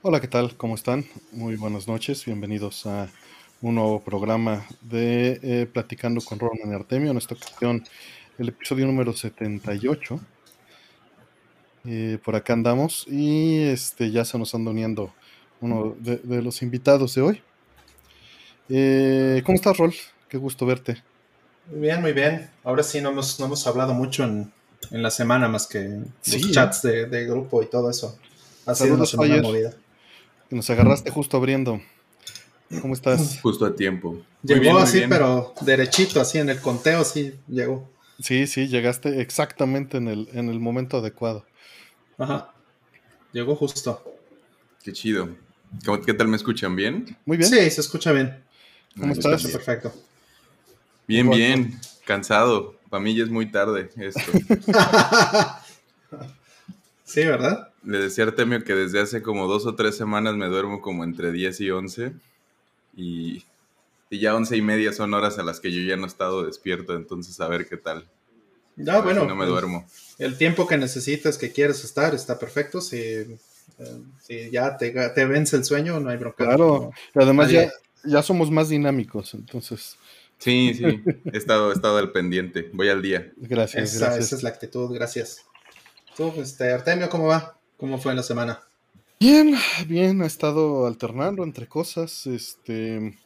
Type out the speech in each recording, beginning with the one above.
Hola, ¿qué tal? ¿Cómo están? Muy buenas noches. Bienvenidos a un nuevo programa de eh, Platicando con Roman y Artemio. En esta ocasión, el episodio número 78. Eh, por acá andamos y este ya se nos anda uniendo uno de, los invitados de hoy. Eh, ¿Cómo estás, Rol? Qué gusto verte. Muy bien, muy bien. Ahora sí no hemos, no hemos hablado mucho en, la semana más que los chats de, grupo y todo eso. Ha sido una semana movida. Nos agarraste justo abriendo. ¿Cómo estás? Justo a tiempo. Llegó así, pero derechito, así en el conteo, sí llegó. Sí, sí, llegaste exactamente en el, en el momento adecuado. Ajá. Llegó justo. Qué chido. ¿Qué tal me escuchan? ¿Bien? Muy bien. Sí, se escucha bien. ¿Cómo estás? Perfecto. Bien, bien. Cansado. Para mí ya es muy tarde esto. sí, ¿verdad? Le decía a Artemio que desde hace como dos o tres semanas me duermo como entre 10 y 11. Y, y ya once y media son horas a las que yo ya no he estado despierto. Entonces, a ver qué tal. No, bueno. no me duermo. El tiempo que necesitas, que quieres estar, está perfecto. Si, eh, ya te, vence el sueño, no hay bronca. Claro, además ya, ya somos más dinámicos, entonces. Sí, sí, he estado, he estado al pendiente. Voy al día. Gracias, esa, gracias. Esa es la actitud, gracias. Tú, este, Artemio, ¿cómo va? ¿Cómo fue la semana? Bien, bien, ha estado alternando entre cosas. Este,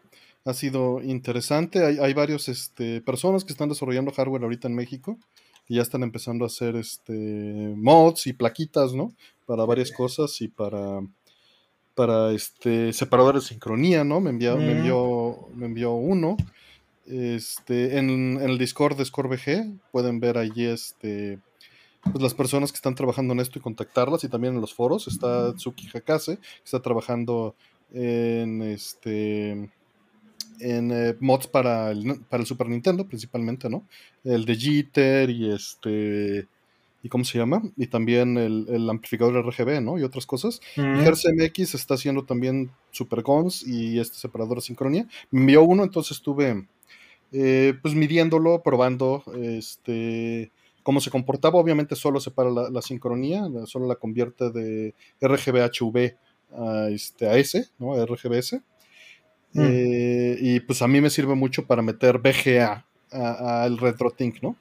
ha sido interesante. Hay, hay varios este, personas que están desarrollando hardware ahorita en México y ya están empezando a hacer este, mods y plaquitas, ¿no? Para varias cosas y para, para este, separadores de sincronía, ¿no? Me envió, me envió, me envió uno. Este, en, el Discord de ScoreBG pueden ver allí este, pues las personas que están trabajando en esto y contactarlas y también en los foros está Tsuki Hakase que está trabajando en este en eh, mods para el, para el Super Nintendo principalmente, ¿no? El de Jitter y este y cómo se llama y también el, amplificador RGB, ¿no? Y otras cosas. MX está haciendo también Super Cons y este separador de sincronía. Me envió uno, entonces estuve eh, pues midiéndolo, probando este cómo se comportaba. Obviamente solo separa la, la sincronía, solo la convierte de RGB a este, a S, ¿no? A RGBS. Mm. Eh, y pues a mí me sirve mucho para meter VGA al RetroTink, ¿no?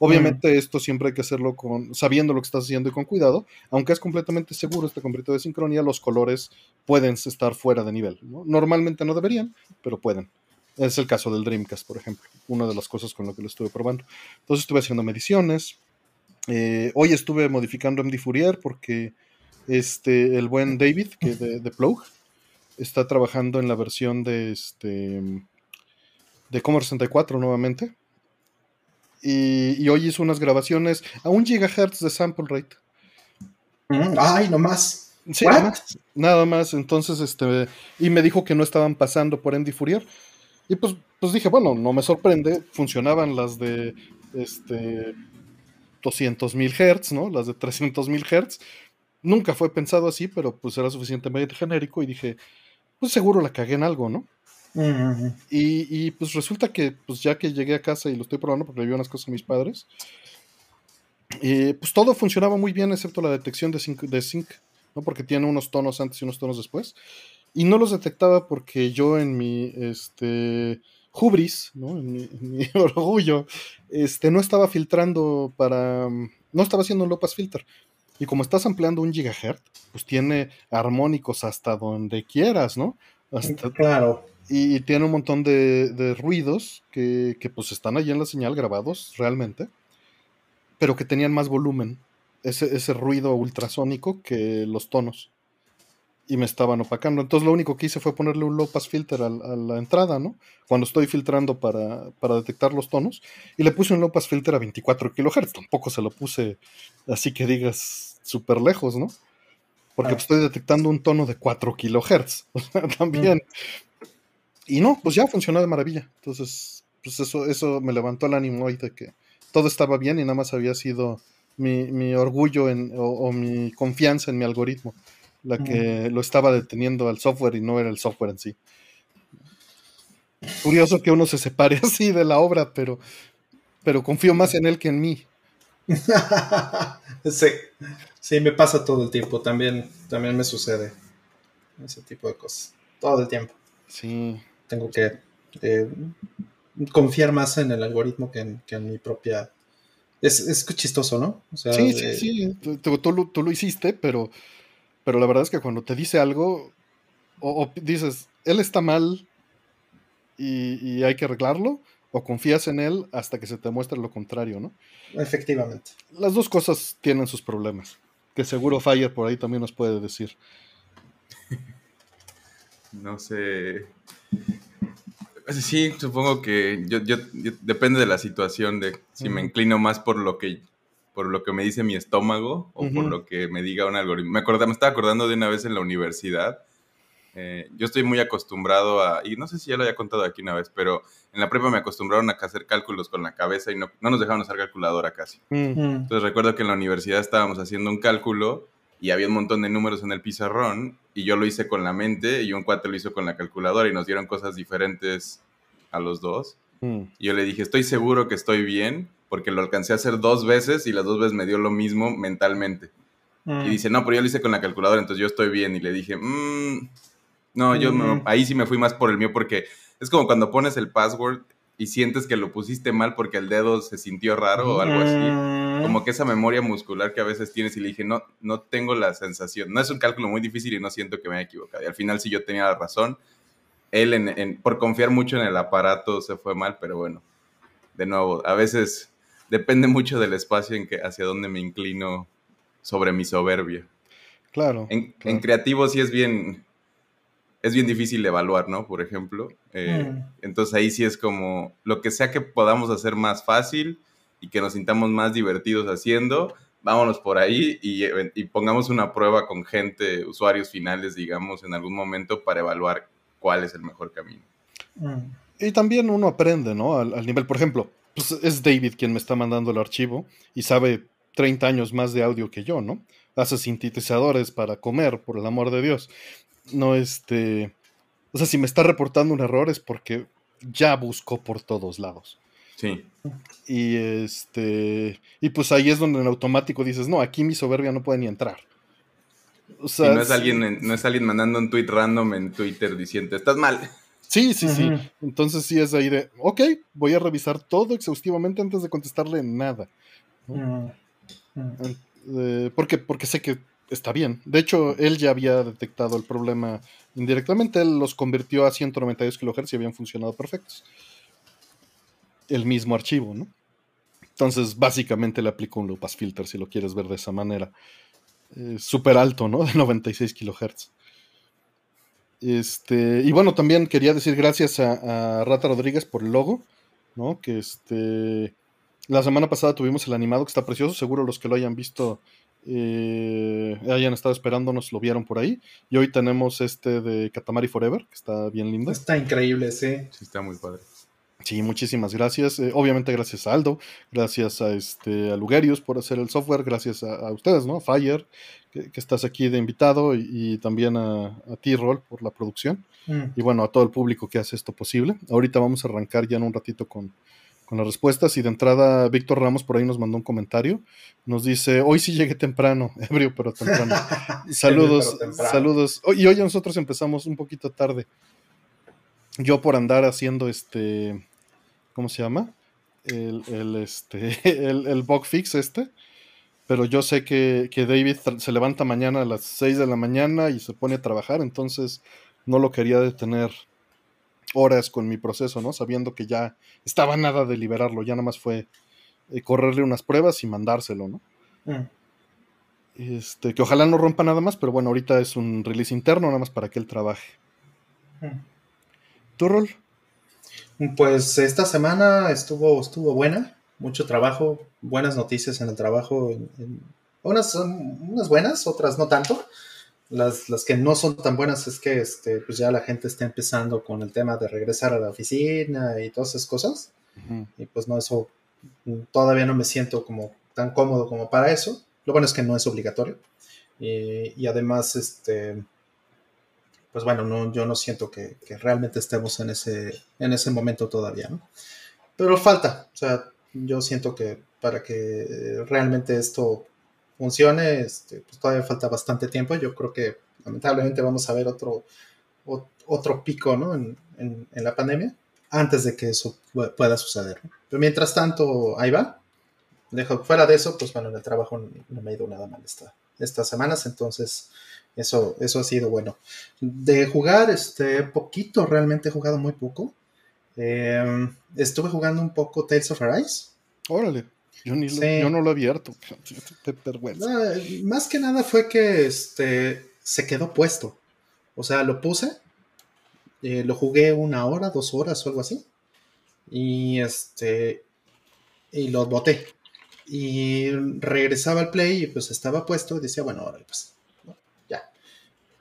Obviamente mm. esto siempre hay que hacerlo con sabiendo lo que estás haciendo y con cuidado, aunque es completamente seguro este convertidor de sincronía, los colores pueden estar fuera de nivel. ¿no? Normalmente no deberían, pero pueden. Es el caso del Dreamcast, por ejemplo, una de las cosas con lo que lo estuve probando. Entonces estuve haciendo mediciones. Eh, hoy estuve modificando MD Fourier porque este, el buen David, que de, de Plug, está trabajando en la versión de este de Commodore 64 nuevamente. Y, hoy hizo unas grabaciones a un gigahertz de sample rate. Mm, ay, no más. Sí, nada más, nada más. Entonces, este, y me dijo que no estaban pasando por MD Fourier. Y pues, pues dije, bueno, no me sorprende, funcionaban las de este 200 mil Hz, ¿no? Las de 300 mil Hz. Nunca fue pensado así, pero pues era suficientemente genérico y dije, pues seguro la cagué en algo, ¿no? y, y, pues resulta que, pues ya que llegué a casa y lo estoy probando porque le vi unas cosas a mis padres, y pues todo funcionaba muy bien excepto la detección de sync, de sync, ¿no? Porque tiene unos tonos antes y unos tonos después. Y no los detectaba porque yo en mi este, hubris, ¿no? En mi, orgullo, este, no estaba filtrando para. No estaba haciendo un low pass filter. Y como estás ampliando un gigahertz, pues tiene armónicos hasta donde quieras, ¿no? Hasta, claro. Y, tiene un montón de, ruidos que, que, pues están allí en la señal grabados realmente, pero que tenían más volumen. Ese, ese ruido ultrasónico que los tonos y me estaban opacando. Entonces lo único que hice fue ponerle un low pass filter a, la entrada, ¿no? Cuando estoy filtrando para, detectar los tonos. Y le puse un low pass filter a 24 kHz. Tampoco se lo puse así que digas súper lejos, ¿no? Porque estoy detectando un tono de 4 kHz. también. Y no, pues ya funcionó de maravilla. Entonces, pues eso, eso me levantó el ánimo hoy de que todo estaba bien y nada más había sido mi, orgullo en, o mi confianza en mi algoritmo la que lo estaba deteniendo al software y no era el software en sí. Curioso que uno se separe así de la obra, pero, pero confío más en él que en mí. sí, sí, me pasa todo el tiempo, también, también me sucede. ese tipo de cosas, todo el tiempo. Sí. Tengo que eh, confiar más en el algoritmo que en, mi propia... Es, es, chistoso, ¿no? sí, sí, sí, tú, lo hiciste, pero, pero la verdad es que cuando te dice algo, o, dices, él está mal y, hay que arreglarlo, o confías en él hasta que se te muestre lo contrario, ¿no? Efectivamente. Las dos cosas tienen sus problemas, que seguro Fire por ahí también nos puede decir. No sé. Sí, supongo que yo, depende de la situación, de si me inclino más por lo que por lo que me dice mi estómago o por lo que me diga un algoritmo. Me, me estaba acordando de una vez en la universidad. Eh, yo estoy muy acostumbrado a, y no sé si ya lo había contado aquí una vez, pero en la prepa me acostumbraron a hacer cálculos con la cabeza y no, no nos dejaban usar calculadora casi. Entonces recuerdo que en la universidad estábamos haciendo un cálculo y había un montón de números en el pizarrón y yo lo hice con la mente y un cuate lo hizo con la calculadora y nos dieron cosas diferentes a los dos. Mm. Y yo le dije, estoy seguro que estoy bien porque lo alcancé a hacer dos veces y las dos veces me dio lo mismo mentalmente. Mm. Y dice, no, pero yo lo hice con la calculadora, entonces yo estoy bien. Y le dije, mmm, no, yo mm. ahí sí me fui más por el mío porque es como cuando pones el password y sientes que lo pusiste mal porque el dedo se sintió raro o algo así. Como que esa memoria muscular que a veces tienes y le dije, no, no tengo la sensación. No es un cálculo muy difícil y no siento que me haya equivocado. Y al final sí yo tenía la razón. Él, en, por confiar mucho en el aparato, se fue mal, pero bueno, de nuevo, a veces depende mucho del espacio en que hacia donde me inclino sobre mi soberbia. Claro. En, en creativo sí es bien, es bien difícil evaluar, ¿no? Por ejemplo. Eh, mm. Entonces ahí sí es como lo que sea que podamos hacer más fácil y que nos sintamos más divertidos haciendo, vámonos por ahí y, y pongamos una prueba con gente, usuarios finales, digamos, en algún momento para evaluar cuál es el mejor camino. Mm. Y también uno aprende, ¿no? Al, nivel, por ejemplo, pues es David quien me está mandando el archivo y sabe 30 años más de audio que yo, ¿no? Hace sintetizadores para comer, por el amor de Dios no este, o sea, si me está reportando un error es porque ya buscó por todos lados. Sí. Y este, y pues ahí es donde en automático dices, no, aquí mi soberbia no puede ni entrar. O sea, no es, alguien, no es alguien mandando un tweet random en Twitter diciendo, estás mal. Sí, sí, sí. Entonces sí es ahí de, ok, voy a revisar todo exhaustivamente antes de contestarle nada. Eh, porque, porque sé que está bien. De hecho, él ya había detectado el problema indirectamente. Él los convirtió a 192 kHz y habían funcionado perfectos. El mismo archivo, ¿no? Entonces, básicamente le aplicó un low pass filter, si lo quieres ver de esa manera. Súper alto, ¿no? De 96 kHz. Este, y bueno, también quería decir gracias a, a, Rata Rodríguez por el logo, ¿no? Que este. La semana pasada tuvimos el animado que está precioso. Seguro los que lo hayan visto eh, hayan estado esperándonos, lo vieron por ahí. Y hoy tenemos este de Katamari Forever, que está bien lindo. Está increíble, sí. Sí, está muy padre. Sí, muchísimas gracias. Eh, obviamente gracias a Aldo, gracias a este a Lugerius por hacer el software, gracias a, ustedes, ¿no? Fire, que, estás aquí de invitado, y, también a, T-Roll por la producción. Mm. Y bueno, a todo el público que hace esto posible. Ahorita vamos a arrancar ya en un ratito con, con las respuestas. Y de entrada, Víctor Ramos por ahí nos mandó un comentario. Nos dice: Hoy sí llegué temprano, ebrio, pero temprano. saludos, saludos. y hoy nosotros empezamos un poquito tarde. Yo por andar haciendo este. ¿Cómo se llama? El, el este, el, el bug fix este. Pero yo sé que, que David se levanta mañana a las 6 de la mañana y se pone a trabajar, entonces no lo quería detener horas con mi proceso, ¿no? Sabiendo que ya estaba nada de liberarlo, ya nada más fue eh, correrle unas pruebas y mandárselo, ¿no? Mm. Este, que ojalá no rompa nada más, pero bueno, ahorita es un release interno, nada más para que él trabaje. Mm. ¿Tu rol? Pues esta semana estuvo, estuvo buena, mucho trabajo, buenas noticias en el trabajo. unas, unas buenas, otras no tanto. Las, que no son tan buenas es que este, pues ya la gente está empezando con el tema de regresar a la oficina y todas esas cosas. Y pues no, eso todavía no me siento como tan cómodo como para eso. Lo bueno es que no es obligatorio. Y, además, este, pues bueno, no, yo no siento que, realmente estemos en ese, en ese momento todavía, ¿no? Pero falta, o sea, yo siento que para que realmente esto funcione, este, pues todavía falta bastante tiempo. Yo creo que lamentablemente vamos a ver otro, otro pico ¿no? en, la pandemia antes de que eso pueda suceder. Pero mientras tanto, ahí va. Dejo, fuera de eso, pues bueno, en el trabajo no me ha ido nada mal esta, estas semanas, entonces eso, eso ha sido bueno. De jugar, este, poquito, realmente he jugado muy poco. Em, estuve jugando un poco Tales of Arise. Órale, yo, no lo he abierto. Qué vergüenza. más que nada fue que este, se quedó puesto. O sea, lo puse, eh, lo jugué una hora, dos horas o algo así. Y este, y lo boté. Y regresaba al play y pues estaba puesto y decía, bueno, ahora pues.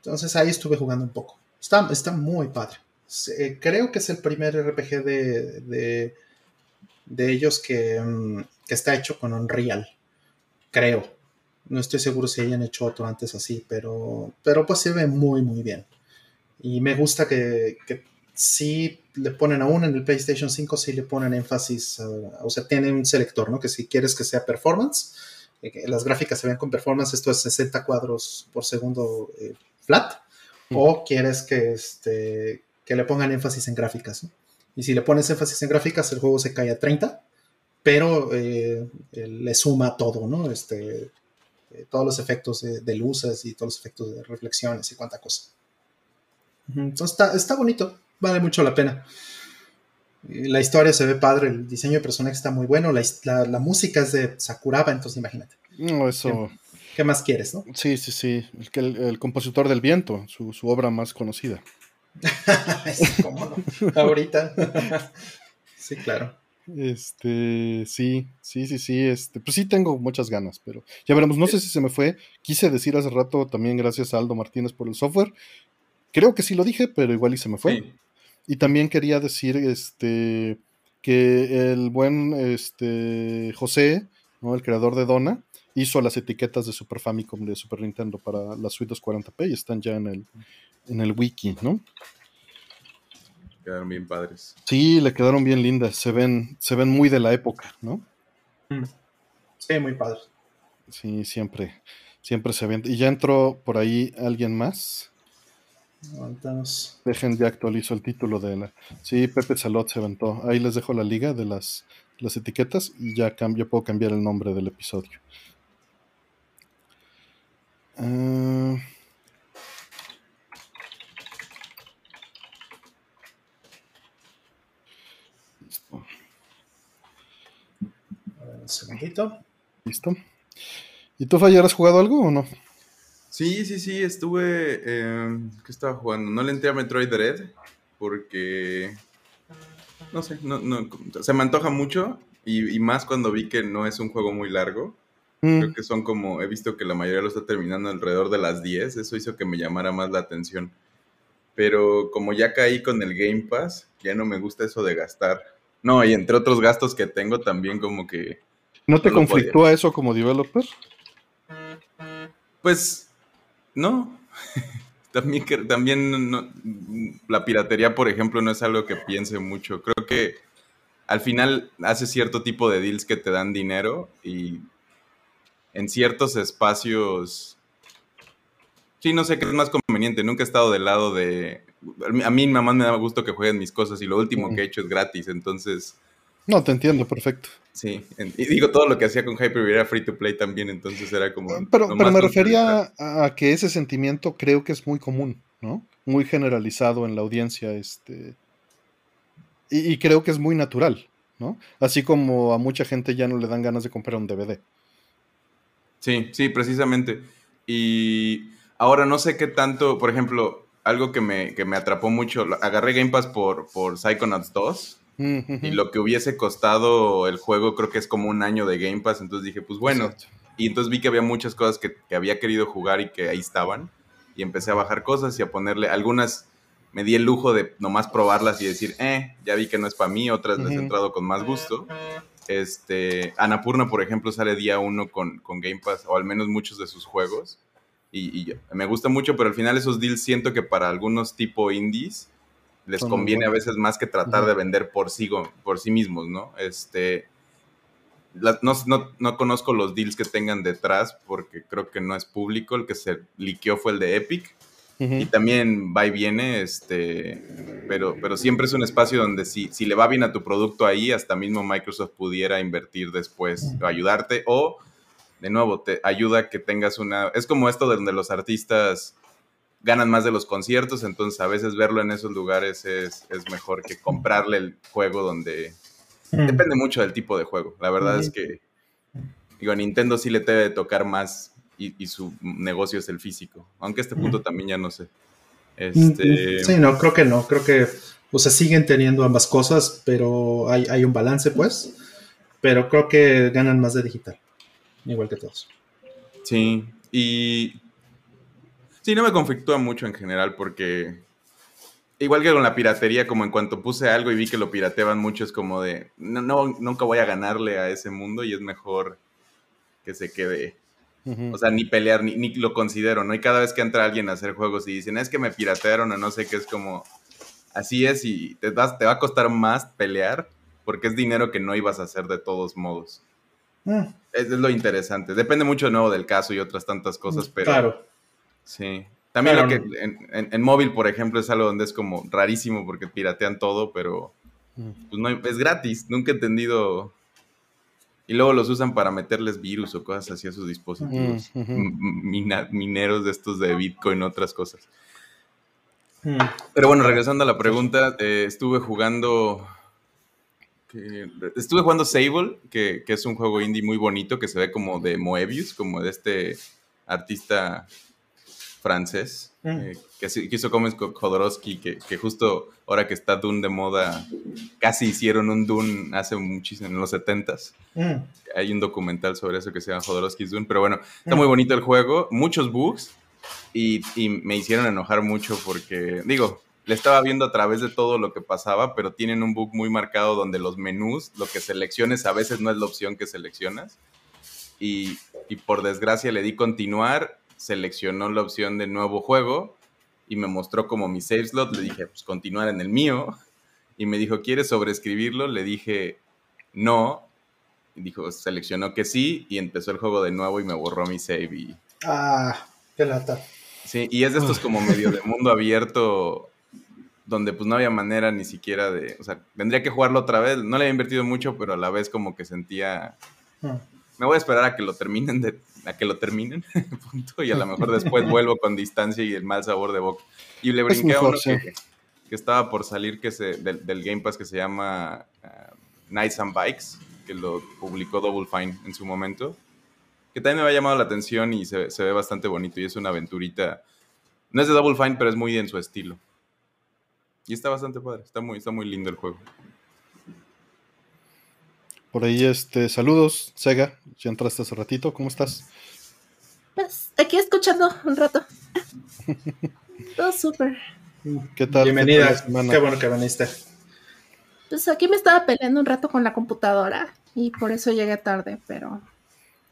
Entonces ahí estuve jugando un poco. Está, está muy padre. Eh, creo que es el primer RPG de, de, ellos que, mm, que, está hecho con Unreal. Creo. No estoy seguro si hayan hecho otro antes así, pero, pero pues se ve muy, muy bien. Y me gusta que, que sí le ponen aún en el PlayStation 5, sí le ponen énfasis, o sea, tiene un selector, ¿no? Que si quieres que sea performance, eh, las gráficas se ven con performance, esto es 60 cuadros por segundo eh, flat, o quieres que, este, que le pongan énfasis en gráficas, ¿no? Y si le pones énfasis en gráficas, el juego se cae a 30, pero eh, le suma todo, ¿no? Este, todos los efectos de, de, luces y todos los efectos de reflexiones y cuánta cosa. Entonces está, está bonito vale mucho la pena. La historia se ve padre, el diseño de personaje está muy bueno, la, música es de Sakuraba, entonces imagínate. No, eso. ¿Qué, más quieres, no? Sí, sí, sí. El, el, compositor del viento, su, obra más conocida. ¿Cómo no? Ahorita. sí, claro. Este, sí, sí, sí, sí, este, pues sí tengo muchas ganas, pero ya veremos, no sé si se me fue, quise decir hace rato también gracias a Aldo Martínez por el software, creo que sí lo dije, pero igual y se me fue. Y también quería decir este, que el buen este, José, ¿no? el creador de Dona, hizo las etiquetas de Super Famicom de Super Nintendo para las Suite 240p y están ya en el, en el wiki, ¿no? Quedaron bien padres. Sí, le quedaron bien lindas, se ven, se ven muy de la época, ¿no? Mm. Sí, muy padre. Sí, siempre, siempre se ven. Y ya entró por ahí alguien más. Dejen de actualizo el título de la. Sí, Pepe Salot se aventó. Ahí les dejo la liga de las, las etiquetas y ya cambio, puedo cambiar el nombre del episodio. Uh... Listo. Un segundito. Listo. ¿Y tú, Fayer, has jugado algo o no? Sí, sí, sí, estuve. Eh, ¿Qué estaba jugando? No le entré a Metroid Dread porque. No sé, no, no, se me antoja mucho y, más cuando vi que no es un juego muy largo. Mm. Creo que son como. He visto que la mayoría lo está terminando alrededor de las 10. Eso hizo que me llamara más la atención. Pero como ya caí con el Game Pass, ya no me gusta eso de gastar. No, y entre otros gastos que tengo también, como que. ¿No te conflictúa eso como developer? Pues no. también también la piratería, por ejemplo, no es algo que piense mucho. Creo que al final hace cierto tipo de deals que te dan dinero y en ciertos espacios... Sí, no sé qué es más conveniente. Nunca he estado del lado de... A mí mamá me da gusto que jueguen mis cosas y lo último que he hecho es gratis, entonces... No, te entiendo, perfecto. Sí, y digo, todo lo que hacía con Hyper era free to play también, entonces era como... Pero, pero me refería a que ese sentimiento creo que es muy común, ¿no? Muy generalizado en la audiencia, este... Y, creo que es muy natural, ¿no? Así como a mucha gente ya no le dan ganas de comprar un DVD. Sí, sí, precisamente. Y ahora no sé qué tanto, por ejemplo, algo que me, que me atrapó mucho, agarré Game Pass por, por Psychonauts 2 y lo que hubiese costado el juego creo que es como un año de Game Pass, entonces dije, pues bueno. Y entonces vi que había muchas cosas que, había querido jugar y que ahí estaban. Y empecé a bajar cosas y a ponerle algunas. Me di el lujo de nomás probarlas y decir, eh, ya vi que no es para mí, otras les he entrado con más gusto. Este, Anapurna, por ejemplo, sale día uno con, con Game Pass, o al menos muchos de sus juegos. Y, y, me gusta mucho, pero al final esos deals siento que para algunos tipo indies les conviene a veces más que tratar de vender por sí, por sí mismos, ¿no? Este, no, conozco los deals que tengan detrás porque creo que no es público. El que se liqueó fue el de Epic. Y también va y viene, este, pero, pero siempre es un espacio donde si, si le va bien a tu producto ahí, hasta mismo Microsoft pudiera invertir después, ayudarte, o de nuevo, te ayuda a que tengas una, es como esto donde los artistas ganan más de los conciertos, entonces a veces verlo en esos lugares es, es mejor que comprarle el juego donde... Depende mucho del tipo de juego, la verdad es que, digo, a Nintendo sí le debe tocar más y, su negocio es el físico. Aunque a este punto también ya no sé. Este... Sí, no, creo que no. Creo que, o sea, siguen teniendo ambas cosas, pero hay, hay un balance, pues. Pero creo que ganan más de digital. Igual que todos. Sí, y. Sí, no me conflictúa mucho en general porque. Igual que con la piratería, como en cuanto puse algo y vi que lo pirateaban mucho, es como de. No, no nunca voy a ganarle a ese mundo y es mejor que se quede o sea, ni pelear, ni, ni, lo considero, ¿no? Y cada vez que entra alguien a hacer juegos y dicen, es que me piratearon o no sé qué, es como, así es y te, te va a costar más pelear porque es dinero que no ibas a hacer de todos modos. Mm. Es, lo interesante. Depende mucho de nuevo del caso y otras tantas cosas, pero... Claro. Sí. También lo que en, móvil, por ejemplo, es algo donde es como rarísimo porque piratean todo, pero mm. pues no, es gratis. Nunca he entendido y luego los usan para meterles virus o cosas así a sus dispositivos. mineros de estos de Bitcoin, otras cosas. Mm. Pero bueno, regresando a la pregunta, eh, estuve jugando. estuve jugando Sable, que, que, es un juego indie muy bonito que se ve como de Moebius, como de este artista francés. Eh, que, hizo con Jodorowsky, que, que, justo ahora que está Dune de moda, casi hicieron un Dune hace muchísimo, en los 70s. Mm. Hay un documental sobre eso que se llama Jodorowsky's Dune, pero bueno, está mm. muy bonito el juego, muchos bugs, y, y, me hicieron enojar mucho porque, digo, le estaba viendo a través de todo lo que pasaba, pero tienen un bug muy marcado donde los menús, lo que selecciones a veces no es la opción que seleccionas. Y, y por desgracia le di continuar seleccionó la opción de nuevo juego y me mostró como mi save slot. Le dije, pues continuar en el mío. Y me dijo, ¿quieres sobreescribirlo? Le dije, no. Y dijo, seleccionó que sí. Y empezó el juego de nuevo y me borró mi save. Y... Ah, qué lata. Sí, y es de estos como medio de mundo abierto donde pues no había manera ni siquiera de, o sea, tendría que jugarlo otra vez, no le había invertido mucho, pero a la vez como que sentía, hmm. me voy a esperar a que lo terminen de, a que lo terminen, punto, y a lo mejor después vuelvo con distancia y el mal sabor de boca. Y le brinqué a uno que, estaba por salir que se, del, Game Pass que se llama uh, Nights and Bikes, que lo publicó Double Fine en su momento, que también me ha llamado la atención y se, ve bastante bonito y es una aventurita. No es de Double Fine, pero es muy en su estilo. Y está bastante padre, está muy, está muy lindo el juego. Por ahí, este, saludos, Sega, ya entraste hace ratito, ¿cómo estás? Pues aquí escuchando un rato. Todo súper. ¿Qué tal? Bienvenida. Qué, bueno que viniste. Pues aquí me estaba peleando un rato con la computadora y por eso llegué tarde, pero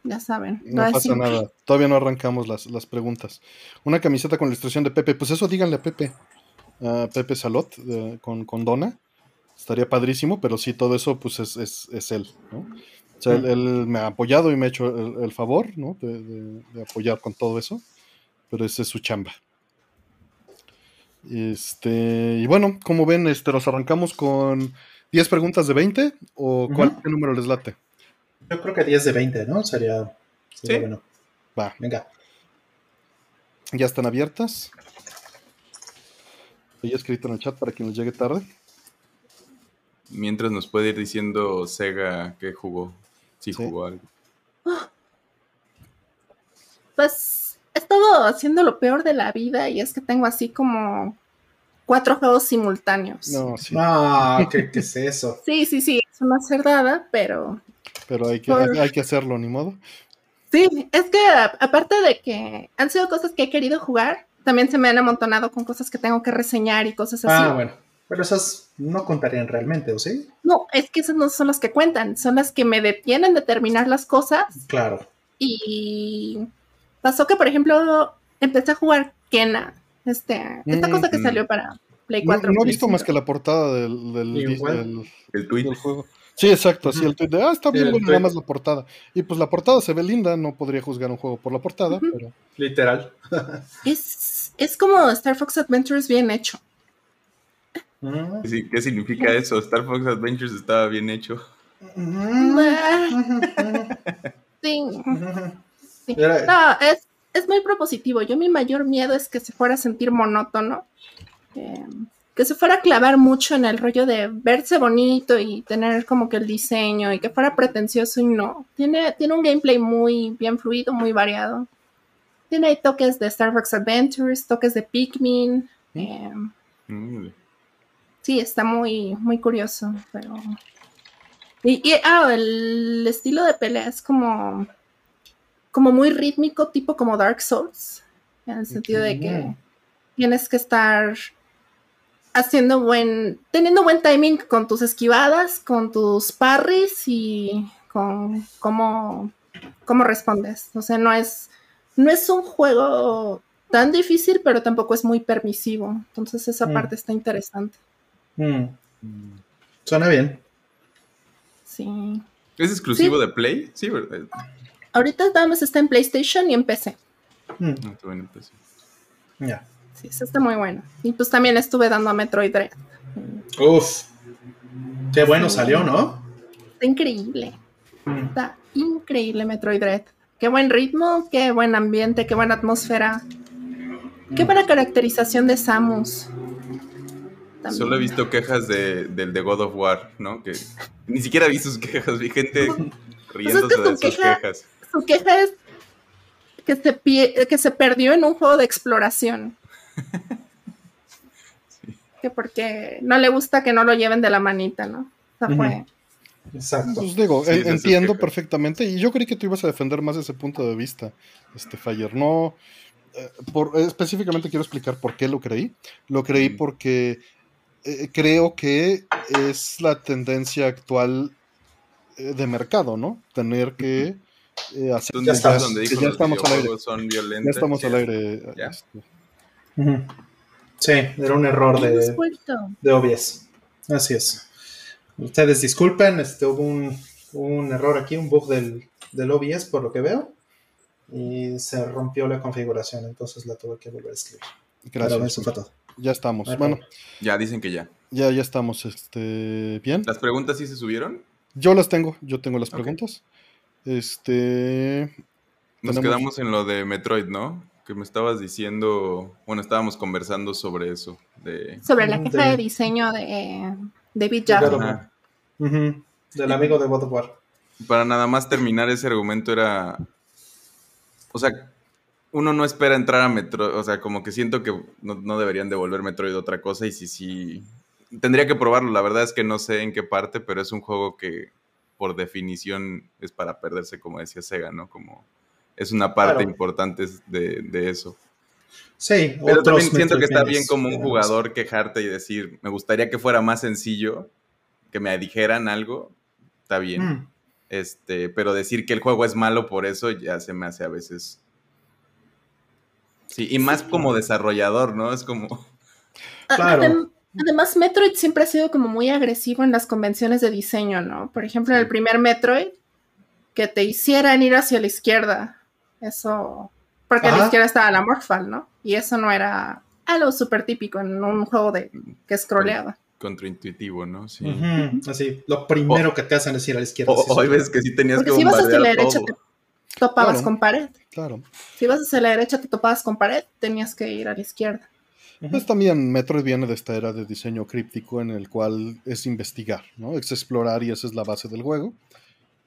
ya saben. No, pasa nada. Todavía no arrancamos las, preguntas. Una camiseta con la ilustración de Pepe. Pues eso díganle a Pepe. A Pepe Salot con, con Dona. Estaría padrísimo, pero sí, todo eso pues es, es él, ¿no? O sea, él, me ha apoyado y me ha hecho el, favor, ¿no? De, apoyar con todo eso. Pero esa es su chamba. Este, y bueno, como ven, este, nos arrancamos con 10 preguntas de 20 o cuál número les late? Yo creo que 10 de 20, ¿no? Sería, ¿Sí? bueno. Va. Venga. Ya están abiertas. He escrito en el chat para que nos llegue tarde. Mientras nos puede ir diciendo Sega que jugó. Sí, jugó algo. Pues he estado haciendo lo peor de la vida y es que tengo así como cuatro juegos simultáneos. No, sí. Ah, ¿qué, es eso? sí, sí, sí, es una cerdada, pero... Pero hay que, hay que hacerlo, ni modo. Sí, es que aparte de que han sido cosas que he querido jugar, también se me han amontonado con cosas que tengo que reseñar y cosas así. Ah, bueno. Pero esas no contarían realmente, ¿o sí? No, es que esas no son las que cuentan, son las que me detienen de terminar las cosas. Claro. Y pasó que, por ejemplo, empecé a jugar Kena, este, esta cosa que mm. salió para Play 4. No, he visto más que la portada del, del, juego. Sí, exacto, así el tweet de, ah, está bien, nada más la portada. Y pues la portada se ve linda, no podría juzgar un juego por la portada, pero... Literal. es es como Star Fox Adventures bien hecho. ¿Qué significa eso? Star Fox Adventures estaba bien hecho. Sí. No, es, es, muy propositivo. Yo mi mayor miedo es que se fuera a sentir monótono. Em, que se fuera a clavar mucho en el rollo de verse bonito y tener como que el diseño y que fuera pretencioso y no. Tiene, tiene un gameplay muy bien fluido, muy variado. Tiene toques de Star Fox Adventures, toques de Pikmin. Mm. Sí, está muy, muy curioso, pero... Y, ah, el estilo de pelea es como, como muy rítmico, tipo como Dark Souls, en el sentido de que tienes que estar haciendo buen, teniendo buen timing con tus esquivadas, con tus parries y con cómo, cómo respondes. O sea, no es, no es un juego tan difícil, pero tampoco es muy permisivo. Entonces esa mm. parte está interesante. Mm. Suena bien. Sí. ¿Es exclusivo de Play? Sí, ¿verdad? Ahorita nada está en PlayStation y en PC. Mm. No, está en PC. Ya. Sí, eso está muy bueno. Y pues también estuve dando a Metroid Dread. Uf. Qué bueno salió, ¿no? Está increíble. Mm. Está increíble Metroid Dread. Qué buen ritmo, qué buen ambiente, qué buena atmósfera. Qué mm. buena caracterización de Samus. Solo he visto quejas de, del de God of War, ¿no? Que ni siquiera vi sus quejas, vi gente pues riéndose de sus quejas. Su queja es que se, que se perdió en un juego de exploración. Que porque no le gusta que no lo lleven de la manita, ¿no? O sea, fue. Exacto. Pues digo, entiendo perfectamente. Y yo creí que tú ibas a defender más ese punto de vista, este Fire. No. Eh, por, específicamente quiero explicar por qué lo creí. Lo creí porque eh, creo que es la tendencia actual eh, de mercado, ¿no? Tener que hacer. Ya, estamos al aire. ya estamos al aire. Este, Sí, era un error de, de OBS. Así es. Ustedes disculpen, este, hubo un, error aquí, un bug del, del, OBS por lo que veo. Y se rompió la configuración, entonces la tuve que volver a escribir. Gracias. Ya estamos. Bueno. Ya dicen que ya. Ya, ya estamos. Este, bien. ¿Las preguntas sí se subieron? Yo las tengo, yo tengo las preguntas. Este. Nos quedamos en lo de Metroid, ¿no? que me estabas diciendo, bueno, estábamos conversando sobre eso. De... Sobre la queja de, diseño de David Jaffe. Del amigo de God. Para nada más terminar ese argumento era, o sea, uno no espera entrar a Metroid, o sea, como que siento que no, deberían devolver Metroid otra cosa y si sí, tendría que probarlo, la verdad es que no sé en qué parte, pero es un juego que por definición es para perderse, como decía Sega, ¿no? Como es una parte importante de, eso. Sí, pero también siento que está bien como un jugador quejarte y decir, me gustaría que fuera más sencillo, que me dijeran algo, está bien. Mm. Este, pero decir que el juego es malo por eso ya se me hace a veces. Sí, y más como desarrollador, ¿no? Es como. Claro. Además, Metroid siempre ha sido como muy agresivo en las convenciones de diseño, ¿no? Por ejemplo, en el primer Metroid, que te hicieran ir hacia la izquierda eso, porque a la izquierda estaba la Morphal, ¿no? Y eso no era algo súper típico en un juego de que scrolleaba. Contraintuitivo, ¿no? Sí. Así, lo primero que te hacen es ir a la izquierda. O, hoy ves que sí tenías que si ibas hacia la derecha te topabas con pared. Claro. Si ibas hacia la derecha te topabas con pared, tenías que ir a la izquierda. Pues también Metroid viene de esta era de diseño críptico en el cual es investigar, ¿no? Es explorar y esa es la base del juego.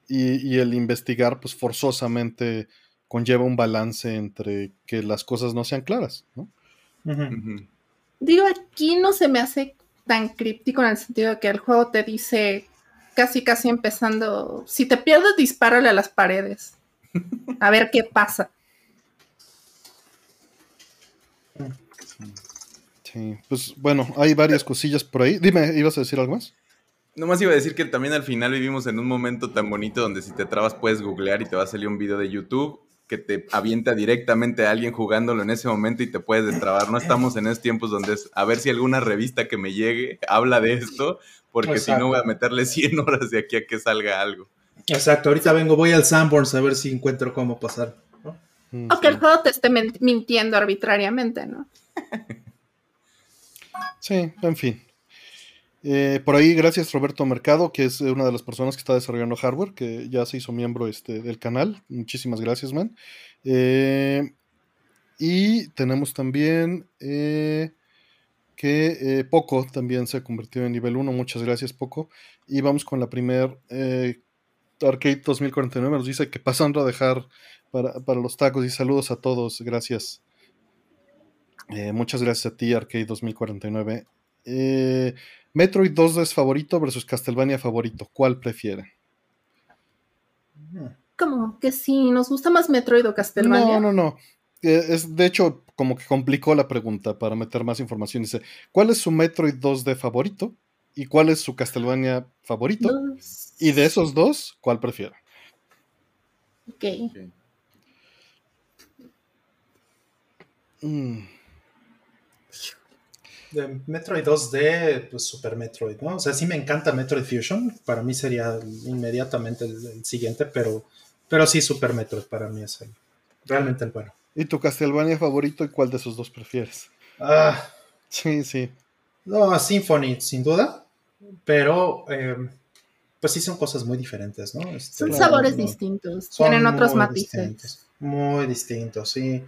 Y, y el investigar, pues forzosamente conlleva un balance entre que las cosas no sean claras, ¿no? Digo, aquí no se me hace tan críptico en el sentido de que el juego te dice casi casi empezando, si te pierdes, dispárale a las paredes. A ver qué pasa. Sí, pues bueno, hay varias cosillas por ahí. Dime, ¿ibas a decir algo más? Nomás iba a decir que también al final vivimos en un momento tan bonito donde si te trabas puedes googlear y te va a salir un video de YouTube que te avienta directamente a alguien jugándolo en ese momento y te puedes destrabar. No estamos en esos tiempos donde es a ver si alguna revista que me llegue habla de esto, porque si no voy a meterle 100 horas de aquí a que salga algo. Exacto, ahorita vengo, voy al Sanborns a ver si encuentro cómo pasar. Mm, o que el juego te esté mintiendo arbitrariamente, ¿no? Sí, en fin. Eh, por ahí, gracias Roberto Mercado, que es una de las personas que está desarrollando hardware, que ya se hizo miembro este, del canal. Muchísimas gracias, man. Eh, y tenemos también eh, que Poco también se ha convertido en nivel 1. Muchas gracias, Poco. Y vamos con la primer Arcade 2049. Nos dice que pasando a dejar para, para los tacos y saludos a todos. Gracias. muchas gracias a ti, Arcade 2049. Eh, Metroid 2 es favorito versus Castlevania favorito. ¿Cuál prefiere? Como que sí, nos gusta más Metroid o Castlevania. No, no, no. Eh, es, de hecho, como que complicó la pregunta para meter más información. Dice, ¿cuál es su Metroid 2D favorito? ¿Y cuál es su Castlevania favorito? Y de esos dos, ¿cuál prefiere? Ok. okay. Mm de Metroid 2D, pues Super Metroid, ¿no? O sea, sí me encanta Metroid Fusion, para mí sería inmediatamente el, siguiente, pero, pero sí Super Metroid para mí es realmente el bueno. ¿Y tu Castlevania favorito y cuál de esos dos prefieres? Ah, sí, sí. No, Symphony, sin duda, pero em, pues sí son cosas muy diferentes, ¿no? Este, son sabores distintos, tienen otros matices. muy distintos, sí.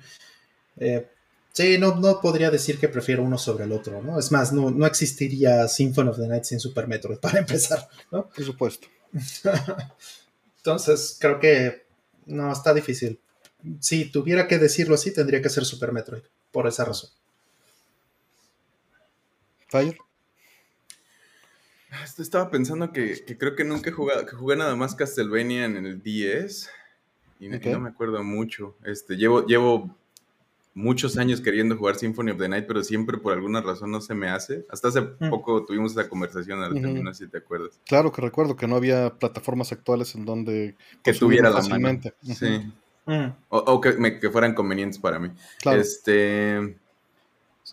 Eh, Sí, no, no podría decir que prefiero uno sobre el otro, ¿no? Es más, no, no existiría Symphony of the Night sin Super Metroid, para empezar, ¿no? Por supuesto. Entonces, creo que no, está difícil. Si tuviera que decirlo así, tendría que ser Super Metroid, por esa razón. Fire. Estaba pensando que, creo que nunca he jugado, que jugué nada más Castlevania en el 10 y, no me acuerdo mucho. Este, llevo, llevo muchos años queriendo jugar Symphony of the Night, pero siempre por alguna razón no se me hace. Hasta hace mm. poco tuvimos esa conversación al no sé si te acuerdas. Claro que recuerdo que no había plataformas actuales en donde que tuviera la mano. Sí. O, que, fueran convenientes para mí. Este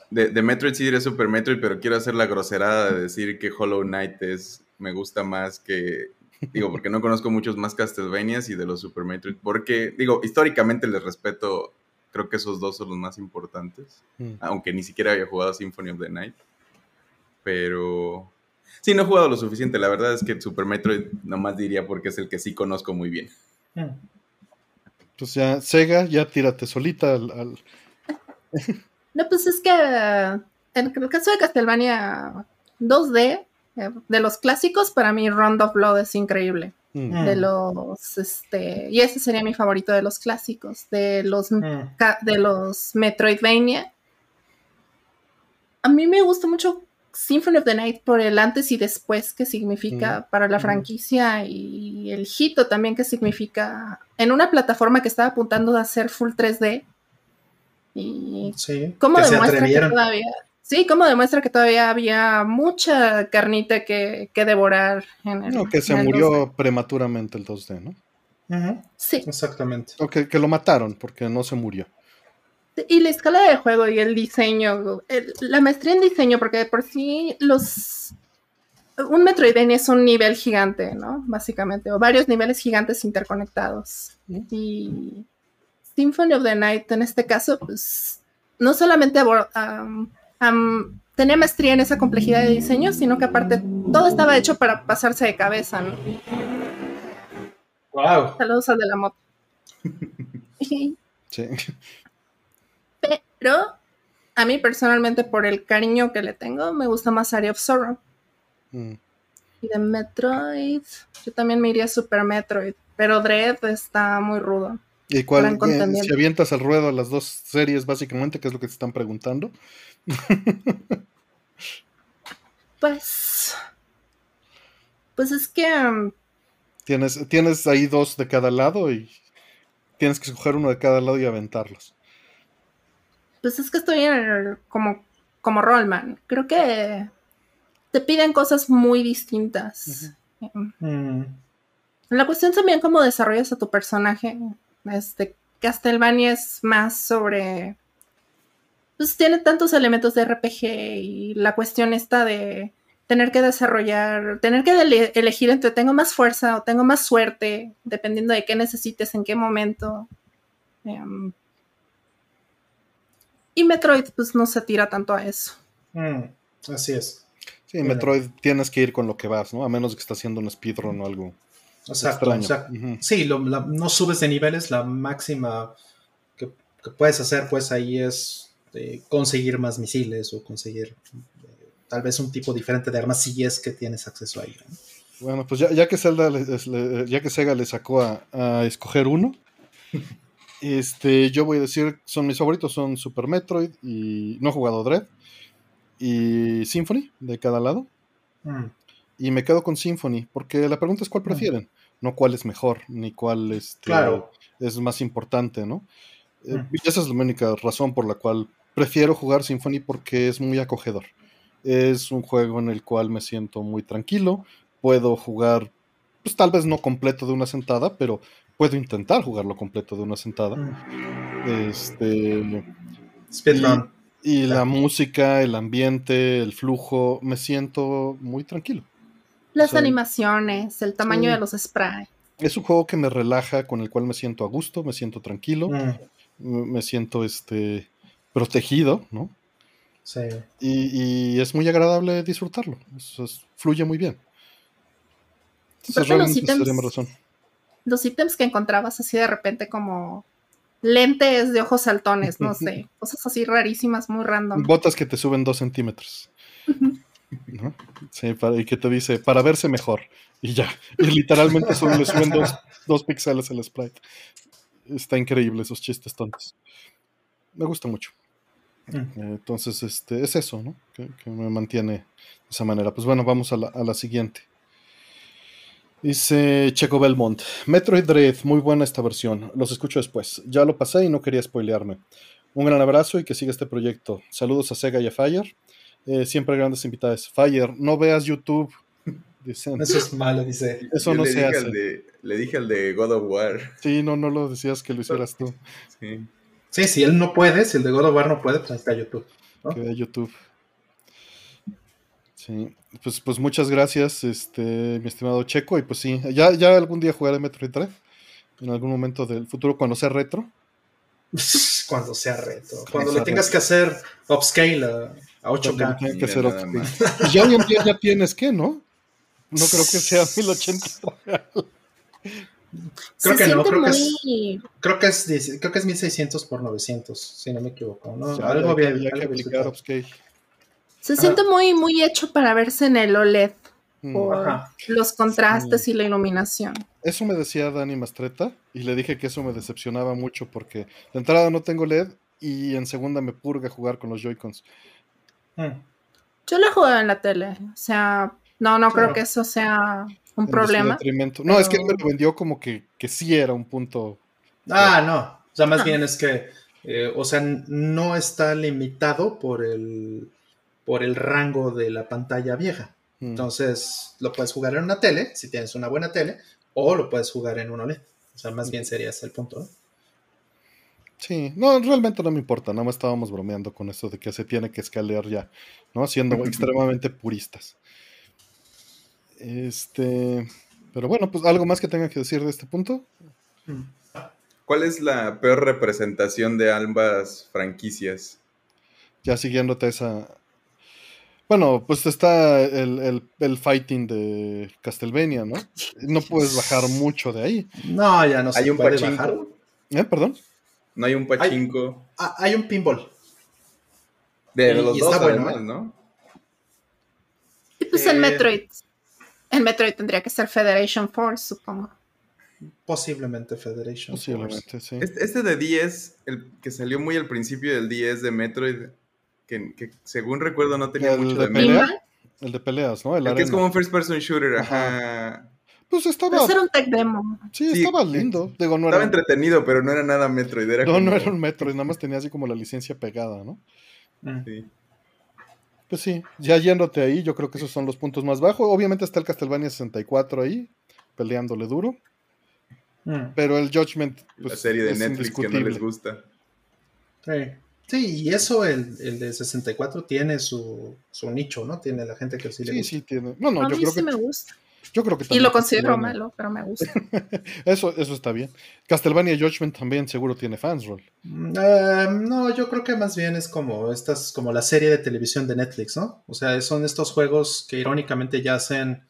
de, de, Metroid sí diré Super Metroid, pero quiero hacer la groserada de decir que Hollow Knight es me gusta más que digo, porque no conozco muchos más Castlevanias y de los Super Metroid, porque digo, históricamente les respeto Creo que esos dos son los más importantes. Mm. Aunque ni siquiera había jugado Symphony of the Night. Pero. Sí, no he jugado lo suficiente. La verdad es que Super Metroid nomás diría porque es el que sí conozco muy bien. Mm. Pues ya, Sega, ya tírate solita al. no, pues es que en el caso de Castlevania 2D, eh, de los clásicos, para mí Round of Blood es increíble. Mm. De los, este, y ese sería mi favorito de los clásicos, de los, mm. de los Metroidvania. A mí me gusta mucho Symphony of the Night por el antes y después que significa mm. para la franquicia y el hito también que significa en una plataforma que estaba apuntando a hacer full 3D. Y cómo demuestra que todavía Sí, como demuestra que todavía había mucha carnita que, devorar en el. No, que se murió prematuramente el 2D, ¿no? Sí. Exactamente. O que, lo mataron porque no se murió. Y la escala de juego y el diseño, la maestría en diseño, porque por sí los. Un Metroidvania es un nivel gigante, ¿no? Básicamente, o varios niveles gigantes interconectados. Y Symphony of the Night, en este caso, pues, no solamente tenía maestría en esa complejidad de diseño, sino que aparte todo estaba hecho para pasarse de cabeza, ¿no? Wow. Saludos al de la moto. sí. Pero a mí personalmente, por el cariño que le tengo, me gusta más Area of Sorrow. Mm. Y de Metroid, yo también me iría Super Metroid, pero Dread está muy rudo. ¿Y cuál? si avientas al ruedo a las dos series, básicamente, que es lo que te están preguntando. pues. Pues es que. Um, tienes, tienes ahí dos de cada lado y tienes que escoger uno de cada lado y aventarlos. Pues es que estoy en como, como Rollman. Creo que te piden cosas muy distintas. Mm. La cuestión también cómo desarrollas a tu personaje. Este, Castlevania es más sobre pues tiene tantos elementos de RPG y la cuestión está de tener que desarrollar, tener que elegir entre tengo más fuerza o tengo más suerte, dependiendo de qué necesites, en qué momento. Em, y Metroid, pues no se tira tanto a eso. Mm, así es. Sí, Metroid tienes que ir con lo que vas, ¿no? A menos que estés haciendo un speedrun o algo. Exacto. Sí, no subes de niveles, la máxima que, puedes hacer, pues ahí es eh, conseguir más misiles o conseguir eh, tal vez un tipo diferente de armas si es que tienes acceso a ello. Bueno, pues ya, que Zelda, ya que Sega le sacó a, escoger uno, este, yo voy a decir, son mis favoritos, son Super Metroid y no he jugado Dread y Symphony de cada lado. Mm. Y me quedo con Symphony, porque la pregunta es cuál mm. prefieren, no cuál es mejor, ni cuál este, es más importante, ¿no? Eh, esa es la única razón por la cual prefiero jugar Symphony porque es muy acogedor. Es un juego en el cual me siento muy tranquilo, puedo jugar, pues tal vez no completo de una sentada, pero puedo intentar jugarlo completo de una sentada. Este. Y, la música, el ambiente, el flujo, me siento muy tranquilo. Las animaciones, el tamaño de los sprites. Es un juego que me relaja, con el cual me siento a gusto, me siento tranquilo, mm. me siento este protegido, ¿no? Sí. Y, es muy agradable disfrutarlo. fluye muy bien los ítems, que encontrabas así de repente como lentes de ojos saltones, no sé, cosas así rarísimas, muy random. Botas que te suben dos centímetros. Sí, para, y que te dice, para verse mejor. Y ya. Y literalmente solo le suben dos, dos píxeles al sprite. Está increíble esos chistes tontos. Me gusta mucho. Mm. Entonces, este, es eso, ¿no? Que, me mantiene de esa manera. Pues bueno, vamos a la siguiente. Dice Checo Belmont, Metroid Dread, muy buena esta versión. Los escucho después. Ya lo pasé y no quería spoilearme. Un gran abrazo y que siga este proyecto. Saludos a Sega y a Fire. Eh, siempre grandes invitadas. Fire, no veas YouTube. Dicen. Eso es malo, dice. Eso no se hace. le dije al de God of War. Sí, no, no lo decías que lo hicieras tú. Sí. Sí, si él no puede, si el de God of War no puede, pues está YouTube. Que YouTube. Sí, pues, pues muchas gracias, este, mi estimado Checo. Y pues sí, ya, ya algún día jugaré Metroid 3. En algún momento del futuro, cuando sea retro. cuando sea retro. Cuando le tengas que hacer upscale a, 8K. Que hacer upscale. ya hoy en día ya tienes que, ¿no? No creo que sea 1080 Creo que no, creo que, es, creo que es creo que es 1600 por 900, si no me equivoco. ¿no? algo bien. Hay que aplicar upscale. Se siente muy, muy hecho para verse en el OLED mm. por los contrastes y la iluminación. Eso me decía Dani Mastreta y le dije que eso me decepcionaba mucho porque de entrada no tengo LED y en segunda me purga jugar con los Joy-Cons. Mm. Yo lo juego en la tele, o sea, no, no creo que eso sea un problema. No, es que él me lo vendió como que, que sí era un punto. Ah, no. O sea, más bien es que, eh, o sea, no está limitado por el por el rango de la pantalla vieja. Mm. Entonces, lo puedes jugar en una tele, si tienes una buena tele, o lo puedes jugar en un OLED. O sea, más bien sería ese el punto, ¿no? Sí, no, realmente no me importa, nada más estábamos bromeando con eso de que se tiene que escalear ya, ¿no? Siendo extremadamente puristas. Este, pero bueno, pues algo más que tenga que decir de este punto. ¿Cuál es la peor representación de ambas franquicias? Ya siguiéndote esa, bueno, pues está el, fighting de Castlevania, ¿no? No puedes bajar mucho de ahí. No, ya no se ¿Hay un puede bajar. ¿Eh? ¿Perdón? No hay un pachinko. Hay, hay un pinball. De, los dos, además, ¿no? Y pues el eh, Metroid. El Metroid tendría que ser Federation Force, supongo. Posiblemente Federation Posiblemente, sí. Este, este, de 10, el que salió muy al principio del 10 de Metroid, que, según recuerdo no tenía mucho de, pelea, El de peleas, ¿no? El, que es como un first person shooter, ajá. Pues estaba. Ser un tech demo. Sí, estaba lindo. Digo, no estaba entretenido, pero no era nada Metroid. Era no, no era un Metroid, nada más tenía así como la licencia pegada, ¿no? Mm. Sí. Pues sí, ya yéndote ahí, yo creo que esos son los puntos más bajos. Obviamente está el Castlevania 64 ahí, peleándole duro. Mm. Pero el Judgment. Pues, la serie de Netflix que no les gusta. Sí. Sí, y eso el, el de 64 tiene su, su, nicho, ¿no? Tiene la gente que sí le gusta. Sí, sí, tiene. No, no, a yo mí creo sí que me gusta. Yo creo que Y lo considero malo, pero me gusta. eso, eso está bien. Castlevania Judgment también seguro tiene fans, Roll. Mm, eh, no, yo creo que más bien es como estas, como la serie de televisión de Netflix, ¿no? O sea, son estos juegos que irónicamente ya hacen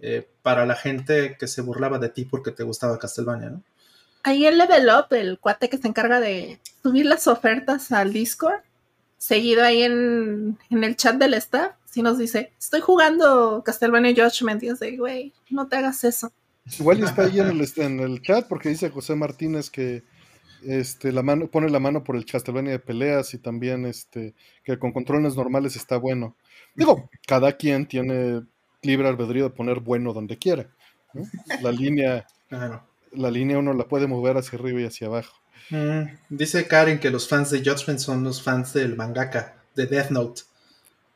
eh, para la gente que se burlaba de ti porque te gustaba Castlevania, ¿no? Ahí el Level Up, el cuate que se encarga de subir las ofertas al Discord, seguido ahí en, el chat del staff, si nos dice, estoy jugando Castlevania Judgment, y es de, güey, no te hagas eso. Igual está ahí en el, en el chat porque dice José Martínez que este, la mano, pone la mano por el Castlevania de peleas y también este, que con controles normales está bueno. Digo, cada quien tiene libre albedrío de poner bueno donde quiera. La línea, la línea uno la puede mover hacia arriba y hacia abajo. Mm, dice Karen que los fans de Judgment son los fans del mangaka, de Death Note.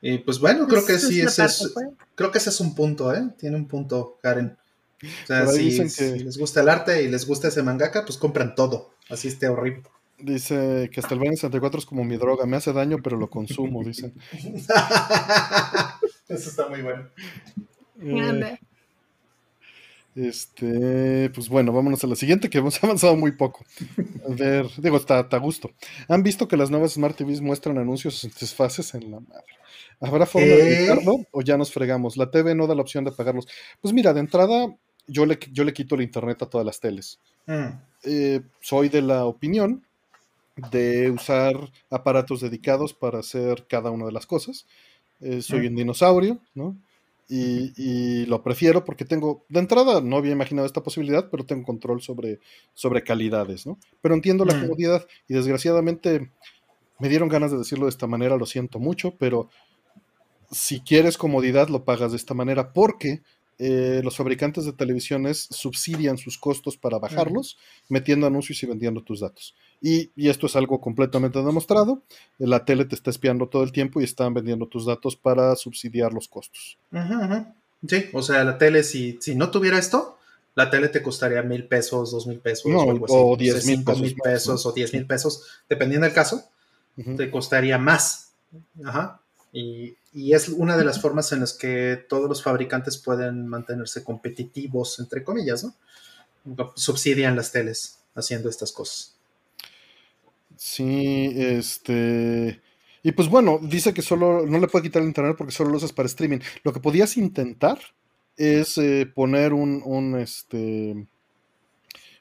Y pues bueno, creo que sí, ese es, pues. creo que ese es un punto, ¿eh? Tiene un punto, Karen. O sea, si, les gusta el arte y les gusta ese mangaka, pues compran todo. Así esté horrible. Dice que hasta el 64 es como mi droga, me hace daño, pero lo consumo, dicen. Eso está muy bueno. Eh, este, pues bueno, vámonos a la siguiente, que hemos avanzado muy poco. A ver, digo, está, a gusto. ¿Han visto que las nuevas Smart TVs muestran anuncios en fases en la madre? ¿Habrá forma de evitarlo o ya nos fregamos? La TV no da la opción de pagarlos. Pues mira, de entrada, yo le, yo le quito el internet a todas las teles. Mm. Eh, soy de la opinión de usar aparatos dedicados para hacer cada una de las cosas. Eh, soy mm. un dinosaurio, ¿no? Y, lo prefiero porque tengo, de entrada no había imaginado esta posibilidad, pero tengo control sobre, sobre calidades, ¿no? Pero entiendo la mm. comodidad y desgraciadamente me dieron ganas de decirlo de esta manera, lo siento mucho, pero si quieres comodidad lo pagas de esta manera porque eh, los fabricantes de televisiones subsidian sus costos para bajarlos, metiendo anuncios y vendiendo tus datos. Y, esto es algo completamente demostrado. La tele te está espiando todo el tiempo y están vendiendo tus datos para subsidiar los costos. Sí, o sea, la tele, si, si no tuviera esto, la tele te costaría mil pesos, dos mil pesos, o, diez mil pesos, o diez mil pesos, dependiendo del caso, te costaría más. Ajá. Y, es una de las formas en las que todos los fabricantes pueden mantenerse competitivos, entre comillas, ¿no? Subsidian las teles haciendo estas cosas. Sí, este... Y pues bueno, dice que solo no le puede quitar el internet porque solo lo usas para streaming. Lo que podías intentar es eh, poner un, un este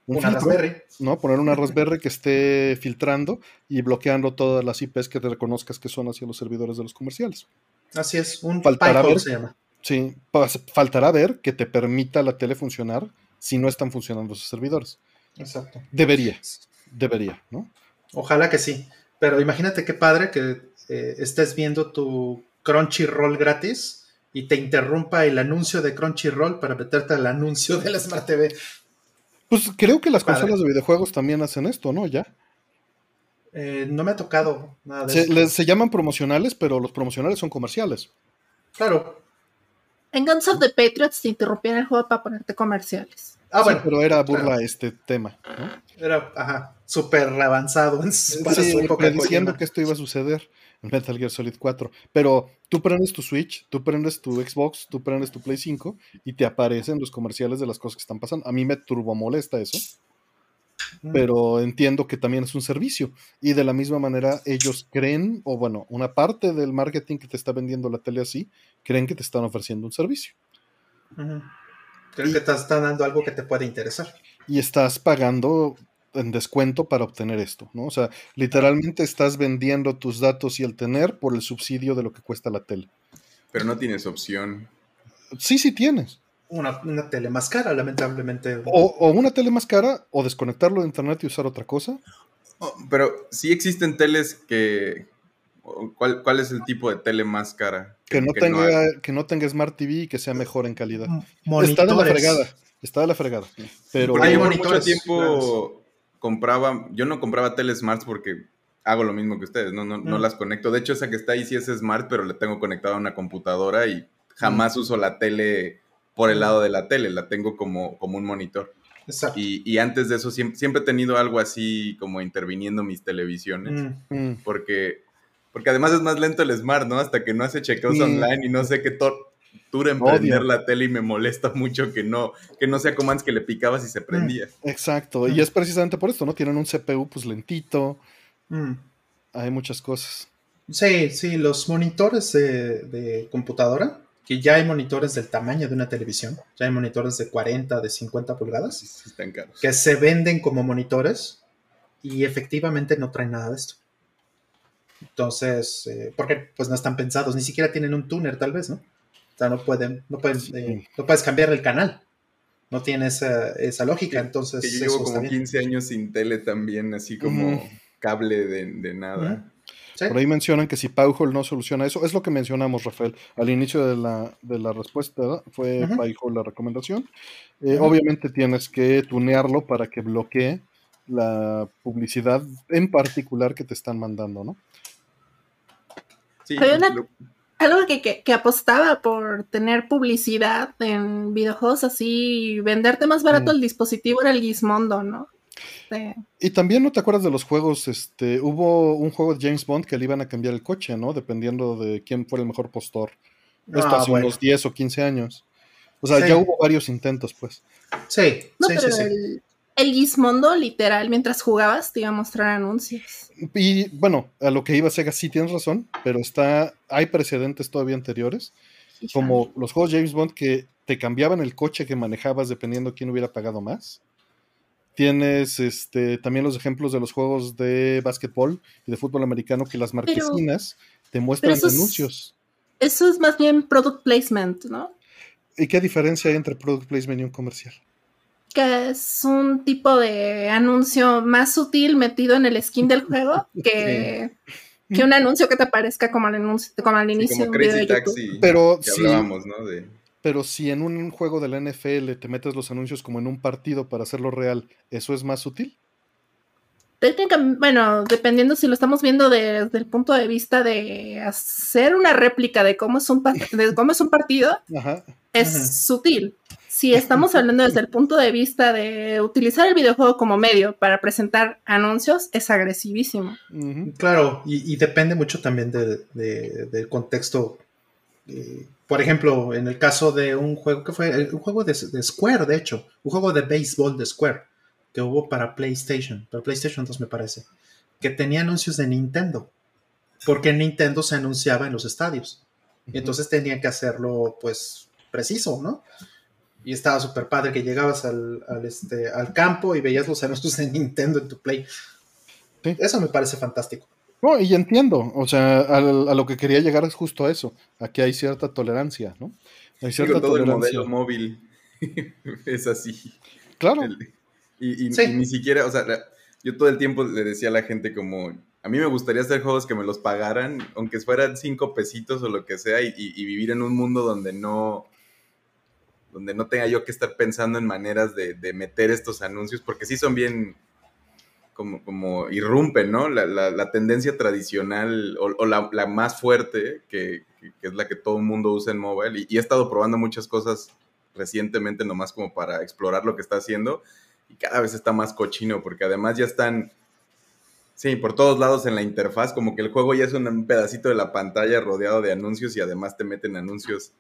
una Raspberry. ¿no? Poner una Raspberry que esté filtrando y bloqueando todas las IPs que te reconozcas que son hacia los servidores de los comerciales. Así es, un faltará ver, se llama. Sí, faltará ver que te permita la tele funcionar si no están funcionando esos servidores. Exacto. Debería, debería, ¿no? Ojalá que sí. Pero imagínate qué padre que eh, estés viendo tu Crunchyroll gratis y te interrumpa el anuncio de Crunchyroll para meterte al anuncio de la Smart TV. Pues creo que las consolas de videojuegos también hacen esto, ¿no? Ya. Eh, no me ha tocado nada de se, se llaman promocionales, pero los promocionales son comerciales. Claro. En Guns of the Patriots te interrumpían el juego para ponerte comerciales. Ah, bueno. pero era burla este tema. Era, ajá, súper avanzado en sí, diciendo que esto iba a suceder. Metal Gear Solid 4. Pero tú prendes tu Switch, tú prendes tu Xbox, tú prendes tu Play 5 y te aparecen los comerciales de las cosas que están pasando. A mí me turbo molesta eso. Mm. Pero entiendo que también es un servicio. Y de la misma manera, ellos creen, o bueno, una parte del marketing que te está vendiendo la tele así, creen que te están ofreciendo un servicio. Creen que te están dando algo que te puede interesar. Y estás pagando en descuento para obtener esto, ¿no? O sea, literalmente estás vendiendo tus datos y el tener por el subsidio de lo que cuesta la tele. Pero no tienes opción. Sí, sí tienes. Una, tele más cara, lamentablemente. O, una tele más cara, o desconectarlo de internet y usar otra cosa. Oh, pero sí existen teles que... ¿Cuál, ¿Cuál, es el tipo de tele más cara? Que, no, tenga, que no tenga Smart TV y que sea mejor en calidad. Está de la fregada. Está de la fregada. Pero hay mucho tiempo compraba, yo no compraba tele smart porque hago lo mismo que ustedes, no, no, no mm. las conecto. De hecho, esa que está ahí sí es smart, pero la tengo conectada a una computadora y jamás mm. uso la tele por el lado de la tele, la tengo como, como un monitor. Exacto. Y, antes de eso siempre, siempre, he tenido algo así como interviniendo mis televisiones, porque, porque además es más lento el smart, ¿no? Hasta que no hace chequeos online y no sé qué tortura en prender la tele y me molesta mucho que no, que no sea como antes que le picabas y se prendía. Mm, exacto, y mm. es precisamente por esto, ¿no? Tienen un CPU pues lentito, mm. hay muchas cosas. Sí, sí, los monitores de, computadora, que ya hay monitores del tamaño de una televisión, ya hay monitores de 40, de 50 pulgadas, están caros. que se venden como monitores y efectivamente no traen nada de esto. Entonces, eh, porque pues no están pensados, ni siquiera tienen un tuner tal vez, ¿no? O sea, no pueden, no pueden, eh, no puedes cambiar el canal. No tiene esa, lógica, entonces. yo llevo como 15 años sin tele también, así como cable de, nada. Por ahí mencionan que si Pauhol no soluciona eso, es lo que mencionamos, Rafael, al inicio de la, de la respuesta, fue uh la recomendación. Eh, obviamente tienes que tunearlo para que bloquee la publicidad en particular que te están mandando, ¿no? Algo que, apostaba por tener publicidad en videojuegos así, venderte más barato mm. el dispositivo era el Gizmondo, ¿no? Y también no te acuerdas de los juegos, este, hubo un juego de James Bond que le iban a cambiar el coche, ¿no? Dependiendo de quién fue el mejor postor. Esto ah, hace unos 10 o 15 años. O sea, ya hubo varios intentos, pues. Sí, sí, sí, el, el Gizmondo, literal, mientras jugabas, te iba a mostrar anuncios. Y bueno, a lo que iba Sega, sí tienes razón, pero está, hay precedentes todavía anteriores, como los juegos James Bond que te cambiaban el coche que manejabas dependiendo quién hubiera pagado más. Tienes este, también los ejemplos de los juegos de básquetbol y de fútbol americano que las marquesinas te muestran anuncios. eso es más bien product placement, ¿no? ¿Y qué diferencia hay entre product placement y un comercial? Que es un tipo de anuncio más sutil metido en el skin del juego que, que un anuncio que te parezca como al, anuncio, como al inicio de un video de YouTube. Pero si, pero si en un juego de la NFL te metes los anuncios como en un partido para hacerlo real, ¿eso es más sutil? bueno, dependiendo si lo estamos viendo desde el punto de vista de hacer una réplica de cómo es un, de cómo es un partido, es sutil si estamos hablando desde el punto de vista de utilizar el videojuego como medio para presentar anuncios, es agresivísimo. Claro, y, depende mucho también del contexto. Eh, por ejemplo, en el caso de un juego que fue un juego de, Square, de hecho, un juego de béisbol de Square que hubo para PlayStation, para PlayStation 2 me parece, que tenía anuncios de Nintendo, porque Nintendo se anunciaba en los estadios. Y entonces tenían que hacerlo, pues, preciso, ¿no? Y estaba súper padre que llegabas al, este, al campo y veías los anuncios de Nintendo en tu Play. Eso me parece fantástico. No, y entiendo, o sea, a, lo que quería llegar es justo a eso, aquí hay cierta tolerancia, ¿no? Hay cierta todo el modelo móvil es así. Claro. y, ni siquiera, o sea, yo todo el tiempo le decía a la gente como, a mí me gustaría hacer juegos que me los pagaran, aunque fueran cinco pesitos o lo que sea, y vivir en un mundo donde no donde no tenga yo que estar pensando en maneras de, meter estos anuncios, porque sí son bien como, como irrumpen, ¿no? La, tendencia tradicional o, la, más fuerte, que, es la que todo el mundo usa en mobile, y, he estado probando muchas cosas recientemente nomás como para explorar lo que está haciendo, y cada vez está más cochino, porque además ya están... Sí, por todos lados en la interfaz, como que el juego ya es un pedacito de la pantalla rodeado de anuncios y además te meten anuncios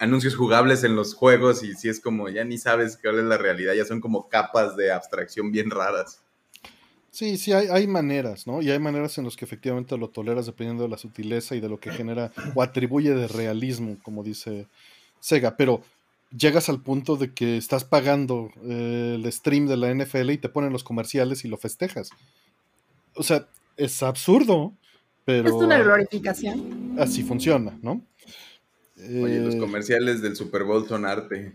anuncios jugables en los juegos y si es como ya ni sabes cuál es la realidad, ya son como capas de abstracción bien raras. Sí, sí, hay, hay maneras, ¿no? Y hay maneras en las que efectivamente lo toleras dependiendo de la sutileza y de lo que genera o atribuye de realismo, como dice Sega, pero llegas al punto de que estás pagando eh, el stream de la NFL y te ponen los comerciales y lo festejas. O sea, es absurdo, pero... Es una glorificación. Así funciona, ¿no? Oye, los eh, comerciales del Super Bowl son arte.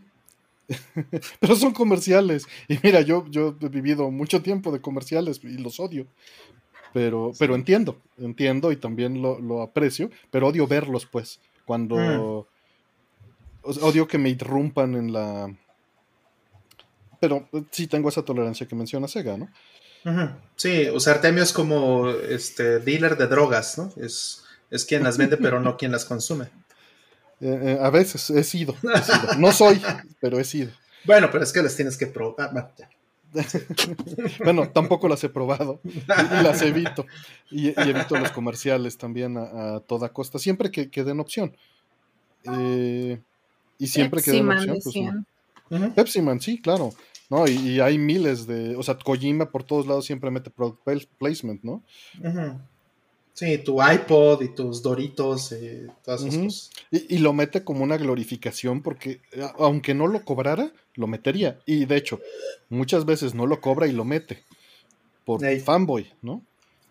Pero son comerciales. Y mira, yo, yo he vivido mucho tiempo de comerciales y los odio. Pero, pero entiendo, entiendo y también lo, aprecio, pero odio verlos, pues, cuando... Mm. Odio que me interrumpan en la... Pero sí tengo esa tolerancia que menciona Sega, ¿no? Sí, o sea, Artemio es como este dealer de drogas, ¿no? Es, es quien las vende, pero no quien las consume. Eh, eh, a veces he sido, No soy, pero he sido. Bueno, pero es que las tienes que probar. bueno, tampoco las he probado y, las evito. Y, evito los comerciales también a, toda costa, siempre que, que, den opción. Eh, y siempre queda una opción. Pues, Pepsi Man, sí, claro. ¿no? Y, hay miles de, o sea, Kojima por todos lados siempre mete product placement, ¿no? Sí, tu iPod y tus Doritos y todas esas cosas. Y, lo mete como una glorificación porque aunque no lo cobrara, lo metería. Y de hecho, muchas veces no lo cobra y lo mete por fanboy, ¿no?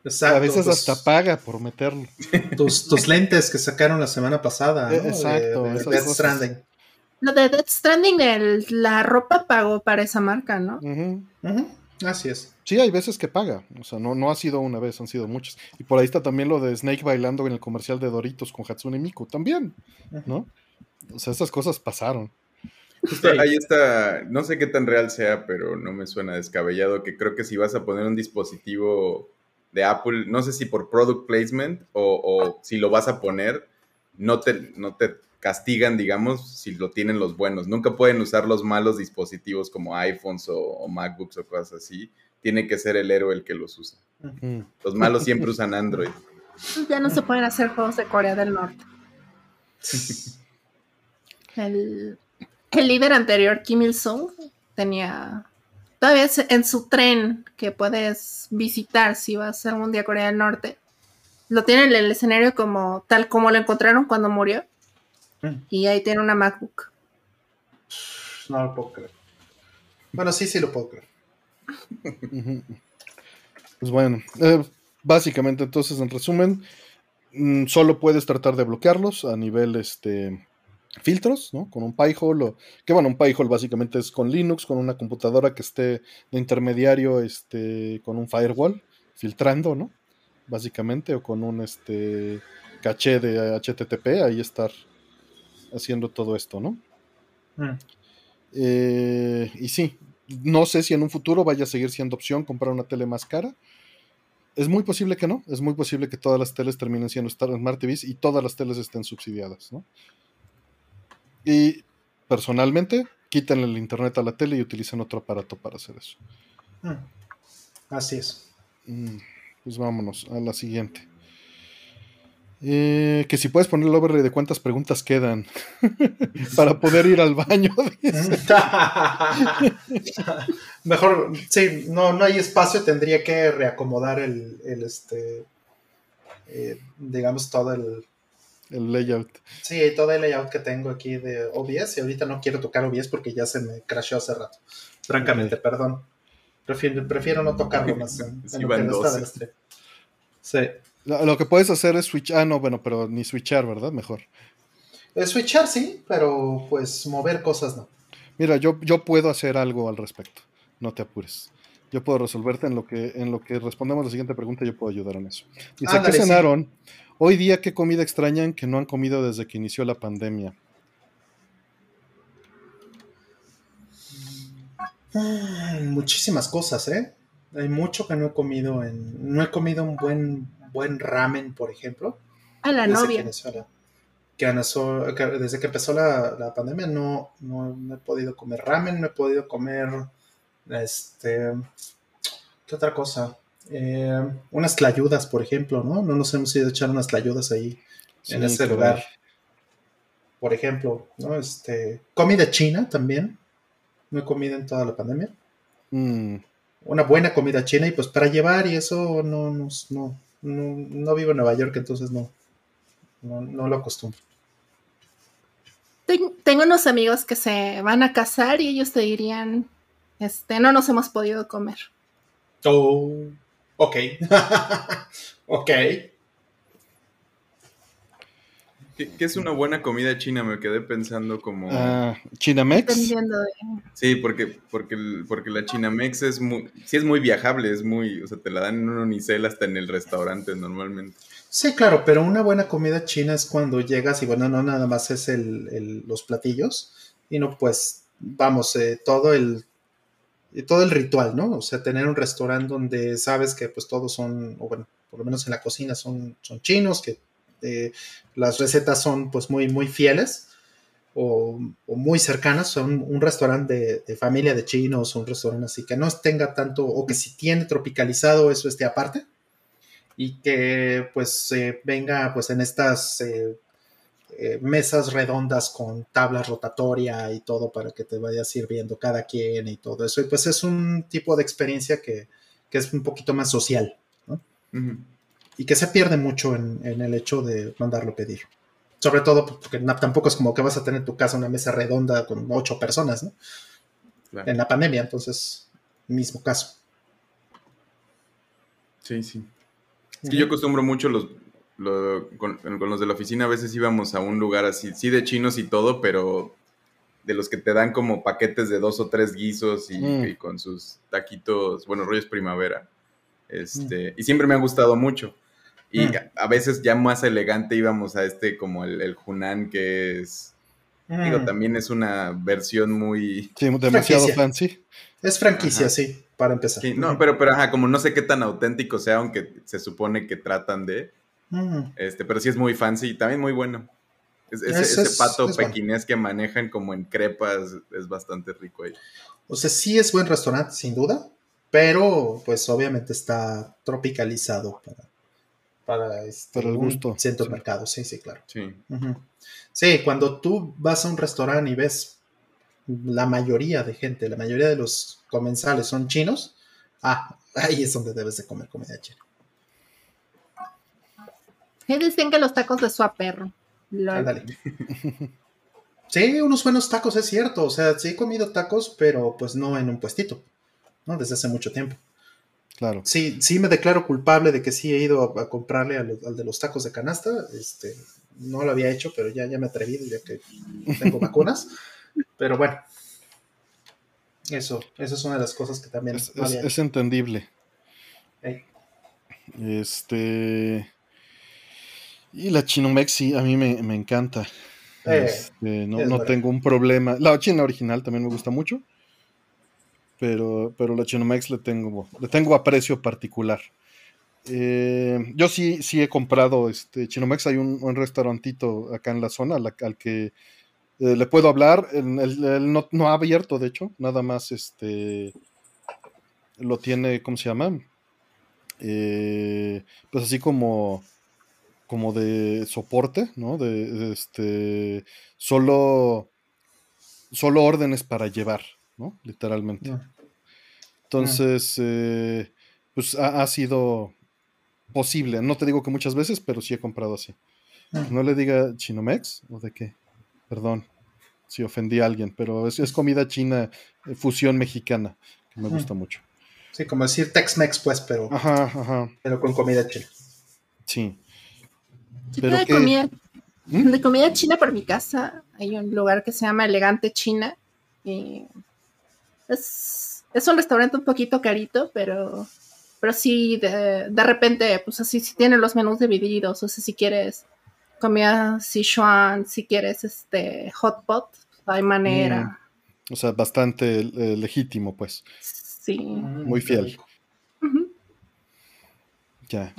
Exacto, a veces pues hasta paga por meterlo. Tus, lentes que sacaron la semana pasada. ¿no? Exacto. De, Stranding. Lo de Death Stranding, la ropa pagó para esa marca, ¿no? Así es. Sí, hay veces que paga. O sea, no, no ha sido una vez, han sido muchas. Y por ahí está también lo de Snake bailando en el comercial de Doritos con Hatsune Miku. También, ¿no? O sea, esas cosas pasaron. ahí está, no sé qué tan real sea, pero no me suena descabellado que creo que si vas a poner un dispositivo de Apple, no sé si por product placement o, o si lo vas a poner, no te, no te castigan, digamos, si lo tienen los buenos. Nunca pueden usar los malos dispositivos como iPhones o, MacBooks o cosas así. Tiene que ser el héroe el que los usa. Los malos siempre usan Android. Ya no se pueden hacer juegos de Corea del Norte. el, líder anterior, Kim Il-sung, tenía todavía en su tren que puedes visitar si vas algún día a Corea del Norte. Lo tiene en el escenario como tal como lo encontraron cuando murió y ahí tiene una MacBook. No lo puedo creer. Bueno, sí, sí lo puedo creer. pues bueno, eh, básicamente entonces en resumen, mm, solo puedes tratar de bloquearlos a nivel este filtros, ¿no? Con un Pi-hole, que bueno, un Pi-hole básicamente es con Linux, con una computadora que esté de intermediario, este, con un firewall, filtrando, ¿no? Básicamente, o con un este caché de HTTP, ahí estar haciendo todo esto, ¿no? Mm. Eh, y sí, no sé si en un futuro vaya a seguir siendo opción comprar una tele más cara. Es muy posible que no, es muy posible que todas las teles terminen siendo Smart TVs y todas las teles estén subsidiadas, ¿no? Y personalmente, quítenle el internet a la tele y utilicen otro aparato para hacer eso. Mm. Así es. Mm, pues vámonos a la siguiente. Eh, que si puedes poner el overlay de cuántas preguntas quedan para poder ir al baño. Mejor, sí, no, no hay espacio, tendría que reacomodar el, este, eh, digamos, todo el... El layout. Sí, todo el layout que tengo aquí de OBS y ahorita no quiero tocar OBS porque ya se me crashó hace rato. Francamente, perdón. Prefiero, prefiero no tocarlo más en, lo que no está del stream. Sí. Lo, que puedes hacer es switch. Ah, no, bueno, pero ni switchar, ¿verdad? Mejor. Eh, switchar sí, pero pues mover cosas no. Mira, yo, yo puedo hacer algo al respecto. No te apures. Yo puedo resolverte en lo que en lo que respondemos la siguiente pregunta, yo puedo ayudar en eso. Dice, ¿qué cenaron? Hoy día, ¿qué comida extrañan que no han comido desde que inició la pandemia? Muchísimas cosas, ¿eh? Hay mucho que no he comido en... No he comido un buen buen ramen, por ejemplo. A la novia. Que, desde que empezó la, pandemia no, no, he podido comer ramen, no he podido comer, este, ¿qué otra cosa? Eh, unas tlayudas, por ejemplo, ¿no? No nos hemos ido a echar unas tlayudas ahí, en ese lugar. Por ejemplo, ¿no? Este, comida china también. No he comido en toda la pandemia. Mm. Una buena comida china y pues para llevar y eso no, no, no, no, vivo en Nueva York, entonces no, no, lo acostumbro. Tengo unos amigos que se van a casar y ellos te dirían, este, no nos hemos podido comer. Oh, ok. ok. ¿Qué, es una buena comida china? Me quedé pensando como... Uh, ¿Chinamex? Sí, porque, porque, porque la Chinamex es muy... Sí es muy viajable, es muy... O sea, te la dan en un unicel hasta en el restaurante normalmente. Sí, claro, pero una buena comida china es cuando llegas y bueno, no nada más es el, los platillos, sino pues, vamos, eh, todo el todo el ritual, ¿no? O sea, tener un restaurante donde sabes que pues todos son, o bueno, por lo menos en la cocina son, son chinos, que este, las recetas son pues muy, muy fieles o, muy cercanas. Son un restaurante de, familia de chinos, un restaurante así que no tenga tanto, o que si tiene tropicalizado eso esté aparte y que pues venga pues en estas, eh, eh, mesas redondas con tablas rotatoria y todo para que te vayas sirviendo cada quien y todo eso. Y pues es un tipo de experiencia que, es un poquito más social. Y que se pierde mucho en, el hecho de mandarlo pedir. Sobre todo porque tampoco es como que vas a tener en tu casa una mesa redonda con ocho personas, ¿no? En la pandemia, entonces, mismo caso. Sí, sí. Es que yo acostumbro mucho los, con, los de la oficina, a veces íbamos a un lugar así, sí de chinos y todo, pero de los que te dan como paquetes de dos o tres guisos y, mm. con sus taquitos, bueno, rollos primavera. Este, mm. Y siempre me ha gustado mucho. Y mm. a veces ya más elegante íbamos a este como el, el Hunan, que es... Digo, también es una versión muy... Sí, demasiado fancy. Es franquicia, sí para empezar. no, pero, pero ajá, como no sé qué tan auténtico sea, aunque se supone que tratan de. Este, pero sí es muy fancy y también muy bueno. ese, pato pequinés que manejan como en crepas es bastante rico ahí. O sea, sí es buen restaurante, sin duda, pero pues obviamente está tropicalizado para, para, este, el gusto. centro mercado, sí, sí, claro. Sí. sí, cuando tú vas a un restaurante y ves la mayoría de gente, la mayoría de los comensales son chinos, ah, ahí es donde debes de comer comida china. Y dicen que los tacos de su perro. sí, unos buenos tacos, es cierto. O sea, sí he comido tacos, pero pues no en un puestito, ¿no? Desde hace mucho tiempo. Claro. Sí, sí me declaro culpable de que sí he ido a, comprarle al, de los tacos de canasta. Este, no lo había hecho, pero ya, ya me he atrevido ya que tengo vacunas. Pero bueno, eso, eso es una de las cosas que también es, entendible. Este. Y la Chinomexi a mí me, encanta. Eh, este, no, tengo un problema. La China original también me gusta mucho. Pero, pero la Chinomex le tengo, le tengo aprecio particular. Eh, yo sí, sí he comprado este Chinomex. Hay un, un restaurantito acá en la zona al que eh, le puedo hablar, él, no, ha abierto, de hecho, nada más este lo tiene, ¿cómo se llama? Eh, pues así como como de soporte, ¿no? De, este solo solo órdenes para llevar, ¿no? Literalmente. Entonces, eh, pues ha, sido posible. No te digo que muchas veces, pero sí he comprado así. No le diga Chinomex o de qué. Perdón si ofendí a alguien, pero es, comida china, eh, fusión mexicana, que me gusta mucho. Sí, como decir Tex-Mex, pues, pero, pero con comida china. Sí. pero de, comida, ¿Mm? de comida china por mi casa hay un lugar que se llama Elegante China. Y es, un restaurante un poquito carito, pero, pero sí, de, de repente, pues así, sí tiene los menús divididos. O sea, si quieres comida Sichuan, si quieres este hot pot, hay manera. Mm. O sea, bastante eh, legítimo, pues. Sí. Muy fiel. Ya.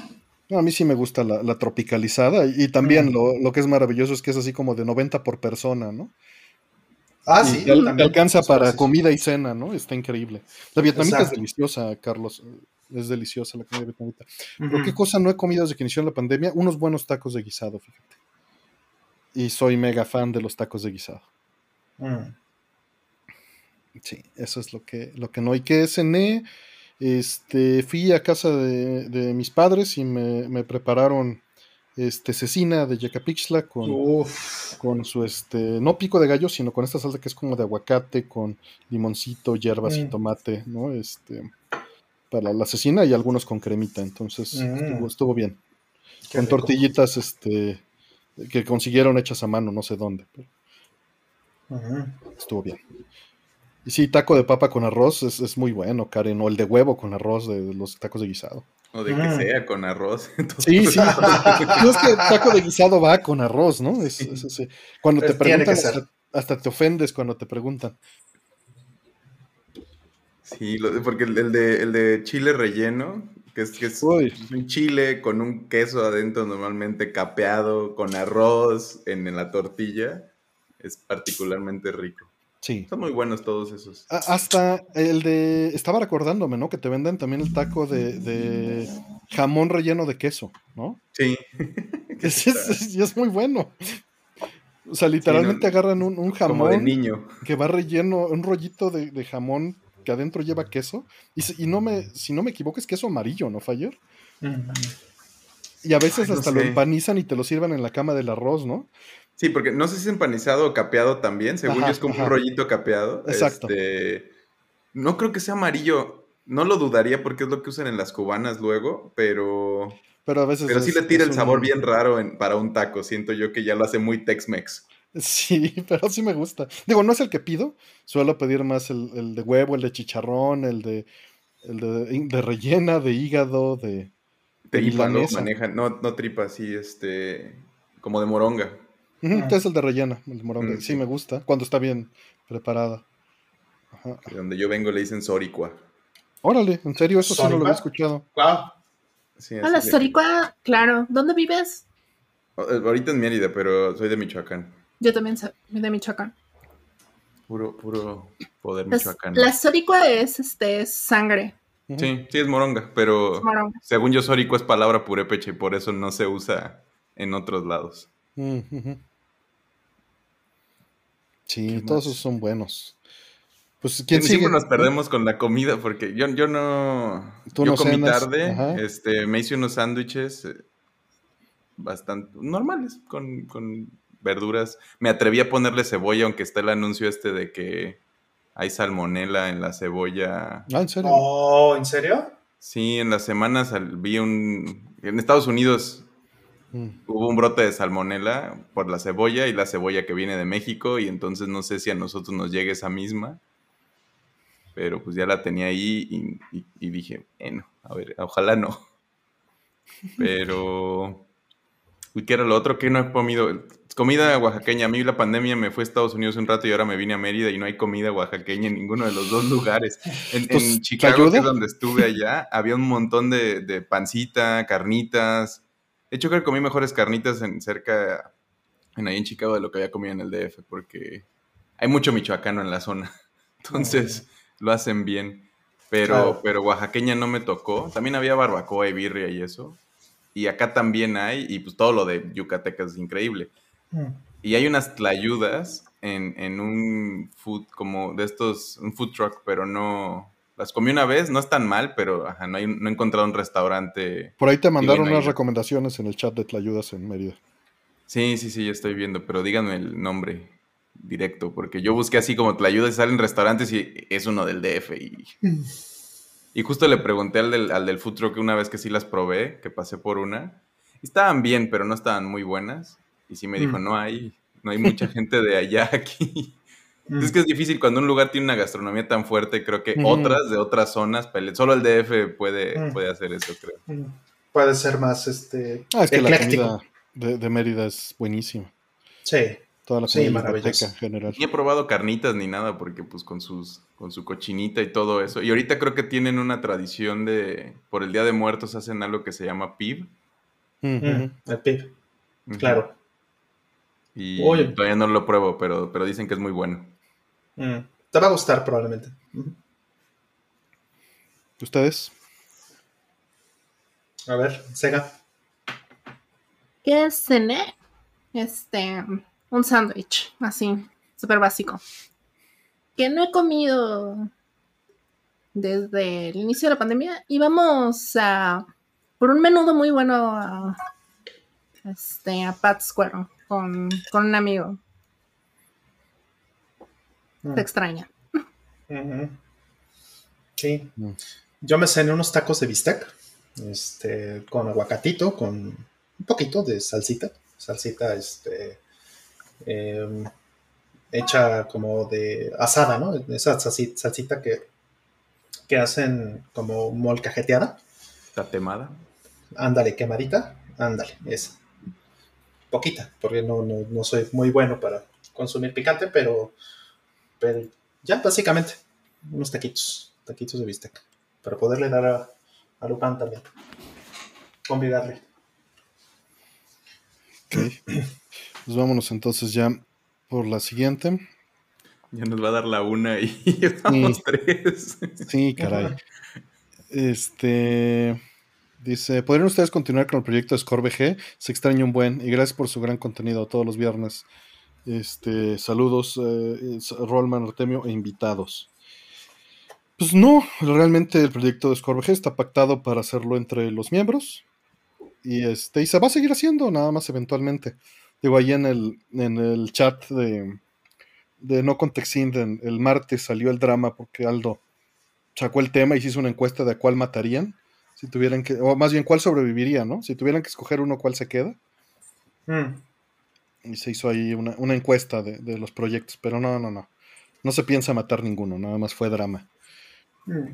a mí sí me gusta la, tropicalizada y, también lo, que es maravilloso es que es así como de 90 por persona, ¿no? Ah, sí. Te, alcanza para comida y cena, ¿no? Está increíble. La vietnamita es deliciosa, Carlos. Es deliciosa la comida vietnamita. Pero qué cosa no he comido desde que inició la pandemia. Unos buenos tacos de guisado, fíjate. Y soy mega fan de los tacos de guisado. Mm. Sí, eso es lo que, lo que no. ¿Y que cené? Este, fui a casa de, mis padres y me, prepararon este, cecina de yacapixla con, con su, este, no pico de gallo, sino con esta salsa que es como de aguacate, con limoncito, hierbas y mm. tomate, ¿no? Este, para la cecina y algunos con cremita, entonces mm. estuvo, bien. con tortillitas, este, que consiguieron hechas a mano, no sé dónde. Pero... Estuvo bien. Y sí, taco de papa con arroz es, muy bueno, Karen. O el de huevo con arroz de, los tacos de guisado. O de que mm. sea con arroz. Sí, sí. no es que taco de guisado va con arroz, ¿no? Cuando te preguntan, hasta, te ofendes cuando te preguntan. Sí, porque el, de, el de chile relleno, que es, que es un chile con un queso adentro normalmente capeado, con arroz en la tortilla es particularmente rico. Sí. Son muy buenos todos esos. hasta el de. Estaba recordándome, ¿no? Que te venden también el taco de, jamón relleno de queso, ¿no? Sí. Y es, muy bueno. O sea, literalmente agarran un, jamón de niño. que va relleno, un rollito de, jamón que adentro lleva queso. Y, no me, si no me equivoco, es queso amarillo, ¿no, Fayer? Y a veces hasta lo empanizan y te lo sirvan en la cama del arroz, ¿no? Sí, porque no sé si es empanizado o capeado también. Según yo es como un rollito capeado. Exacto. Este, no creo que sea amarillo. No lo dudaría porque es lo que usan en las cubanas luego, pero... Pero a veces... Pero sí le tira el sabor bien raro para un taco. Siento yo que ya lo hace muy Tex-Mex. Sí, pero sí me gusta. Digo, no es el que pido. Suelo pedir más el, de huevo, el de chicharrón, el de, el de, rellena, de hígado, de... Tripa, ¿no? Manejan, no, no tripa, sí, este... Como de moronga. Este es el de rellena, el de moronga. Mm, sí, me gusta, cuando está bien preparada. De donde yo vengo le dicen soricua. Órale, en serio, eso sí no lo había escuchado. Wow. Hola, soricua, claro. ¿Dónde vives? Eh, ahorita en Mérida, pero soy de Michoacán. Yo también soy de Michoacán. Puro, puro poder Michoacán. La soricua es este sangre. Sí, sí es moronga, pero según yo soricua es palabra purépecha y por eso no se usa en otros lados. Sí, todos esos son buenos. Pues, ¿quién Siempre nos perdemos con la comida porque yo, yo no. yo comí tarde, este, me hice unos sándwiches eh, bastante normales con, verduras. Me atreví a ponerle cebolla, aunque está el anuncio este de que hay salmonela en la cebolla. Ah, ¿en serio? Oh, ¿en serio? Sí, en las semanas vi un. En Estados Unidos mm. hubo un brote de salmonela por la cebolla y la cebolla que viene de México, y entonces no sé si a nosotros nos llegue esa misma pero pues ya la tenía ahí y, dije, bueno, a ver, ojalá no. Pero, ¿y qué era lo otro que no he comido? Comida oaxaqueña. A mí la pandemia me fue a Estados Unidos un rato y ahora me vine a Mérida y no hay comida oaxaqueña en ninguno de los dos lugares. En, Chicago, que es donde estuve allá, había un montón de, pancita, carnitas. De hecho, creo que comí mejores carnitas en cerca, en ahí en Chicago, de lo que había comido en el DF, porque hay mucho michoacano en la zona. Entonces, lo hacen bien. Pero, pero oaxaqueña no me tocó. También había barbacoa y birria y eso. Y acá también hay, y pues todo lo de Yucatecas es increíble. Mm. Y hay unas tlayudas en, en, un food, como de estos, un food truck, pero no. Las comí una vez, no están mal, pero ajá, no, hay, no he encontrado un restaurante. Por ahí te mandaron unas recomendaciones en el chat de tlayudas en Mérida. Sí, sí, sí, ya estoy viendo, pero díganme el nombre directo, porque yo busqué así como te la ayuda y salen restaurantes y es uno del DF. Y, y justo le pregunté al del, al del food truck una vez que sí las probé, que pasé por una. estaban bien, pero no estaban muy buenas. Y sí me dijo, mm. no hay, no hay mucha gente de allá aquí. Es que es difícil cuando un lugar tiene una gastronomía tan fuerte, creo que otras de otras zonas, solo el DF puede, mm. puede hacer eso, creo. Mm. Puede ser más este ah, es que la comida de, de Mérida es buenísima. Sí. Toda la sí, en general. Ni he probado carnitas ni nada porque pues con sus con su cochinita y todo eso. Y ahorita creo que tienen una tradición de por el Día de Muertos hacen algo que se llama PIB. Mm, el PIB. Claro. Y todavía no lo pruebo, pero, pero dicen que es muy bueno. Mm, te va a gustar probablemente. ¿Ustedes? A ver, Sega. ¿Qué cené? Este, un sándwich, así, súper básico. Que no he comido desde el inicio de la pandemia. Y vamos a por un menudo muy bueno a, este, a Pat Square con, un amigo. Se mm. extraña. Sí. Mm. Yo me cené unos tacos de bistec, este, con aguacatito, con un poquito de salsita, salsita, este, Em, hecha como de asada, ¿no? Esa salsita que, que hacen como molcajeteada. Tatemada. Ándale, quemadita. Ándale, esa. Poquita, porque no, no, soy muy bueno para consumir picante, pero, pero ya, básicamente, unos taquitos, taquitos de bistec, para poderle dar a, a Lupán también, convidarle. Pues vámonos entonces ya por la siguiente. Ya nos va a dar la una y vamos tres. Sí, caray. Este dice: ¿Podrían ustedes continuar con el proyecto de ScoreBG? Se extraña un buen y gracias por su gran contenido todos los viernes. Este, saludos, eh, Rollman Artemio e invitados. Pues no, realmente el proyecto de Scorbg está pactado para hacerlo entre los miembros. Y este, y se va a seguir haciendo, nada más eventualmente. Digo, ahí en el, en el chat de, de No Contexin el martes salió el drama porque Aldo sacó el tema y se hizo una encuesta de a cuál matarían. Si tuvieran que, o más bien cuál sobreviviría, ¿no? Si tuvieran que escoger uno, ¿cuál se queda? Mm. Y se hizo ahí una, encuesta de, los proyectos, pero no, no, no. No se piensa matar ninguno, nada más fue drama. Mm.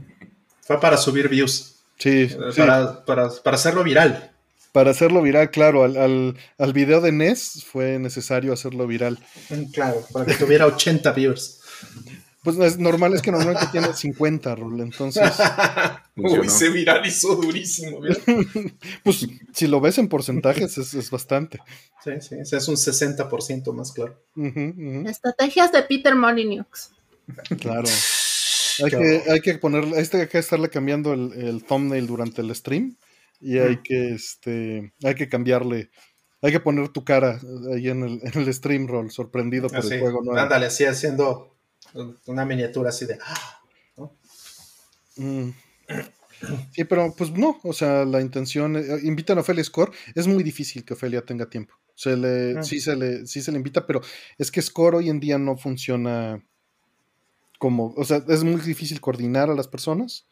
Fue para subir views. Sí, para, Para, para, hacerlo viral. Para hacerlo viral, claro, al, al, al, video de NES fue necesario hacerlo viral. Mm, claro, para que tuviera 80 views. Pues es normal, es que normalmente tiene 50, Rol, entonces. Uy, se viralizó durísimo. pues si lo ves en porcentajes es, bastante. Sí, sí, es un 60% más claro. Estrategias de Peter Molyneux. Claro. Hay que, hay que poner, este hay que estarle cambiando el, thumbnail durante el stream y hay que este hay que cambiarle hay que poner tu cara ahí en el, en el stream roll sorprendido por el juego nuevo. ándale así haciendo una miniatura así de... Mm. Sí, pero pues no, o sea, la intención, eh, invitan a Ofelia Score, es muy difícil que Ofelia tenga tiempo. Se le, ah. sí, se le, sí se le invita, pero es que Score hoy en día no funciona como, o sea, es muy difícil coordinar a las personas,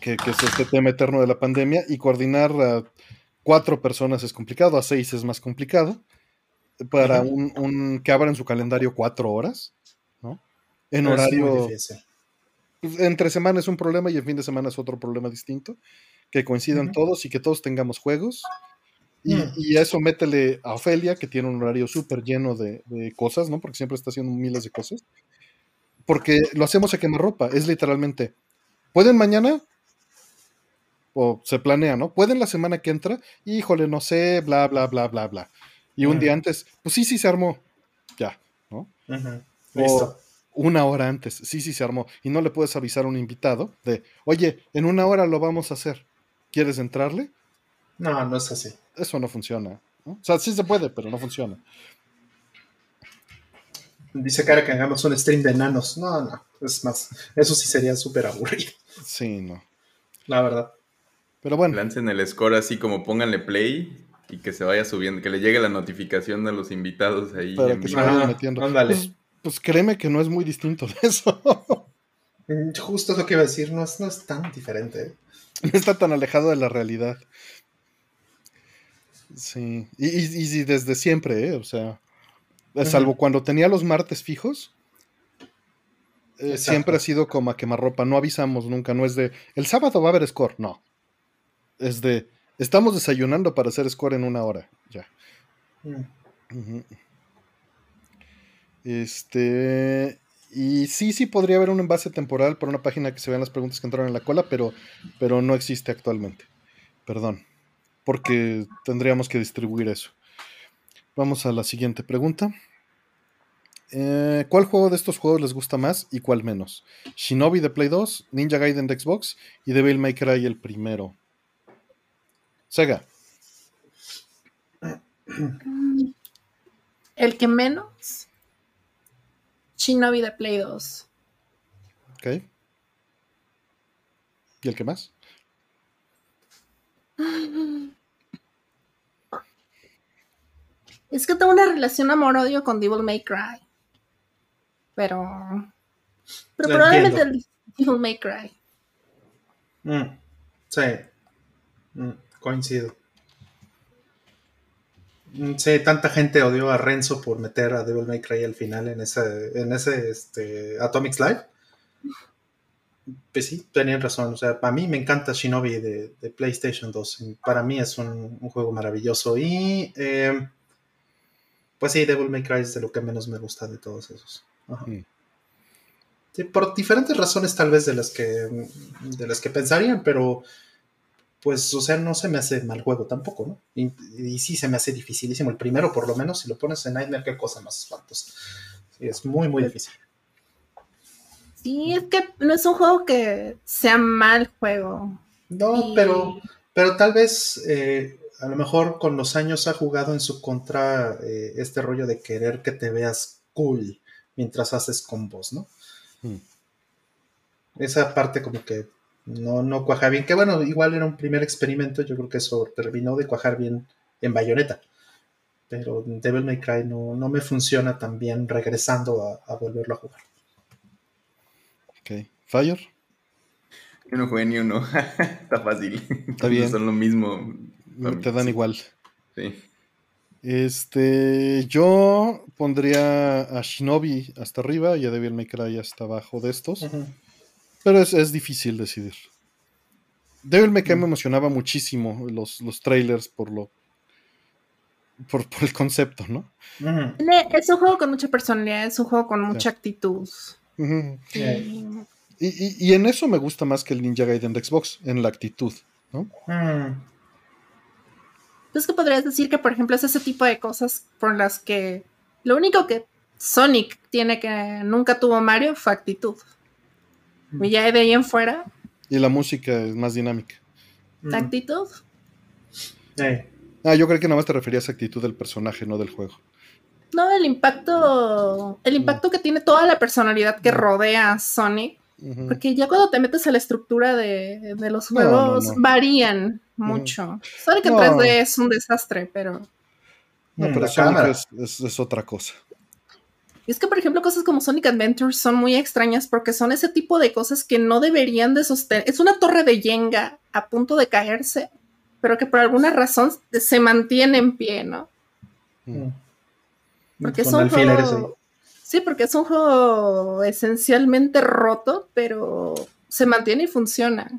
que, que es este tema eterno de la pandemia, y coordinar a cuatro personas es complicado, a seis es más complicado, para un, un, que abran su calendario cuatro horas en horario. Pues, entre semana es un problema y en fin de semana es otro problema distinto. Que coincidan todos y que todos tengamos juegos. Y, mm. y, eso métele a Ofelia, que tiene un horario súper lleno de, cosas, ¿no? Porque siempre está haciendo miles de cosas. Porque lo hacemos a quemarropa. Es literalmente, ¿pueden mañana? O se planea, ¿no? ¿Pueden la semana que entra? Híjole, no sé, bla, bla, bla, bla, bla. Y un día antes, pues sí, sí se armó. Ya, ¿no? Listo una hora antes. Sí, sí, se armó. Y no le puedes avisar a un invitado de, oye, en una hora lo vamos a hacer. ¿Quieres entrarle? No, no es así. Eso no funciona. O sea, sí se puede, pero no funciona. Dice Cara que hagamos un stream de enanos. No, no. Es más, eso sí sería súper aburrido. Sí, no. La verdad. Pero bueno. Lancen el score así como pónganle play y que se vaya subiendo, que le llegue la notificación de los invitados ahí. Para que se vayan metiendo. Ándale. Pues, pues créeme que no es muy distinto de eso. Mm, justo es lo que iba a decir, no es, tan diferente. ¿eh? No está tan alejado de la realidad. Sí, y, y, desde siempre, ¿eh? o sea, salvo cuando tenía los martes fijos, eh, siempre ha sido como a quemarropa, no avisamos nunca, no es de, el sábado va a haber score, no. Es de, estamos desayunando para hacer score en una hora, ya. Mm. Este. Y sí, sí podría haber un envase temporal por una página que se vean las preguntas que entraron en la cola, pero, pero no existe actualmente. Perdón. Porque tendríamos que distribuir eso. Vamos a la siguiente pregunta. Eh, ¿Cuál juego de estos juegos les gusta más y cuál menos? Shinobi de Play 2, Ninja Gaiden de Xbox y Devil May Cry el primero. Sega. El que menos Shinobi de Play 2. Ok. ¿Y el que más? Es que tengo una relación amor-odio con Devil May Cry. Pero. Pero probablemente el Devil May Cry. Mm, sí. Mm, coincido. Mm, sí, tanta gente odió a Renzo por meter a Devil May Cry al final en ese, en ese este, Atomic Slide. Pues sí, tenían razón. O sea, para mí me encanta Shinobi de, PlayStation 2. Para mí es un, juego maravilloso. Y eh, pues sí, Devil May Cry es de lo que menos me gusta de todos esos. Mm. Sí, por diferentes razones tal vez de las que de las que pensarían, pero pues, o sea, no se me hace mal juego tampoco, ¿no? Y, sí se me hace dificilísimo. El primero, por lo menos, si lo pones en Nightmare, qué cosa más espantosa. Sí, es muy, muy difícil. Sí, es que no es un juego que sea mal juego. No, pero, pero tal vez, eh, a lo mejor con los años ha jugado en su contra eh, este rollo de querer que te veas cool mientras haces combos, ¿no? Hmm. Esa parte como que no, no cuaja bien, que bueno, igual era un primer experimento, yo creo que eso terminó de cuajar bien en Bayonetta, pero Devil May Cry no, no me funciona tan bien regresando a, volverlo a jugar. Ok, Fire. Yo no jugué ni uno, está fácil. Está bien. Son lo mismo. Te dan igual. Sí. Este, yo pondría a Shinobi hasta arriba y a Devil May Cry hasta abajo de estos. Pero es, difícil decidir. Devil May Cry me emocionaba muchísimo los, los trailers por lo. Por, el concepto, ¿no? Es un juego con mucha personalidad, es un juego con mucha actitud. y, en eso me gusta más que el Ninja Gaiden de Xbox, en la actitud, ¿no? Entonces, ¿qué podrías decir que, por ejemplo, es ese tipo de cosas por las que lo único que Sonic tiene que nunca tuvo Mario fue actitud? Y ya de ahí en fuera. Y la música es más dinámica. ¿Actitud? Ah, yo creo que nada más te referías a actitud del personaje, no del juego. No, el impacto. El impacto que tiene toda la personalidad que rodea a Sonic. Porque ya cuando te metes a la estructura de, los juegos, varían mucho. Sonic en 3D es un desastre, pero. No, pero Sonic es, otra cosa. Y es que, por ejemplo, cosas como Sonic Adventures son muy extrañas porque son ese tipo de cosas que no deberían de sostener. Es una torre de Jenga a punto de caerse, pero que por alguna razón se mantiene en pie, ¿no? Mm. Porque es un juego... Sí, porque es un juego esencialmente roto, pero se mantiene y funciona.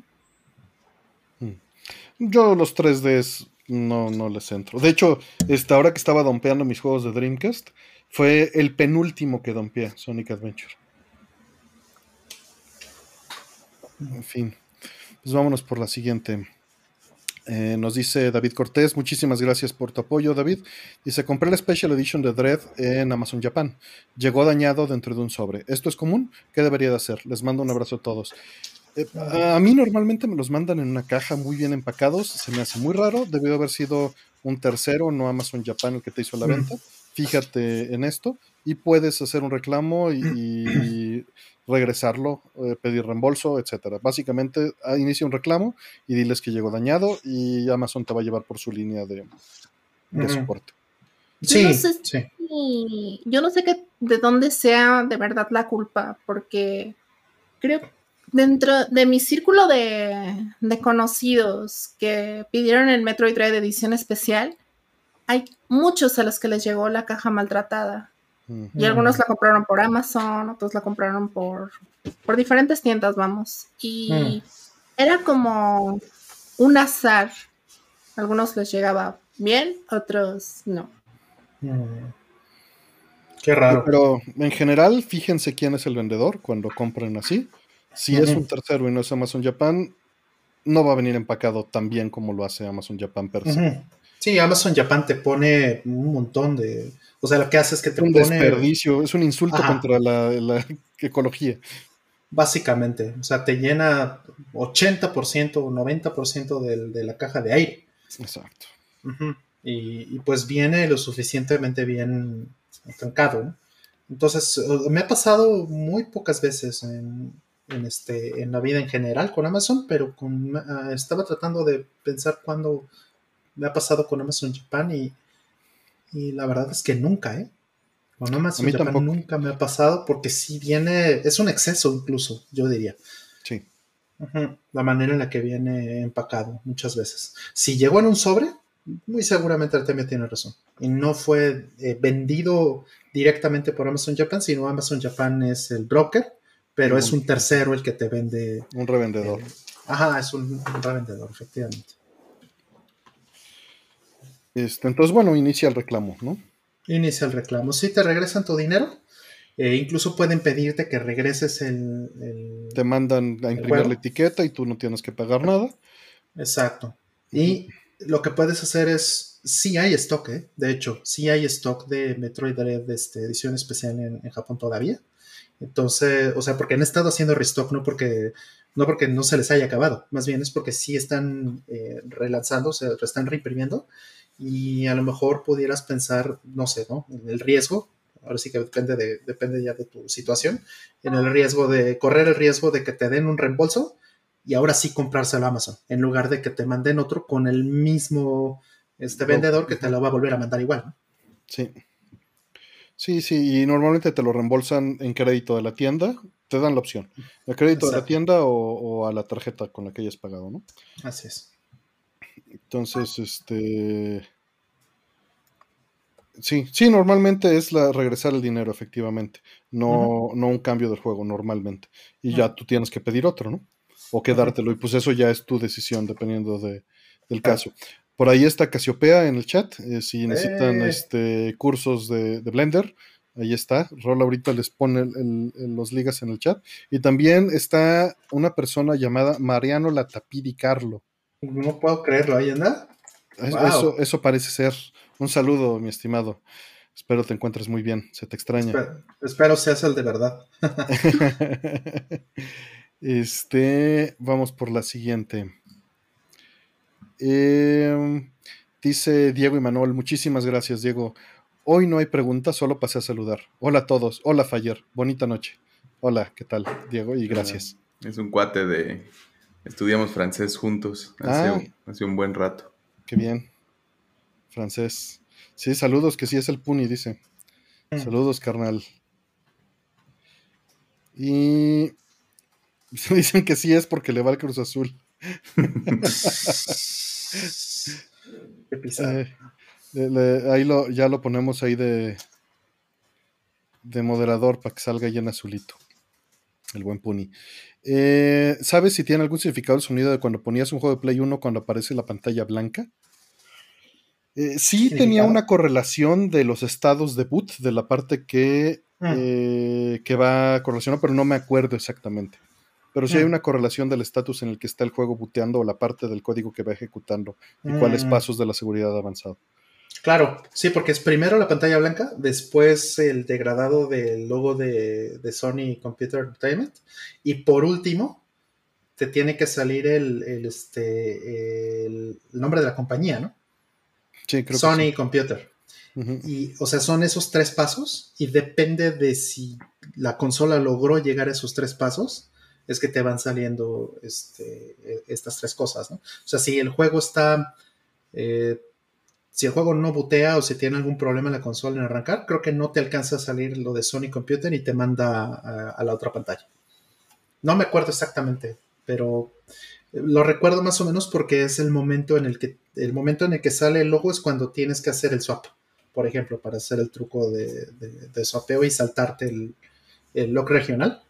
Yo los 3Ds no, no les entro. De hecho, esta hora que estaba dompeando mis juegos de Dreamcast, fue el penúltimo que dompeé, Sonic Adventure. En fin, pues vámonos por la siguiente. Eh, nos dice David Cortés, muchísimas gracias por tu apoyo, David. Dice, compré la Special Edition de Dread en Amazon Japan. Llegó dañado dentro de un sobre. ¿Esto es común? ¿Qué debería de hacer? Les mando un abrazo a todos. Eh, a mí normalmente me los mandan en una caja muy bien empacados, se me hace muy raro, debió haber sido un tercero, no Amazon Japan el que te hizo la venta. Fíjate en esto y puedes hacer un reclamo y, regresarlo, eh, pedir reembolso, etcétera. Básicamente, ah, inicia un reclamo y diles que llegó dañado y Amazon te va a llevar por su línea de, soporte. Sí, yo no sé qué, de dónde sea de verdad la culpa, porque creo dentro de mi círculo de, conocidos que pidieron el Metroid Dread edición especial, hay muchos a los que les llegó la caja maltratada. Y algunos la compraron por Amazon, otros la compraron por, por diferentes tiendas, vamos. Y mm. era como un azar. Algunos les llegaba bien, otros no. Mm. Qué raro. Pero en general, fíjense quién es el vendedor cuando compren así. Si es un tercero y no es Amazon Japan, no va a venir empacado tan bien como lo hace Amazon Japan per se. Sí, Amazon Japan te pone un montón de. O sea, lo que hace es que te un desperdicio, es un insulto contra la, ecología. Básicamente, o sea, te llena 80% o 90% de, de la caja de aire. Exacto. y, pues viene lo suficientemente bien trancado. Entonces, me ha pasado muy pocas veces en, en, este, en la vida en general con Amazon, pero con, ah, estaba tratando de pensar cuándo me ha pasado con Amazon Japan y, y la verdad es que nunca, ¿eh? Con Amazon Japan nunca me ha pasado porque si viene, es un exceso incluso, yo diría. Sí. La manera en la que viene empacado muchas veces. Si llegó en un sobre, muy seguramente Artemia tiene razón. Y no fue eh, vendido directamente por Amazon Japan, sino Amazon Japan es el broker pero es un tercero el que te vende. Un revendedor. ajá, es un, revendedor, efectivamente. Este, entonces, bueno, inicia el reclamo, ¿no? Inicia el reclamo. Si te regresan tu dinero, eh, incluso pueden pedirte que regreses el. te mandan a imprimir la etiqueta y tú no tienes que pagar nada. Exacto. Y lo que puedes hacer es sí hay stock, ¿eh? De hecho, sí hay stock de Metroid Dread este, edición especial en, Japón todavía. Entonces, o sea, porque han estado haciendo restock, no porque no porque no se les haya acabado, más bien es porque sí están eh, relanzando, o sea, están reimprimiendo y a lo mejor pudieras pensar, no sé, ¿no? En el riesgo, ahora sí que depende, de, depende ya de tu situación, en el riesgo de correr el riesgo de que te den un reembolso y ahora sí comprárselo a Amazon, en lugar de que te manden otro con el mismo este vendedor que te lo va a volver a mandar igual. ¿no? Sí. Sí, sí, y normalmente te lo reembolsan en crédito de la tienda te dan la opción. El crédito de la tienda o, a la tarjeta con la que hayas pagado, ¿no? Así es. Entonces, este. Sí, sí, normalmente es la regresar el dinero, efectivamente. No, no un cambio del juego, normalmente. Y ya tú tienes que pedir otro, ¿no? O quedártelo. Y pues eso ya es tu decisión, dependiendo de, del caso. Por ahí está Casiopea en el chat. Eh, si necesitan eh. este, cursos de, de Blender, Ahí está. Rol ahorita les pone los ligas en el chat. Y también está una persona llamada Mariano Latapidi Carlo. No puedo creerlo, ahí anda. Eso, eso parece ser. Un saludo, mi estimado. Espero te encuentres muy bien. Se te extraña. Espero, seas el de verdad. este, vamos por la siguiente. Em, dice Diego y Manuel, muchísimas gracias, Diego. Hoy no hay preguntas, solo pasé a saludar. Hola a todos. Hola Fayer. Bonita noche. Hola, ¿qué tal, Diego? Y gracias. Es un cuate de... Estudiamos francés juntos hace, ah. hace un buen rato. Qué bien. Francés. Sí, saludos, que sí es el Puni, dice. Mm. Saludos, carnal. Y dicen que sí es porque le va el Cruz Azul. Qué ahí lo, ya lo ponemos ahí de, de moderador para que salga ahí en azulito. El buen Puni. Eh, ¿Sabes si tiene algún significado el sonido de cuando ponías un juego de Play 1 cuando aparece la pantalla blanca? Eh, sí tenía una correlación de los estados de boot, de la parte que, mm. eh, que va correlacionada, pero no me acuerdo exactamente. Pero sí hay mm. una correlación del estatus en el que está el juego booteando o la parte del código que va ejecutando y cuáles mm. pasos de la seguridad ha avanzado. Claro, sí, porque es primero la pantalla blanca, después el degradado del logo de, Sony Computer Entertainment y por último te tiene que salir el, este, el nombre de la compañía, ¿no? Sí, creo Sony que sí. Computer. Y, o sea, son esos tres pasos y depende de si la consola logró llegar a esos tres pasos, es que te van saliendo este, e, estas tres cosas, ¿no? O sea, si el juego está eh, si el juego no butea o si tiene algún problema en la consola en arrancar, creo que no te alcanza a salir lo de Sony Computer y te manda a, la otra pantalla. No me acuerdo exactamente, pero lo recuerdo más o menos porque es el momento en el que el momento en el que sale el logo es cuando tienes que hacer el swap, por ejemplo, para hacer el truco de, de, swapeo y saltarte el, el lock regional.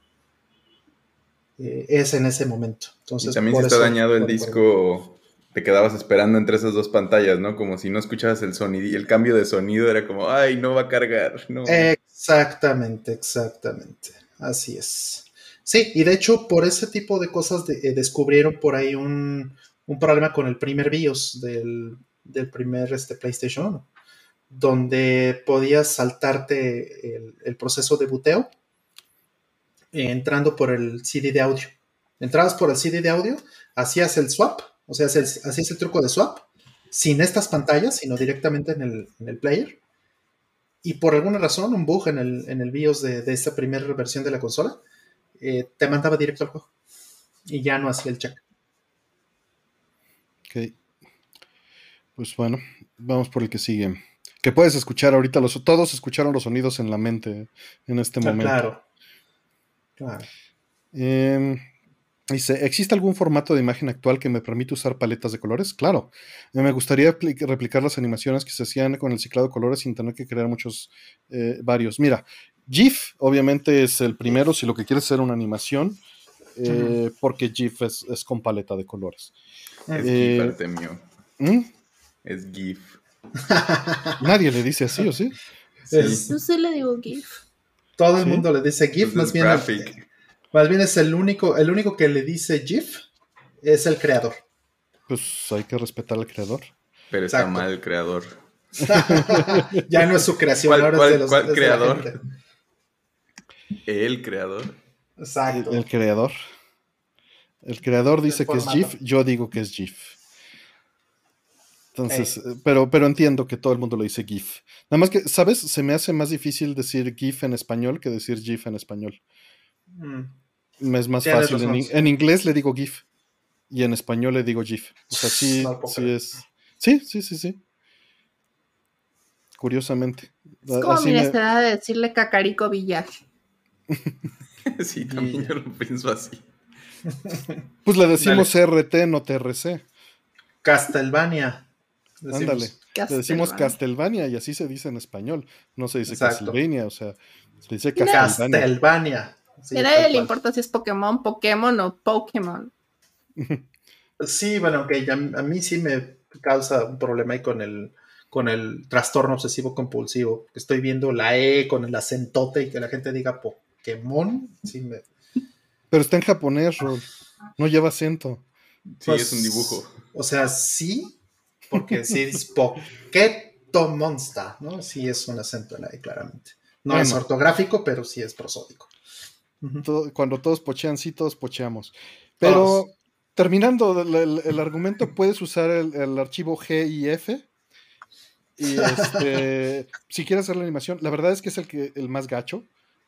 Eh, es en ese momento. Entonces, y también se está dañado el disco te quedabas esperando entre esas dos pantallas, ¿no? Como si no escuchabas el sonido el cambio de sonido era como, ay, no va a cargar, no. Exactamente, exactamente. Así es. Sí, y de hecho, por ese tipo de cosas eh, descubrieron por ahí un, problema con el primer BIOS del, primer este, PlayStation 1, donde podías saltarte el, proceso de buteo entrando por el CD de audio. Entrabas por el CD de audio, hacías el swap o sea, así es el truco de swap, sin estas pantallas, sino directamente en el, player. Y por alguna razón, un bug en el, en el BIOS de, de esta primera versión de la consola, eh, te mandaba directo al juego. Y ya no hacía el check. Ok. Pues bueno, vamos por el que sigue. Que puedes escuchar ahorita, los, todos escucharon los sonidos en la mente en este ah, momento. Claro. Claro. Eh, Dice, ¿existe algún formato de imagen actual que me permite usar paletas de colores? Claro. Eh, me gustaría replicar las animaciones que se hacían con el ciclado de colores sin tener que crear muchos eh, varios. Mira, GIF obviamente es el primero si lo que quieres es hacer una animación, eh, porque GIF es, con paleta de colores. Es GIF, Artemio. ¿Mm? Es GIF. Nadie le dice así, ¿o sí? sí. Yo sí le digo GIF. Todo el mundo le dice GIF, más bien. Más bien es el único, el único que le dice GIF es el creador. Pues hay que respetar al creador. Pero está mal el creador. ya no es su creación, ¿Cuál, ahora es de los ¿cuál creador? El creador. Exacto. El, creador. El creador dice que es GIF, yo digo que es GIF. Entonces, eh, pero, pero entiendo que todo el mundo lo dice GIF. Nada más que, ¿sabes? Se me hace más difícil decir GIF en español que decir GIF en español. Mm. Me es más fácil. En, inglés le digo GIF y en español le digo GIF. O sea, sí, sí es. Sí, sí, sí, sí. Curiosamente. Es como mi necesidad de decirle Cacarico Villar. sí, también yo lo pienso así. Pues le decimos RT, no TRC. Castelvania. Ándale. Le decimos Castelvania y así se dice en español. No se dice Castlevania, o sea, se dice Castelvania. Castelvania. Sí, le importa si es Pokémon, Pokémon o Pokémon. Sí, bueno, ok, a, mí sí me causa un problema ahí con el, con el trastorno obsesivo compulsivo. Estoy viendo la E con el acentote y que la gente diga Pokémon, sí me... Pero está en japonés, No lleva acento. Sí, pues, es un dibujo. O sea, sí, porque sí es Poketo Monster, ¿no? Sí es un acento en la E, claramente. No es ortográfico, pero sí es prosódico. Cuando todos pochean, sí, todos pocheamos. Pero terminando el, argumento, puedes usar el, archivo GIF. Y este, si quieres hacer la animación, la verdad es que es el, que, el más gacho,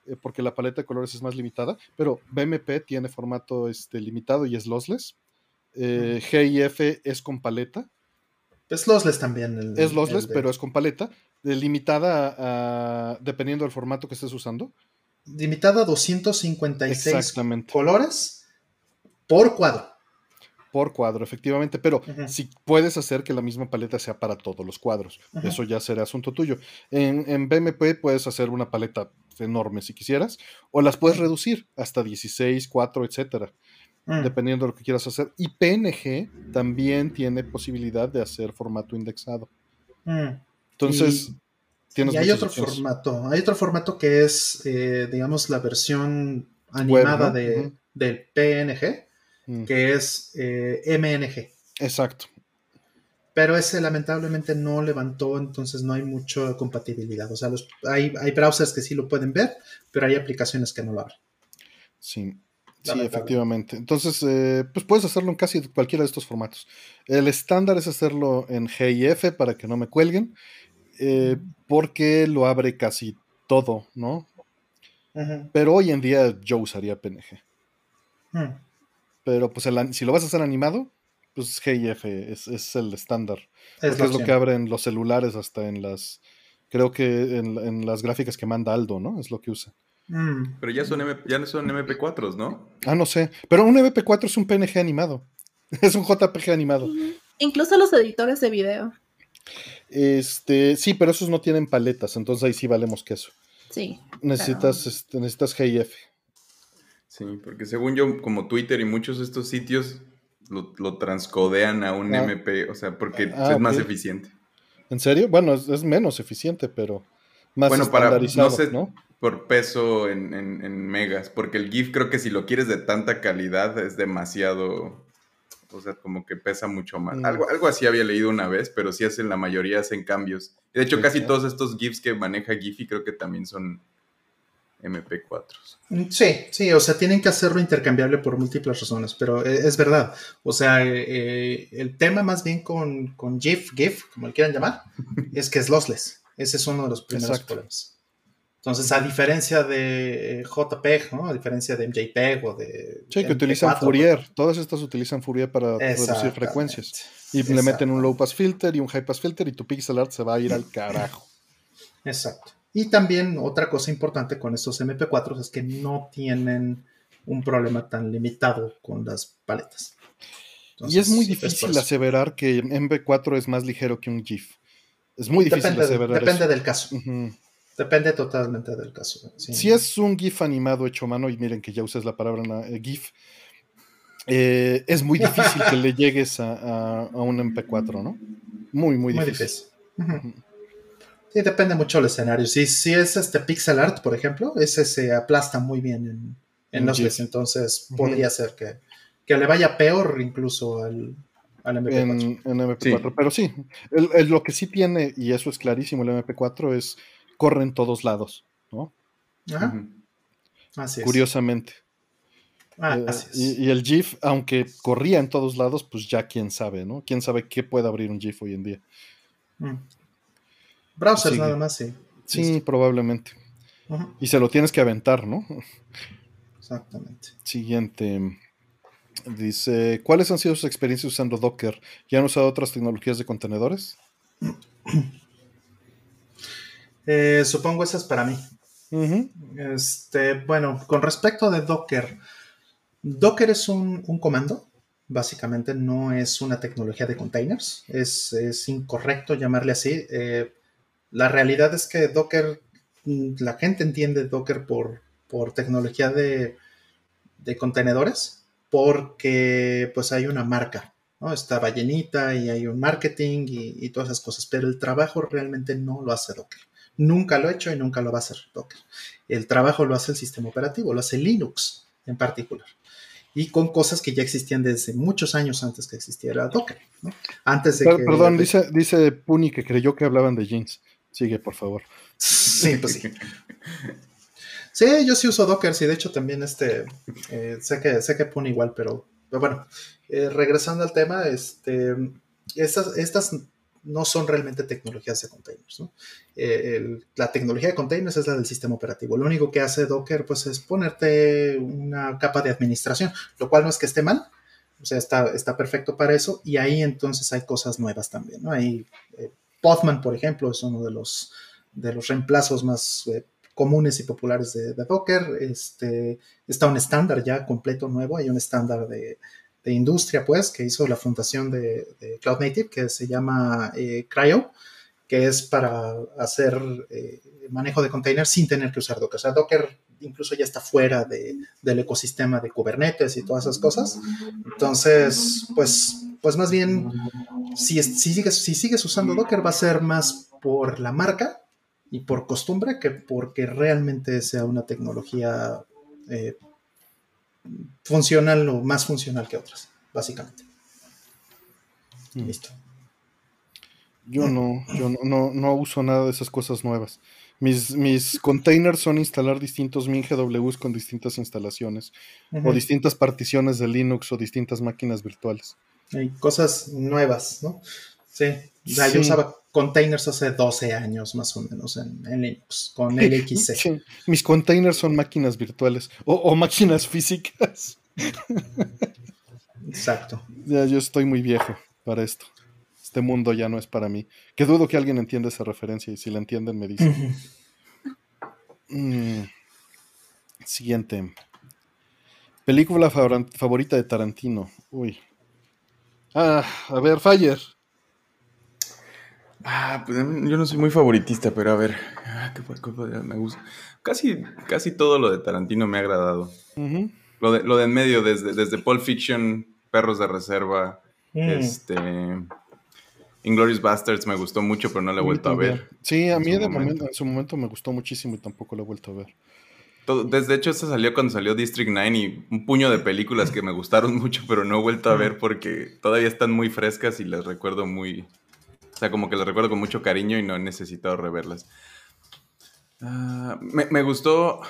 eh, porque la paleta de colores es más limitada, pero BMP tiene formato este, limitado y es lossless. Eh, GIF es con paleta. Es lossless también. es lossless, pero es con paleta, limitada dependiendo del formato que estés usando. Limitada a 256 colores por cuadro. Por cuadro, efectivamente, pero si puedes hacer que la misma paleta sea para todos los cuadros, eso ya será asunto tuyo. En, BMP puedes hacer una paleta enorme si quisieras, o las puedes reducir hasta 16, 4, etcétera, mm. dependiendo de lo que quieras hacer. Y PNG también tiene posibilidad de hacer formato indexado. Mm. Entonces, y, hay otro formato, hay otro formato que es, eh, digamos, la versión animada de, del PNG Mm. que es eh, MNG. Exacto. Pero ese lamentablemente no levantó, entonces no hay mucha compatibilidad. O sea, hay, hay, browsers que sí lo pueden ver, pero hay aplicaciones que no lo abren. Sí, sí, efectivamente. Entonces, eh, pues puedes hacerlo en casi cualquiera de estos formatos. El estándar es hacerlo en GIF para que no me cuelguen, eh, porque lo abre casi todo, ¿no? Pero hoy en día yo usaría PNG. Mm. Pero pues si lo vas a hacer animado, pues GIF es, el estándar. Es, porque es lo que abren los celulares hasta en las, creo que en, las gráficas que manda Aldo, ¿no? Es lo que usa. Mm. Pero ya son, ya no son MP4s, ¿no? Ah, no sé. Pero un MP4 es un PNG animado. Es un JPG animado. Incluso los editores de video. Este, sí, pero esos no tienen paletas, entonces ahí sí valemos queso. Sí. Necesitas, este, necesitas GIF. Sí, porque según yo, como Twitter y muchos de estos sitios lo, transcodean a un ah. MP, o sea, porque ah, es más eficiente. ¿En serio? Bueno, es, menos eficiente, pero más bueno, para, no sé, por peso en, en, megas, porque el GIF creo que si lo quieres de tanta calidad es demasiado, o sea, como que pesa mucho más. Mm. Algo, algo así había leído una vez, pero sí hacen, la mayoría hacen cambios. De hecho, casi todos estos GIFs que maneja Giphy creo que también son MP4. Mm, sí, sí, o sea, tienen que hacerlo intercambiable por múltiples razones, pero eh, es verdad. O sea, eh, eh, el tema más bien con, con GIF, GIF, como le quieran llamar, es que es lossless. Ese es uno de los primeros problemas. Entonces, a diferencia de JPEG, ¿no? A diferencia de JPEG o de. Sí, que utilizan Fourier. Todas estas utilizan Fourier para reducir frecuencias. Y le meten un low pass filter y un high pass filter y tu pixel art se va a ir al carajo. Exacto. Y también otra cosa importante con estos MP4 es que no tienen un problema tan limitado con las paletas. y es muy difícil aseverar que MP4 es más ligero que un GIF. Es muy difícil depende, aseverar. Depende del caso. Depende totalmente del caso. Si es un GIF animado hecho a mano, y miren que ya usas la palabra eh, GIF, eh, es muy difícil que le llegues a, un MP4, ¿no? Muy, muy difícil. Sí, depende mucho del escenario. Si, si es este pixel art, por ejemplo, ese se aplasta muy bien en, en los entonces podría ser que, le vaya peor incluso al, MP4. En, MP4. Pero sí, lo que sí tiene, y eso es clarísimo, el MP4 es corre en todos lados, ¿no? Ajá. Así es. Curiosamente. Ah, eh, y, el GIF, aunque corría en todos lados, pues ya quién sabe, ¿no? Quién sabe qué puede abrir un GIF hoy en día. Mm. Browsers nada más, sí. Sí, probablemente. Y se lo tienes que aventar, ¿no? Exactamente. Siguiente. Dice, ¿cuáles han sido sus experiencias usando Docker? ¿Ya han usado otras tecnologías de contenedores? Eh, supongo esa es para mí. este, bueno, con respecto de Docker, Docker es un, comando, básicamente no es una tecnología de containers, es, incorrecto llamarle así. Eh, la realidad es que Docker, mm, la gente entiende Docker por, por tecnología de, de contenedores, porque pues hay una marca, ¿no? Está ballenita y hay un marketing y, todas esas cosas, pero el trabajo realmente no lo hace Docker. Nunca lo ha hecho y nunca lo va a hacer Docker. El trabajo lo hace el sistema operativo, lo hace Linux en particular. Y con cosas que ya existían desde muchos años antes que existiera Docker. ¿no? Antes de que, Perdón, dice, dice Puni que creyó que hablaban de jeans. Sigue, por favor. Sí, pues sí. Sí, yo sí uso Docker, sí, de hecho también este, eh, sé, que, sé que pone igual, pero, bueno, eh, regresando al tema, este, estas, estas no son realmente tecnologías de containers. Eh, la tecnología de containers es la del sistema operativo. Lo único que hace Docker pues, es ponerte una capa de administración, lo cual no es que esté mal, o sea, está, está perfecto para eso, y ahí entonces hay cosas nuevas también. ¿no? Ahí, Postman, por ejemplo, es uno de los, de los reemplazos más comunes y populares de, Docker. Este, está un estándar ya completo nuevo, hay un estándar de, industria, pues, que hizo la fundación de, Cloud Native, que se llama eh, Cryo, que es para hacer eh, manejo de containers sin tener que usar Docker. O sea, Docker incluso ya está fuera del ecosistema de Kubernetes y todas esas cosas. Entonces, pues, pues más bien, si, si, sigues, si sigues usando Docker, va a ser más por la marca y por costumbre que porque realmente sea una tecnología eh, funcional o más funcional que otras, básicamente. Mm. Listo. Yo no, yo no, no, uso nada de esas cosas nuevas. Mis, mis containers son instalar distintos MinGWs con distintas instalaciones o distintas particiones de Linux o distintas máquinas virtuales. Hay cosas nuevas, ¿no? Sí. Yo usaba containers hace 12 años más o menos en, Linux, con LXC. Mis containers son máquinas virtuales o, máquinas físicas. Exacto. Ya, yo estoy muy viejo para esto. Este mundo ya no es para mí. Que dudo que alguien entienda esa referencia y si la entienden me dicen. Mm. Siguiente. Película favorita de Tarantino. Uy. Ah, a ver, Fire. Ah, pues yo no soy muy favoritista, pero a ver, ah, ¿qué, me gusta? Casi, casi todo lo de Tarantino me ha agradado. lo, de, lo de en medio, desde, desde Pulp Fiction, Perros de Reserva, mm. este... Inglorious Bastards me gustó mucho, pero no lo he vuelto a ver. Sí, a mí de momento, en su momento me gustó muchísimo y tampoco lo he vuelto a ver. Todo, desde hecho, esta salió cuando salió District 9 y un puño de películas que me gustaron mucho, pero no he vuelto a ver porque todavía están muy frescas y las recuerdo muy, sea, como que las recuerdo con mucho cariño y no he necesitado reverlas. Ah, me, gustó,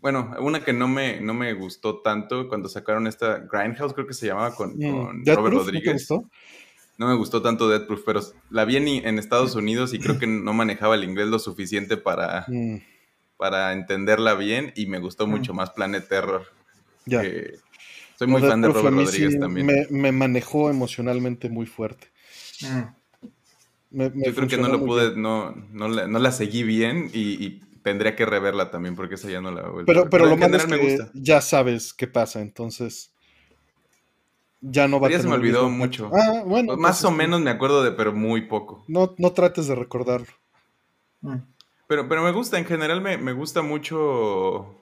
bueno, una que no me, no me gustó tanto cuando sacaron esta Grindhouse, creo que se llamaba con, mm, Robert Rodríguez. ¿No, no me gustó tanto Dead Proof, pero la vi en, Estados Unidos y creo que no manejaba el inglés lo suficiente para, mm. para entenderla bien y me gustó mm. mucho más Planet Terror. Ya. soy muy fan de Robert Rodríguez también. Me, me, manejó emocionalmente muy fuerte. Yo creo que no lo pude, no, no, la, seguí bien y, tendría que reverla también porque esa ya no la vuelvo Pero, pero, lo malo es que ya sabes qué pasa, entonces ya no va a Ya se me olvidó mucho. Ah, bueno. Más o menos me acuerdo de, pero muy poco. No, no trates de recordarlo. Mm. Pero, pero me gusta, en general me, me gusta mucho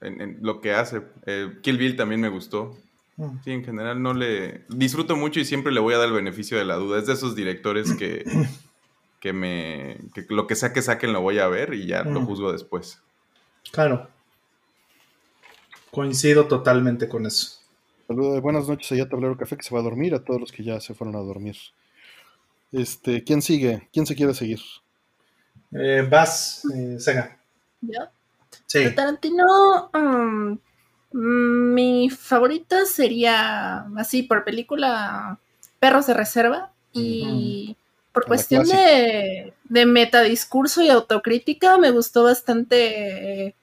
en, lo que hace. Eh, Kill Bill también me gustó. Mm. Sí, en general no le... Disfruto mucho y siempre le voy a dar el beneficio de la duda. Es de esos directores que, que me... que lo que sea que saquen lo voy a ver y ya lo mm. juzgo después. Claro. Coincido totalmente con eso. buenas noches allá Tablero Café que se va a dormir, a todos los que ya se fueron a dormir. Este, ¿quién sigue? ¿Quién se quiere seguir? Eh, vas, eh, Sega. ¿Yo? Sí. Tarantino, um, mi favorita sería, así por película, Perros de Reserva. Y por cuestión de, de metadiscurso y autocrítica, me gustó bastante eh,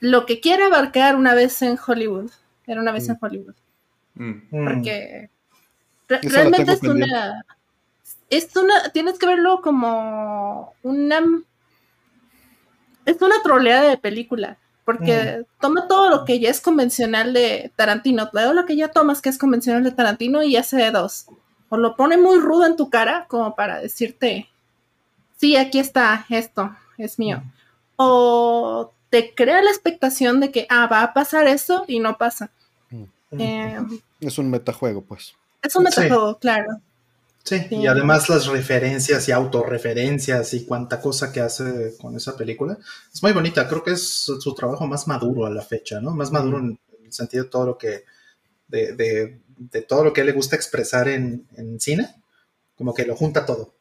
lo que quiere abarcar una vez en Hollywood. Era una vez mm. en Hollywood. Mm. Porque realmente es una, es una. Tienes que verlo como una. Es una troleada de película. Porque mm. toma todo lo que ya es convencional de Tarantino, todo lo que ya tomas que es convencional de Tarantino y hace de dos o lo pone muy rudo en tu cara como para decirte, sí, aquí está esto, es mío. O te crea la expectación de que, ah, va a pasar eso y no pasa. Em, es un metajuego, pues. Es un metajuego, claro. Sí, y además las referencias y autorreferencias y cuánta cosa que hace con esa película es muy bonita. Creo que es su, trabajo más maduro a la fecha, ¿no? Más maduro en el sentido de todo lo que. de, de todo lo que le gusta expresar en, cine, como que lo junta todo.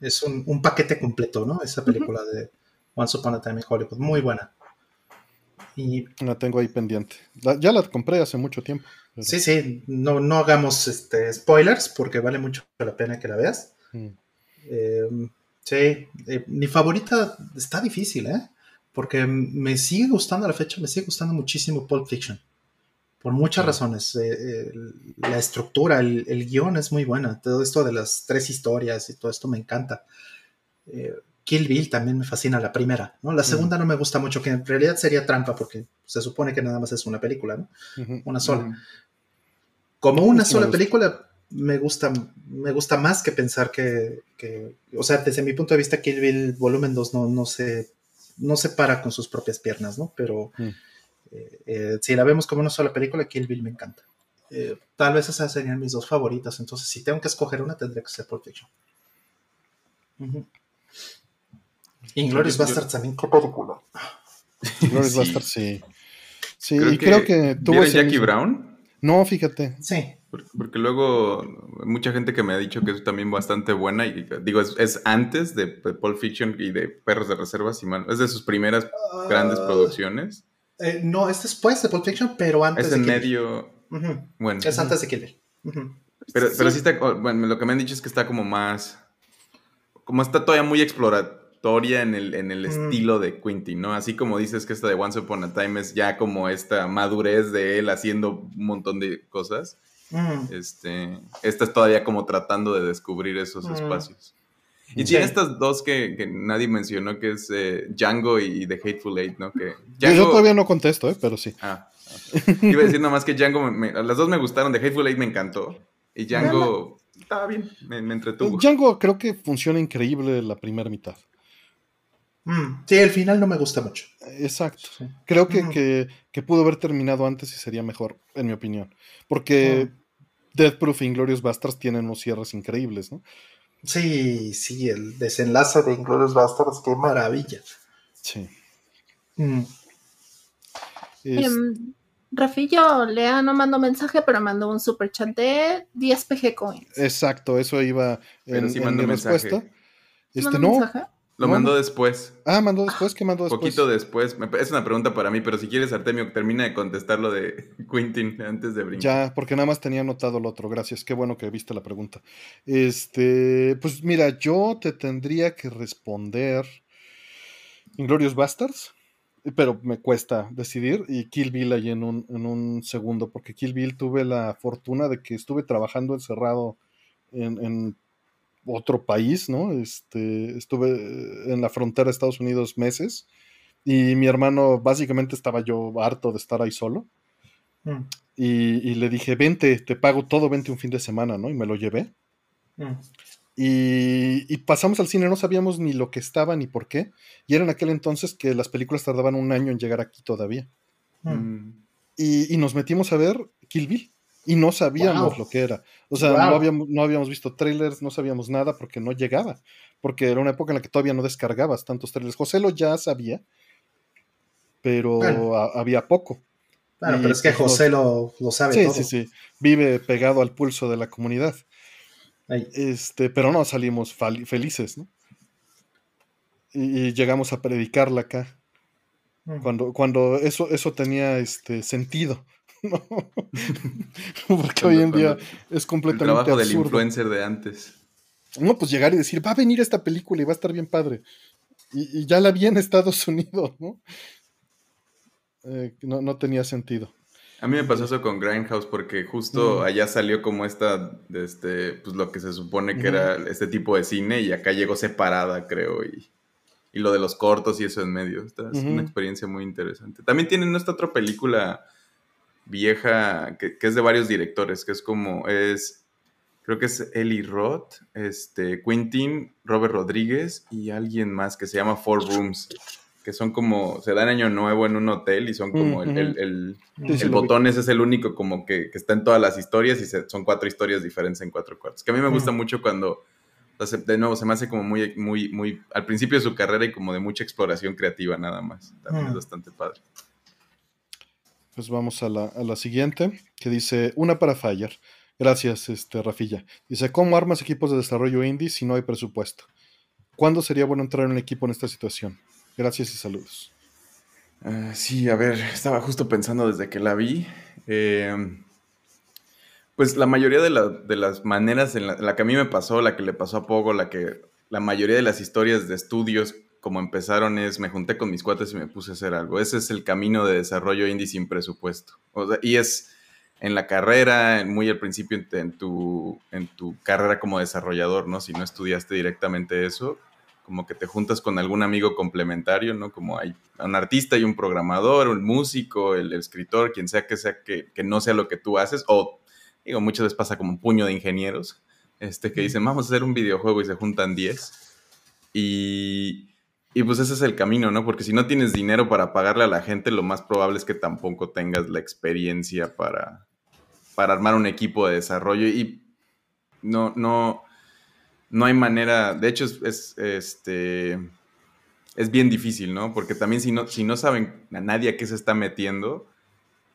es un, paquete completo, ¿no? Esa película de Once Upon a Time in Hollywood, muy buena. Y, la tengo ahí pendiente. ya la compré hace mucho tiempo. Sí, sí, no, no hagamos este, spoilers porque vale mucho la pena que la veas. Mm. Em, sí, eh, mi favorita está difícil, ¿eh? Porque me sigue gustando a la fecha, me sigue gustando muchísimo Pulp Fiction por muchas razones. Eh, eh, la estructura, el, guion es muy buena. Todo esto de las tres historias y todo esto me encanta. Eh, Kill Bill también me fascina la primera, ¿no? La segunda no me gusta mucho, que en realidad sería trampa porque se supone que nada más es una película, ¿no? Una sola. Como una sola película, me gusta, me gusta más que pensar que, o sea, desde mi punto de vista, Kill Bill Volumen 2 no, no, se, no se para con sus propias piernas, ¿no? Pero... Mm. Eh, eh, si la vemos como una sola película, Kill Bill me encanta. Eh, tal vez esas serían mis dos favoritas. Entonces, si tengo que escoger una, tendría que ser Pulp Fiction. Inglorious Bastards también, qué película. Inglorious sí. Bastards, sí. Sí, creo y que creo que tuvo. Jackie Brown? No, fíjate. Sí. Porque, luego mucha gente que me ha dicho que es también bastante buena y digo, es, antes de Pulp Fiction y de Perros de Reserva, si mal, es de sus primeras grandes ah. producciones. Eh, no, es después de Pulp Fiction, pero antes es en medio. Bueno. Es antes de Kill Pero, pero sí está. Bueno, lo que me han dicho es que está como más. Como está todavía muy exploratoria en el, en el estilo de Quentin, ¿no? Así como dices que esta de Once Upon a Time es ya como esta madurez de él haciendo un montón de cosas. Este, esta es todavía como tratando de descubrir esos espacios. Y tiene estas dos que, nadie mencionó, que es eh, Django y The Hateful Eight, ¿no? Que Yo todavía no contesto, ¿eh? pero sí. Ah, ah. Iba a decir nomás que Django, las dos me gustaron, The Hateful Eight me encantó. Y Django estaba bien, me, entretuvo. Django creo que funciona increíble la primera mitad. Mm, sí, el final no me gusta mucho. Exacto. Creo que, que, pudo haber terminado antes y sería mejor, en mi opinión. Porque Death Proof e Inglorious Bastards tienen unos cierres increíbles, ¿no? Sí, sí, el desenlace de Inglourious Basterds, qué maravilla. Sí. Mm. Em, Rafillo Lea no mandó mensaje, pero mandó un super chat de 10 PG coins. Exacto, eso iba en, mi respuesta. Este, no, lo mandó después. Ah, mandó después. ¿Qué mandó después? Poquito después. Es una pregunta para mí, pero si quieres, Artemio, termina de contestar lo de Quentin antes de brincar. Ya, porque nada más tenía anotado lo otro. Gracias. Qué bueno que viste la pregunta. Este, pues mira, yo te tendría que responder Inglorious Bastards, pero me cuesta decidir. Y Kill Bill ahí en un, en un segundo, porque Kill Bill tuve la fortuna de que estuve trabajando encerrado en, en otro país, ¿no? Este, estuve en la frontera de Estados Unidos meses y mi hermano, básicamente estaba yo harto de estar ahí solo. Mm. Y, le dije, vente, te pago todo, vente un fin de semana, ¿no? Y me lo llevé. Mm. Y, pasamos al cine, no sabíamos ni lo que estaba ni por qué. Y era en aquel entonces que las películas tardaban un año en llegar aquí todavía. Mm. Y, y, nos metimos a ver Kill Bill y no sabíamos lo que era. O sea, no, habíamos, no habíamos visto trailers, no sabíamos nada porque no llegaba, porque era una época en la que todavía no descargabas tantos trailers. José lo ya sabía, pero había poco. Claro, pero es que pues José lo, sabe sí, todo. Sí, sí, Vive pegado al pulso de la comunidad. Este, pero no salimos felices, ¿no? Y, llegamos a predicarla acá. Mm. Cuando, cuando eso, eso tenía este sentido. Porque hoy en día es completamente. El trabajo del influencer de antes. No, pues llegar y decir, va a venir esta película y va a estar bien padre. Y, ya la vi en Estados Unidos, ¿no? Eh, no, no tenía sentido. A mí me pasó eso con Grindhouse porque justo allá salió como esta, este, pues lo que se supone que era este tipo de cine y acá llegó separada, creo, y, y lo de los cortos y eso en medio. Esta es una experiencia muy interesante. También tienen esta otra película vieja que, que, es de varios directores, que es como, es, creo que es Eli Roth, este, Quentin, Robert Rodríguez y alguien más que se llama Four Rooms que son como, se dan año nuevo en un hotel y son como el, el, el, botón ese es el único como que, que, está en todas las historias y son cuatro historias diferentes en cuatro cuartos. Que a mí me gusta mucho cuando, de nuevo, se me hace como muy, muy, muy, al principio de su carrera y como de mucha exploración creativa nada más. También es bastante padre. Pues vamos a la, a la siguiente, que dice, una para Fire. Gracias, este, Rafilla. Dice, ¿cómo armas equipos de desarrollo indie si no hay presupuesto? ¿Cuándo sería bueno entrar en un equipo en esta situación? Gracias y saludos. Ah, sí, a ver, estaba justo pensando desde que la vi. Em, pues la mayoría de, las maneras en la, que a mí me pasó, la que le pasó a Pogo, la que la mayoría de las historias de estudios como empezaron es me junté con mis cuates y me puse a hacer algo. Ese es el camino de desarrollo indie sin presupuesto. y es en la carrera, muy al principio en, tu, en tu carrera como desarrollador, ¿no? Si no estudiaste directamente eso, como que te juntas con algún amigo complementario, ¿no? Como hay un artista y un programador, un músico, el, escritor, quien sea que sea que, no sea lo que tú haces, o digo, muchas veces pasa como un puño de ingenieros, este, que dicen, vamos a hacer un videojuego y se juntan 10. Y, y pues ese es el camino, ¿no? Porque si no tienes dinero para pagarle a la gente, lo más probable es que tampoco tengas la experiencia para, para armar un equipo de desarrollo y no, no, no hay manera, de hecho es, este, es bien difícil, ¿no? Porque también si no, si no saben a nadie a qué se está metiendo,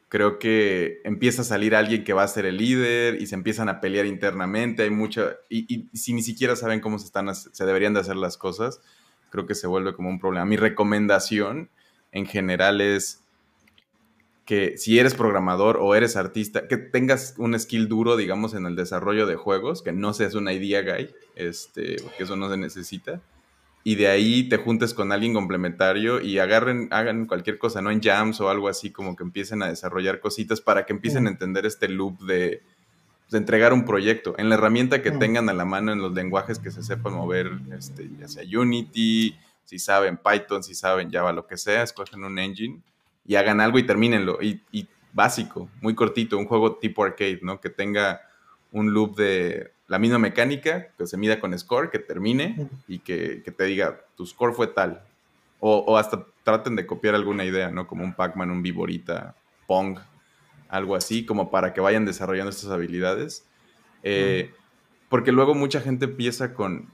creo que empieza a salir alguien que va a ser el líder y se empiezan a pelear internamente, hay mucha, y, si ni siquiera saben cómo se, están, se deberían de hacer las cosas, creo que se vuelve como un problema. Mi recomendación en general es que si eres programador o eres artista, que tengas un skill duro, digamos, en el desarrollo de juegos, que no seas una idea guy, este, porque eso no se necesita. Y de ahí te juntes con alguien complementario y agarren, hagan cualquier cosa, ¿no? En jams o algo así, como que empiecen a desarrollar cositas para que empiecen a entender este loop de, de entregar un proyecto. En la herramienta que tengan a la mano, en los lenguajes que se sepan mover, este, ya sea Unity, si saben Python, si saben Java, lo que sea, escogen un engine y hagan algo y termínenlo. Y, y, básico, muy cortito, un juego tipo arcade, ¿no? Que tenga un loop de la misma mecánica, que se mida con score, que termine y que, te diga, tu score fue tal. O, hasta traten de copiar alguna idea, ¿no? Como un Pac-Man, un Viborita, Pong, algo así, como para que vayan desarrollando estas habilidades. Eh, porque luego mucha gente empieza con,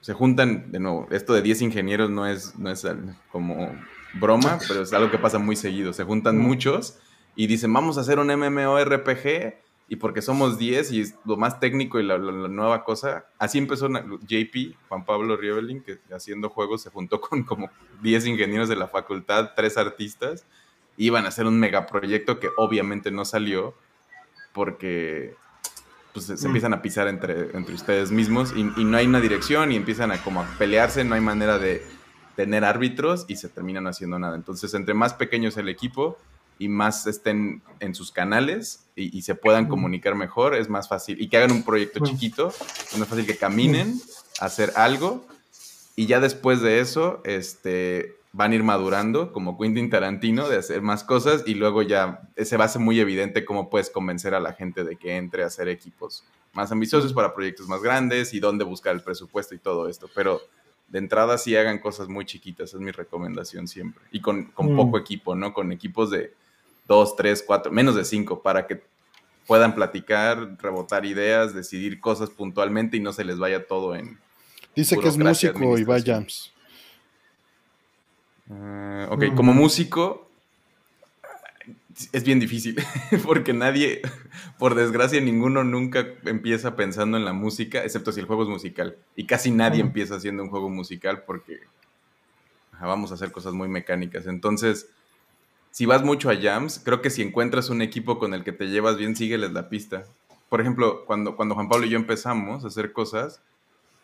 se juntan, de nuevo, esto de 10 ingenieros no es, no es como broma, pero es algo que pasa muy seguido. Se juntan muchos y dicen, vamos a hacer un MMORPG y porque somos 10 y es lo más técnico y la, nueva cosa. Así empezó JP, Juan Pablo Rievelin, que haciendo juegos se juntó con como 10 ingenieros de la facultad, tres artistas, iban a hacer un megaproyecto que obviamente no salió porque pues, se, mm. empiezan a pisar entre, entre ustedes mismos y, y, no hay una dirección y empiezan a como a pelearse, no hay manera de tener árbitros y se terminan haciendo nada. Entonces, entre más pequeños el equipo y más estén en sus canales y, se puedan comunicar mejor, es más fácil. Y que hagan un proyecto chiquito, es más fácil que caminen, a hacer algo y ya después de eso, este, van a ir madurando, como Quentin Tarantino, de hacer más cosas y luego ya se va a hacer muy evidente cómo puedes convencer a la gente de que entre a hacer equipos más ambiciosos para proyectos más grandes y dónde buscar el presupuesto y todo esto. Pero de entrada sí hagan cosas muy chiquitas, es mi recomendación siempre. Y con, con mm. poco equipo, ¿no? Con equipos de dos, tres, cuatro, menos de cinco, para que puedan platicar, rebotar ideas, decidir cosas puntualmente y no se les vaya todo en... Dice que es músico y va jams. Uh, ok, como músico, es bien difícil, porque nadie, por desgracia, ninguno nunca empieza pensando en la música, excepto si el juego es musical. Y casi nadie empieza haciendo un juego musical porque vamos a hacer cosas muy mecánicas. Entonces, si vas mucho a jams, creo que si encuentras un equipo con el que te llevas bien, sígueles la pista. Por ejemplo, cuando, cuando Juan Pablo y yo empezamos a hacer cosas,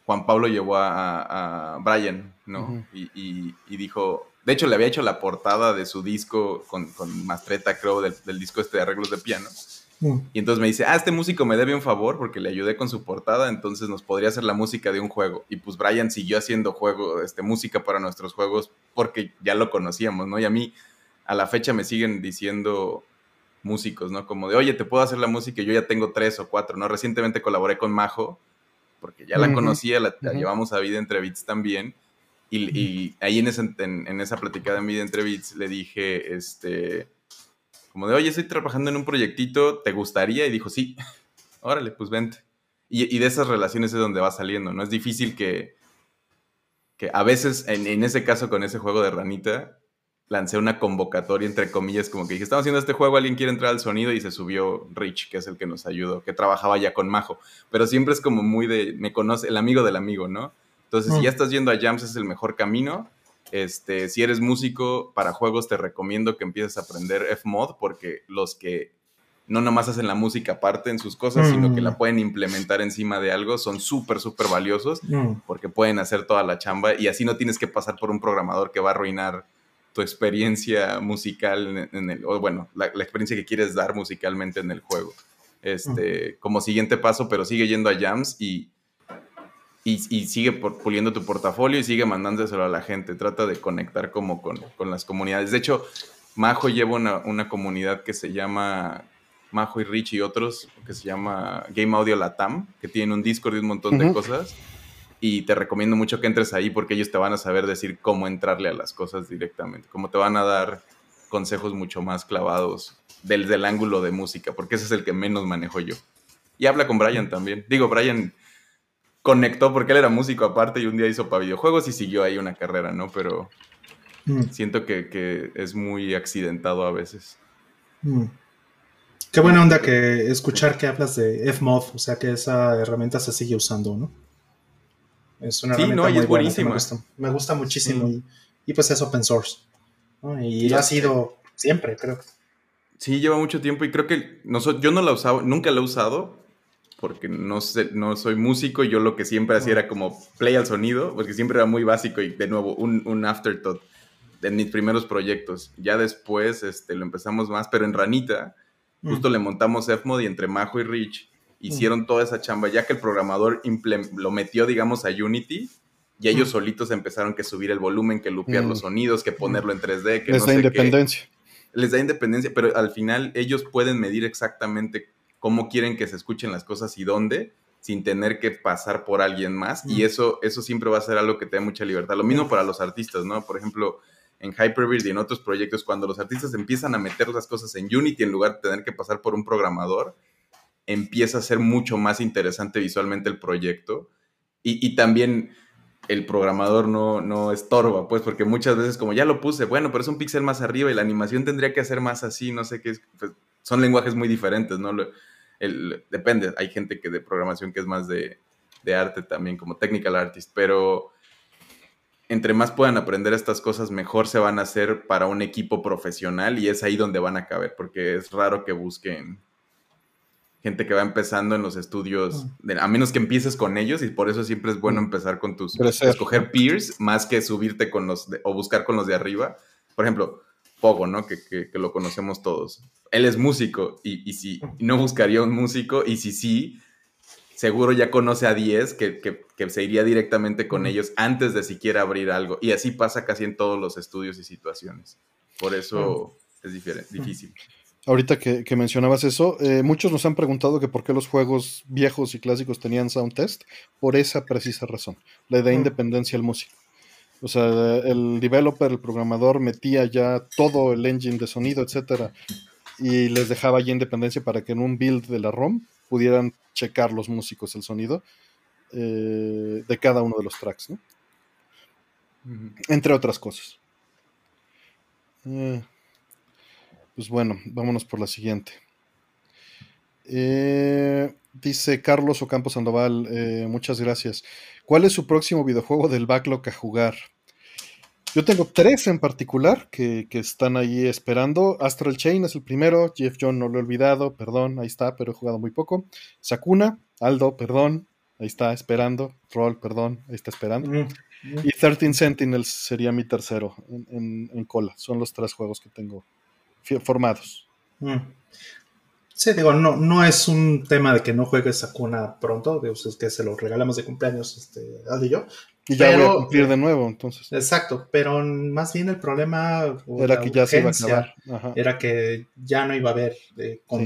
Juan Pablo llevó a, Brian, ¿no? y, dijo, de hecho le había hecho la portada de su disco con, con Mastreta, creo, del, disco este de arreglos de piano. Mm. Y entonces me dice, ah, este músico me debe un favor porque le ayudé con su portada, entonces nos podría hacer la música de un juego. Y pues Brian siguió haciendo juego, este, música para nuestros juegos porque ya lo conocíamos, ¿no? Y a mí a la fecha me siguen diciendo músicos, ¿no? Como de, oye, te puedo hacer la música, yo ya tengo tres o cuatro, ¿no? Recientemente colaboré con Majo, porque ya la conocía, la, llevamos a Vida Entre Beats también, y, ahí en, esa, en, esa platicada en Vida Entre Beats le dije, este, como de, oye, estoy trabajando en un proyectito, ¿te gustaría? Y dijo, sí, órale, pues vente. Y, y de esas relaciones es donde va saliendo, ¿no? Es difícil que, que a veces, en, en ese caso con ese juego de ranita, lancé una convocatoria, entre comillas, como que dije, estamos haciendo este juego, alguien quiere entrar al sonido y se subió Rich, que es el que nos ayudó, que trabajaba ya con Majo. Pero siempre es como muy de, me conoce, el amigo del amigo, ¿no? Entonces, si ya estás yendo a Jams, es el mejor camino. Este, si eres músico para juegos, te recomiendo que empieces a aprender Fmod, porque los que no nomás hacen la música aparte en sus cosas, sino que la mm. pueden implementar encima de algo, son súper, súper valiosos, mm. porque pueden hacer toda la chamba y así no tienes que pasar por un programador que va a arruinar tu experiencia musical en, el, o bueno, la, experiencia que quieres dar musicalmente en el juego. Este, como siguiente paso, pero sigue yendo a jams y, y, sigue puliendo tu portafolio y sigue mandándoselo a la gente. Trata de conectar como con, con las comunidades. De hecho, Majo lleva una, una, comunidad que se llama Majo y Rich y otros, que se llama Game Audio Latam, que tiene un Discord y un montón de cosas y te recomiendo mucho que entres ahí porque ellos te van a saber decir cómo entrarle a las cosas directamente, cómo te van a dar consejos mucho más clavados del, del ángulo de música, porque ese es el que menos manejo yo. Y habla con Brian también. Digo, Brian conectó porque él era músico aparte y un día hizo para videojuegos y siguió ahí una carrera, ¿no? Pero mm. siento que, es muy accidentado a veces. Mm. Qué buena onda que escuchar que hablas de FMOV, o sea que esa herramienta se sigue usando, ¿no? Es una sí, no, y es buenísima. Me gusta, muchísimo. Y, pues es open source. Y ha sido siempre, creo. Sí, lleva mucho tiempo y creo que yo no la usaba, nunca la he usado porque no, sé, no soy músico yo lo que siempre hacía era como play al sonido, porque siempre era muy básico y de nuevo un, un afterthought de mis primeros proyectos. Ya después este, lo empezamos más, pero en Ranita justo le montamos Fmod y entre Majo y Rich hicieron toda esa chamba, ya que el programador lo metió, digamos, a Unity, y ellos solitos empezaron que subir el volumen, que lupear los sonidos, que ponerlo en 3D, que Les da independencia. Les da independencia, pero al final ellos pueden medir exactamente cómo quieren que se escuchen las cosas y dónde, sin tener que pasar por alguien más. Y eso, eso siempre va a ser algo que te da mucha libertad. Lo mismo para los artistas, ¿no? Por ejemplo, en Hyperbeard y en otros proyectos, cuando los artistas empiezan a meter las cosas en Unity en lugar de tener que pasar por un programador, empieza a ser mucho más interesante visualmente el proyecto y, también el programador no, no, estorba, pues, porque muchas veces como ya lo puse, bueno, pero es un píxel más arriba y la animación tendría que hacer más así, no sé qué, pues, son lenguajes muy diferentes, ¿no? Depende, hay gente que de programación que es más de, de arte también, como technical artist, pero entre más puedan aprender estas cosas, mejor se van a hacer para un equipo profesional y es ahí donde van a caber, porque es raro que busquen gente que va empezando en los estudios, a menos que empieces con ellos y por eso siempre es bueno empezar con tus, escoger peers más que subirte con los, o buscar con los de arriba. Por ejemplo, Pogo, ¿no? Que, lo conocemos todos. Él es músico y, y si no buscaría un músico y si sí, seguro ya conoce a 10 que, se iría directamente con ellos antes de siquiera abrir algo. Y así pasa casi en todos los estudios y situaciones. Por eso es difícil. Ahorita que, mencionabas eso, eh, muchos nos han preguntado que por qué los juegos viejos y clásicos tenían sound test, por esa precisa razón, le da independencia al músico. O sea, el developer, el programador metía ya todo el engine de sonido, etcétera, y les dejaba ya independencia para que en un build de la ROM pudieran checar los músicos el sonido eh, de cada uno de los tracks, ¿no? Entre otras cosas. Eh, Pues bueno, vámonos por la siguiente. Eh, dice Carlos Ocampo Sandoval, muchas gracias. ¿Cuál es su próximo videojuego del backlog a jugar? Yo tengo tres en particular que, están ahí esperando. Astral Chain es el primero. Jeff John no lo he olvidado, perdón, ahí está, pero he jugado muy poco. Sakuna, Aldo, perdón, ahí está esperando. Roll, perdón, ahí está esperando. Mm, mm. Y 13 Sentinels sería mi tercero en, cola. Son los tres juegos que tengo formados. Mm. Sí, digo, no, no es un tema de que no juegues Sakuna pronto, es que se lo regalamos de cumpleaños este, Aldo y yo. Y ya voy a cumplir de nuevo, entonces. Exacto, pero más bien el problema era que ya se iba a acabar. Era que ya no iba a haber eh, con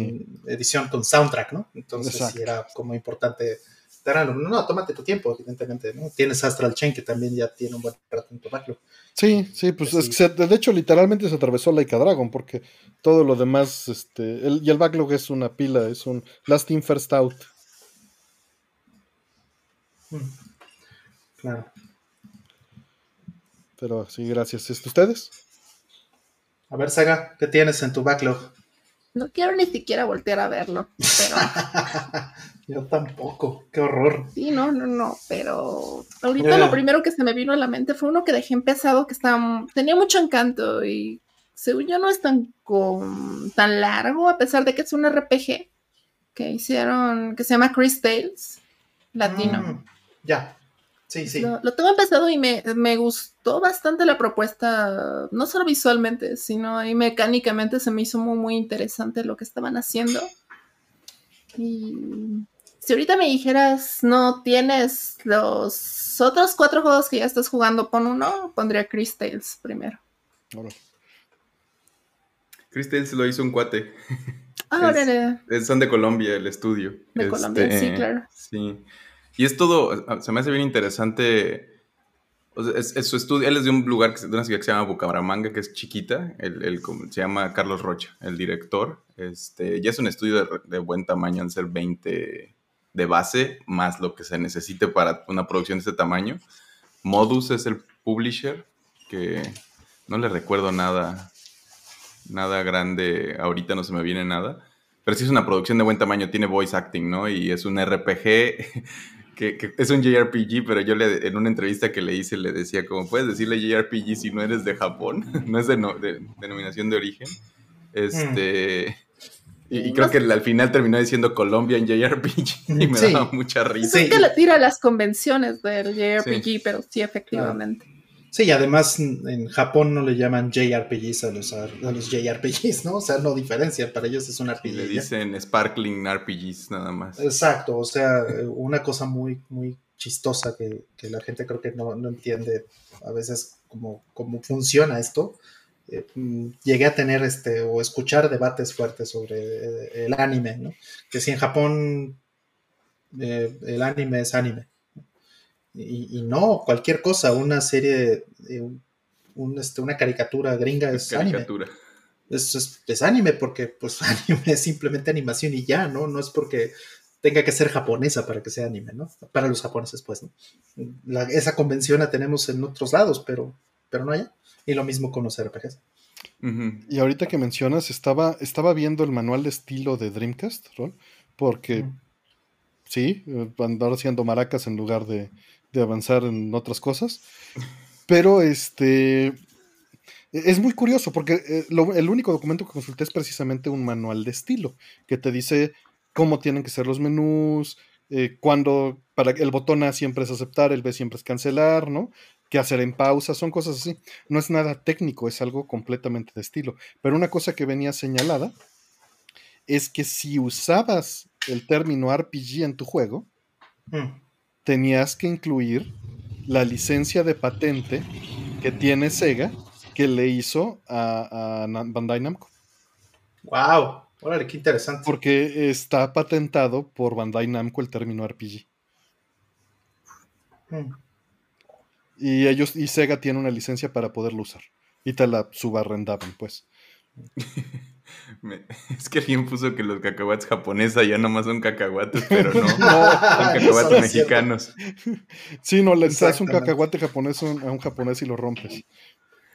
edición con soundtrack, ¿no? Entonces era como importante no, no, tómate tu tiempo, evidentemente, ¿no? Tienes Astral Chain que también ya tiene un buen rato en backlog. Sí, sí, pues es que de hecho literalmente se atravesó Laika Dragon porque todo lo demás, este, el, y el backlog es una pila, es un Last In First Out. Mm. Claro. Pero sí, gracias. ¿Ustedes? A ver, Saga, ¿qué tienes en tu backlog? No quiero ni siquiera voltear a verlo, pero... Yo tampoco, qué horror. Sí, no, no, no, pero ahorita lo primero que se me vino a la mente fue uno que dejé empezado que estaba, tenía mucho encanto y según yo no es tan, tan largo, a pesar de que es un RPG que hicieron, que se llama Chris Tales, latino. Mm, ya, Sí, sí. Lo, tengo empezado y me, gustó bastante la propuesta, no solo visualmente, sino ahí mecánicamente se me hizo muy, muy interesante lo que estaban haciendo. Y si ahorita me dijeras, no tienes los otros cuatro juegos que ya estás jugando, pon uno, pondría Chris Tales primero. Chris Tales lo hizo un cuate. Ah, son de Colombia, el estudio. De Colombia, sí, este, claro. Sí. Y es todo, se me hace bien interesante. es, su estudio, él es de un lugar, de una ciudad que se llama Bucaramanga, que es chiquita. El, se llama Carlos Rocha, el director. Este, ya es un estudio de, buen tamaño, en ser 20 de base, más lo que se necesite para una producción de este tamaño. Modus es el publisher, que no le recuerdo nada, nada grande, ahorita no se me viene nada. Pero sí es una producción de buen tamaño, tiene voice acting, ¿no? Y es un RPG que, es un JRPG, pero yo le, en una entrevista que le hice le decía, como puedes decirle JRPG si no eres de Japón, no es de, denominación de origen. Este. Y, creo que al final terminó diciendo Colombia en JRPG y me daba mucha risa. Sí. Es que le tira las convenciones del JRPG, pero sí, efectivamente. Sí, y además en Japón no le llaman JRPGs a los, a los JRPGs, ¿no? O sea, no diferencia, para ellos es un RPG. le dicen Sparkling RPGs nada más. Exacto, o sea, una cosa muy, muy chistosa que, la gente creo que no, entiende a veces cómo, cómo funciona esto. Eh, mm, llegué a tener este o escuchar debates fuertes sobre eh, el anime, ¿no? Que si en Japón eh, el anime es anime y, no, cualquier cosa, una serie, este, una caricatura gringa es caricatura. anime. Es, es, anime porque pues anime es simplemente animación y ya, ¿no? No es porque tenga que ser japonesa para que sea anime, ¿no? Para los japoneses, pues, ¿no? esa convención la tenemos en otros lados, pero, pero no allá. Y lo mismo con los RPGs. Y ahorita que mencionas, estaba, estaba viendo el manual de estilo de Dreamcast, ¿no? Porque, sí, eh, andar haciendo maracas en lugar de, de avanzar en otras cosas. Pero este es muy curioso porque eh, el único documento que consulté es precisamente un manual de estilo que te dice cómo tienen que ser los menús, eh, cuando para el botón A siempre es aceptar, el B siempre es cancelar, ¿no? Qué hacer en pausa, son cosas así. No es nada técnico, es algo completamente de estilo. Pero una cosa que venía señalada es que si usabas el término RPG en tu juego, mm tenías que incluir la licencia de patente que tiene Sega que le hizo a, Bandai Namco. ¡Wow! Órale, qué interesante. Porque está patentado por Bandai Namco el término RPG. Hmm. Y ellos, y Sega tiene una licencia para poderlo usar. Y te la subarrendaban, pues. es que alguien puso que los cacahuates japoneses ya nomás son cacahuates, pero no, son cacahuates mexicanos. Sí, no, le das un cacahuate japonés a un japonés y lo rompes.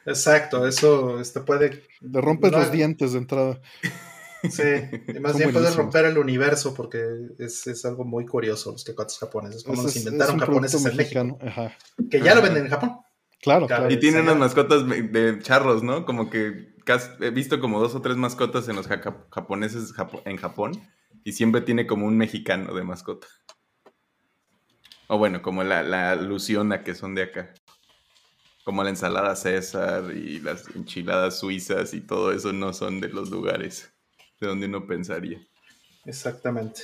Exacto, eso este puede. Le rompes los dientes de entrada. Sí, y más bien puedes romper el universo porque es, algo muy curioso los tecuates japoneses. Como nos inventaron japoneses en México. Que ya lo venden en Japón. Claro, claro. Y tiene unas mascotas de charros, ¿no? Como que he visto como dos o tres mascotas en los japoneses en Japón y siempre tiene como un mexicano de mascota. O bueno, como la, la alusión a que son de acá. Como la ensalada César y las enchiladas suizas y todo eso no son de los lugares de donde uno pensaría. Exactamente.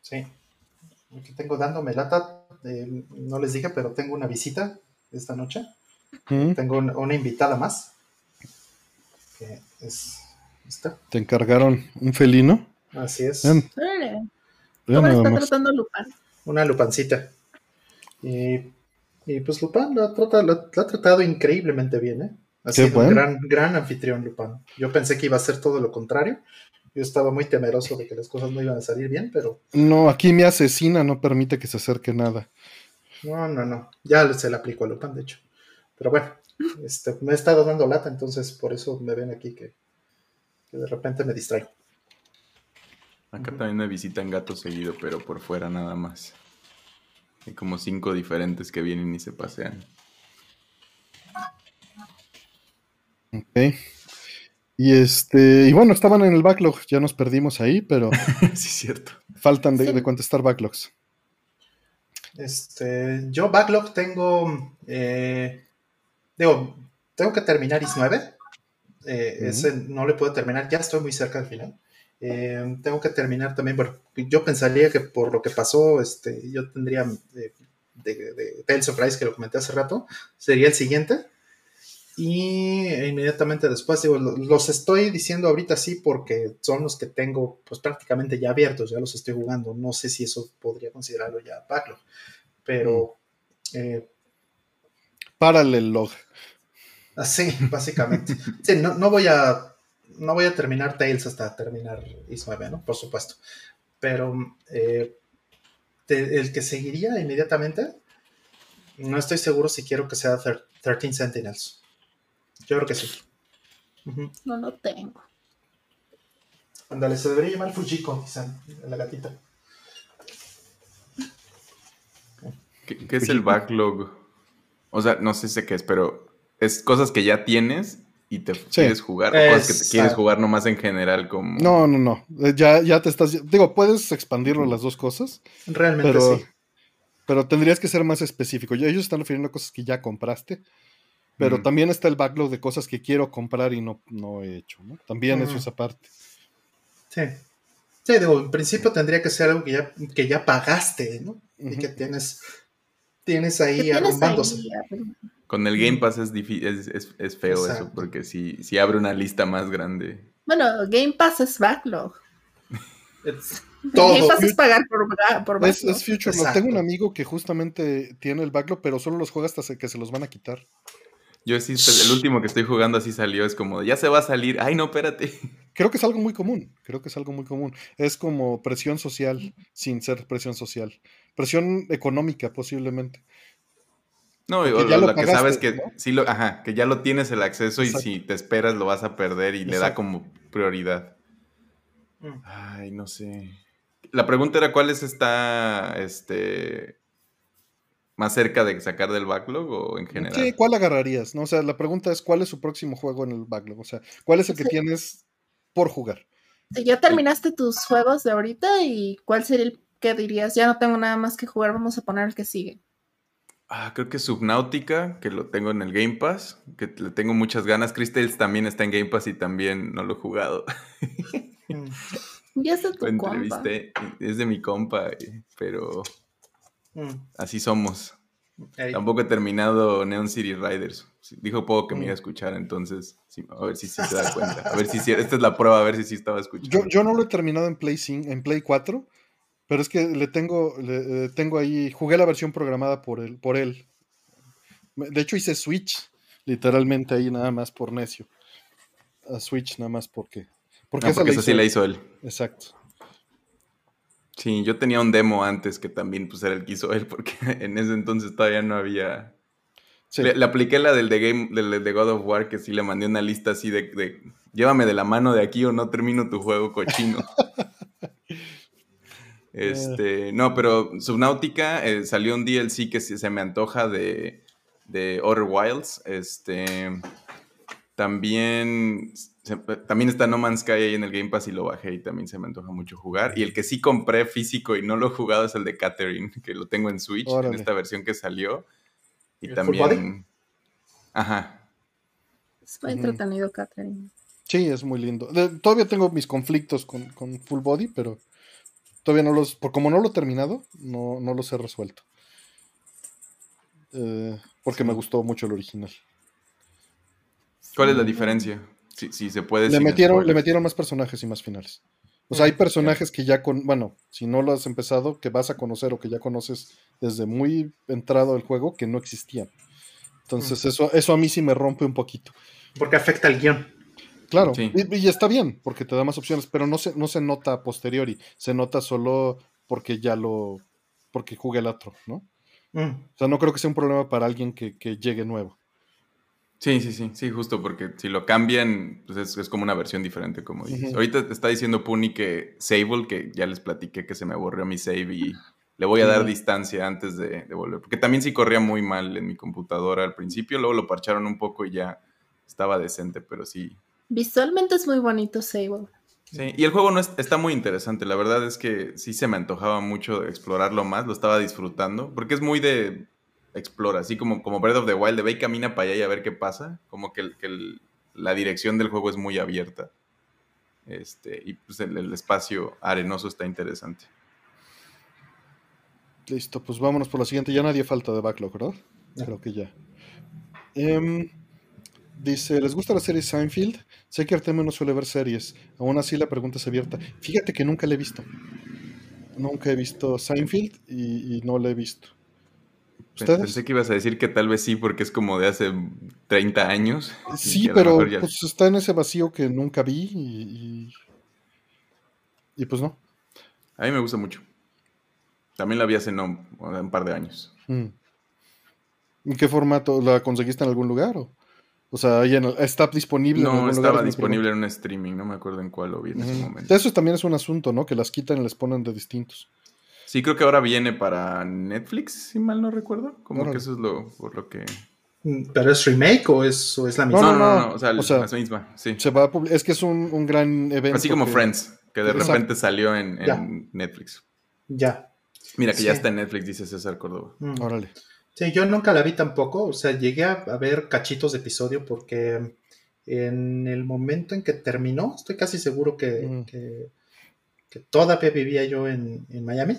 Sí. Aquí tengo dándome lata. no les dije, pero tengo una visita esta noche. Tengo una invitada más. Que es esta. ¿Te encargaron un felino? Así es. ¿Cómo está tratando Lupán? Una lupancita. Y, pues Lupán la, ha tratado increíblemente bien, ¿eh? Ha sido un gran, gran anfitrión Lupán. Yo pensé que iba a ser todo lo contrario. Yo estaba muy temeroso de que las cosas no iban a salir bien, pero... No, aquí mi asesina no permite que se acerque nada. No, no, no. Ya se le aplicó a Lupán, de hecho. Pero bueno, este, me he estado dando lata, entonces por eso me ven aquí que, de repente me distraigo. Acá también me visitan gatos seguido, pero por fuera nada más. Hay como cinco diferentes que vienen y se pasean. Ok. Y este, y bueno, estaban en el backlog, ya nos perdimos ahí, pero. sí, cierto. Faltan de, contestar backlogs. Este, yo backlog tengo. Eh, digo, tengo que terminar IS 9. Eh, ese no le puedo terminar, ya estoy muy cerca del final. Eh, tengo que terminar también, bueno, yo pensaría que por lo que pasó, este, yo tendría de, de, Tales of Rise, que lo comenté hace rato, sería el siguiente. Y inmediatamente después, digo, los estoy diciendo ahorita sí porque son los que tengo pues prácticamente ya abiertos, ya los estoy jugando. No sé si eso podría considerarlo ya backlog, pero... Mm. Eh, log. Así, básicamente. sí, no, no, voy a no voy a terminar Tales hasta terminar Is 9, ¿no? Por supuesto. Pero eh, el que seguiría inmediatamente, no estoy seguro si quiero que sea 13 Sentinels. Yo creo que sí. No lo tengo. Ándale, se debería llamar Fujiko, quizá, la gatita. ¿Qué, es el backlog? O sea, no sé sé qué es, pero es cosas que ya tienes y te quieres jugar, o cosas que te quieres jugar nomás en general como... No, no, no, eh, ya, ya te estás... Digo, puedes expandirlo las dos cosas. Realmente sí. Pero tendrías que ser más específico. Ellos están refiriendo a cosas que ya compraste. Pero también está el backlog de cosas que quiero comprar y no, no he hecho, ¿no? También eso es aparte. Sí. Sí, digo, en principio tendría que ser algo que ya, que ya pagaste, ¿no? Y que tienes, tienes ahí arrumbándose. Con el Game Pass es, es, es, feo eso, porque si, si abre una lista más grande. Bueno, Game Pass es backlog. Todo. Game Pass es pagar por, por backlog. Es, Future. Tengo un amigo que justamente tiene el backlog, pero solo los juega hasta que se los van a quitar. Yo sí, el último que estoy jugando así salió, es como, ya se va a salir, ay no, espérate. Creo que es algo muy común, creo que es algo muy común. Es como presión social sin ser presión social. Presión económica posiblemente. No, lo, que sabes que sí lo, ajá, que ya lo tienes el acceso y si te esperas lo vas a perder y le da como prioridad. Mm. Ay, no sé. La pregunta era cuál es esta, este, más cerca de sacar del backlog o en general? Sí, ¿cuál agarrarías? ¿no? O sea, la pregunta es cuál es su próximo juego en el backlog. O sea, ¿cuál es el que tienes por jugar? Si ya terminaste tus juegos de ahorita y cuál sería el que dirías, ya no tengo nada más que jugar, vamos a poner el que sigue. Ah, creo que Subnautica, que lo tengo en el Game Pass, que le tengo muchas ganas. Crystals también está en Game Pass y también no lo he jugado. ya está tu compa. Es de mi compa, eh, pero Mm. Así somos. Tampoco he terminado Neon City Riders. Dijo poco que me iba a mm. escuchar, entonces a ver si se da cuenta. A ver si, esta es la prueba, a ver si sí estaba escuchando. Yo, no lo he terminado en Play, en Play 4, pero es que le tengo, le, tengo ahí, jugué la versión programada por él, por él. De hecho hice Switch, literalmente ahí nada más por necio. A Switch nada más porque. Porque, esa, sí la hizo él. Exacto. Sí, yo tenía un demo antes que también pues era el que hizo él, porque en ese entonces todavía no había Le, apliqué la del de Game, del de God of War, que sí le mandé una lista así de, llévame de la mano de aquí o no termino tu juego cochino. este, no, pero Subnautica eh, salió un DLC que se, me antoja de, de Outer Wilds. Este, también, también está No Man's Sky ahí en el Game Pass y lo bajé y también se me antoja mucho jugar. Y el que sí compré físico y no lo he jugado es el de Catherine, que lo tengo en Switch, en esta versión que salió. Y también. Ajá. Es muy entretenido, Catherine. Sí, es muy lindo. todavía tengo mis conflictos con, Full Body, pero todavía no los. Por como no lo he terminado, no, los he resuelto. Eh, porque me gustó mucho el original. ¿Cuál es la diferencia? Si, se puede. Le metieron, le metieron más personajes y más finales. O sea, hay personajes que ya con, bueno, si no lo has empezado, que vas a conocer o que ya conoces desde muy entrado al juego, que no existían. Entonces, eso, eso a mí sí me rompe un poquito. Porque afecta al guion. Claro, y, está bien, porque te da más opciones, pero no se, no se nota a posteriori, se nota solo porque ya lo, porque jugué el otro, ¿no? Mm. O sea, no creo que sea un problema para alguien que, que llegue nuevo. Sí, sí, sí, sí, justo, porque si lo cambian, pues es, como una versión diferente, como dices. Ahorita te está diciendo Puni que Sable, que ya les platiqué que se me aburrió mi save y le voy a dar distancia antes de, volver. Porque también sí corría muy mal en mi computadora al principio, luego lo parcharon un poco y ya estaba decente, pero sí. Visualmente es muy bonito Sable. Sí, y el juego no está muy interesante. La verdad es que sí se me antojaba mucho explorarlo más, lo estaba disfrutando, porque es muy de explora, así como, como Breath of the Wild, de ve y camina para allá y a ver qué pasa, como que, la dirección del juego es muy abierta. Este, y pues el, espacio arenoso está interesante. Listo, pues vámonos por la siguiente. Ya nadie falta de backlog, ¿verdad? Creo que ya. Em, dice, ¿les gusta la serie Seinfeld? Sé que Artemio no suele ver series. Aún así la pregunta es abierta. Fíjate que nunca la he visto. Nunca he visto Seinfeld y no la he visto. Pensé que ibas a decir que tal vez sí, porque es como de hace 30 años. Sí, pero pues está en ese vacío que nunca vi y, y, pues no. A mí me gusta mucho. También la vi hace no, un par de años. Mm. ¿En qué formato? ¿La conseguiste en algún lugar? O, sea, ¿está disponible no, en algún estaba disponible en un streaming, no me acuerdo en cuál lo vi en ese momento. Eso también es un asunto, ¿no? Que las quitan y les ponen de distintos. Sí, creo que ahora viene para Netflix, si mal no recuerdo. Como que eso es lo, por lo que. Mm, ¿Pero es remake o es, es la misma? No, no, no, o sea, la misma, sí. Se va es que es un, gran evento. Así como Friends, que de repente salió en, Netflix. Ya. Mira, que ya está en Netflix, dice César Córdoba. Mm. Órale. Sí, yo nunca la vi tampoco. O sea, llegué a, ver cachitos de episodio porque en el momento en que terminó, estoy casi seguro que, mm. que, todavía vivía yo en, en Miami.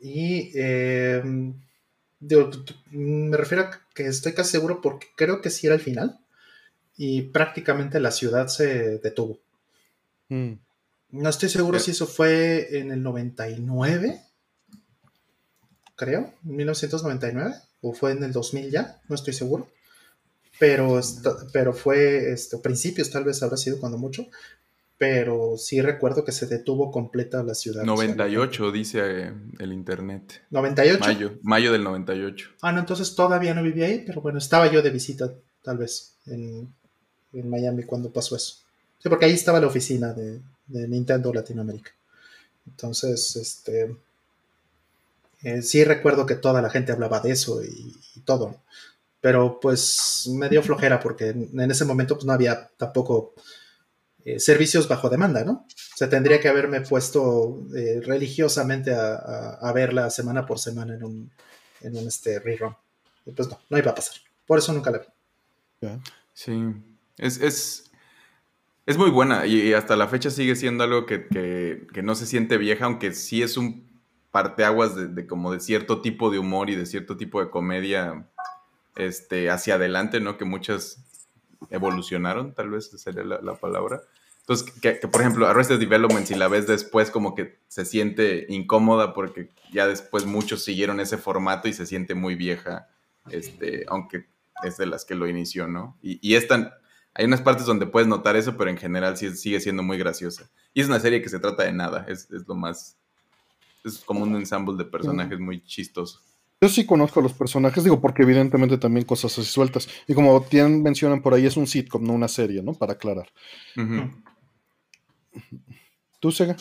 Y em, me refiero a que estoy casi seguro porque creo que sí era el final. Y prácticamente la ciudad se detuvo. Mm. No estoy seguro si eso fue en el 99, creo, en 1999, o fue en el 2000 ya, no estoy seguro. Pero, pero fue este, principios, tal vez habrá sido cuando mucho pero sí recuerdo que se detuvo completa la ciudad. 98 dice eh, el internet. 98. Mayo, mayo del 98. Ah, no, entonces todavía no vivía ahí, pero bueno, estaba yo de visita tal vez en, Miami cuando pasó eso. Sí, porque ahí estaba la oficina de, Nintendo Latinoamérica. Entonces, este, eh, sí recuerdo que toda la gente hablaba de eso y, y todo, pero pues me dio flojera porque en ese momento pues no había tampoco eh, servicios bajo demanda, ¿no? O sea, tendría que haberme puesto eh, religiosamente a, verla semana por semana en un, en un este, rerun. Y pues no, no iba a pasar. Por eso nunca la vi. Sí, es, es, muy buena y hasta la fecha sigue siendo algo que, no se siente vieja, aunque sí es un parteaguas de, de, como de cierto tipo de humor y de cierto tipo de comedia este, hacia adelante, ¿no? Que muchas evolucionaron, tal vez sería la, palabra. Entonces, que, por ejemplo, Arrested Development, si la ves después, como que se siente incómoda porque ya después muchos siguieron ese formato y se siente muy vieja, este, aunque es de las que lo inició, ¿no? Y, y hay unas partes donde puedes notar eso, pero en general sí, sigue siendo muy graciosa. Y es una serie que se trata de nada, es, lo más, es como un ensamble de personajes muy chistoso. Yo sí conozco a los personajes, digo, porque evidentemente también cosas así sueltas. Y como tienen, mencionan por ahí, es un sitcom, no una serie, ¿no? Para aclarar. ¿Tú, Sega?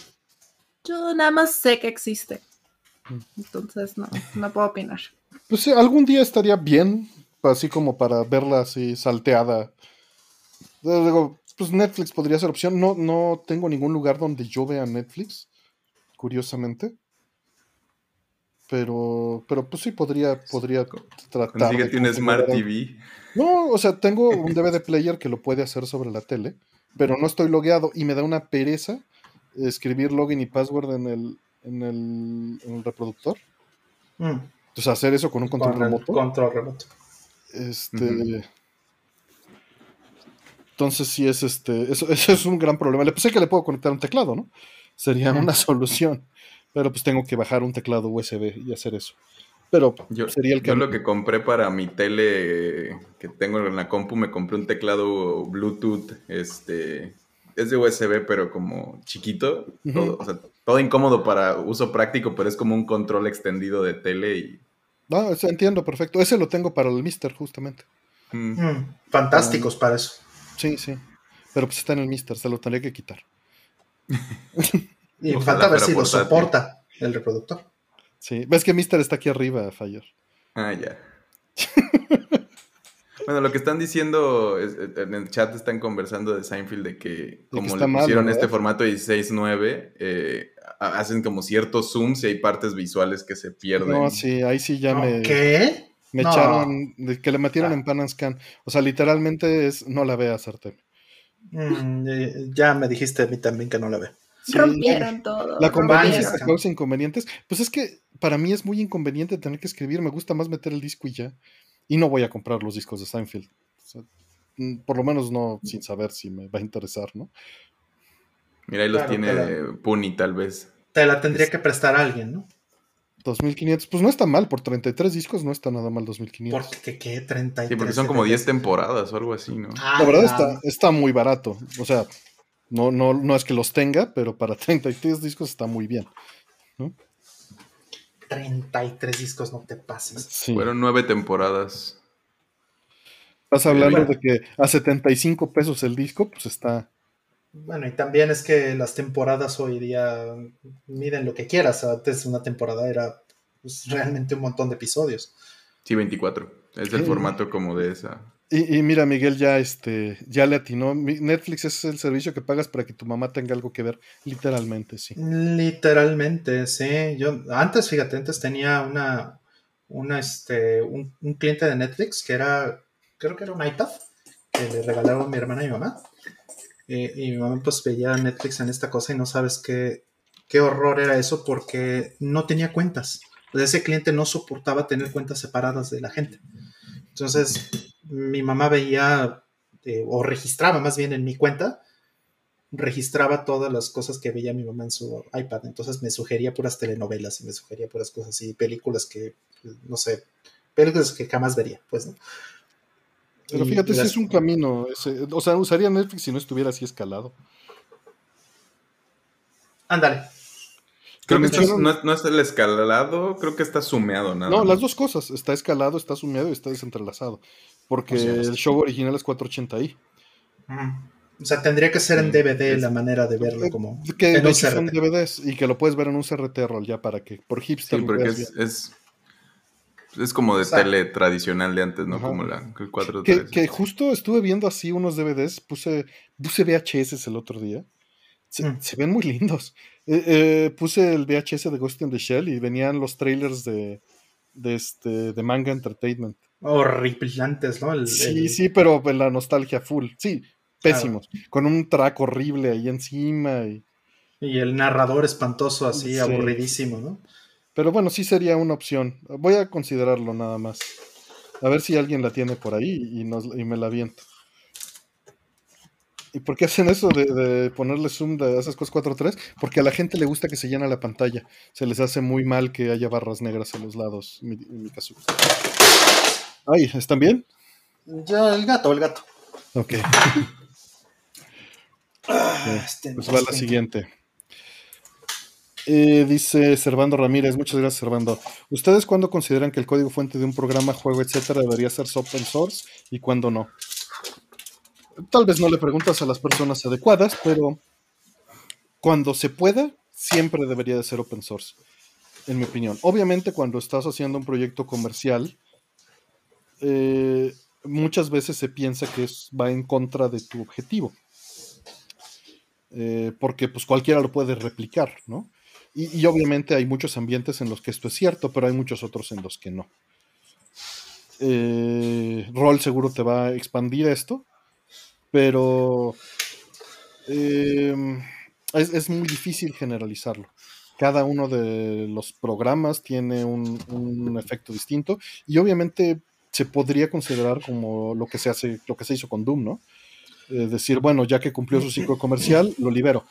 Yo nada más sé que existe. Entonces no, no puedo opinar. Pues sí, algún día estaría bien, así como para verla así salteada. Digo, pues Netflix podría ser opción. No, no tengo ningún lugar donde yo vea Netflix, curiosamente. Pero, pero pues sí podría, podría tratar. que tiene Smart TV. No, o sea, tengo un DVD player que lo puede hacer sobre la tele, pero no estoy logueado y me da una pereza escribir login y password en el, en el, reproductor. Mm. Entonces hacer eso con un control remoto. Control remoto. Este. Entonces sí es este. Eso, es un gran problema. Le pensé que le puedo conectar un teclado, ¿no? Sería una solución. Pero pues tengo que bajar un teclado USB y hacer eso. Pero yo, sería el que. Yo lo que compré para mi tele que tengo en la compu, me compré un teclado Bluetooth, este. Es de USB, pero como chiquito. todo, o sea, todo incómodo para uso práctico, pero es como un control extendido de tele y. No, entiendo, perfecto. Ese lo tengo para el Mister, justamente. Mm. Mm, fantásticos para eso. Sí, sí. Pero pues está en el Mister, se lo tendría que quitar. y falta ver si lo soporta el reproductor. Sí, ves que Mister está aquí arriba, Fire. Ah, ya. bueno, lo que están diciendo en el chat están conversando de Seinfeld de que como le pusieron este formato 16.9, eh, hacen como ciertos zooms y hay partes visuales que se pierden. No, sí, ahí sí ya me. ¿Qué? Me echaron, que le metieron ah. en Pan Scan. O sea, literalmente es, no la veas, Artem. Mm, ya me dijiste a mí también que no la ve. Rompieron todo. La conveniencia causa inconvenientes. Pues es que para mí es muy inconveniente tener que escribir. Me gusta más meter el disco y ya. Y no voy a comprar los discos de Seinfeld. Mm, por lo menos no sin saber si me va a interesar, ¿no? Mira, ahí los tiene Puni, tal vez. Te la tendría que prestar a alguien, ¿no? 2500, pues no está mal, por 33 discos no está nada mal 2500. ¿Por qué qué? 33. Sí, porque son como 10 temporadas o algo así, ¿no? Ah, la verdad está, está muy barato. O sea, no, no, no es que los tenga, pero para 33 discos está muy bien. 33 discos, no te pases. Fueron 9 temporadas. Estás hablando de que a 75 pesos el disco, pues está, bueno, y también es que las temporadas hoy día miden lo que quieras. Antes una temporada era pues, realmente un montón de episodios. Sí, 24. Es el formato como de esa. Y, mira, Miguel ya este ya le atinó. Netflix es el servicio que pagas para que tu mamá tenga algo que ver, literalmente, sí. Literalmente, sí. Yo antes, fíjate, antes tenía una, una este, un, cliente de Netflix que era, creo que era un iPad que le regalaron mi hermana y mi mamá eh, y mi mamá pues veía Netflix en esta cosa y no sabes qué, qué horror era eso porque no tenía cuentas. ese cliente no soportaba tener cuentas separadas de la gente. Entonces, mi mamá veía eh, o registraba más bien en mi cuenta, registraba todas las cosas que veía mi mamá en su iPad. Entonces me sugería puras telenovelas y me sugería puras cosas y películas que, no sé, películas que jamás vería, pues, ¿no? Pero fíjate, si es un camino. o sea, usaría Netflix si no estuviera así escalado. Ándale. Creo que no, es el escalado, creo que está sumeado nada. No, las dos cosas. Está escalado, está sumeado y está desentrelazado. Porque el show original es 480i. O sea, tendría que ser en DVD la manera de verlo como. Que en son DVDs y que lo puedes ver en un CRT roll ya para que por hipster. Sí, porque es, es como de tele tradicional de antes, ¿no? Como la el 4 que, que, justo estuve viendo así unos DVDs, puse, puse VHS el otro día. Se, mm. ven muy lindos. Eh, eh, puse el VHS de Ghost in the Shell y venían los trailers de, de, este, de Manga Entertainment. Horripilantes, ¿no? sí, sí, pero la nostalgia full. Sí, pésimos. Con un track horrible ahí encima. Y, y el narrador espantoso así, aburridísimo, ¿no? Pero bueno, sí sería una opción. Voy a considerarlo nada más. A ver si alguien la tiene por ahí y, me la aviento. ¿Y por qué hacen eso de, ponerle zoom de esas cosas 4.3? Porque a la gente le gusta que se llena la pantalla. Se les hace muy mal que haya barras negras a los lados, mi, mi caso. Ay, ¿están bien? Ya, el gato, el gato. Ok. Ah, este pues va la siguiente. Eh, dice Servando Ramírez, muchas gracias Servando. ¿Ustedes cuándo consideran que el código fuente de un programa, juego, etcétera, debería ser open source y cuándo no? Tal vez no le preguntas a las personas adecuadas, pero cuando se pueda, siempre debería de ser open source, en mi opinión. Obviamente cuando estás haciendo un proyecto comercial, eh, muchas veces se piensa que va en contra de tu objetivo. Eh, porque pues cualquiera lo puede replicar, ¿no? Y, obviamente hay muchos ambientes en los que esto es cierto, pero hay muchos otros en los que no. Eh, Roll seguro te va a expandir esto, pero em, es, muy difícil generalizarlo. Cada uno de los programas tiene un, efecto distinto y obviamente se podría considerar como lo que se hace, lo que se hizo con Doom, ¿no? Eh, decir, bueno, ya que cumplió su ciclo comercial, lo libero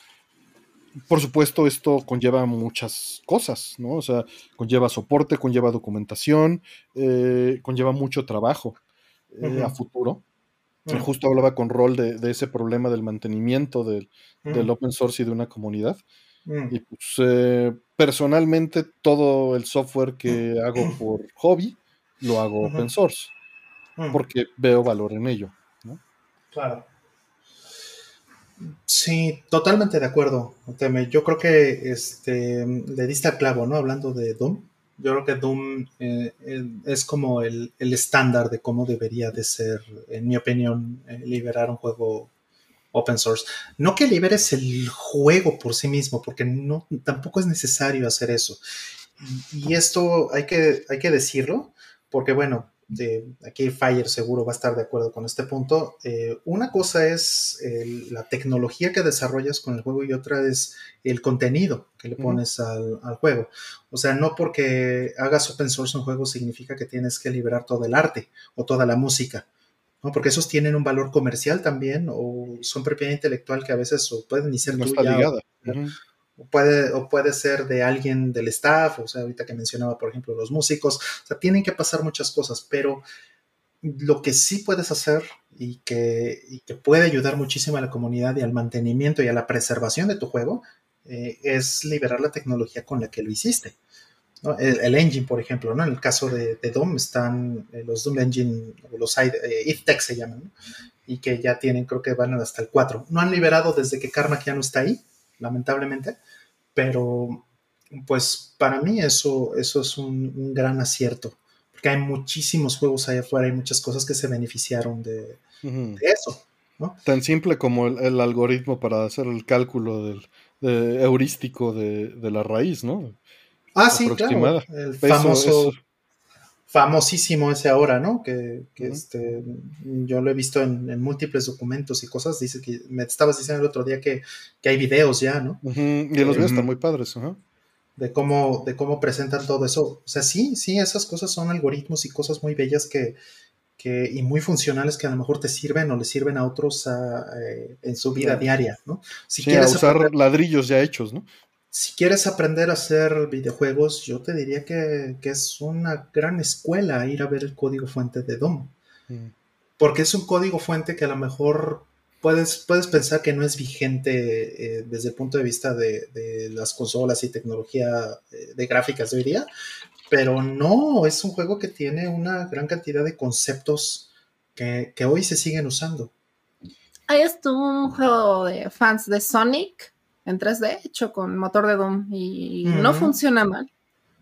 por supuesto, esto conlleva muchas cosas, ¿no? O sea, conlleva soporte, conlleva documentación, eh, conlleva mucho trabajo eh, a futuro. Justo hablaba con Rol de, ese problema del mantenimiento del, open source y de una comunidad. Y pues, eh, personalmente, todo el software que hago por hobby lo hago open source, porque veo valor en ello. ¿no? Claro. Sí, totalmente de acuerdo. Yo creo que este, le diste al clavo, ¿no? Hablando de Doom. Yo creo que Doom eh, es como el, estándar de cómo debería de ser, en mi opinión, eh, liberar un juego open source. No que liberes el juego por sí mismo, porque no, tampoco es necesario hacer eso. Y, esto hay que, hay que decirlo, porque bueno, aquí Fire seguro va a estar de acuerdo con este punto. Eh, una cosa es la tecnología que desarrollas con el juego y otra es el contenido que le pones al, juego. O sea, no porque hagas open source un juego significa que tienes que liberar todo el arte o toda la música. ¿no? Porque esos tienen un valor comercial también o son propiedad intelectual que a veces pueden ni ser no está ligada o puede, o puede ser de alguien del staff, o sea, ahorita que mencionaba, por ejemplo, los músicos, o sea, tienen que pasar muchas cosas, pero lo que sí puedes hacer y que, puede ayudar muchísimo a la comunidad y al mantenimiento y a la preservación de tu juego eh, es liberar la tecnología con la que lo hiciste. El, engine, por ejemplo, ¿no? En el caso de, de Doom están eh, los Doom Engine, los eh, IFTEC se llaman, y que ya tienen, creo que van hasta el 4. No han liberado desde que Carmack ya no está ahí, lamentablemente, pero pues para mí eso, eso es un, gran acierto, porque hay muchísimos juegos allá afuera, hay muchas cosas que se beneficiaron de, eso. Tan simple como el, algoritmo para hacer el cálculo del heurístico de, la raíz, ¿no? Ah, sí, claro. El famoso, famosísimo ese ahora, ¿no? Que, este, yo lo he visto en, múltiples documentos y cosas. Dice que me estabas diciendo el otro día que, hay videos ya, ¿no? Y los videos están muy padres, De cómo, de cómo presentan todo eso. O sea, sí, sí, esas cosas son algoritmos y cosas muy bellas que, que y muy funcionales que a lo mejor te sirven o le sirven a otros eh, en su vida diaria, ¿no? Si quieres usar ladrillos ya hechos, ¿no? Si quieres aprender a hacer videojuegos, yo te diría que, es una gran escuela ir a ver el código fuente de Doom. Mm. Porque es un código fuente que a lo mejor puedes, puedes pensar que no es vigente eh, desde el punto de vista de, las consolas y tecnología eh, de gráficas de hoy día, pero no, es un juego que tiene una gran cantidad de conceptos que, que hoy se siguen usando. Hay hasta un juego de fans de Sonic en 3D hecho con motor de Doom y no funciona mal.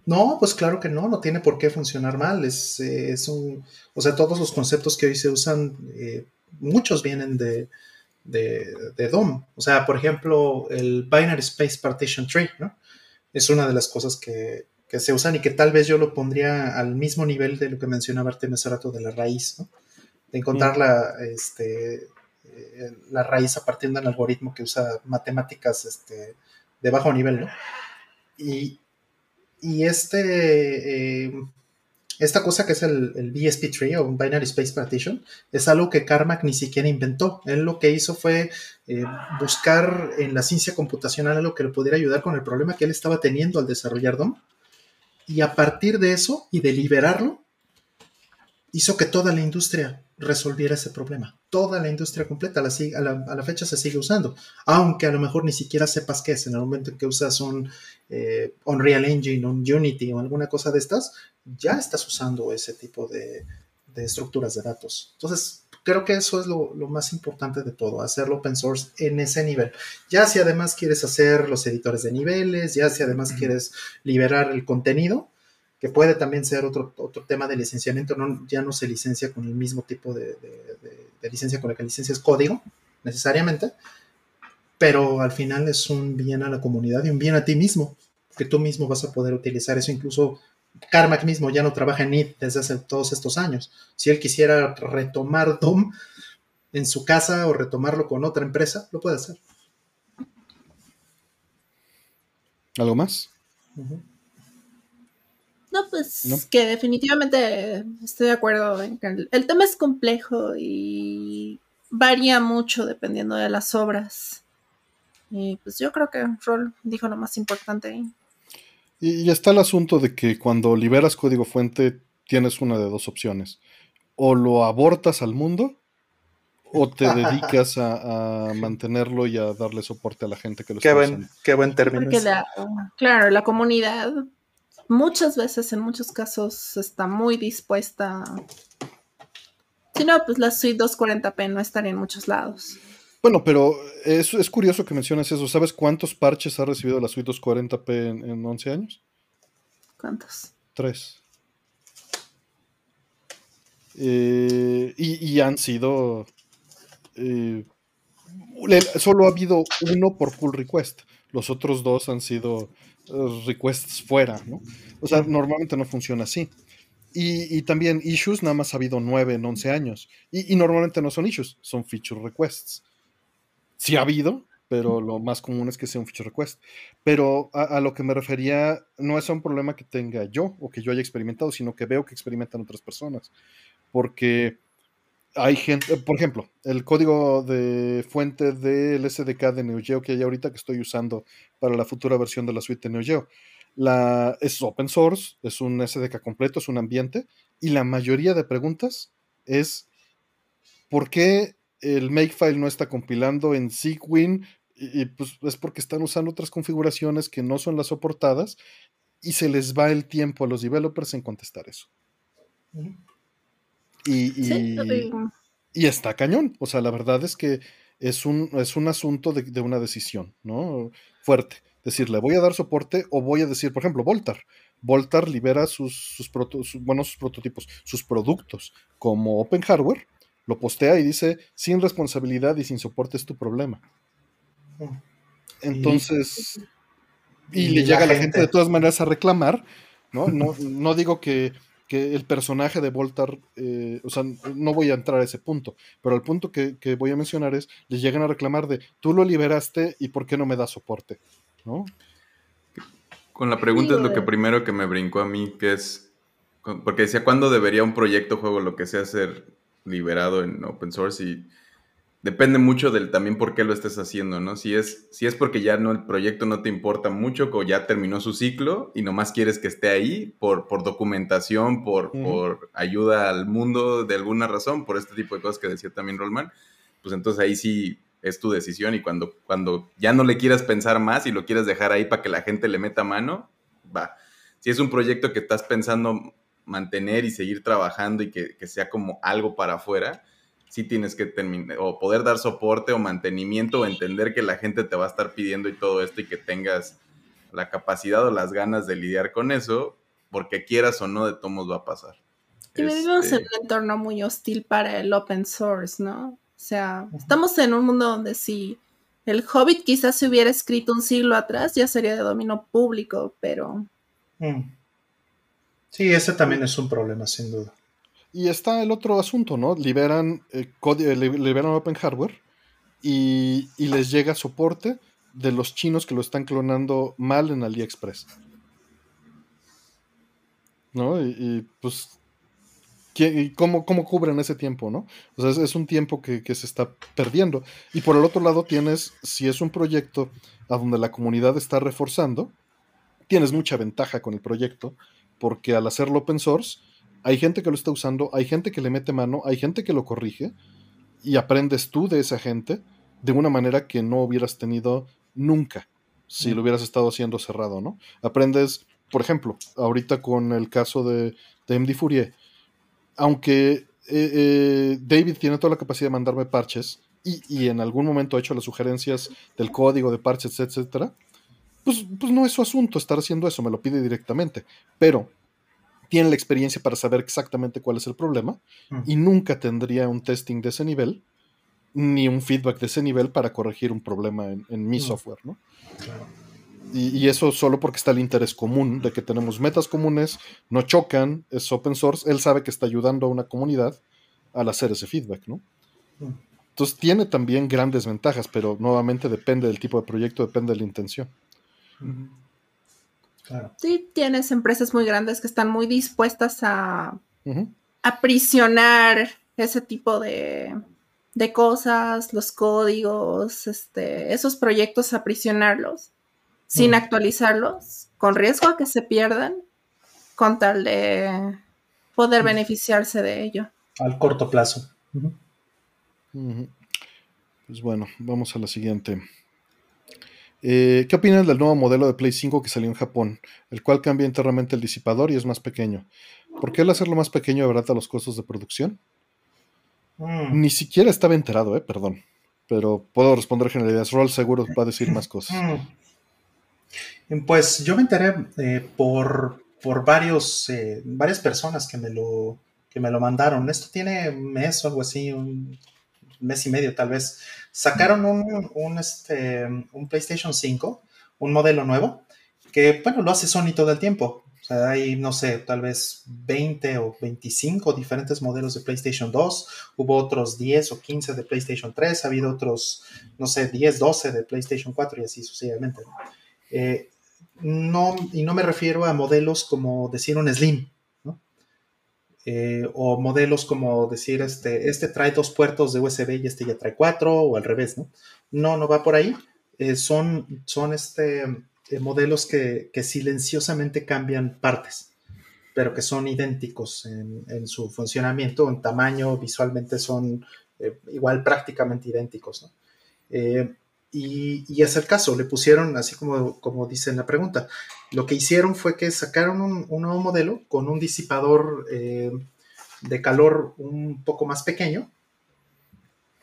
No, pues claro que no, no tiene por qué funcionar mal. Es, eh, es un, o sea, todos los conceptos que hoy se usan, eh, muchos vienen de, de, DOM. O sea, por ejemplo, el Binary Space Partition Tree, ¿no? Es una de las cosas que, se usan y que tal vez yo lo pondría al mismo nivel de lo que mencionaba Artemis rato de la raíz, ¿no? De encontrar la, este, eh, la raíz a partir de un algoritmo que usa matemáticas este, de bajo nivel, ¿no? Y, este, eh, esta cosa que es el, BSP tree o Binary Space Partition es algo que Carmack ni siquiera inventó. Él lo que hizo fue eh, buscar en la ciencia computacional algo que le pudiera ayudar con el problema que él estaba teniendo al desarrollar DOM. Y a partir de eso y de liberarlo, hizo que toda la industria resolviera ese problema. Toda la industria completa a, la, fecha se sigue usando, aunque a lo mejor ni siquiera sepas qué es. En el momento en que usas un eh, Unreal Engine, un Unity o alguna cosa de estas, ya estás usando ese tipo de, estructuras de datos. Entonces, creo que eso es lo, más importante de todo, hacerlo open source en ese nivel. Ya si además quieres hacer los editores de niveles, ya si además quieres liberar el contenido, que puede también ser otro, otro tema de licenciamiento, no, ya no se licencia con el mismo tipo de, licencia con la que licencias código, necesariamente, pero al final es un bien a la comunidad y un bien a ti mismo, que tú mismo vas a poder utilizar eso. Incluso Carmack mismo ya no trabaja en IT desde hace todos estos años. Si él quisiera retomar DOM en su casa o retomarlo con otra empresa, lo puede hacer. ¿Algo más? No, pues que definitivamente estoy de acuerdo en que el, tema es complejo y varía mucho dependiendo de las obras. Y pues yo creo que Roll dijo lo más importante ahí. Y, está el asunto de que cuando liberas código fuente tienes una de dos opciones. O lo abortas al mundo o te dedicas a, mantenerlo y a darle soporte a la gente que lo qué está buen, Qué buen término. claro, la comunidad muchas veces, en muchos casos, está muy dispuesta. Si no, pues la suite 240p no estaría en muchos lados. Bueno, pero es, es curioso que menciones eso. ¿Sabes cuántos parches ha recibido la suite 240p en, 11 años? ¿Cuántos? Tres. Eh, y, han sido. Eh, solo ha habido uno por pull request. Los otros dos han sido requests fuera, ¿no? O sea, normalmente no funciona así. Y, también issues, nada más ha habido 9 en 11 años. Y, normalmente no son issues, son feature requests. Sí ha habido, pero lo más común es que sea un feature request. Pero a, lo que me refería no es un problema que tenga yo o que yo haya experimentado, sino que veo que experimentan otras personas. Porque hay gente, por ejemplo, el código de fuente del SDK de Neo Geo que hay ahorita que estoy usando para la futura versión de la suite de Neo Geo. Es open source, es un SDK completo, es un ambiente, y la mayoría de preguntas es ¿por qué el Makefile no está compilando en Segwin? Y, pues es porque están usando otras configuraciones que no son las soportadas y se les va el tiempo a los developers en contestar eso. Y, y, está cañón. O sea, la verdad es que es un, es un asunto de, una decisión, ¿no? Fuerte. Decirle, voy a dar soporte o voy a decir, por ejemplo, Voltar. Voltar libera sus, sus, sus prototipos, sus productos como Open Hardware, lo postea y dice, sin responsabilidad y sin soporte es tu problema. Entonces, y, le llega a la gente de todas maneras a reclamar, ¿no? No, no digo que que el personaje de Voltar, eh, o sea, no voy a entrar a ese punto, pero el punto que, voy a mencionar es, les llegan a reclamar de, tú lo liberaste y por qué no me das soporte, ¿no? Con la pregunta es lo que primero que me brincó a mí, que es, porque decía, ¿cuándo debería un proyecto, juego, lo que sea, ser liberado en open source? Y depende mucho del también por qué lo estés haciendo, ¿no? Si es, si es porque ya no el proyecto no te importa mucho, o ya terminó su ciclo y nomás quieres que esté ahí por, por documentación, por, por ayuda al mundo de alguna razón, por este tipo de cosas que decía también Rollman, pues entonces ahí sí es tu decisión y cuando, cuando ya no le quieras pensar más y lo quieras dejar ahí para que la gente le meta mano, va. Si es un proyecto que estás pensando mantener y seguir trabajando y que, que sea como algo para afuera, sí tienes que terminar, o poder dar soporte o mantenimiento o entender que la gente te va a estar pidiendo y todo esto y que tengas la capacidad o las ganas de lidiar con eso, porque quieras o no, de todos va a pasar. Y vivimos en este un entorno muy hostil para el open source, ¿no? O sea, estamos en un mundo donde si el Hobbit quizás se hubiera escrito un siglo atrás, ya sería de dominio público, pero... Mm. Sí, ese también es un problema, sin duda. Y está el otro asunto, ¿no? Liberan, eh, eh liberan Open Hardware y, les llega soporte de los chinos que lo están clonando mal en AliExpress. ¿No? Y, pues, cómo, cómo, cubren ese tiempo, no? O sea, es, un tiempo que, que, se está perdiendo. Y por el otro lado tienes, si es un proyecto a donde la comunidad está reforzando, tienes mucha ventaja con el proyecto, porque al hacerlo open source, hay gente que lo está usando, hay gente que le mete mano, hay gente que lo corrige y aprendes tú de esa gente de una manera que no hubieras tenido nunca si lo hubieras estado haciendo cerrado, ¿no? Aprendes, por ejemplo, ahorita con el caso de, de MD Fourier, aunque eh, eh, David tiene toda la capacidad de mandarme parches y, y, en algún momento ha hecho las sugerencias del código de parches, etcétera, pues, pues no es su asunto estar haciendo eso, me lo pide directamente. Pero tiene la experiencia para saber exactamente cuál es el problema y nunca tendría un testing de ese nivel ni un feedback de ese nivel para corregir un problema en, mi software, ¿no? Y, eso solo porque está el interés común de que tenemos metas comunes, no chocan, es open source, él sabe que está ayudando a una comunidad al hacer ese feedback, ¿no? Entonces tiene también grandes ventajas, pero nuevamente depende del tipo de proyecto, depende de la intención. Sí, tienes empresas muy grandes que están muy dispuestas a aprisionar ese tipo de, cosas, los códigos, este, esos proyectos, aprisionarlos sin actualizarlos, con riesgo a que se pierdan, con tal de poder beneficiarse de ello. Al corto plazo. Pues bueno, vamos a la siguiente. Eh, ¿Qué opinan del nuevo modelo de Play 5 que salió en Japón, el cual cambia internamente el disipador y es más pequeño? ¿Por qué el hacerlo más pequeño abarata los costos de producción? Mm. Ni siquiera estaba enterado, eh, perdón. Pero puedo responder generalidades. Roll seguro va a decir más cosas. Mm. Pues yo me enteré eh, por, por varios, eh, varias personas que me, lo, que me lo mandaron. Esto tiene un mes o algo así, un mes y medio tal vez sacaron un, este, PlayStation 5, un modelo nuevo, que, bueno, lo hace Sony todo el tiempo. Hay, no sé, tal vez 20 o 25 diferentes modelos de PlayStation 2. Hubo otros 10 o 15 de PlayStation 3. Ha habido otros, no sé, 10, 12 de PlayStation 4 y así sucesivamente. Eh, no, y no me refiero a modelos como decir un Slim, eh, o modelos como decir, este, este trae dos puertos de USB y este ya trae cuatro, o al revés, ¿no? No, no va por ahí. Eh, son, son este, eh, modelos que, silenciosamente cambian partes, pero que son idénticos en, su funcionamiento, en tamaño, visualmente son igual prácticamente idénticos. Y, es el caso, le pusieron, así como, como dice en la pregunta, lo que hicieron fue que sacaron un, nuevo modelo con un disipador eh, de calor un poco más pequeño,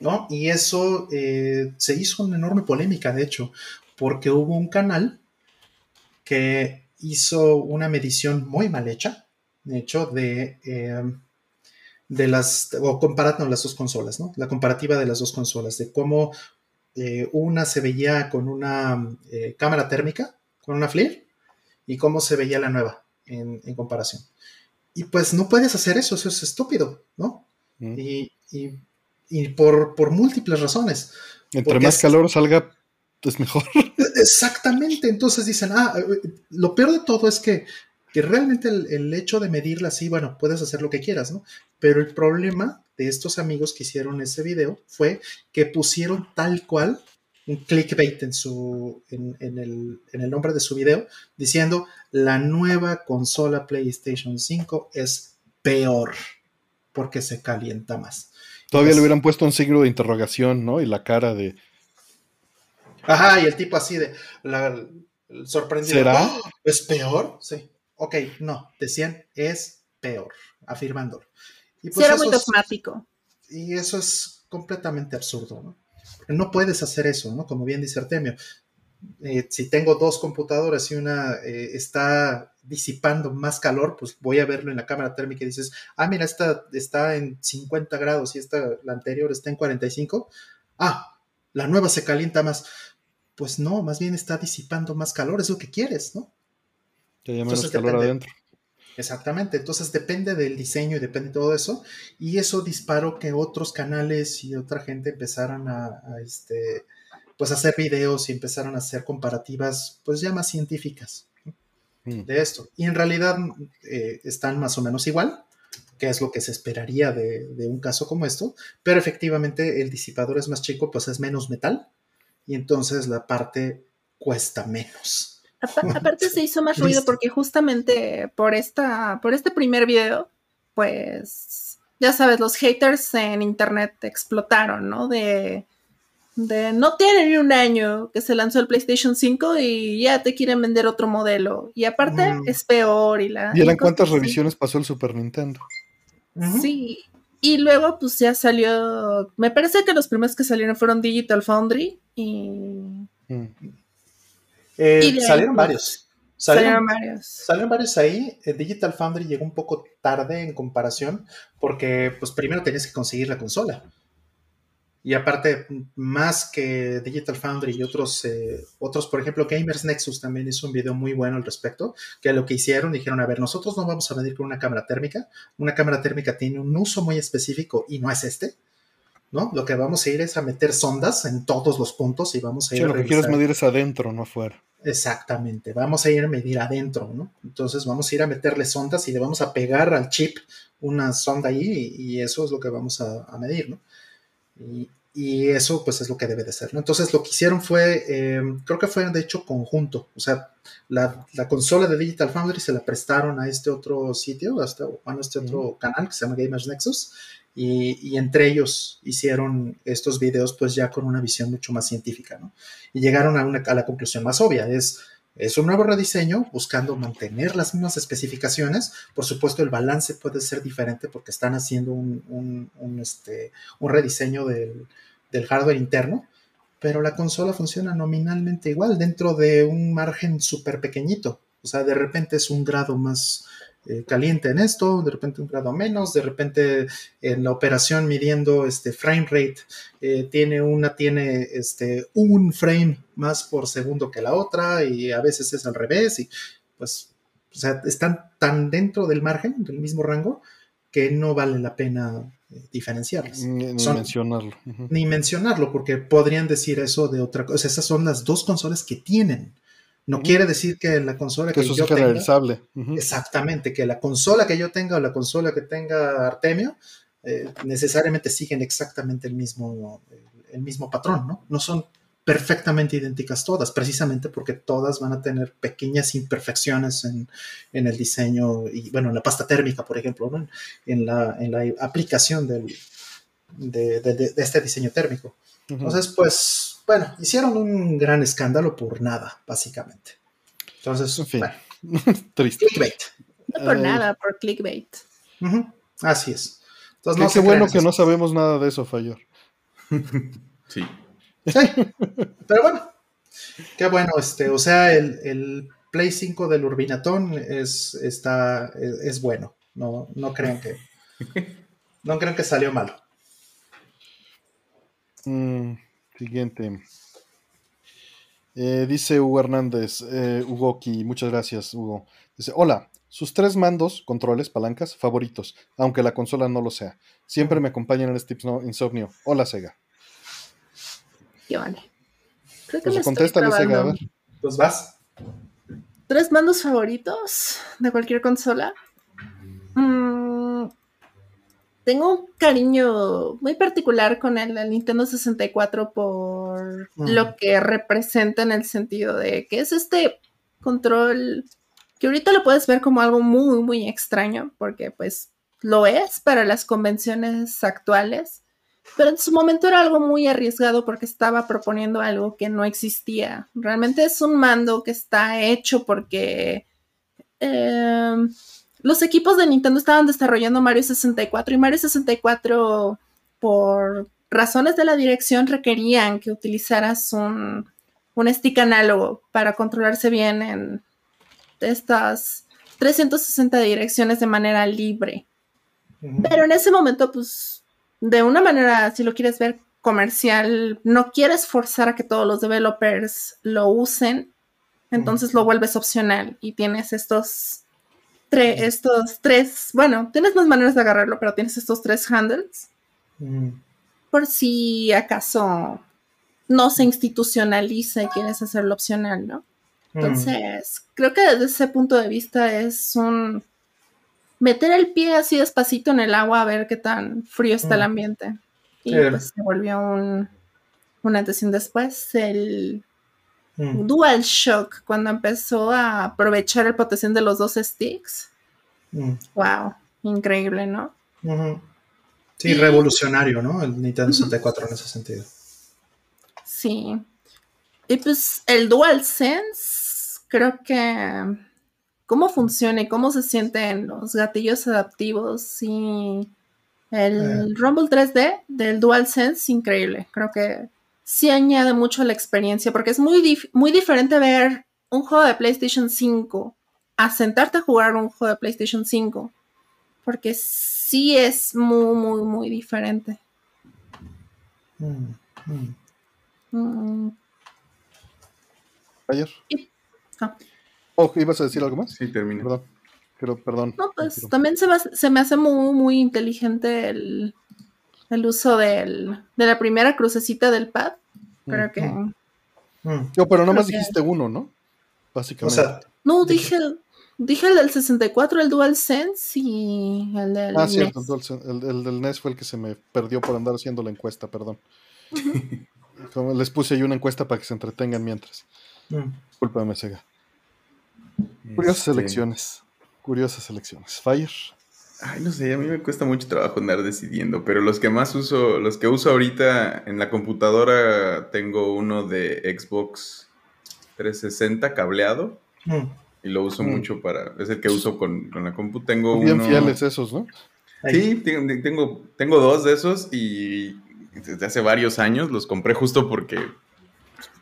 ¿no? Y eso eh, se hizo una enorme polémica, de hecho, porque hubo un canal que hizo una medición muy mal hecha, de hecho, de, eh, de las, o comparando las dos consolas, ¿no? La comparativa de las dos consolas, de cómo eh, una se veía con una eh, cámara térmica, con una FLIR, y cómo se veía la nueva en, comparación. Y pues no puedes hacer eso, eso es estúpido, ¿no? Mm. Y, por, múltiples razones. Entre más calor salga, es mejor. Exactamente, entonces dicen, ah, eh, lo peor de todo es que, que realmente el, el, hecho de medirla así, bueno, puedes hacer lo que quieras, ¿no? Pero el problema de estos amigos que hicieron ese video fue que pusieron tal cual un clickbait en, su, en, el, nombre de su video diciendo la nueva consola PlayStation 5 es peor porque se calienta más. Todavía le hubieran puesto un signo de interrogación, ¿no? Y la cara de... Ajá, y el tipo así de... La, sorprendido. ¿Será? ¡Oh! ¿Es peor? Sí. Ok, no, decían es peor, afirmándolo. Y pues era muy dogmático. Y eso es completamente absurdo, ¿no? No puedes hacer eso, ¿no? Como bien dice Artemio. Eh, si tengo dos computadoras y una eh, está disipando más calor, pues voy a verlo en la cámara térmica y dices, ah, mira, esta está en 50 grados y esta, la anterior está en 45. Ah, la nueva se calienta más. Pues no, más bien está disipando más calor, es lo que quieres, ¿no? Que haya menos calor adentro. Exactamente, entonces depende del diseño y depende de todo eso, y eso disparó que otros canales y otra gente empezaran a, este, pues hacer videos y empezaron a hacer comparativas, pues ya más científicas mm. de esto. Y en realidad eh, están más o menos igual, que es lo que se esperaría de, de, un caso como esto, pero efectivamente el disipador es más chico, pues es menos metal, y entonces la parte cuesta menos. Aparte se hizo más ruido porque justamente por esta, por este primer video pues, ya sabes, los haters en internet explotaron, ¿no? De, de no tiene ni un año que se lanzó el PlayStation 5 y ya te quieren vender otro modelo. Y aparte mm. es peor. ¿Y, la, ¿Y en cuántas revisiones pasó el Super Nintendo? Sí. Y luego, pues ya salió. Me parece que los primeros que salieron fueron Digital Foundry y. Mm. Eh, salieron pues, varios. Salieron, varios. Salieron varios ahí. Eh, Digital Foundry llegó un poco tarde en comparación porque pues primero tenías que conseguir la consola. Y aparte, más que Digital Foundry y otros, eh, otros, por ejemplo, Gamers Nexus también hizo un video muy bueno al respecto, que lo que hicieron, dijeron, a ver, nosotros no vamos a medir con una cámara térmica, una cámara térmica tiene un uso muy específico y no es este, ¿no? Lo que vamos a ir es a meter sondas en todos los puntos y vamos a ir sí, lo que quieres medir es adentro, no afuera. Exactamente, vamos a ir a medir adentro, ¿no? Entonces vamos a ir a meterle sondas y le vamos a pegar al chip una sonda ahí y, eso es lo que vamos a, medir, ¿no? Y, eso pues es lo que debe de ser, ¿no? Entonces lo que hicieron fue, eh, creo que fue de hecho conjunto, o sea, la, consola de Digital Foundry se la prestaron a este otro sitio, a este, a este otro canal que se llama Gamers Nexus, y, entre ellos hicieron estos videos pues ya con una visión mucho más científica, ¿no? Y llegaron a, una, a la conclusión más obvia, es, es un nuevo rediseño buscando mantener las mismas especificaciones, por supuesto el balance puede ser diferente porque están haciendo un, un, este, un rediseño del, del hardware interno, pero la consola funciona nominalmente igual dentro de un margen súper pequeñito. O sea, de repente es un grado más, eh, caliente en esto, de repente un grado menos, de repente en la operación midiendo este frame rate eh, tiene una, tiene este un frame más por segundo que la otra y a veces es al revés y pues, o sea, están tan dentro del margen, del mismo rango, que no vale la pena eh, diferenciarlas. Ni, mencionarlo. Ni mencionarlo, porque podrían decir eso de otra cosa. Esas son las dos consolas que tienen no quiere decir que la consola que, yo tenga, exactamente, que la consola que yo tenga o la consola que tenga Artemio eh, necesariamente siguen exactamente el mismo, el mismo patrón, ¿no? No son perfectamente idénticas todas, precisamente porque todas van a tener pequeñas imperfecciones en, el diseño y, bueno, en la pasta térmica, por ejemplo, ¿no? en, la, en la aplicación del, de, este diseño térmico. Entonces, pues, bueno, hicieron un gran escándalo por nada, básicamente. Entonces, bueno. Triste. Clickbait. No por nada, por clickbait. Así es. Entonces, no qué bueno que no sabemos nada de eso, Fayor. sí. Sí. Pero bueno, qué bueno, este, o sea, el, Play 5 del Urbinatón es, está, es, bueno. No, no crean que. No crean que salió malo. Mm. Siguiente. Eh, dice Hugo Hernández, eh, Hugoki, muchas gracias, Hugo. Dice, hola, sus tres mandos, controles, palancas, favoritos, aunque la consola no lo sea. Siempre me acompañan en este insomnio. Hola, Sega. Yo vale. Creo que pues contéstale, Sega, a ver. Pues vas. ¿Tres mandos favoritos de cualquier consola? Mm, tengo un cariño muy particular con el, Nintendo 64 por mm. lo que representa en el sentido de que es este control que ahorita lo puedes ver como algo muy, muy extraño, porque pues lo es para las convenciones actuales, pero en su momento era algo muy arriesgado porque estaba proponiendo algo que no existía. Realmente es un mando que está hecho porque... Eh, los equipos de Nintendo estaban desarrollando Mario 64 y Mario 64 por razones de la dirección requerían que utilizaras un, un stick análogo para controlarse bien en estas 360 direcciones de manera libre. Pero en ese momento, pues, de una manera, si lo quieres ver comercial, no quieres forzar a que todos los developers lo usen, entonces lo vuelves opcional y tienes estos estos tres, bueno, tienes más maneras de agarrarlo, pero tienes estos tres handles. Mm. Por si acaso no se institucionaliza y quieres hacerlo opcional, ¿no? Mm. Entonces, creo que desde ese punto de vista es un meter el pie así despacito en el agua a ver qué tan frío está el mm. ambiente. Y pues se volvió un, un antes y un después. El Mm. Dual Shock cuando empezó a aprovechar el potencial de los dos sticks. Wow. Mm. increíble, ¿no? Sí, revolucionario, ¿no? El Nintendo 64 en ese sentido. Sí. Y pues el DualSense, creo que cómo funciona y cómo se sienten los gatillos adaptivos y el eh. Rumble 3D del DualSense, increíble. Creo que sí añade mucho a la experiencia porque es muy, muy diferente ver un juego de PlayStation 5 a sentarte a jugar un juego de PlayStation 5. Porque sí es muy, muy, muy diferente. Mm, mm. Mm. Ayer. Ah. Oh, ¿ibas a decir algo más? Sí, termino. Perdón. Pero, perdón. No, pues también se me, hace muy, muy inteligente el, uso del, de la primera crucecita del pad. Creo que. Yo, pero nomás dijiste uno, ¿no? Básicamente. no, dije, dije el del 64, el DualSense y el del. Ah, cierto, el, el, del NES fue el que se me perdió por andar haciendo la encuesta, perdón. les puse ahí una encuesta para que se entretengan mientras. Disculpame, Sega. Curiosas este, elecciones. Curiosas elecciones. Fire. Ay, no sé, a mí me cuesta mucho trabajo andar decidiendo, pero los que más uso, los que uso ahorita en la computadora, tengo uno de Xbox 360 cableado mm. y lo uso mm. mucho para, es el que uso con, la compu. Tengo Bien fieles esos, ¿no? Sí, tengo, tengo dos de esos y desde hace varios años los compré justo porque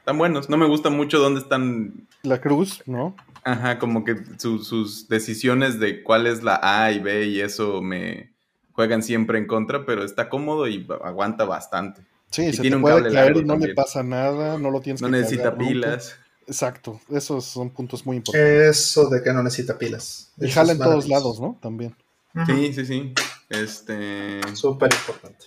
están buenos. No me gusta mucho dónde están. La cruz, ¿no? Ajá, como que sus decisiones de cuál es la A y B y eso me juegan siempre en contra, pero está cómodo y aguanta bastante. Sí, se tiene un puede caer y no le pasa nada, no lo tienes no necesita pilas. Exacto, esos son puntos muy importantes. Eso de que no necesita pilas. Y jala en todos lados, ¿no? También. Sí, sí, sí. Este. Súper importante.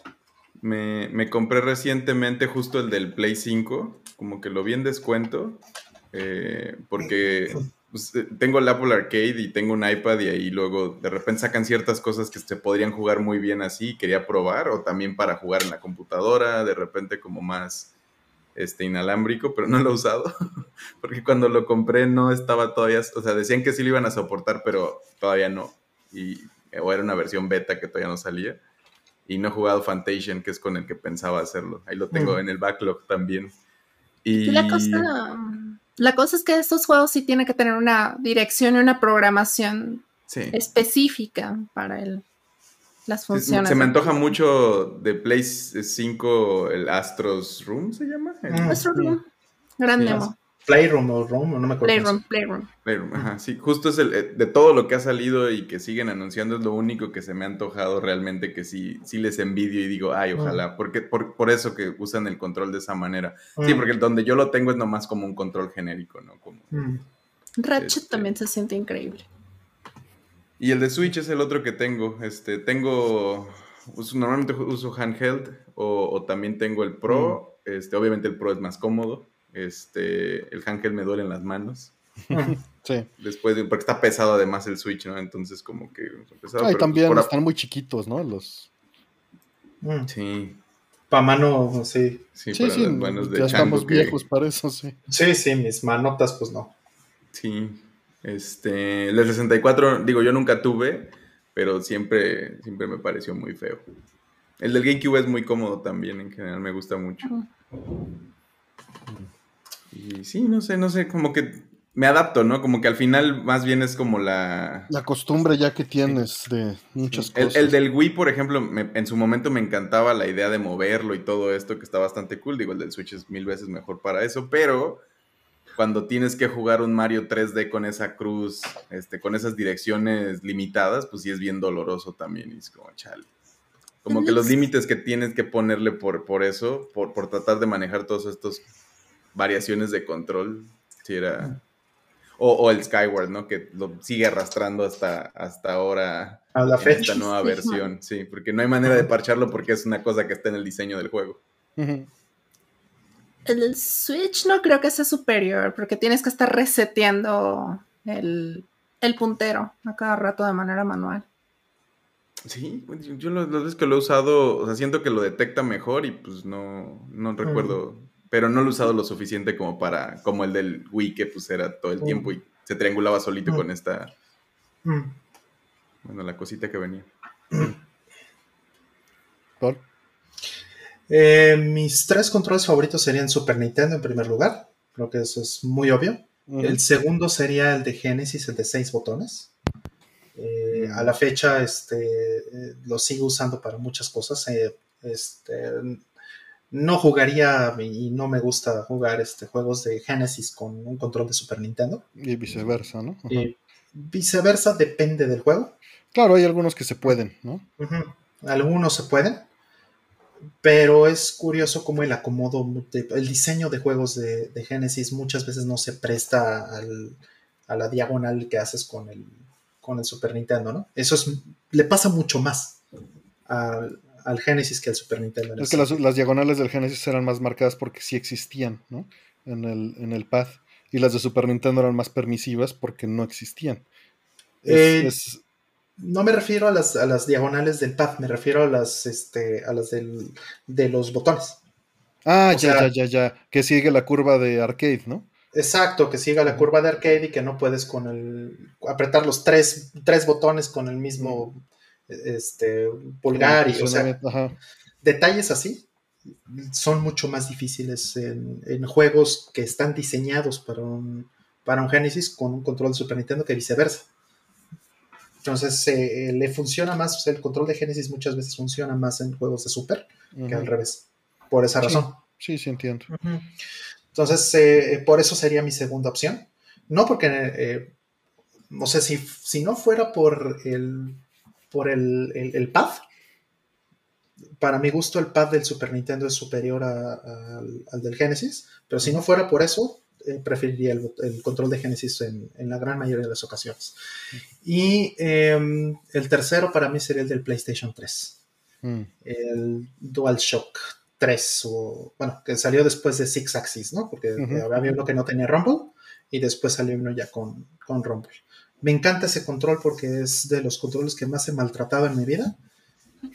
Me, me, compré recientemente justo el del Play 5, como que lo vi en descuento, eh, porque pues, eh, tengo el Apple Arcade y tengo un iPad y ahí luego de repente sacan ciertas cosas que se podrían jugar muy bien así, quería probar, o también para jugar en la computadora, de repente como más este, inalámbrico, pero no lo he usado, porque cuando lo compré no estaba todavía, o sea, decían que sí lo iban a soportar, pero todavía no, y, o era una versión beta que todavía no salía, y no he jugado Fantation, que es con el que pensaba hacerlo, ahí lo tengo mm. en el backlog también. Y la cosa la cosa es que estos juegos sí tienen que tener una dirección y una programación específica para el, las funciones. Se, me antoja mucho de Play 5 el Astros Room, ¿se llama? Astros Room. Gran demo. Playroom o Room, no me acuerdo. Playroom, Playroom. Playroom, ajá, sí, justo es el, eh, de todo lo que ha salido y que siguen anunciando es lo único que se me ha antojado realmente que sí, sí les envidio y digo, ay, ojalá, porque por, por eso que usan el control de esa manera. Sí, porque donde yo lo tengo es nomás como un control genérico, ¿no? Como, Ratchet este también se siente increíble. Y el de Switch es el otro que tengo. Este, tengo, normalmente uso handheld o, o también tengo el Pro. Este, obviamente el Pro es más cómodo. Este, el handheld me duele en las manos. Sí. Después de, porque está pesado además el Switch, ¿no? Entonces como que pesado, también están muy chiquitos, ¿no? Los mm. Sí. Para mano, sí. Sí, sí, sí de ya estamos viejos para eso, sí. Sí, sí, mis manotas, pues no. Sí. Este, el 64, digo, yo nunca tuve, pero siempre, siempre me pareció muy feo. El del GameCube es muy cómodo también, en general me gusta mucho. Y sí, no sé, no sé, como que me adapto, ¿no? Como que al final más bien es como la... La costumbre ya que tienes de muchas cosas. El, del Wii, por ejemplo, en su momento me encantaba la idea de moverlo y todo esto, que está bastante cool. Digo, el del Switch es mil veces mejor para eso, pero cuando tienes que jugar un Mario 3D con esa cruz, este, con esas direcciones limitadas, pues sí es bien doloroso también. Y es como, chale. Como que los límites que tienes que ponerle por, por eso, por, por tratar de manejar todos estos variaciones de control, si era... O, el Skyward, ¿no? Que lo sigue arrastrando hasta, hasta ahora. A la fecha. Esta nueva versión, sí, porque no hay manera de parcharlo porque es una cosa que está en el diseño del juego. El Switch no creo que sea superior, porque tienes que estar reseteando el, puntero a cada rato de manera manual. Sí, yo las veces que lo he usado, o sea, siento que lo detecta mejor y pues no, no recuerdo pero no lo he usado lo suficiente como para, como el del Wii que pues era todo el tiempo y se triangulaba solito con esta... Bueno, la cosita que venía. ¿Por? Eh, mis tres controles favoritos serían Super Nintendo en primer lugar. Creo que eso es muy obvio. El segundo sería el de Genesis, el de seis botones. Eh, a la fecha este, eh, lo sigo usando para muchas cosas. este, no jugaría y no me gusta jugar este, juegos de Genesis con un control de Super Nintendo. Y viceversa, ¿no? Y viceversa depende del juego. Claro, hay algunos que se pueden, ¿no? Algunos se pueden, pero es curioso cómo el acomodo, el diseño de juegos de, Genesis muchas veces no se presta a la diagonal que haces con el, con el Super Nintendo, ¿no? Eso es, le pasa mucho más al, Genesis que al Super Nintendo. Es que las, diagonales del Genesis eran más marcadas porque sí existían, ¿no? En el, en el pad. Y las de Super Nintendo eran más permisivas porque no existían. Eh, no me refiero a las, a las, diagonales del pad, me refiero a las, este, a las del, de los botones. Ah, ya, ya, ya, ya. Que sigue la curva de arcade, ¿no? Exacto, que siga la curva de arcade y que no puedes con el apretar los tres, tres botones con el mismo este, pulgar y o sea, detalles así son mucho más difíciles en, en, juegos que están diseñados para un, para un Genesis con un control de Super Nintendo que viceversa. Entonces eh, le funciona más, el control de Genesis muchas veces funciona más en juegos de Super que al revés, por esa razón. Sí, sí, entiendo. Entonces, eh, por eso sería mi segunda opción. No porque, eh, no sé, si, si no fuera por el, por el, pad, para mi gusto el pad del Super Nintendo es superior al del Genesis, pero si no fuera por eso, eh, preferiría el, control de Genesis en, la gran mayoría de las ocasiones. Y em, el tercero para mí sería el del PlayStation 3. Mm. El DualShock 3, o bueno, que salió después de Six Axis, ¿no? Porque había uno que no tenía Rumble y después salió uno ya con, con Rumble. Me encanta ese control porque es de los controles que más he maltratado en mi vida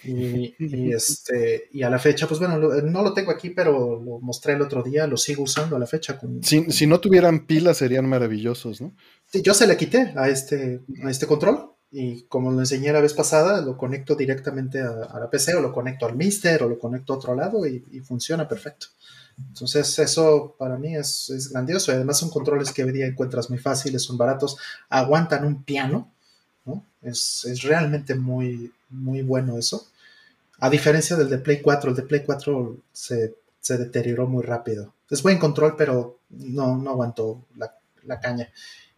y, este, y a la fecha, pues bueno, no lo tengo aquí, pero lo mostré el otro día, lo sigo usando a la fecha. si, no tuvieran pilas serían maravillosos, ¿no? Sí, yo se le quité a este, a este control y como lo enseñé la vez pasada, lo conecto directamente a, la PC o lo conecto al Mister o lo conecto a otro lado y, funciona perfecto. Entonces eso para mí es, es, grandioso y además son controles que hoy día encuentras muy fáciles, son baratos, aguantan un piano, ¿no? Es, es realmente muy, muy bueno eso. A diferencia del de Play 4, el de Play 4 se, deterioró muy rápido. Es buen control, pero no, no aguantó la, caña.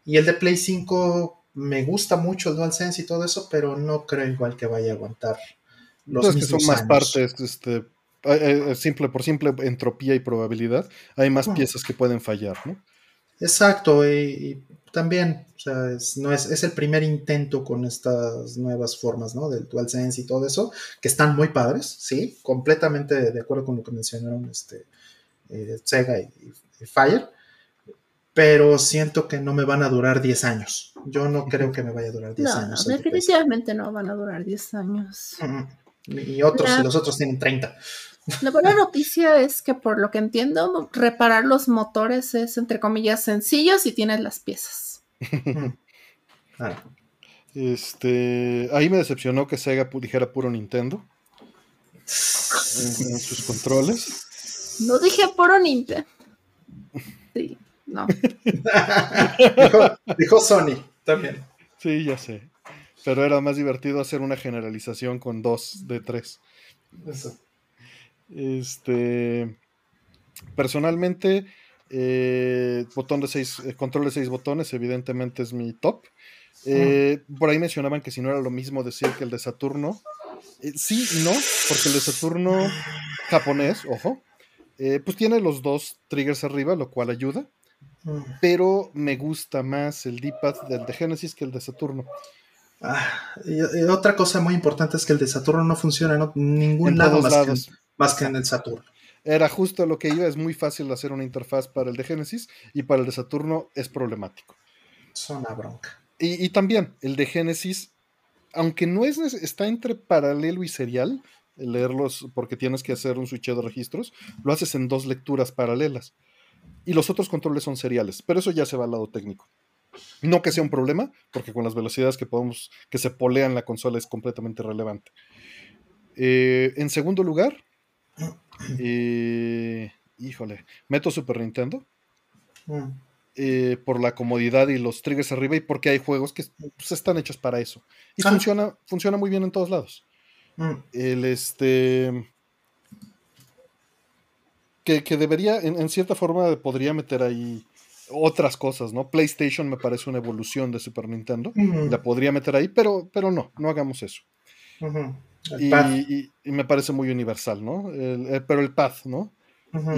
Y el de Play 5 me gusta mucho el DualSense y todo eso, pero no creo igual que vaya a aguantar los que son más partes, este, eh, simple, por simple entropía y probabilidad, hay más piezas que pueden fallar, ¿no? Exacto, y también, o sea, es, no es, es, el primer intento con estas nuevas formas, ¿no? Del DualSense y todo eso, que están muy padres, sí, completamente de acuerdo con lo que mencionaron este, eh, Sega y, Fire, pero siento que no me van a durar 10 años. Yo no creo que me vaya a durar 10 años. No, definitivamente no van a durar 10 años. Y otros, y los otros tienen 30. La buena noticia es que por lo que entiendo, reparar los motores es entre comillas sencillo si tienes las piezas. Este, ahí me decepcionó que Sega dijera puro Nintendo en, sus controles. No dije puro Nintendo. Sí, no. dijo, Sony también. Sí, ya sé. Pero era más divertido hacer una generalización con dos de tres. Eso. Este, personalmente, eh, botón de seis, eh, control de seis botones, evidentemente es mi top. Eh, por ahí mencionaban que si no era lo mismo decir que el de Saturno. sí y no, porque el de Saturno japonés, ojo, pues tiene los dos triggers arriba, lo cual ayuda. Pero me gusta más el D-pad del de Genesis que el de Saturno. Ah, y, otra cosa muy importante es que el de Saturno no funciona en ningún lado más lados más que en el Saturno. Era justo lo que iba, es muy fácil hacer una interfaz para el de Genesis y para el de Saturno es problemático. Es una bronca. Y, también el de Genesis, aunque no es está entre paralelo y serial, leerlos porque tienes que hacer un switcheo de registros, lo haces en dos lecturas paralelas. Y los otros controles son seriales, pero eso ya se va al lado técnico. No que sea un problema, porque con las velocidades que podemos, que se polean la consola es completamente relevante. Eh, en segundo lugar, eh, híjole, meto Super Nintendo. Mm. Eh, por la comodidad y los triggers arriba y porque hay juegos que pues, están hechos para eso. Y ah. funciona, funciona muy bien en todos lados. Mm. El este. Que, debería, en, cierta forma, podría meter ahí otras cosas, ¿no? PlayStation me parece una evolución de Super Nintendo. La podría meter ahí, pero, pero no, no hagamos eso. y, me parece muy universal, ¿no? Eh, pero el path, ¿no?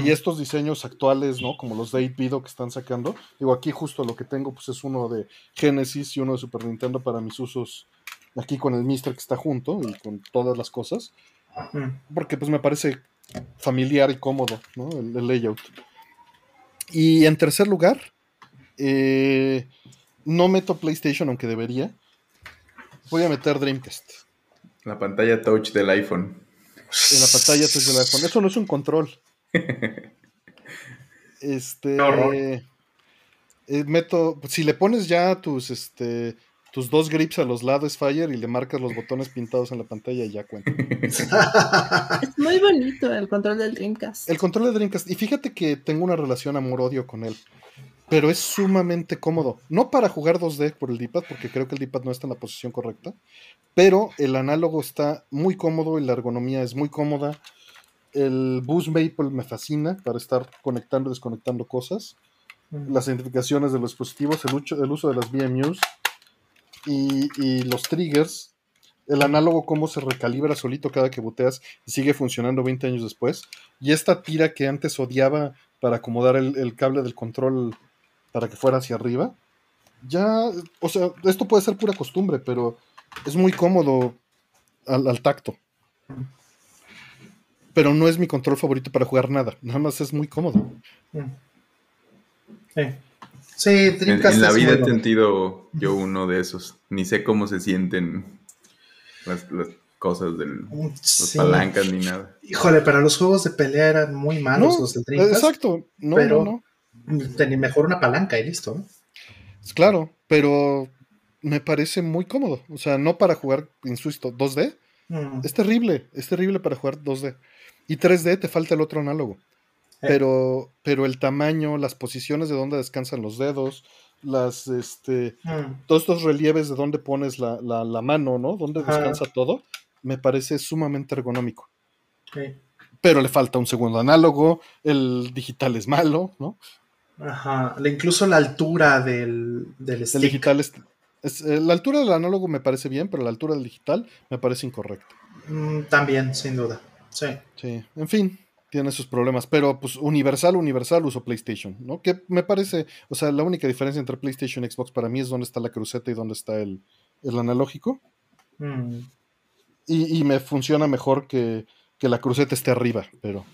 Y estos diseños actuales, ¿no? Como los de 8 que están sacando. Digo, aquí justo lo que tengo, pues es uno de Genesis y uno de Super Nintendo para mis usos aquí con el Mister que está junto y con todas las cosas. Porque pues me parece familiar y cómodo, ¿no? El, layout. Y en tercer lugar, eh, no meto PlayStation, aunque debería. Voy a meter Dreamcast. La pantalla touch del iPhone. En la pantalla touch del iPhone. Eso no es un control. este. Eh, meto. Si le pones ya tus este tus dos grips a los lados Fire y le marcas los botones pintados en la pantalla y ya cuenta. es muy bonito el control del Dreamcast. El control del Dreamcast. Y fíjate que tengo una relación amor-odio con él. Pero es sumamente cómodo. No para jugar 2D por el D-pad, porque creo que el D-pad no está en la posición correcta. Pero el análogo está muy cómodo y la ergonomía es muy cómoda. El Boost Maple me fascina para estar conectando y desconectando cosas. Mm. Las identificaciones de los dispositivos, el, el uso de las VMUs y, los triggers, el análogo cómo se recalibra solito cada que boteas y sigue funcionando 20 años después. Y esta tira que antes odiaba para acomodar el, cable del control para que fuera hacia arriba, ya, o sea, esto puede ser pura costumbre, pero es muy cómodo al, tacto. Pero no es mi control favorito para jugar nada, nada más es muy cómodo. Sí. Sí, en, la vida he sentido yo uno de esos. Ni sé cómo se sienten las, cosas del las palancas ni nada. Híjole, pero los juegos de pelea eran muy malos los de Dreamcast. Exacto, no, pero no, no. mejor una palanca y listo. ¿no? Claro, pero me parece muy cómodo. O sea, no para jugar, insisto, 2D. Mm. Es terrible, es terrible para jugar 2D. Y 3D te falta el otro análogo. Eh. Pero, pero el tamaño, las posiciones de donde descansan los dedos, las, este, mm. todos estos relieves de donde pones la, mano, ¿no? Donde descansa todo, me parece sumamente ergonómico. Pero le falta un segundo análogo, el digital es malo, ¿no? Ajá, incluso la altura del, del stick. El digital es, eh, la altura del análogo me parece bien, pero la altura del digital me parece incorrecta. Mm, también, sin duda. Sí. Sí, en fin, tiene sus problemas, pero pues universal, universal uso PlayStation, ¿no? Que me parece, o sea, la única diferencia entre PlayStation y Xbox para mí es dónde está la cruceta y dónde está el, analógico. Mm. Y, me funciona mejor que, la cruceta esté arriba, pero...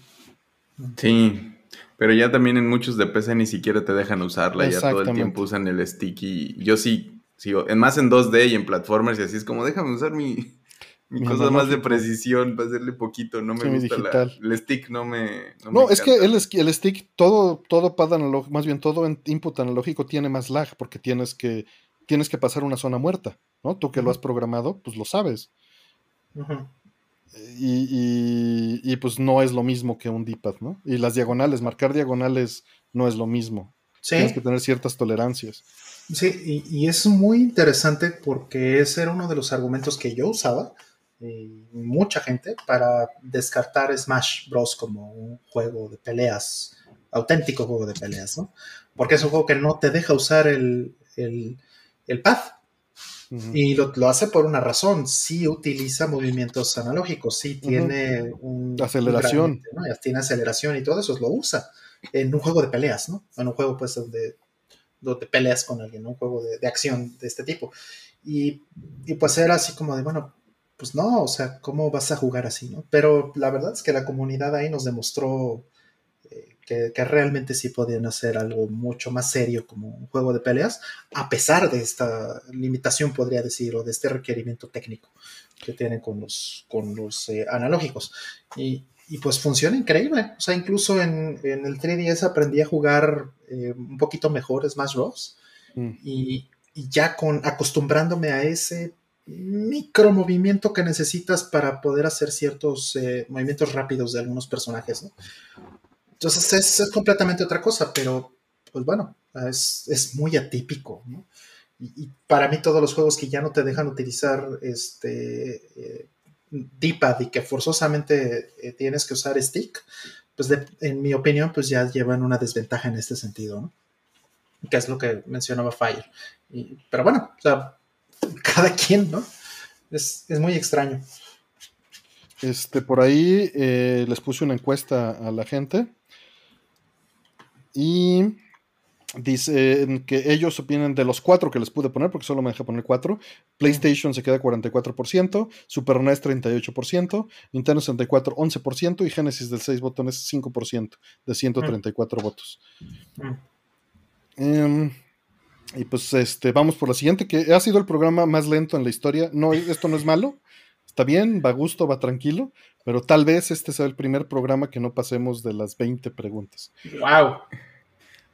Sí, pero ya también en muchos de PC ni siquiera te dejan usarla, ya todo el tiempo usan el stick y yo sí, sigo, en más en 2D y en platformers y así es como déjame usar mi, mi cosa más de precisión para hacerle poquito, no me gusta la, el stick, no me... No, es que el, el, stick, todo, todo pad analógico, más bien todo en input analógico tiene más lag porque tienes que, tienes que pasar una zona muerta, ¿no? Tú que lo has programado, pues lo sabes. y, y, pues no es lo mismo que un D-pad, ¿no? Y las diagonales, marcar diagonales no es lo mismo. Tienes que tener ciertas tolerancias. Sí, y, y, es muy interesante porque ese era uno de los argumentos que yo usaba mucha gente para descartar Smash Bros. como un juego de peleas, auténtico juego de peleas, ¿no? Porque es un juego que no te deja usar el, el, el pad. Y lo, lo, hace por una razón, sí utiliza movimientos analógicos, sí tiene un, aceleración. Tiene aceleración y todo eso lo usa en un juego de peleas, ¿no? En un juego pues donde, donde peleas con alguien, un juego de, de, acción de este tipo. Y, y, pues era así como de, bueno, pues no, o sea, ¿cómo vas a jugar así, no? Pero la verdad es que la comunidad ahí nos demostró eh, que, realmente sí podían hacer algo mucho más serio como un juego de peleas, a pesar de esta limitación, podría decir, o de este requerimiento técnico que tienen con los, con los eh, analógicos. Y, pues funciona increíble. O sea, incluso en, el 3DS aprendí a jugar eh, un poquito mejor Smash Bros. Mm. Y, ya con acostumbrándome a ese micro movimiento que necesitas para poder hacer ciertos eh, movimientos rápidos de algunos personajes. Entonces es, completamente otra cosa, pero pues bueno, es, muy atípico. Y, para mí todos los juegos que ya no te dejan utilizar este eh, D-pad y que forzosamente eh, tienes que usar stick, pues en mi opinión, pues ya llevan una desventaja en este sentido. Que es lo que mencionaba Fire. pero bueno, o sea, cada quien, ¿no? Es, muy extraño. Este, por ahí eh, les puse una encuesta a la gente. Y Dicen que ellos opinan de los cuatro que les pude poner, porque solo me deja poner cuatro. PlayStation se queda 44%, Super NES 38%, Nintendo 64 11% y Genesis del 6 botones 5% de 134 votos. Em, y pues este, vamos por la siguiente, que ha sido el programa más lento en la historia. No, esto no es malo, está bien, va a gusto, va tranquilo, pero tal vez este sea el primer programa que no pasemos de las 20 preguntas. ¡Wow!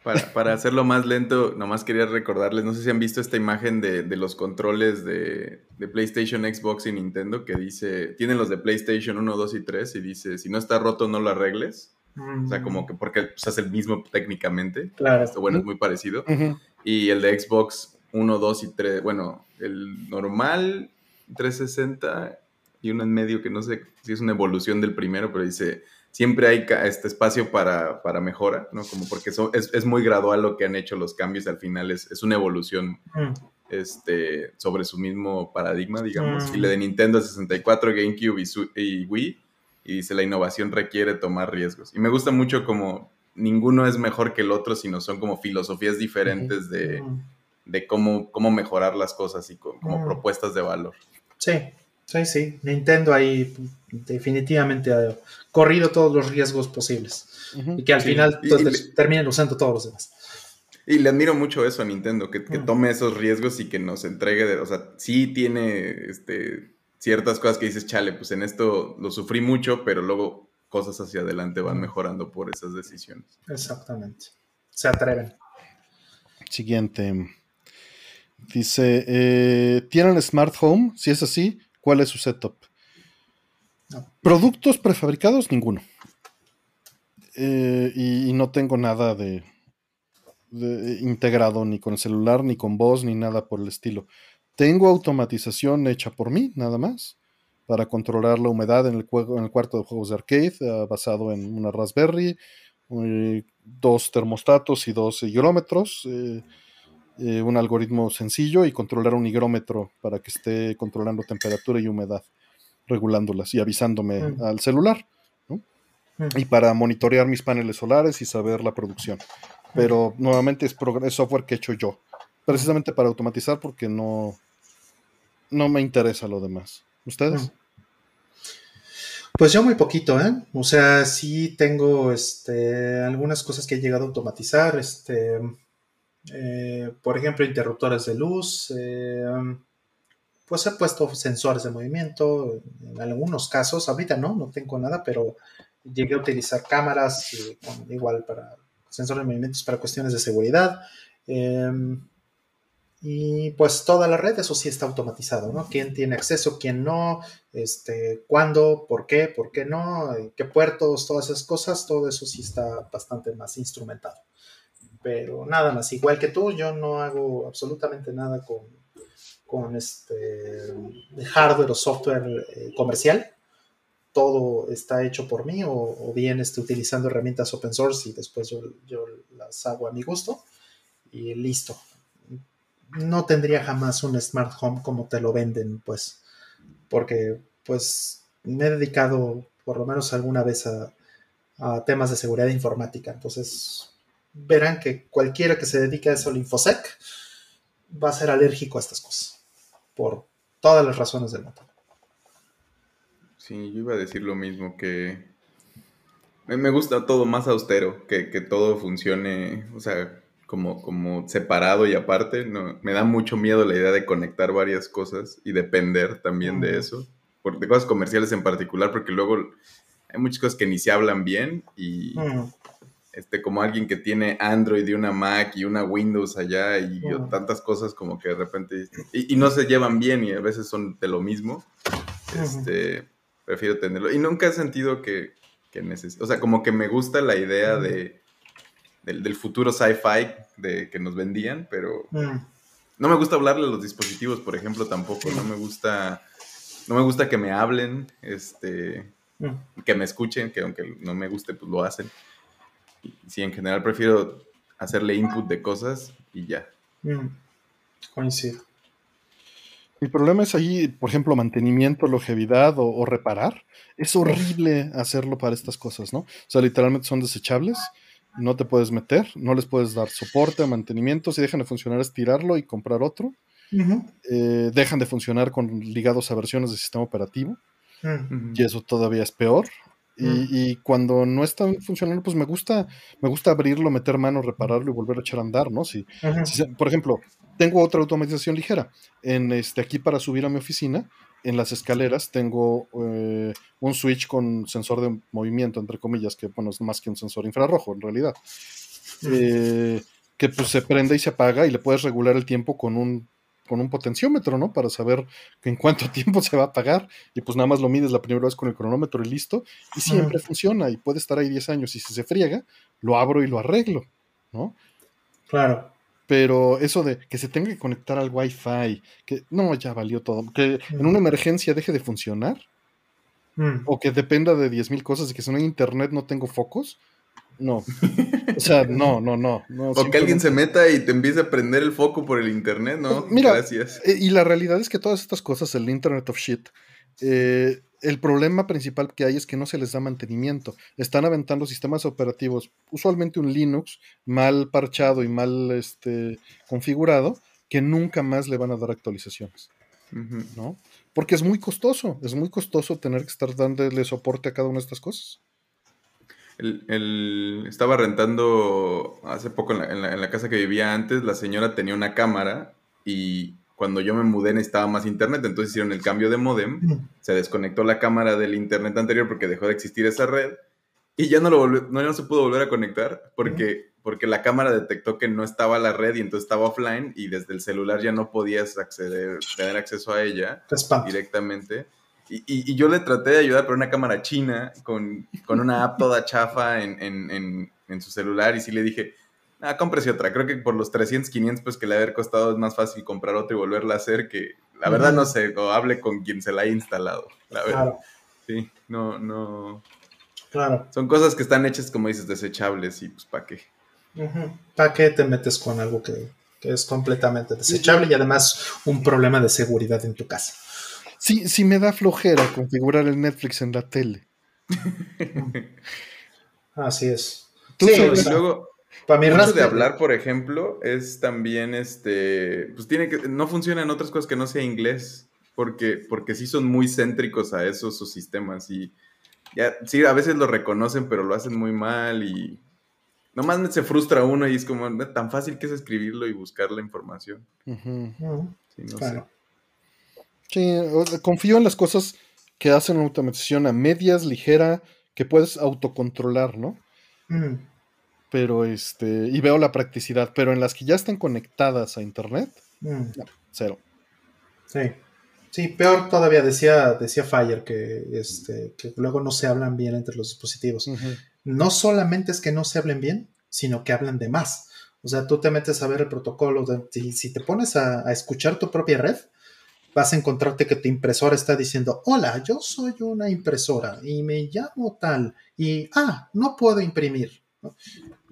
Para, hacerlo más lento, nomás quería recordarles, no sé si han visto esta imagen de, los controles de, PlayStation, Xbox y Nintendo que dice, tienen los de PlayStation 1, 2 y 3 y dice, si no está roto no lo arregles. O sea, como que porque pues, es el mismo técnicamente. Claro. Esto, bueno, es muy parecido. Y el de Xbox 1, 2 y 3, bueno, el normal 360 y uno en medio que no sé si es una evolución del primero, pero dice siempre hay este espacio para, para mejora, ¿no? Como porque eso es, es, muy gradual lo que han hecho los cambios, al final es, es una evolución mm. este, sobre su mismo paradigma, digamos. Mm. Y le de Nintendo 64, GameCube y, Wii, y dice, la innovación requiere tomar riesgos. Y me gusta mucho como ninguno es mejor que el otro, sino son como filosofías diferentes de, mm. de cómo, cómo mejorar las cosas y como propuestas de valor. Sí, Sí, sí, Nintendo ahí definitivamente ha corrido todos los riesgos posibles y que al final pues, terminen usando todos los demás. Y le admiro mucho eso a Nintendo, que, tome esos riesgos y que nos entregue, de, o sea, sí tiene este, ciertas cosas que dices, chale, pues en esto lo sufrí mucho, pero luego cosas hacia adelante van mejorando por esas decisiones. Exactamente. Se atreven. Siguiente. Dice, eh, ¿tienen Smart Home? Si es así, ¿Cuál es su setup? Productos prefabricados, ninguno. Eh, y, no tengo nada de, integrado ni con celular, ni con voz, ni nada por el estilo. Tengo automatización hecha por mí, nada más, para controlar la humedad en el, en el cuarto de juegos de arcade, eh, basado en una Raspberry, eh, dos termostatos y dos higrómetros. Eh, un algoritmo sencillo y controlar un higrómetro para que esté controlando temperatura y humedad, regulándolas y avisándome mm. al celular. Mm. Y para monitorear mis paneles solares y saber la producción. Pero nuevamente es, software que he hecho yo, precisamente para automatizar porque no, no me interesa lo demás. ¿Ustedes? Pues yo muy poquito, ¿eh? O sea, sí tengo este, algunas cosas que he llegado a automatizar. Este, eh, por ejemplo, interruptores de luz. Eh, pues he puesto sensores de movimiento en algunos casos. Ahorita no, no tengo nada, pero llegué a utilizar cámaras eh, igual para sensores de movimientos para cuestiones de seguridad. Y pues toda la red, eso sí está automatizado, ¿no? ¿Quién tiene acceso, quién no? Este, ¿Cuándo? ¿Por qué? ¿Por qué no? ¿Qué puertos? Todas esas cosas, todo eso sí está bastante más instrumentado pero nada más, igual que tú, yo no hago absolutamente nada con, con este hardware o software eh, comercial. Todo está hecho por mí o, bien estoy utilizando herramientas open source y después yo, yo, las hago a mi gusto y listo. No tendría jamás un smart home como te lo venden, pues, porque pues me he dedicado por lo menos alguna vez a, temas de seguridad informática, entonces verán que cualquiera que se dedique a eso al InfoSec va a ser alérgico a estas cosas, por todas las razones del mundo. Sí, yo iba a decir lo mismo, que me gusta todo más austero, que, todo funcione, o sea, como, como separado y aparte. No, me da mucho miedo la idea de conectar varias cosas y depender también de eso, por, de cosas comerciales en particular, porque luego hay muchas cosas que ni se hablan bien y, este, como alguien que tiene Android y una Mac y una Windows allá y tantas cosas como que de repente y, no se llevan bien y a veces son de lo mismo. Este, prefiero tenerlo y nunca he sentido que, que necesito, o sea, como que me gusta la idea de del, futuro sci-fi de que nos vendían, pero no me gusta hablarle a los dispositivos, por ejemplo, tampoco, no me gusta no me gusta que me hablen, este que me escuchen, que aunque no me guste, pues lo hacen sí, en general prefiero hacerle input de cosas y ya. Mm, coincido. El problema es ahí, por ejemplo, mantenimiento, longevidad o, reparar. Es horrible hacerlo para estas cosas, ¿no? O sea, literalmente son desechables, no te puedes meter, no les puedes dar soporte, mantenimiento. Si dejan de funcionar, es tirarlo y comprar otro. Eh, dejan de funcionar con ligados a versiones del sistema operativo. Mm. Y eso todavía es peor. Y, cuando no está funcionando, pues me gusta, me gusta abrirlo, meter mano, repararlo y volver a echar a andar, ¿no? Si, por ejemplo, tengo otra automatización ligera. En este, aquí para subir a mi oficina, en las escaleras tengo eh, un switch con sensor de movimiento, entre comillas, que bueno, es más que un sensor infrarrojo en realidad. Eh, que pues se prende y se apaga y le puedes regular el tiempo con un con un potenciómetro, ¿no? Para saber en cuánto tiempo se va a apagar. Y pues nada más lo mides la primera vez con el cronómetro y listo. Y siempre funciona y puede estar ahí 10 años. Y si se friega, lo abro y lo arreglo, ¿no? Claro. Pero eso de que se tenga que conectar al Wi-Fi, que no, ya valió todo. Que en una emergencia deje de funcionar. Mm. O que dependa de 10.000 cosas y que si no hay internet no tengo focos no. O sea, no, no, no. o que alguien se meta y te empiece a prender el foco por el internet, ¿no? Pues mira, Gracias. Eh, y la realidad es que todas estas cosas, el Internet of Shit, eh, el problema principal que hay es que no se les da mantenimiento. Están aventando sistemas operativos, usualmente un Linux, mal parchado y mal este, configurado, que nunca más le van a dar actualizaciones. ¿No? Porque es muy costoso, es muy costoso tener que estar dándole soporte a cada una de estas cosas. El, estaba rentando hace poco en la, casa que vivía antes, la señora tenía una cámara y cuando yo me mudé necesitaba más internet, entonces hicieron el cambio de modem, se desconectó la cámara del internet anterior porque dejó de existir esa red y ya no, lo no, se pudo volver a conectar porque, porque la cámara detectó que no estaba la red y entonces estaba offline y desde el celular ya no podías acceder, tener acceso a ella directamente. Y, yo le traté de ayudar por una cámara china con, una app toda chafa en, su celular y sí le dije, ah, cómprese otra. Creo que por los 300, 500 pues que le haber costado es más fácil comprar otra y volverla a hacer que, la verdad no sé, o hable con quien se la ha instalado, la verdad. Claro. Sí, no, no. Claro. Son cosas que están hechas, como dices, desechables y pues ¿para qué? ¿Para qué te metes con algo que, que es completamente desechable y además un problema de seguridad en tu casa? Sí, sí me da flojera configurar el Netflix en la tele. Así es. sí, y luego, para mi mucho de hablar, por ejemplo, es también este, pues tiene que, no funciona en otras cosas que no sea inglés, porque, porque sí son muy céntricos a esos sus sistemas y ya, sí, a veces lo reconocen, pero lo hacen muy mal y nomás se frustra uno y es como tan fácil que es escribirlo y buscar la información. sí, no sé. Sí, confío en las cosas que hacen una automatización a medias, ligera, que puedes autocontrolar, ¿no? Mm. Pero este, y veo la practicidad, pero en las que ya están conectadas a internet, mm. cero. Sí. Sí, peor todavía decía, decía Fire que, este, que luego no se hablan bien entre los dispositivos. No solamente es que no se hablen bien, sino que hablan de más. O sea, tú te metes a ver el protocolo, de, si, te pones a, a, escuchar tu propia red, vas a encontrarte que tu impresora está diciendo, hola, yo soy una impresora y me llamo tal y, ah, no puedo imprimir.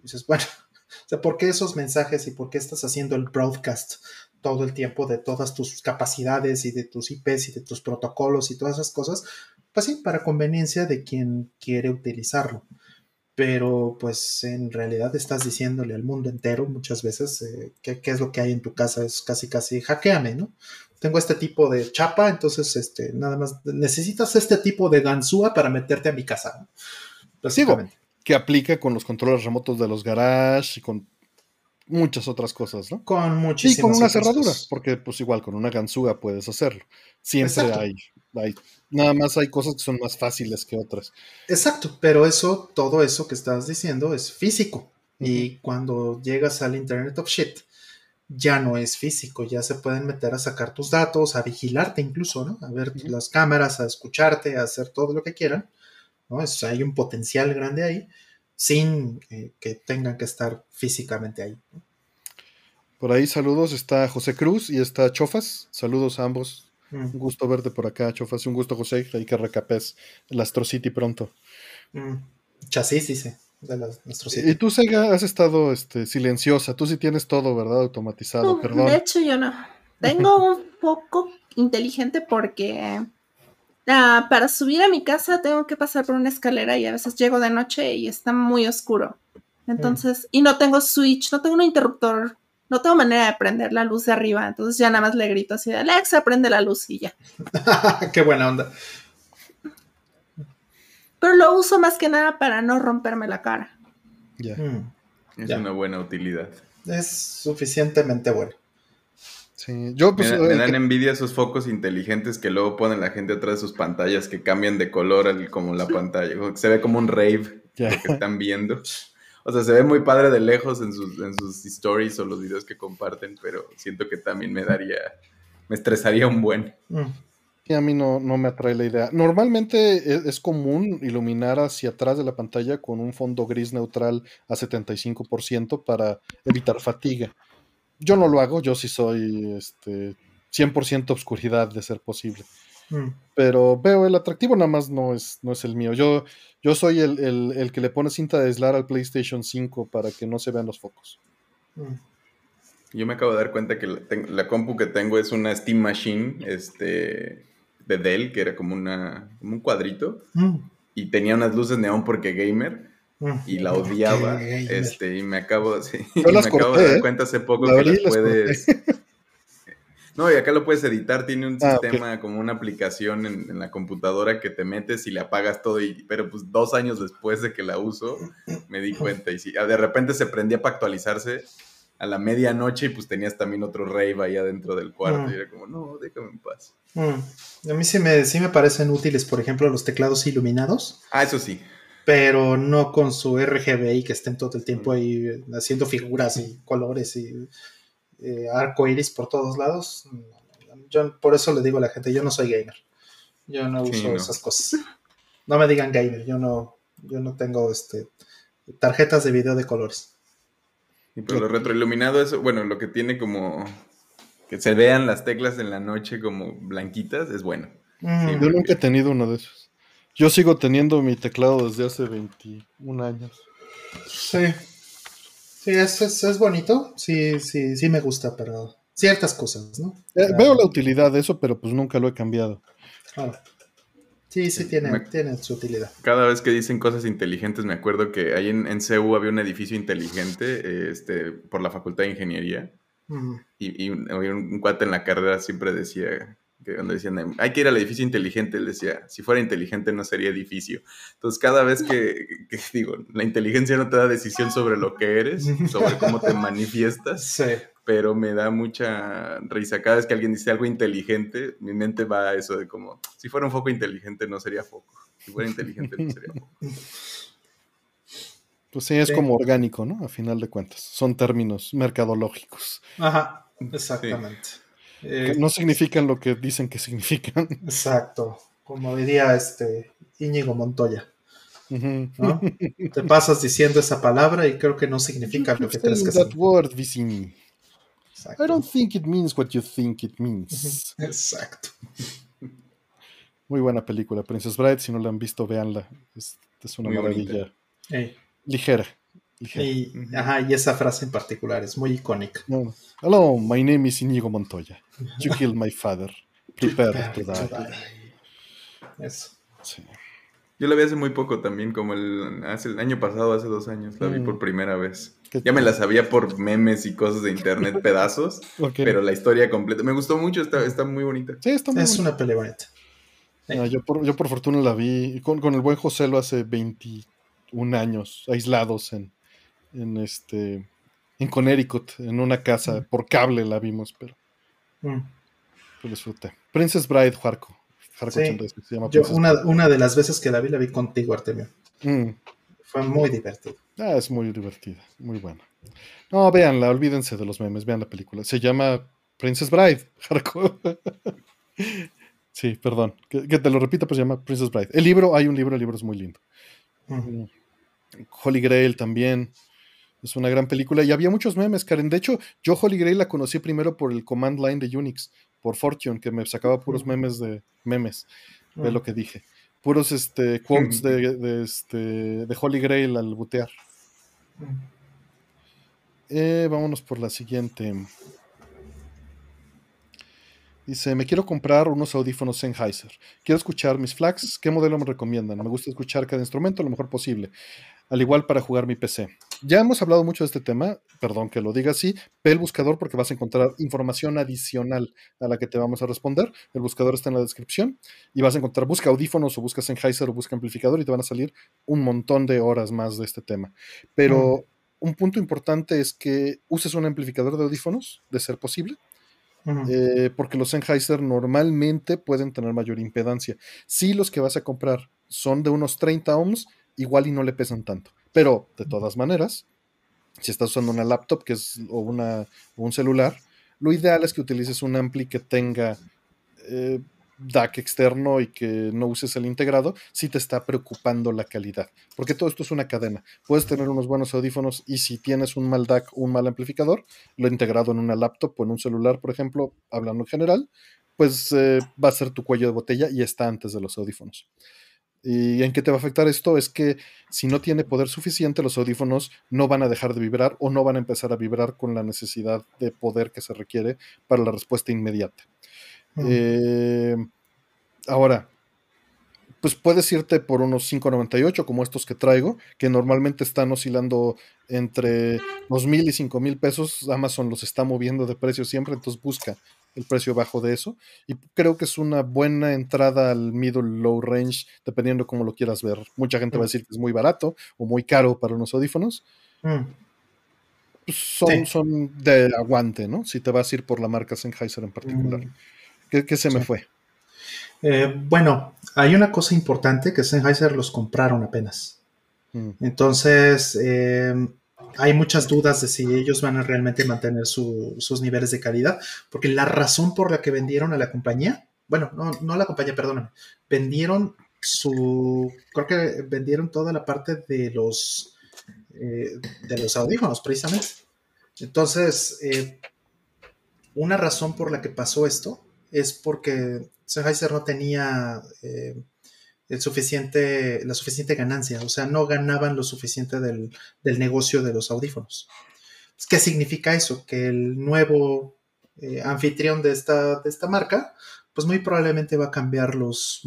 Dices, bueno, ¿por qué esos mensajes y por qué estás haciendo el broadcast todo el tiempo de todas tus capacidades y de tus IPs y de tus protocolos y todas esas cosas? Pues sí, para conveniencia de quien quiere utilizarlo. Pero pues en realidad estás diciéndole al mundo entero muchas veces eh, qué es lo que hay en tu casa, es casi casi hackeame, ¿no? tengo este tipo de chapa, entonces este, nada más necesitas este tipo de ganzúa para meterte a mi casa. Sigo, que aplica con los controles remotos de los garage y con muchas otras cosas, ¿no? Con muchísimas Y con una cerradura, porque pues igual con una ganzúa puedes hacerlo. Siempre hay nada más hay cosas que son más fáciles que otras. Exacto, pero eso, todo eso que estás diciendo es físico. Y cuando llegas al Internet of Shit, ya no es físico, ya se pueden meter a sacar tus datos, a vigilarte incluso, ¿no? A ver las cámaras, a escucharte, a hacer todo lo que quieran, ¿no? hay un potencial grande ahí, sin eh, que tengan que estar físicamente ahí. Por ahí saludos, está José Cruz y está Chofas, saludos a ambos. Mm. Un gusto verte por acá, Chofas, un gusto José, hay que recapes el Astro City pronto. Mm. Chasis dice y tú, Sega, has estado este, silenciosa. Tú sí tienes todo, ¿verdad? Automatizado, perdón. De hecho, yo no. Tengo un poco inteligente porque ah, para subir a mi casa tengo que pasar por una escalera y a veces llego de noche y está muy oscuro. Entonces, y no tengo switch, no tengo un interruptor, no tengo manera de prender la luz de arriba. Entonces ya nada más le grito así de Alexa, prende la luz y ya. Qué buena onda pero lo uso más que nada para no romperme la cara. Ya. Mm. es una buena utilidad. Es suficientemente bueno. Sí, yo pues, me, dan envidia esos focos inteligentes que luego ponen la gente atrás de sus pantallas que cambian de color como la pantalla. Se ve como un rave que están viendo. O sea, se ve muy padre de lejos en sus, en sus stories o los videos que comparten, pero siento que también me daría, me estresaría un buen. Mm a mí no, no, me atrae la idea. Normalmente e, es, común iluminar hacia atrás de la pantalla con un fondo gris neutral a 75% para evitar fatiga. Yo no lo hago, yo sí soy este, 100% obscuridad de ser posible. Mm. Pero veo el atractivo, nada más no es, no es el mío. Yo, yo soy el, que le pone cinta de aislar al PlayStation 5 para que no se vean los focos. Mm. Yo me acabo de dar cuenta que la, la, compu que tengo es una Steam Machine, este, de Dell, que era como, una, un cuadrito, mm. y tenía unas luces neón porque gamer. Y la odiaba, este, y me acabo, sí, me acabo de dar ¿eh? cuenta hace poco que las puedes... No, y acá lo puedes editar, tiene un ah, sistema como una aplicación en, la computadora que te metes y le apagas todo, y, pero pues dos años después de que la uso, me di cuenta, y si de repente se prendía para actualizarse, a la medianoche y pues tenías también otro rave ahí adentro del cuarto. Mm. Y era como, no, déjame en paz. Mm. A mí sí me, sí me parecen útiles, por ejemplo, los teclados iluminados. Ah, eso sí. Pero no con su RGB que estén todo el tiempo ahí eh, haciendo figuras y colores y eh, arco iris por todos lados. Yo por eso le digo a la gente, yo no soy gamer. Yo no uso esas cosas. No me digan gamer, yo no, yo no tengo este tarjetas de video de colores pero lo retroiluminado es, bueno, lo que tiene como que se vean las teclas en la noche como blanquitas, es bueno. Mm. yo nunca he tenido uno de esos. Yo sigo teniendo mi teclado desde hace 21 años. Sí. Sí, es, es, bonito. Sí, sí, sí me gusta, pero ciertas cosas, ¿no? Eh, veo la utilidad de eso, pero pues nunca lo he cambiado. Ah. Sí, sí, tiene, tiene, su utilidad. Cada vez que dicen cosas inteligentes, me acuerdo que ahí en, en CEU había un edificio inteligente este, por la Facultad de Ingeniería. Y, un, cuate en la carrera siempre decía, que cuando decían, hay que ir al edificio inteligente, él decía, si fuera inteligente no sería edificio. Entonces, cada vez que, que, digo, la inteligencia no te da decisión sobre lo que eres, sobre cómo te manifiestas, sí pero me da mucha risa. Cada vez que alguien dice algo inteligente, mi mente va a eso de como, si fuera un foco inteligente no sería foco. Si fuera inteligente no sería foco. Pues sí, es como orgánico, ¿no? A final de cuentas. Son términos mercadológicos. Ajá, exactamente. Eh, no significan lo que dicen que significan. Exacto. Como diría este Íñigo Montoya. Te pasas diciendo esa palabra y creo que no significa lo que crees que significa. I don't think it means what you think it means. Exacto. Muy buena película, Princess Bride. Si no la han visto, véanla. Es, una maravilla. Ligera. Y, ajá, y esa frase en particular es muy icónica. Hello, my name is Inigo Montoya. You killed my father. Prepare, to, die. Eso. Yo la vi hace muy poco también, como el, hace, el año pasado, hace dos años. La vi mm. por primera vez. Ya me la sabía por memes y cosas de internet, pedazos, pero la historia completa. Me gustó mucho, está, está muy bonita. Sí, está muy Es una pelea bonita. yo, por, yo por fortuna la vi con, con, el buen José lo hace 21 años, aislados en, en este en Connecticut, en una casa, por cable la vimos, pero mm. disfruté. Princess Bride, Juarco. una, de las veces que la vi, la vi contigo, Artemio. Mm. Fue muy divertido. Ah, es muy divertida, muy buena. No, véanla, olvídense de los memes, vean la película. Se llama Princess Bride. sí, perdón. Que, te lo repito, pues se llama Princess Bride. El libro, hay un libro, el libro es muy lindo. Holy Grail también. Es una gran película. Y había muchos memes, Karen. De hecho, yo Holy Grail la conocí primero por el command line de Unix, por Fortune, que me sacaba puros memes de memes. De lo que dije. Puros este, quotes de, este, de Holy Grail al butear. Eh, vámonos por la siguiente. Dice, me quiero comprar unos audífonos Sennheiser. Quiero escuchar mis flags. ¿Qué modelo me recomiendan? Me gusta escuchar cada instrumento lo mejor posible. Al igual para jugar mi PC. Ya hemos hablado mucho de este tema, perdón que lo diga así. Ve el buscador porque vas a encontrar información adicional a la que te vamos a responder. El buscador está en la descripción y vas a encontrar, busca audífonos o busca Sennheiser o busca amplificador y te van a salir un montón de horas más de este tema. Pero mm. un punto importante es que uses un amplificador de audífonos, de ser posible eh, porque los Sennheiser normalmente pueden tener mayor impedancia. Si los que vas a comprar son de unos 30 ohms, igual y no le pesan tanto. Pero de todas maneras, si estás usando una laptop que es, o, una, un celular, lo ideal es que utilices un ampli que tenga eh, DAC externo y que no uses el integrado si te está preocupando la calidad. Porque todo esto es una cadena. Puedes tener unos buenos audífonos y si tienes un mal DAC o un mal amplificador, lo integrado en una laptop o en un celular, por ejemplo, hablando en general, pues eh, va a ser tu cuello de botella y está antes de los audífonos. ¿Y en qué te va a afectar esto? Es que si no tiene poder suficiente, los audífonos no van a dejar de vibrar o no van a empezar a vibrar con la necesidad de poder que se requiere para la respuesta inmediata. Eh, ahora, pues puedes irte por unos 5.98 como estos que traigo, que normalmente están oscilando entre 2.000 y 5.000 pesos. Amazon los está moviendo de precio siempre, entonces busca el precio bajo de eso. Y creo que es una buena entrada al middle low range, dependiendo cómo lo quieras ver. Mucha gente va a decir que es muy barato o muy caro para unos audífonos. Mm. Pues son, son de aguante, ¿no? Si te vas a ir por la marca Sennheiser en particular. Mm. ¿Qué, se me fue? Eh, bueno, hay una cosa importante que Sennheiser los compraron apenas. Mm. Entonces, eh, hay muchas dudas de si ellos van a realmente mantener sus niveles de calidad, porque la razón por la que vendieron a la compañía, bueno, no, no a la compañía, perdóname, vendieron su, creo que vendieron toda la parte de los, eh, de los audífonos, precisamente. Entonces, una razón por la que pasó esto es porque Sennheiser no tenía eh, el suficiente, la suficiente ganancia, o sea, no ganaban lo suficiente del, negocio de los audífonos. ¿Qué significa eso? Que el nuevo eh, anfitrión de esta, de esta marca, pues muy probablemente va a cambiar los,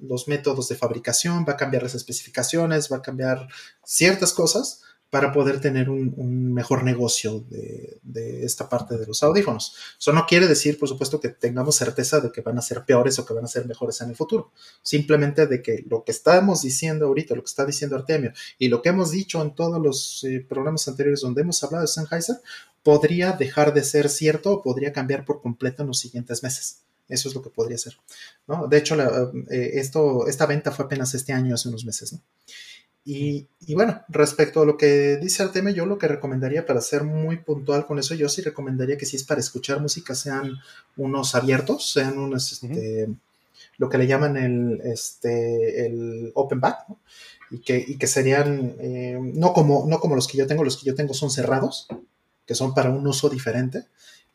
los métodos de fabricación, va a cambiar las especificaciones, va a cambiar ciertas cosas para poder tener un, mejor negocio de, esta parte de los audífonos. Eso no quiere decir, por supuesto, que tengamos certeza de que van a ser peores o que van a ser mejores en el futuro. Simplemente de que lo que estamos diciendo ahorita, lo que está diciendo Artemio y lo que hemos dicho en todos los eh, programas anteriores donde hemos hablado de Sennheiser, podría dejar de ser cierto o podría cambiar por completo en los siguientes meses. Eso es lo que podría ser. De hecho, eh, esta venta fue apenas este año, hace unos meses. Y, bueno, respecto a lo que dice Artemio, yo lo que recomendaría para ser muy puntual con eso, yo sí recomendaría que si es para escuchar música sean unos abiertos, sean unos, este, lo que le llaman el, este, el open back, y, que, y que serían, eh, no, como, no como los que yo tengo, los que yo tengo son cerrados, que son para un uso diferente,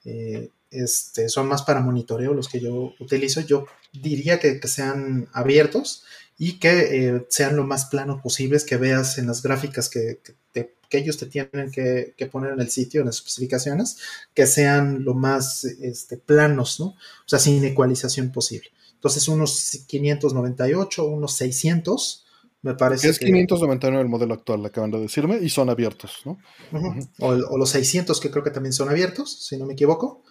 eh, este, son más para monitoreo los que yo utilizo, yo diría que, que sean abiertos y que eh, sean lo más planos posibles, que veas en las gráficas que, ellos te tienen que, poner en el sitio, en las especificaciones, que sean lo más este, planos, ¿no? O sea, sin ecualización posible. Entonces, unos 598, unos 600, me parece. Es 599 el modelo actual, acaban de decirme, y son abiertos, ¿no? o, o, los 600, que creo que también son abiertos, si no me equivoco.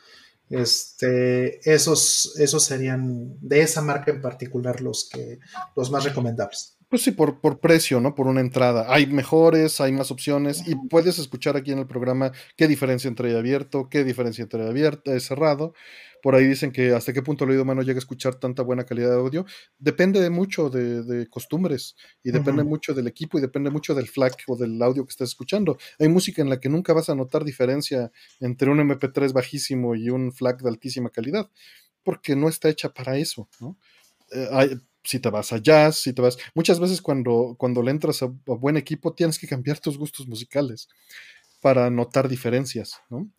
Este, esos, esos serían de esa marca en particular los, que, los más recomendables. Pues sí, por, por precio, ¿no? Por una entrada. Hay mejores, hay más opciones y puedes escuchar aquí en el programa qué diferencia entre abierto, qué diferencia entre abierto, eh, cerrado. Por ahí dicen que hasta qué punto el oído humano llega a escuchar tanta buena calidad de audio. Depende de mucho de, costumbres y depende mucho del equipo y depende mucho del FLAC o del audio que estés escuchando. Hay música en la que nunca vas a notar diferencia entre un MP3 bajísimo y un FLAC de altísima calidad porque no está hecha para eso, ¿no? Eh, si te vas a jazz, si te vas. Muchas veces cuando, cuando le entras a, buen equipo tienes que cambiar tus gustos musicales para notar diferencias, ¿no?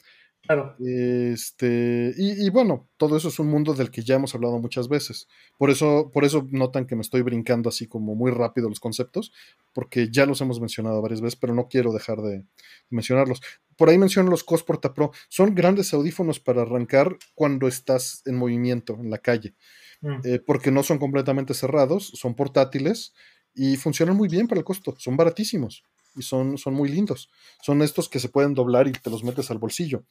Claro. Este, y, bueno, todo eso es un mundo del que ya hemos hablado muchas veces. Por eso, por eso notan que me estoy brincando así como muy rápido los conceptos, porque ya los hemos mencionado varias veces, pero no quiero dejar de mencionarlos. Por ahí menciono los COS Porta Pro. Son grandes audífonos para arrancar cuando estás en movimiento, en la calle. Mm. Eh, porque no son completamente cerrados, son portátiles y funcionan muy bien para el costo, son baratísimos y son, son muy lindos. Son estos que se pueden doblar y te los metes al bolsillo.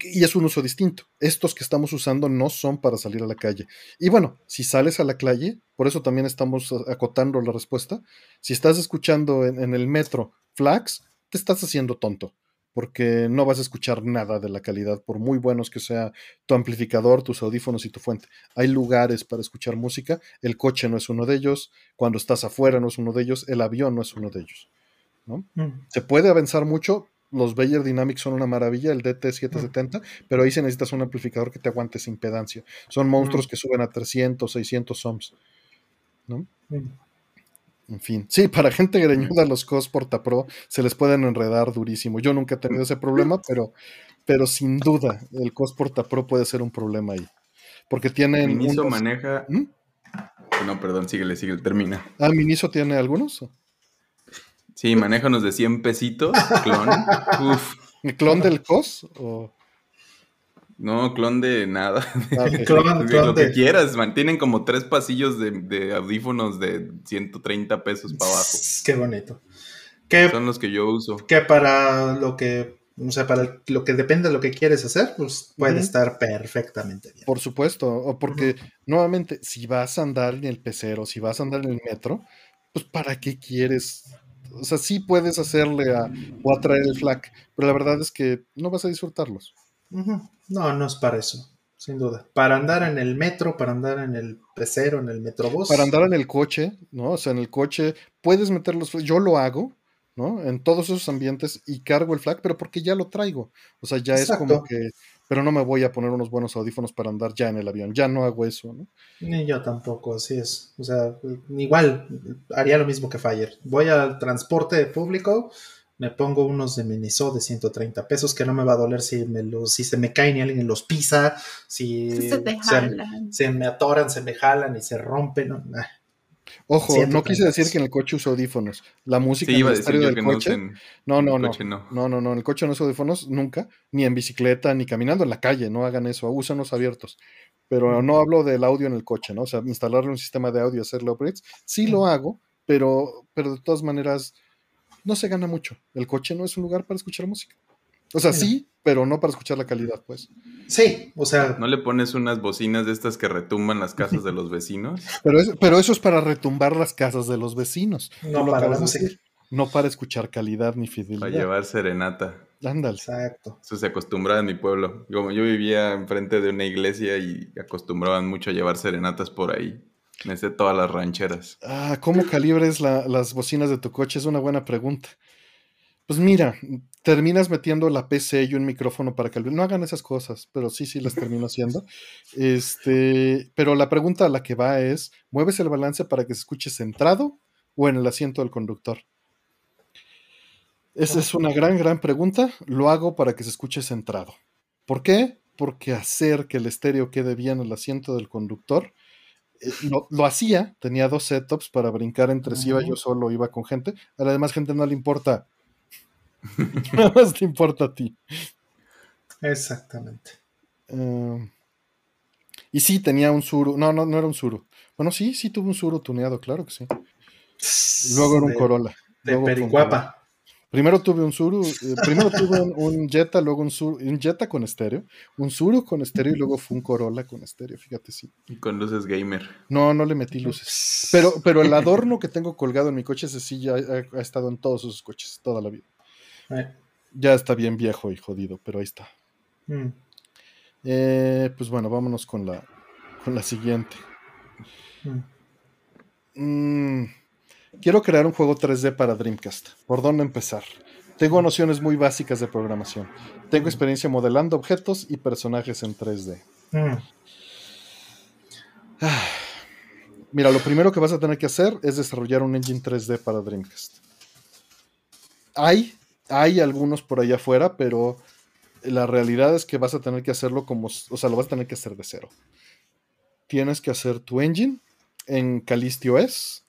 Y es un uso distinto. Estos que estamos usando no son para salir a la calle. Y bueno, si sales a la calle, por eso también estamos acotando la respuesta, si estás escuchando en el metro Flax, te estás haciendo tonto porque no vas a escuchar nada de la calidad, por muy buenos que sea tu amplificador, tus audífonos y tu fuente. Hay lugares para escuchar música, el coche no es uno de ellos, cuando estás afuera no es uno de ellos, el avión no es uno de ellos. ¿No? Mm. Se puede avanzar mucho, los Bayer Dynamics son una maravilla, el DT770, mm. pero ahí se necesitas un amplificador que te aguante sin impedancia. Son monstruos mm. que suben a 300, 600 ohms. ¿no? En fin, sí, para gente greñuda los COS Porta Pro se les pueden enredar durísimo. Yo nunca he tenido ese problema, pero, pero sin duda el COS Porta Pro puede ser un problema ahí. Porque tienen. Miniso maneja. ¿Mm? No, perdón, síguele, síguele, termina. Ah, Miniso tiene algunos. Sí, manéjanos de 100 pesitos, clon. Uf. ¿El clon del COS? O... No, clon de nada. Ah, clon, lo que quieras, mantienen como tres pasillos de, audífonos de 130 pesos para abajo. Qué bonito. Son los que yo uso. Que para lo que, o sea, para lo que depende de lo que quieres hacer, pues puede estar perfectamente bien. Por supuesto, o porque nuevamente, si vas a andar en el pecero, si vas a andar en el metro, pues ¿para qué quieres? O sea, sí puedes hacerle a, o atraer el flac, pero la verdad es que no vas a disfrutarlos. No, no es para eso, sin duda. Para andar en el metro, para andar en el pecero, en el metrobús. Para andar en el coche, ¿no? O sea, en el coche puedes meterlos, yo lo hago, ¿no? En todos esos ambientes y cargo el flag, pero porque ya lo traigo. O sea, ya es como que, pero no me voy a poner unos buenos audífonos para andar ya en el avión, ya no hago eso, ¿no? Ni yo tampoco, así es. O sea, igual haría lo mismo que Fire. Voy al transporte público me pongo unos de Miniso de 130 pesos que no me va a doler si, me los, si se me caen y alguien los pisa, si se, me atoran, se me jalan y se rompen. Ojo, no quise decir que en el coche uso audífonos. La música en el estéreo del coche. No, no, no, no. No, no, no. En el coche no uso audífonos nunca, ni en bicicleta, ni caminando en la calle. No hagan eso. Usan los abiertos. Pero no hablo del audio en el coche, ¿no? O sea, instalarle un sistema de audio y hacerle upgrades. Sí lo hago, pero, pero de todas maneras no se gana mucho. El coche no es un lugar para escuchar música. O sea, sí, pero no para escuchar la calidad, pues. Sí, o sea. ¿No le pones unas bocinas de estas que retumban las casas de los vecinos? pero, pero eso es para retumbar las casas de los vecinos. No para la música. No para escuchar calidad ni fidelidad. Para llevar serenata. Ándale. Exacto. Eso se acostumbraba en mi pueblo. Como yo vivía enfrente de una iglesia y acostumbraban mucho a llevar serenatas por ahí. Me sé todas las rancheras. Ah, ¿cómo calibres las bocinas de tu coche? Es una buena pregunta. Pues mira, terminas metiendo la PC y un micrófono para calibrar. No hagan esas cosas, pero sí, sí las termino haciendo. Este, pero la pregunta a la que va es: ¿mueves el balance para que se escuche centrado o en el asiento del conductor? Esa es una gran, gran pregunta. Lo hago para que se escuche centrado. ¿Por qué? Porque hacer que el estéreo quede bien en el asiento del conductor eh, lo, hacía, tenía dos setups para brincar entre sí, iba yo solo, iba con gente. A la demás gente no le importa. Nada más te importa a ti. Exactamente. Em, y sí, tenía un Suru. No, no, no era un Suru. Bueno, sí, sí tuve un Suru tuneado, claro que sí. Luego era un Corolla. De Pericuapa. Primero tuve un Suru, eh, primero tuve un, Jetta, luego un Suru, un Jetta con estéreo, un Suru con estéreo y luego fue un Corolla con estéreo, fíjate sí. Y con luces gamer. No, no le metí luces. Pero, pero el adorno que tengo colgado en mi coche, ese sí ya ha, estado en todos sus coches, toda la vida. Eh. Ya está bien viejo y jodido, pero ahí está. Mm. Eh, pues bueno, vámonos con la, con la siguiente. Mm. Quiero crear un juego 3D para Dreamcast. ¿Por dónde empezar? Tengo nociones muy básicas de programación. Tengo experiencia modelando objetos y personajes en 3D. Mm. Ah. Mira, lo primero que vas a tener que hacer es desarrollar un engine 3D para Dreamcast. Hay, hay algunos por allá afuera, pero la realidad es que vas a tener que hacerlo como, o sea, lo vas a tener que hacer de cero. Tienes que hacer tu engine en CallistiOS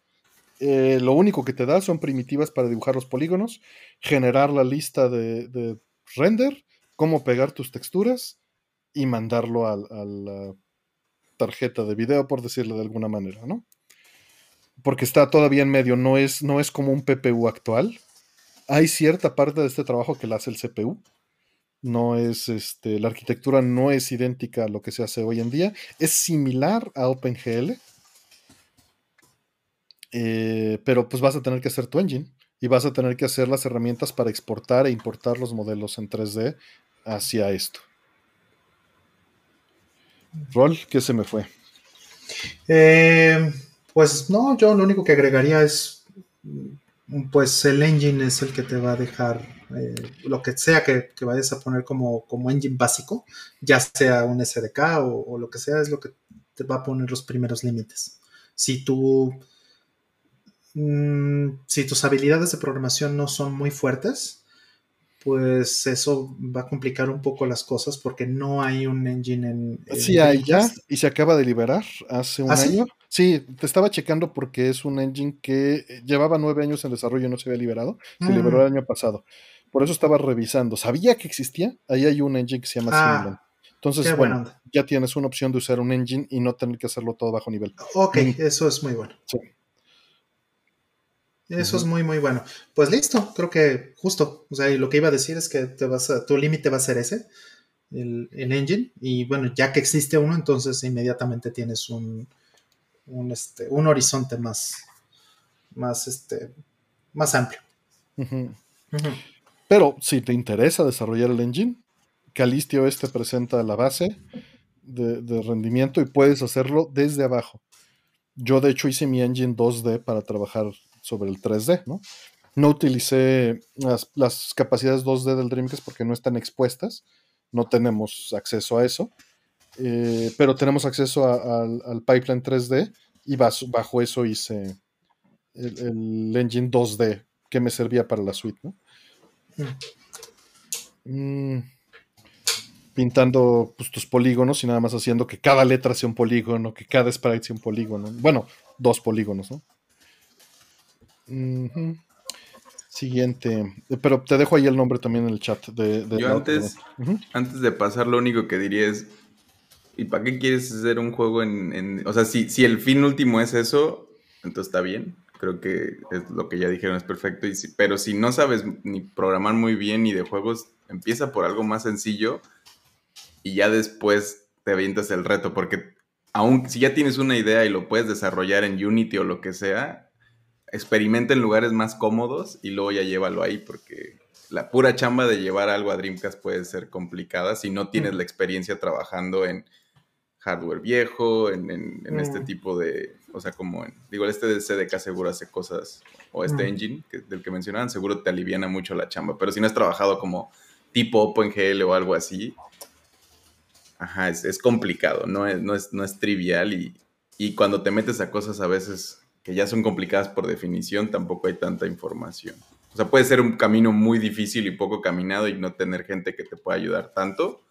eh, lo único que te da son primitivas para dibujar los polígonos, generar la lista de, render, cómo pegar tus texturas y mandarlo a, la tarjeta de video, por decirlo de alguna manera, ¿no? Porque está todavía en medio, no es, no es como un PPU actual. Hay cierta parte de este trabajo que la hace el CPU. No es, este, la arquitectura no es idéntica a lo que se hace hoy en día. Es similar a OpenGL, eh, pero pues vas a tener que hacer tu engine y vas a tener que hacer las herramientas para exportar e importar los modelos en 3D hacia esto. Rol, ¿qué se me fue? Eh, pues no, yo lo único que agregaría es, pues el engine es el que te va a dejar eh, lo que sea que, vayas a poner como, como, engine básico, ya sea un SDK o, o, lo que sea, es lo que te va a poner los primeros límites. Si tú Mm, si tus habilidades de programación no son muy fuertes, pues eso va a complicar un poco las cosas porque no hay un engine en... sí, hay ya, y se acaba de liberar hace un ¿Ah, año. Sí? Te estaba checando porque es un engine que llevaba nueve años en desarrollo y no se había liberado. Se mm. liberó el año pasado. Por eso estaba revisando. Sabía que existía. Ahí hay un engine que se llama ah, Entonces, bueno, ya tienes una opción de usar un engine y no tener que hacerlo todo bajo nivel. Ok, eso es muy bueno. Sí. Eso es muy, muy bueno. Pues listo, creo que justo. O sea, y lo que iba a decir es que te vas a, tu límite va a ser ese, el, engine. Y bueno, ya que existe uno, entonces inmediatamente tienes un, un, este, un horizonte más, más, este, más amplio. Pero si te interesa desarrollar el engine, Calistio este presenta la base de, de rendimiento y puedes hacerlo desde abajo. Yo de hecho hice mi engine 2D para trabajar sobre el 3D, ¿no? No utilicé las, capacidades 2D del Dreamcast porque no están expuestas, no tenemos acceso a eso, eh, pero tenemos acceso al pipeline 3D y bajo, eso hice el, engine 2D que me servía para la suite, ¿no? Mm. pintando pues, tus polígonos y nada más haciendo que cada letra sea un polígono, que cada sprite sea un polígono. Bueno, dos polígonos, ¿no? Siguiente. Pero te dejo ahí el nombre también en el chat. De, Yo antes, antes de pasar, lo único que diría es. ¿Y para qué quieres hacer un juego en. o sea, si, si el fin último es eso, entonces está bien. Creo que es lo que ya dijeron, es perfecto. Y pero si no sabes ni programar muy bien ni de juegos, empieza por algo más sencillo y ya después te avientas el reto. Porque aún si ya tienes una idea y lo puedes desarrollar en Unity o lo que sea, experimenta en lugares más cómodos y luego ya llévalo ahí porque la pura chamba de llevar algo a Dreamcast puede ser complicada si no tienes la experiencia trabajando en hardware viejo, en, este tipo de, o sea, como en, digo, este de CDK seguro hace cosas, o este engine del que mencionaban, seguro te aliviana mucho la chamba, pero si no has trabajado como tipo OpenGL o algo así, ajá, es, complicado, no es, no es, no es trivial y, y cuando te metes a cosas a veces que ya son complicadas por definición, tampoco hay tanta información. O sea, puede ser un camino muy difícil y poco caminado y no tener gente que te pueda ayudar tanto.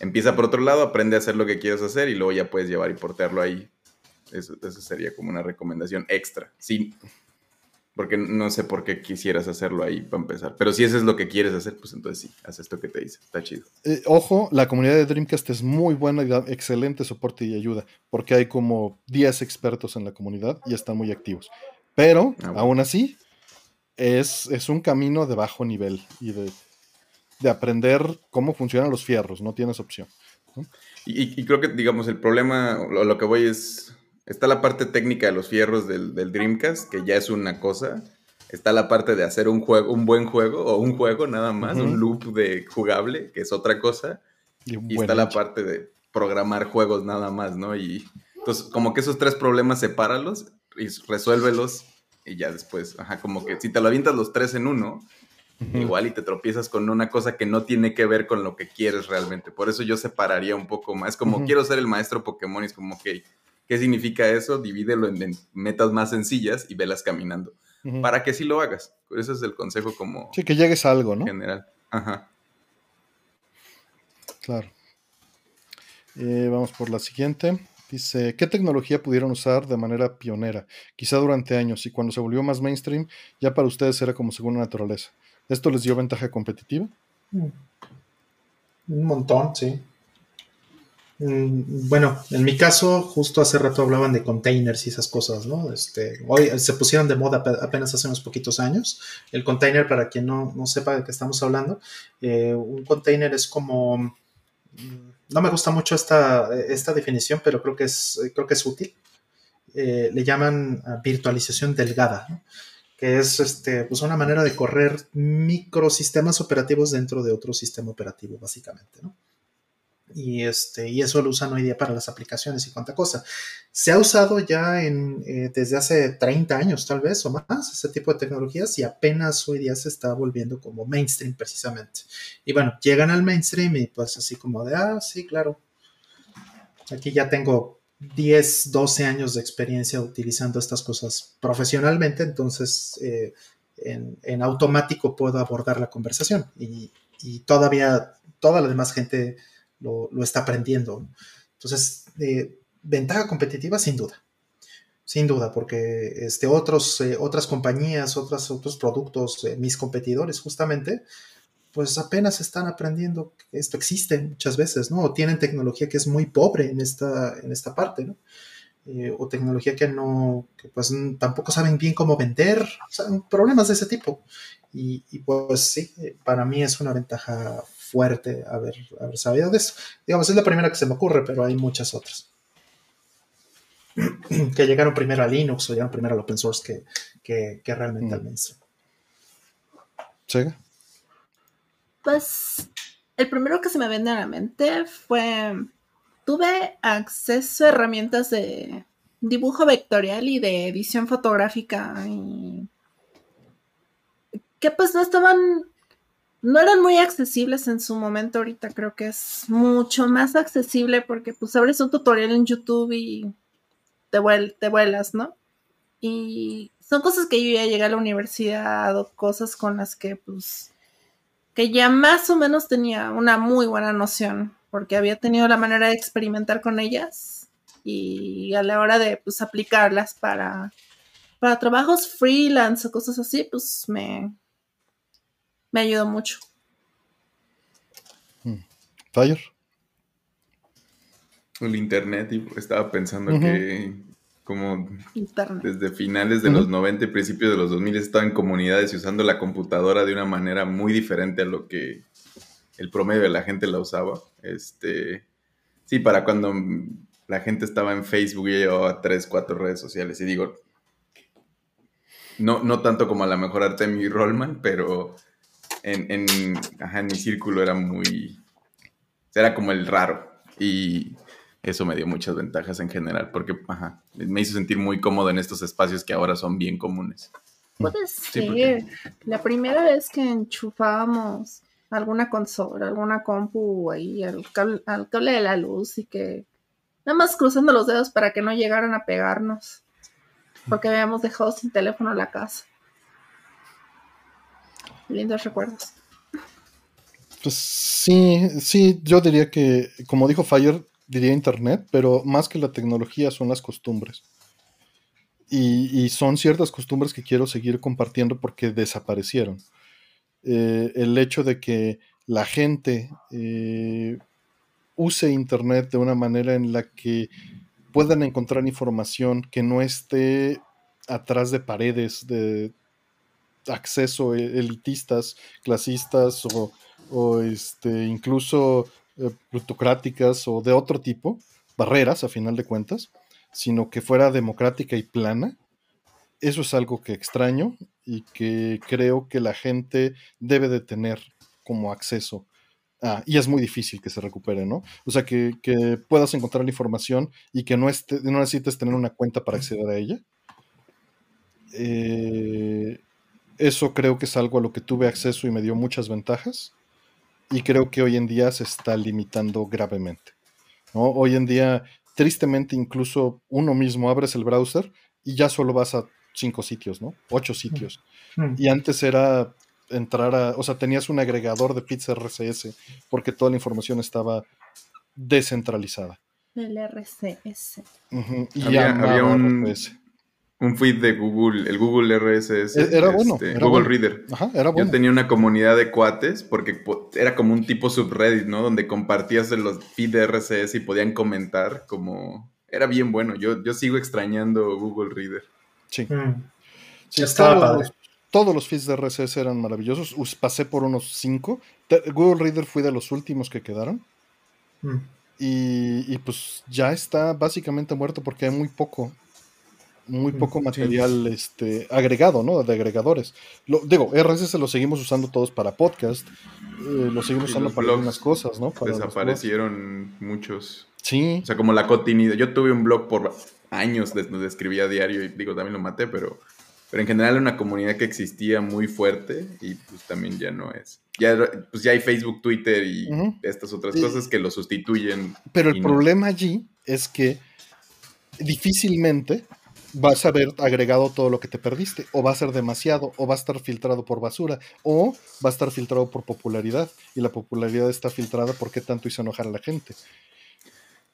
Empieza por otro lado, aprende a hacer lo que quieres hacer y luego ya puedes llevar y portearlo ahí. Eso, eso sería como una recomendación extra. Sí, porque no sé por qué quisieras hacerlo ahí para empezar. Pero si eso es lo que quieres hacer, pues entonces sí, haz esto que te dice. Está chido. Eh, ojo, la comunidad de Dreamcast es muy buena y da excelente soporte y ayuda, porque hay como 10 expertos en la comunidad y están muy activos. Pero, ah, aún así, es, es un camino de bajo nivel y de, aprender cómo funcionan los fierros, no tienes opción. Y, creo que, digamos, el problema, lo, lo, que voy es, está la parte técnica de los fierros del, del, Dreamcast, que ya es una cosa, está la parte de hacer un juego, un buen juego, o un juego nada más, un loop de jugable, que es otra cosa, y, está la parte de programar juegos nada más, ¿no? Y entonces, como que esos tres problemas, sepáralos y resuélvelos y ya después, ajá, como que si te lo avientas los tres en uno, igual y te tropiezas con una cosa que no tiene que ver con lo que quieres realmente. Por eso yo separaría un poco más, como quiero ser el maestro Pokémon y es como, ok, ¿qué significa eso? Divídelo en, metas más sencillas y velas caminando. Para que sí lo hagas. Ese es el consejo como... Sí, que llegues a algo, ¿no? General. Ajá. Claro. Eh, vamos por la siguiente. Dice, ¿qué tecnología pudieron usar de manera pionera? Quizá durante años y cuando se volvió más mainstream, ya para ustedes era como segunda naturaleza. ¿Esto les dio ventaja competitiva? Mm. Un montón, sí. Mm, bueno, en mi caso, justo hace rato hablaban de containers y esas cosas, ¿no? Este, hoy se pusieron de moda apenas hace unos poquitos años. El container, para quien no, sepa de qué estamos hablando, eh, un container es como mm, no me gusta mucho esta, esta definición, pero creo que es, creo que es útil. Eh, le llaman ah, virtualización delgada, que es este, pues una manera de correr microsistemas operativos dentro de otro sistema operativo, básicamente. ¿no? y, este, y eso lo usan hoy día para las aplicaciones y cuánta cosa. Se ha usado ya en, eh, desde hace 30 años tal vez o más ese tipo de tecnologías y apenas hoy día se está volviendo como mainstream precisamente. Y bueno, llegan al mainstream y pues así como de, ah, sí, claro. Aquí ya tengo 10, 12 años de experiencia utilizando estas cosas profesionalmente, entonces eh, en, en, automático puedo abordar la conversación y, y todavía toda la demás gente lo, está aprendiendo. Entonces, ventaja competitiva sin duda. Sin duda, porque este, otros, eh, otras compañías, otros, otros productos, eh, mis competidores justamente, pues apenas están aprendiendo que esto existe muchas veces, ¿no? O tienen tecnología que es muy pobre en esta, en esta parte, ¿no? o tecnología que no, que pues tampoco saben bien cómo vender, o sea, problemas de ese tipo. Y, y, pues sí, para mí es una ventaja fuerte haber, haber sabido de eso. Digamos, es la primera que se me ocurre, pero hay muchas otras. que llegaron primero a Linux o llegaron primero al open source que, realmente al mm. mainstream. ¿Sí? Pues el primero que se me viene a la mente fue, tuve acceso a herramientas de dibujo vectorial y de edición fotográfica y que pues no estaban no eran muy accesibles en su momento, ahorita creo que es mucho más accesible porque pues abres un tutorial en YouTube y te, vuelas, ¿no? Y son cosas que yo ya llegué a la universidad cosas con las que pues que ya más o menos tenía una muy buena noción porque había tenido la manera de experimentar con ellas y a la hora de pues aplicarlas para para trabajos freelance o cosas así, pues me, me ayudó mucho. Mm. Fire. El internet, estaba pensando que como desde finales de los 90 y principios de los 2000 estaba en comunidades y usando la computadora de una manera muy diferente a lo que el promedio de la gente la usaba. Este, sí, para cuando la gente estaba en Facebook y llevaba tres, cuatro redes sociales. Y digo, no, no tanto como a la mejor Artemi Rollman, pero en, mi círculo era muy, era como el raro y eso me dio muchas ventajas en general porque me hizo sentir muy cómodo en estos espacios que ahora son bien comunes. Puede ser. La primera vez que enchufábamos alguna consola, alguna compu ahí al cable, al cable de la luz y que nada más cruzando los dedos para que no llegaran a pegarnos porque habíamos dejado sin teléfono la casa lindos recuerdos. Pues sí, sí, yo diría que, como dijo Fire, diría Internet, pero más que la tecnología son las costumbres. Y, son ciertas costumbres que quiero seguir compartiendo porque desaparecieron. Eh, el hecho de que la gente eh, use Internet de una manera en la que puedan encontrar información que no esté atrás de paredes, de, acceso e, elitistas, clasistas o, este, incluso eh, plutocráticas o de otro tipo, barreras a final de cuentas, sino que fuera democrática y plana. Eso es algo que extraño y que creo que la gente debe de tener como acceso. Y es muy difícil que se recupere, ¿no? O sea, que, puedas encontrar la información y que no, esté, no necesites tener una cuenta para acceder a ella. Eh, eso creo que es algo a lo que tuve acceso y me dio muchas ventajas. Y creo que hoy en día se está limitando gravemente. ¿no? Hoy en día, tristemente, incluso uno mismo abres el browser y ya solo vas a cinco sitios, ¿no? Ocho sitios. Mm. Y antes era entrar a, o sea, tenías un agregador de pizza RCS porque toda la información estaba descentralizada. El RCS. Y había, un, un feed de Google, el Google RSS. E-, era bueno. Este, Google Reader. Ajá, era bueno. Yo tenía una comunidad de cuates porque era como un tipo subreddit, ¿no? Donde compartías los feeds de RSS y podían comentar como... Era bien bueno. Yo, yo sigo extrañando Google Reader. Sí. Mm. sí estaba todos, todos los feeds de RSS eran maravillosos. pasé por unos cinco. Google Reader fue de los últimos que quedaron. Mm. Y, y pues ya está básicamente muerto porque hay muy poco muy poco material este, agregado, ¿no? De agregadores. Lo, digo, RSS lo seguimos usando todos para podcast, eh, lo seguimos usando para algunas cosas, ¿no? desaparecieron muchos. Sí. O sea, como la cotidianidad. Yo tuve un blog por años donde escribía diario y digo, también lo maté, pero, pero en general era una comunidad que existía muy fuerte y pues también ya no es. Ya, pues ya hay Facebook, Twitter y estas otras cosas que lo sustituyen. Pero el problema allí es que difícilmente vas a haber agregado todo lo que te perdiste, o va a ser demasiado, o va a estar filtrado por basura, o va a estar filtrado por popularidad, y la popularidad está filtrada porque tanto hizo enojar a la gente.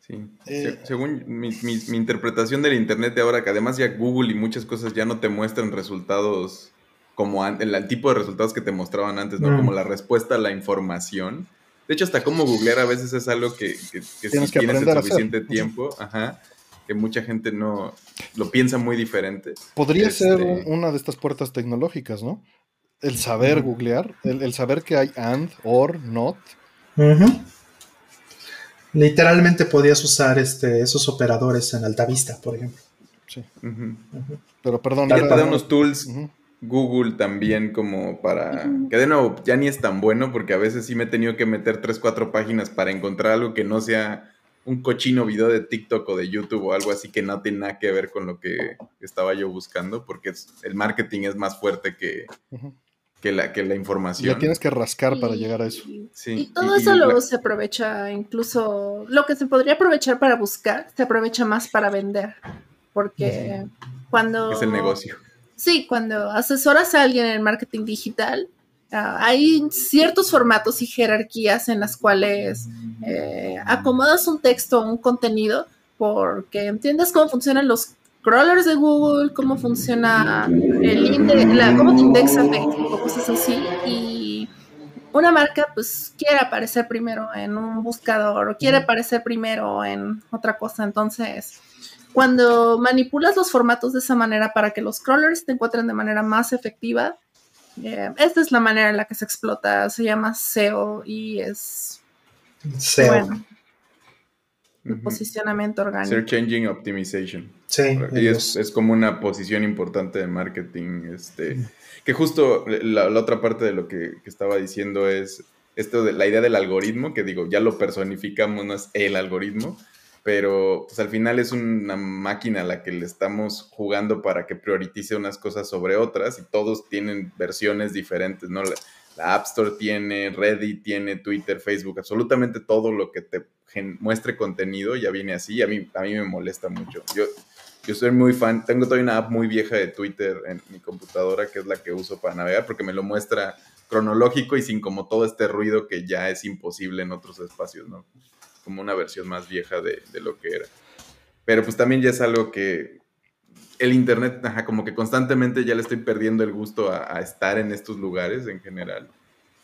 Sí, eh, según mi, interpretación del Internet de ahora, que además ya Google y muchas cosas ya no te muestran resultados como el, tipo de resultados que te mostraban antes, ¿no? Mm. Como la respuesta a la información. De hecho, hasta como googlear a veces es algo que, que, que si tienes el suficiente tiempo, ajá, que mucha gente no lo piensa muy diferente. Podría ser este una de estas puertas tecnológicas, ¿no? El saber googlear, el, saber que hay and, or, not. Literalmente podías usar este, esos operadores en Altavista, por ejemplo. Sí. Pero perdón. Ya te da unos tools Google también como para... Que de nuevo, ya ni es tan bueno porque a veces sí me he tenido que meter tres, cuatro páginas para encontrar algo que no sea un cochino video de TikTok o de YouTube o algo así que no tiene nada que ver con lo que estaba yo buscando, porque el marketing es más fuerte que, que, la, que la información. Ya tienes que rascar para llegar a eso. y todo eso luego se aprovecha, incluso lo que se podría aprovechar para buscar, se aprovecha más para vender, porque cuando... Es el negocio. Sí, cuando asesoras a alguien en el marketing digital, Ah, hay ciertos formatos y jerarquías en las cuales eh, acomodas un texto un contenido porque entiendes cómo funcionan los crawlers de Google, cómo funciona el cómo te indexa Facebook cosas así. Y una marca pues quiere aparecer primero en un buscador o quiere aparecer primero en otra cosa. Entonces, cuando manipulas los formatos de esa manera para que los crawlers te encuentren de manera más efectiva, eh, esta es la manera en la que se explota, se llama SEO y es SEO. Bueno, Posicionamiento orgánico. Search Engine Optimization. Sí. Y es, como una posición importante de marketing. Este, que justo la, otra parte de lo que, que, estaba diciendo es esto de la idea del algoritmo, que digo, ya lo personificamos, no es el algoritmo, pero pues al final es una máquina a la que le estamos jugando para que priorice unas cosas sobre otras y todos tienen versiones diferentes, ¿no? La, App Store tiene, Reddit tiene, Twitter, Facebook, absolutamente todo lo que te muestre contenido ya viene así a mí, a mí me molesta mucho. Yo, yo soy muy fan, tengo todavía una app muy vieja de Twitter en mi computadora que es la que uso para navegar porque me lo muestra cronológico y sin como todo este ruido que ya es imposible en otros espacios, ¿no? Como una versión más vieja de, lo que era. Pero pues también ya es algo que el Internet, ajá, como que constantemente ya le estoy perdiendo el gusto a, estar en estos lugares en general.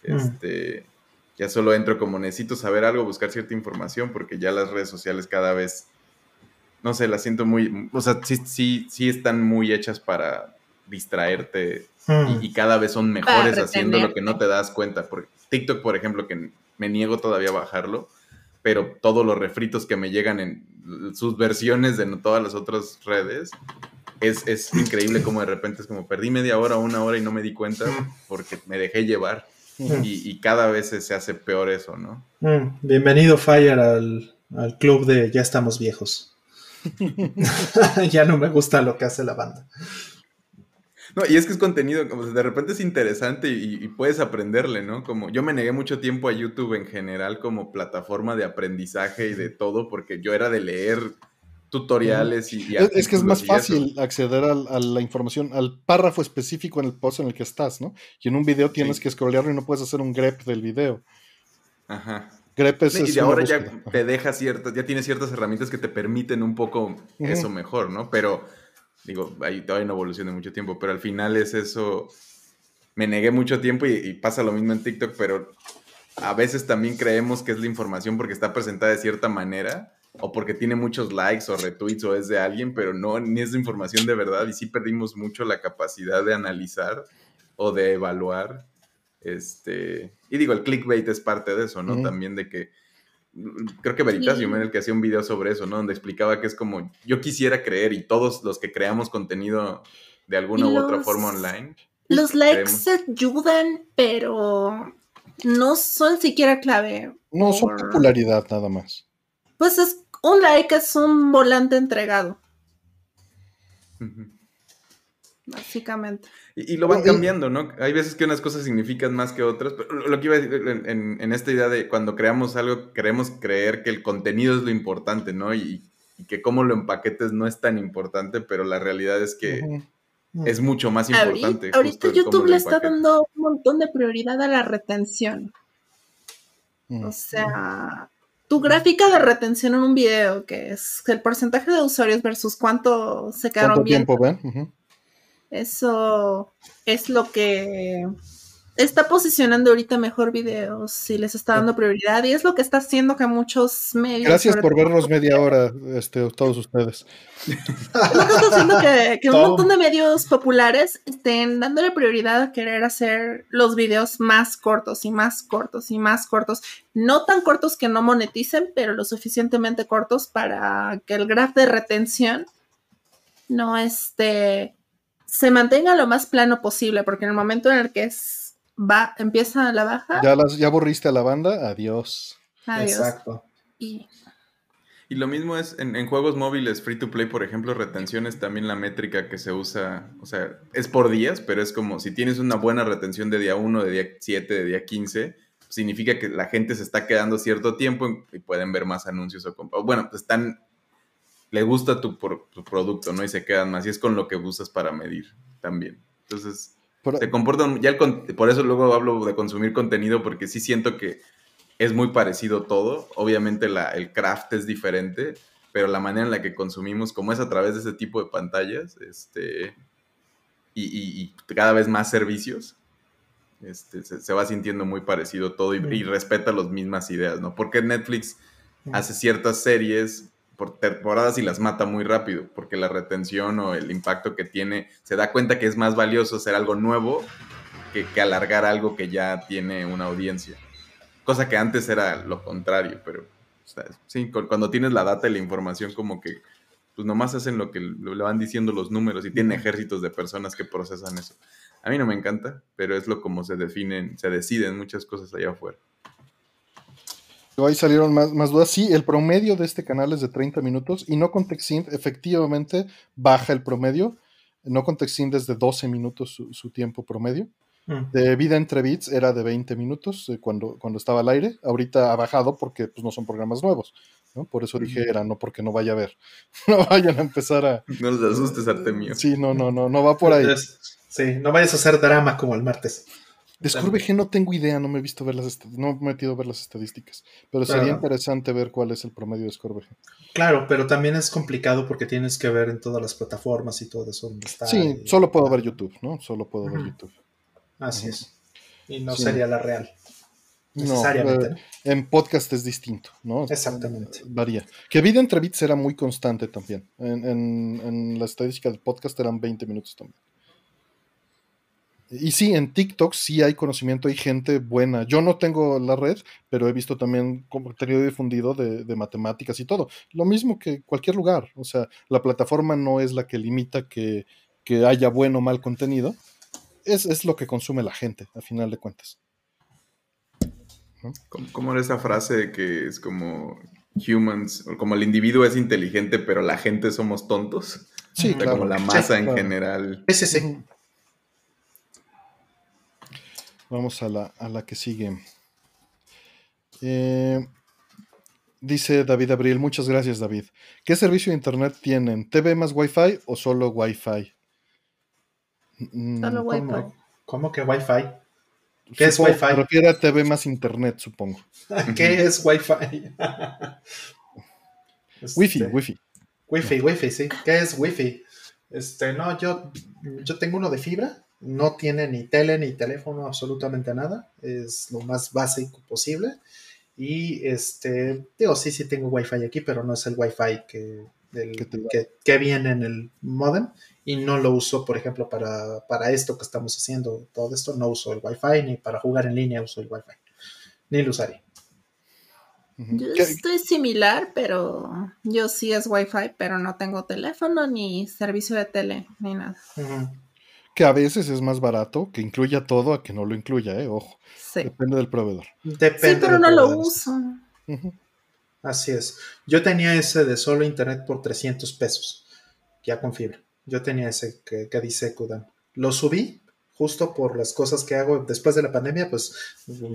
Mm. Este, ya solo entro como necesito saber algo, buscar cierta información, porque ya las redes sociales cada vez, no sé, las siento muy, o sea, sí, sí, sí están muy hechas para distraerte y, hmm. cada vez son mejores haciendo lo que no te das cuenta. Por TikTok, por ejemplo, que me niego todavía a bajarlo, pero todos los refritos que me llegan en sus versiones de todas las otras redes, es, es increíble como de repente es como perdí media hora, una hora y no me di cuenta porque me dejé llevar. Y, cada vez se hace peor eso, ¿no? Bienvenido, Fire, al, al club de Ya estamos viejos. ya no me gusta lo que hace la banda. No, y es que es contenido, como de repente es interesante y, puedes aprenderle, ¿no? Como yo me negué mucho tiempo a YouTube en general como plataforma de aprendizaje y de todo, porque yo era de leer tutoriales y... es, que es más fácil acceder a, la información, al párrafo específico en el post en el que estás, ¿no? Y en un video tienes que scrollearlo y no puedes hacer un grep del video. Ajá y ahora ya te deja ciertas, ya tienes ciertas herramientas que te permiten un poco eso mejor, ¿no? Pero, digo, ahí todavía no evoluciona mucho tiempo, pero al final es eso. Me negué mucho tiempo y, pasa lo mismo en TikTok, pero a veces también creemos que es la información porque está presentada de cierta manera o porque tiene muchos likes o retweets o es de alguien, pero no, ni es de información de verdad y sí perdimos mucho la capacidad de analizar o de evaluar este, y digo, el clickbait es parte de eso, ¿no? También de que creo que Veritasium sí. era el que hacía un video sobre eso, ¿no? Donde explicaba que es como yo quisiera creer y todos los que creamos contenido de alguna u otra forma online. Los likes ayudan, pero no son siquiera clave. No son popularidad nada más. Pues es un like es un volante entregado. Básicamente. Y, lo van cambiando, ¿no? Hay veces que unas cosas significan más que otras, pero lo que iba a decir en, esta idea de cuando creamos algo, queremos creer que el contenido es lo importante, ¿no? Y, que cómo lo empaquetes no es tan importante, pero la realidad es que es mucho más importante. Ahorita, YouTube le está dando un montón de prioridad a la retención. O sea, tu gráfica de retención en un video, que es el porcentaje de usuarios versus cuánto se quedaron ¿Cuánto tiempo ven? Eso es lo que está posicionando ahorita mejor videos y les está dando prioridad y es lo que está haciendo que muchos medios... Gracias por vernos media hora, este, todos ustedes. lo que está haciendo que, un montón de medios populares estén dándole prioridad a querer hacer los videos más cortos y más cortos y más cortos. No tan cortos que no moneticen, pero lo suficientemente cortos para que el graph de retención no esté se mantenga lo más plano posible, porque en el momento en el que es, va, empieza la baja. Ya, las, ya aburriste a la banda, adiós. Adiós. Exacto. Y, y lo mismo es en, en, juegos móviles free to play, por ejemplo, retención es también la métrica que se usa, o sea, es por días, pero es como si tienes una buena retención de día 1, de día 7, de día 15, significa que la gente se está quedando cierto tiempo y pueden ver más anuncios o, o bueno, pues están le gusta tu, producto, ¿no? Y se quedan más. Y es con lo que usas para medir también. Entonces, se comportan, ya por eso luego hablo de consumir contenido, porque sí siento que es muy parecido todo. Obviamente la, el craft es diferente, pero la manera en la que consumimos, como es a través de ese tipo de pantallas, este, y, cada vez más servicios, este, se, va sintiendo muy parecido todo y, y respeta las mismas ideas, ¿no? Porque Netflix hace ciertas series por temporadas y las mata muy rápido, porque la retención o el impacto que tiene, se da cuenta que es más valioso hacer algo nuevo que, alargar algo que ya tiene una audiencia. Cosa que antes era lo contrario, pero sí, cuando tienes la data y la información como que pues nomás hacen lo que le van diciendo los números y tienen ejércitos de personas que procesan eso. A mí no me encanta, pero es lo como se definen, se deciden muchas cosas allá afuera. Ahí salieron más, más, dudas. Sí, el promedio de este canal es de 30 minutos y no TechSynth efectivamente baja el promedio. No TechSynth es de 12 minutos su, tiempo promedio. Mm. De vida entre bits era de 20 minutos eh, cuando, cuando estaba al aire. Ahorita ha bajado porque pues, no son programas nuevos. ¿no? Por eso dije era, no porque no vaya a ver. no vayan a empezar a... No les asustes, Artemio. Sí, no, no, no, no va por ahí. Sí, no vayas a hacer drama como el martes. De no tengo idea, no me he visto ver las no he metido a ver las estadísticas, pero sería interesante ver cuál es el promedio de Scorbg. Claro, pero también es complicado porque tienes que ver en todas las plataformas y todo eso. sí, solo puedo ver YouTube, ¿no? Solo puedo ver YouTube. Así es. Y no sería la real. Necesariamente. No, en podcast es distinto, ¿no? Exactamente. Varía. Que vida entre bits era muy constante también. En, en, en la estadística del podcast eran 20 minutos también. Y sí, en TikTok sí hay conocimiento, hay gente buena. Yo no tengo la red, pero he visto también contenido difundido de, matemáticas y todo. Lo mismo que cualquier lugar. O sea, la plataforma no es la que limita que, haya buen o mal contenido. Es, es, lo que consume la gente, a final de cuentas. ¿Cómo, era esa frase de que es como humans, como el individuo es inteligente, pero la gente somos tontos? Sí, claro. Como la masa en general. Ese sí. Vamos a la, que sigue. Eh, dice David Abril, muchas gracias David. ¿Qué servicio de internet tienen? ¿TV más Wi-Fi o solo Wi-Fi? Mm, solo Wi-Fi. ¿Cómo, que Wi-Fi? ¿Qué es Wi-Fi? Se refiere a TV más internet, supongo. ¿Qué es Wi-Fi? Wi-Fi, Wi-Fi. Wi-Fi, Wi-Fi, sí. ¿Qué es Wi-Fi? Este, no, yo, yo tengo uno de fibra no tiene ni tele ni teléfono, absolutamente nada. Es lo más básico posible. Y este, digo, sí, sí tengo wifi aquí, pero no es el wifi que, que, viene en el modem. Y no lo uso, por ejemplo, para, esto que estamos haciendo, todo esto, no uso el wifi, ni para jugar en línea uso el wifi. Ni lo usaría. Yo estoy similar, pero yo sí es wifi, pero no tengo teléfono ni servicio de tele, ni nada que a veces es más barato que incluya todo a que no lo incluya, ¿eh? Ojo. Depende del proveedor. Depende sí, pero no lo uso. Así es. Yo tenía ese de solo internet por 300 pesos, ya con fibra. Yo tenía ese que, dice Kudan. Lo subí justo por las cosas que hago después de la pandemia, pues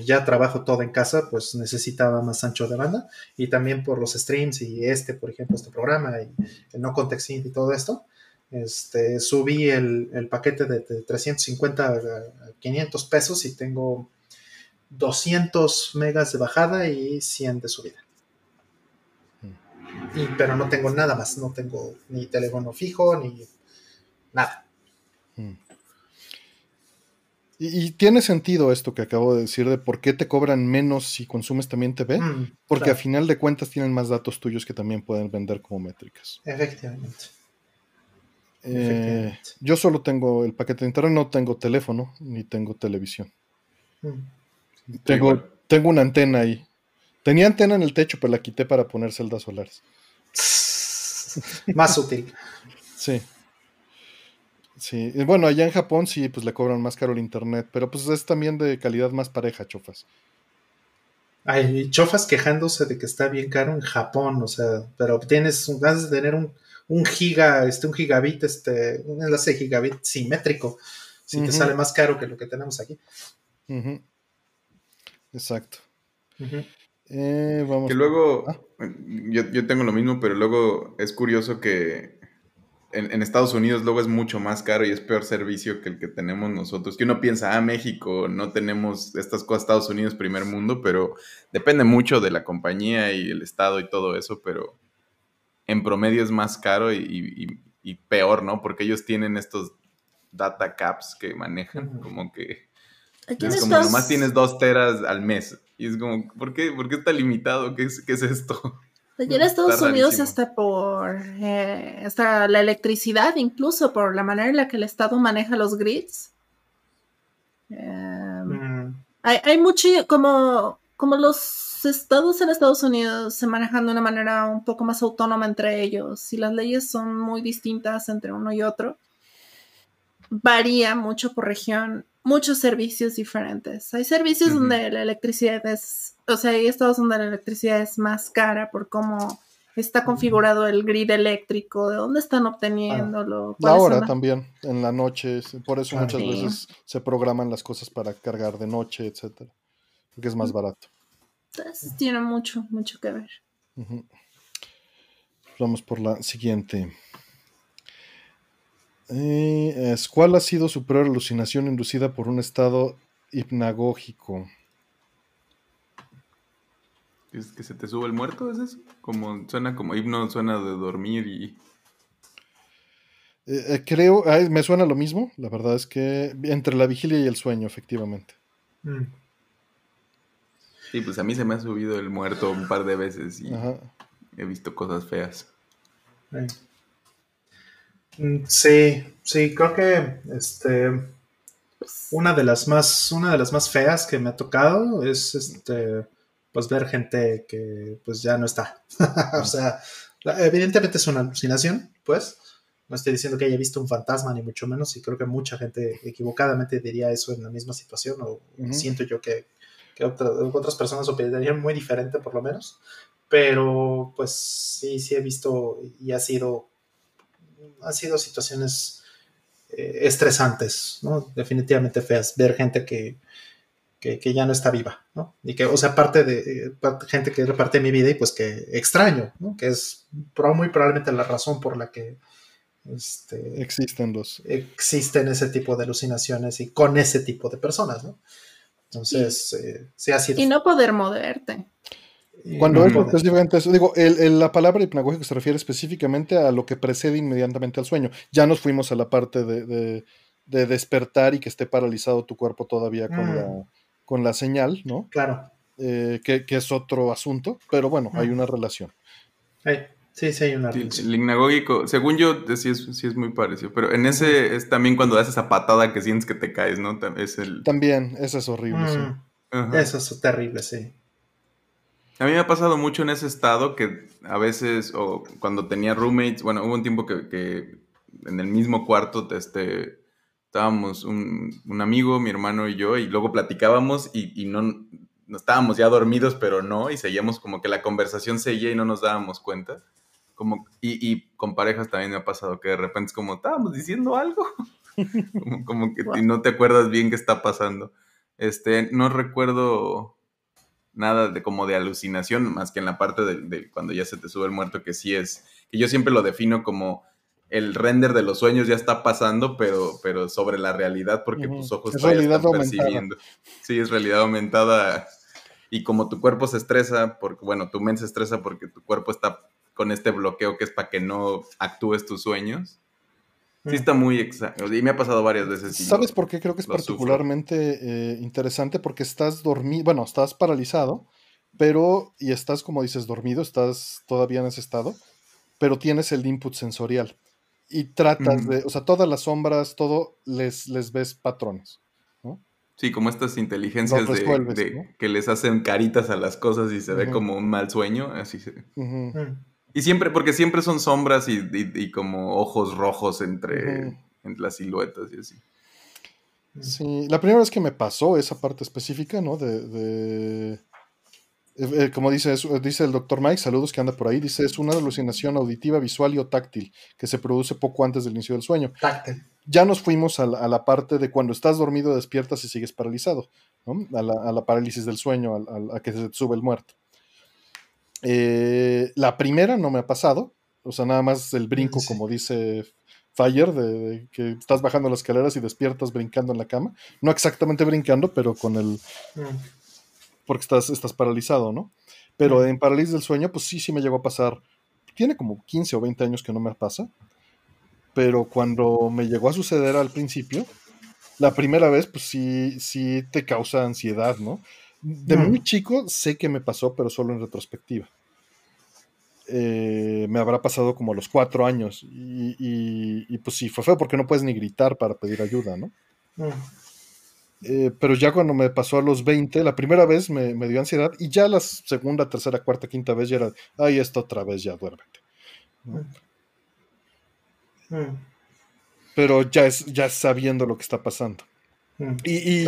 ya trabajo todo en casa, pues necesitaba más ancho de banda y también por los streams y este, por ejemplo, este programa y el no context y todo esto este, subí el, paquete de, 350 a 500 pesos y tengo 200 megas de bajada y 100 de subida. Y, pero no tengo nada más, no tengo ni teléfono fijo ni nada. Y, tiene sentido esto que acabo de decir de por qué te cobran menos si consumes también TV, mm, porque a final de cuentas tienen más datos tuyos que también pueden vender como métricas. Efectivamente. Eh, yo solo tengo el paquete de internet, no tengo teléfono ni tengo televisión. Mm. Tengo, tengo una antena ahí. Tenía antena en el techo, pero la quité para poner celdas solares. más útil. Sí. Sí. Bueno, allá en Japón sí, pues le cobran más caro el internet, pero pues es también de calidad más pareja, chofas. Ay, chofas quejándose de que está bien caro en Japón, o sea, pero tienes ganas de tener un un giga, este, un gigabit, este, un enlace gigabit simétrico, si te sale más caro que lo que tenemos aquí. Exacto. Eh, vamos. Que luego, ah. yo, tengo lo mismo, pero luego es curioso que en, Estados Unidos luego es mucho más caro y es peor servicio que el que tenemos nosotros. Que uno piensa, ah, México, no tenemos estas cosas, Estados Unidos, primer mundo, pero depende mucho de la compañía y el estado y todo eso, pero en promedio es más caro y, peor, ¿no? Porque ellos tienen estos data caps que manejan, como que... Es como nomás tienes dos teras al mes. Y es como, ¿por qué, ¿Por qué está limitado? ¿Qué es, qué es esto? Allí en Estados Unidos hasta por eh, hasta la electricidad, incluso por la manera en la que el Estado maneja los grids. Em, hay, hay mucho, como, como los estados en Estados Unidos se manejan de una manera un poco más autónoma entre ellos y las leyes son muy distintas entre uno y otro. Varía mucho por región, muchos servicios diferentes. Hay servicios donde la electricidad es, o sea, hay estados donde la electricidad es más cara por cómo está configurado el grid eléctrico, de dónde están obteniéndolo. La hora también, en la noche, por eso muchas veces se programan las cosas para cargar de noche, etcétera, porque es más barato tiene mucho, mucho que ver. Vamos por la siguiente. Eh, ¿Cuál ha sido su peor alucinación inducida por un estado hipnagógico? ¿Es que se te sube el muerto? ¿Es eso? Como, suena como hipno, suena de dormir y. Eh, eh, creo, me suena lo mismo. La verdad es que entre la vigilia y el sueño, efectivamente. Mm. Sí, pues a mí se me ha subido el muerto un par de veces y he visto cosas feas. Mm, sí, sí, creo que este una de las más, una de las más feas que me ha tocado es este pues ver gente que pues ya no está. o sea, evidentemente es una alucinación, pues. No estoy diciendo que haya visto un fantasma, ni mucho menos, y creo que mucha gente equivocadamente diría eso en la misma situación, o siento yo que, otras personas opinarían muy diferente, por lo menos. Pero, pues sí, sí he visto y ha sido, han sido situaciones eh, estresantes, ¿no? Definitivamente feas. Ver gente que, que, ya no está viva, ¿no? Y que, o sea, parte de gente que era parte de mi vida y pues que extraño, ¿no? Que es muy probablemente la razón por la que este, existen los... Existen ese tipo de alucinaciones y con ese tipo de personas, ¿no? Entonces, eh, se ha sido... Y no poder moverte. Cuando es específicamente eso, digo, el, la palabra hipnagógico se refiere específicamente a lo que precede inmediatamente al sueño. Ya nos fuimos a la parte de, despertar y que esté paralizado tu cuerpo todavía con, la, mm. con la señal, ¿no? Claro. Eh, que, es otro asunto, pero bueno, hay mm. una relación. Sí, sí hay una. El hipnagógico, según yo, sí es, sí es muy parecido, pero en ese es también cuando das esa patada que sientes que te caes, ¿no? Es el... También, eso es horrible, sí. Mm. Eso es terrible, sí. A mí me ha pasado mucho en ese estado que a veces, o cuando tenía roommates, bueno, hubo un tiempo que, en el mismo cuarto este, estábamos un, amigo, mi hermano y yo, y luego platicábamos y, no, no, estábamos ya dormidos, pero no, y seguíamos como que la conversación seguía y no nos dábamos cuenta. Como, y, con parejas también me ha pasado que de repente es como, estábamos diciendo algo, como, que no te acuerdas bien qué está pasando. Este, no recuerdo nada de como de alucinación, más que en la parte de, cuando ya se te sube el muerto, que sí es, que yo siempre lo defino como el render de los sueños ya está pasando, pero, pero sobre la realidad, porque tus ojos están percibiendo. Sí, es realidad aumentada. Y como tu cuerpo se estresa, porque, bueno, tu mente se estresa porque tu cuerpo está con este bloqueo que es para que no actúes tus sueños. Sí está muy exacto. Y me ha pasado varias veces. ¿Sabes por qué creo que es particularmente eh, interesante? Porque estás dormido, bueno, estás paralizado, pero, y estás, como dices, dormido, estás todavía en ese estado, pero tienes el input sensorial. Y tratas de, o sea, todas las sombras, todo, les, les ves patrones. ¿no? Sí, como estas inteligencias de, que les hacen caritas a las cosas y se ve como un mal sueño, así se... Y siempre, porque siempre son sombras y, como ojos rojos entre, las siluetas y así. Sí, la primera vez que me pasó esa parte específica, ¿no? De, eh, eh, como dice, dice el doctor Mike, saludos que anda por ahí, dice, es una alucinación auditiva, visual y o táctil que se produce poco antes del inicio del sueño. Táctil. Ya nos fuimos a la, parte de cuando estás dormido, despiertas y sigues paralizado, ¿no? a, la, parálisis del sueño, a, a que se te sube el muerto. Eh, la primera no me ha pasado, o sea, nada más el brinco, como dice Fire, de, que estás bajando las escaleras y despiertas brincando en la cama. No exactamente brincando, pero con el... Mm. Porque estás, estás paralizado, ¿no? Pero mm. en parálisis del sueño, pues sí, sí me llegó a pasar. Tiene como 15 o 20 años que no me pasa. Pero cuando me llegó a suceder al principio, la primera vez, pues sí, sí te causa ansiedad, ¿no? De muy chico sé que me pasó, pero solo en retrospectiva. Eh, me habrá pasado como a los cuatro años. Y, pues sí, fue feo porque no puedes ni gritar para pedir ayuda, ¿no? Eh, pero ya cuando me pasó a los 20, la primera vez me, dio ansiedad y ya la segunda, tercera, cuarta, quinta vez ya era, ay, esto otra vez ya duérmete. Pero ya es, ya sabiendo lo que está pasando. Mm, y,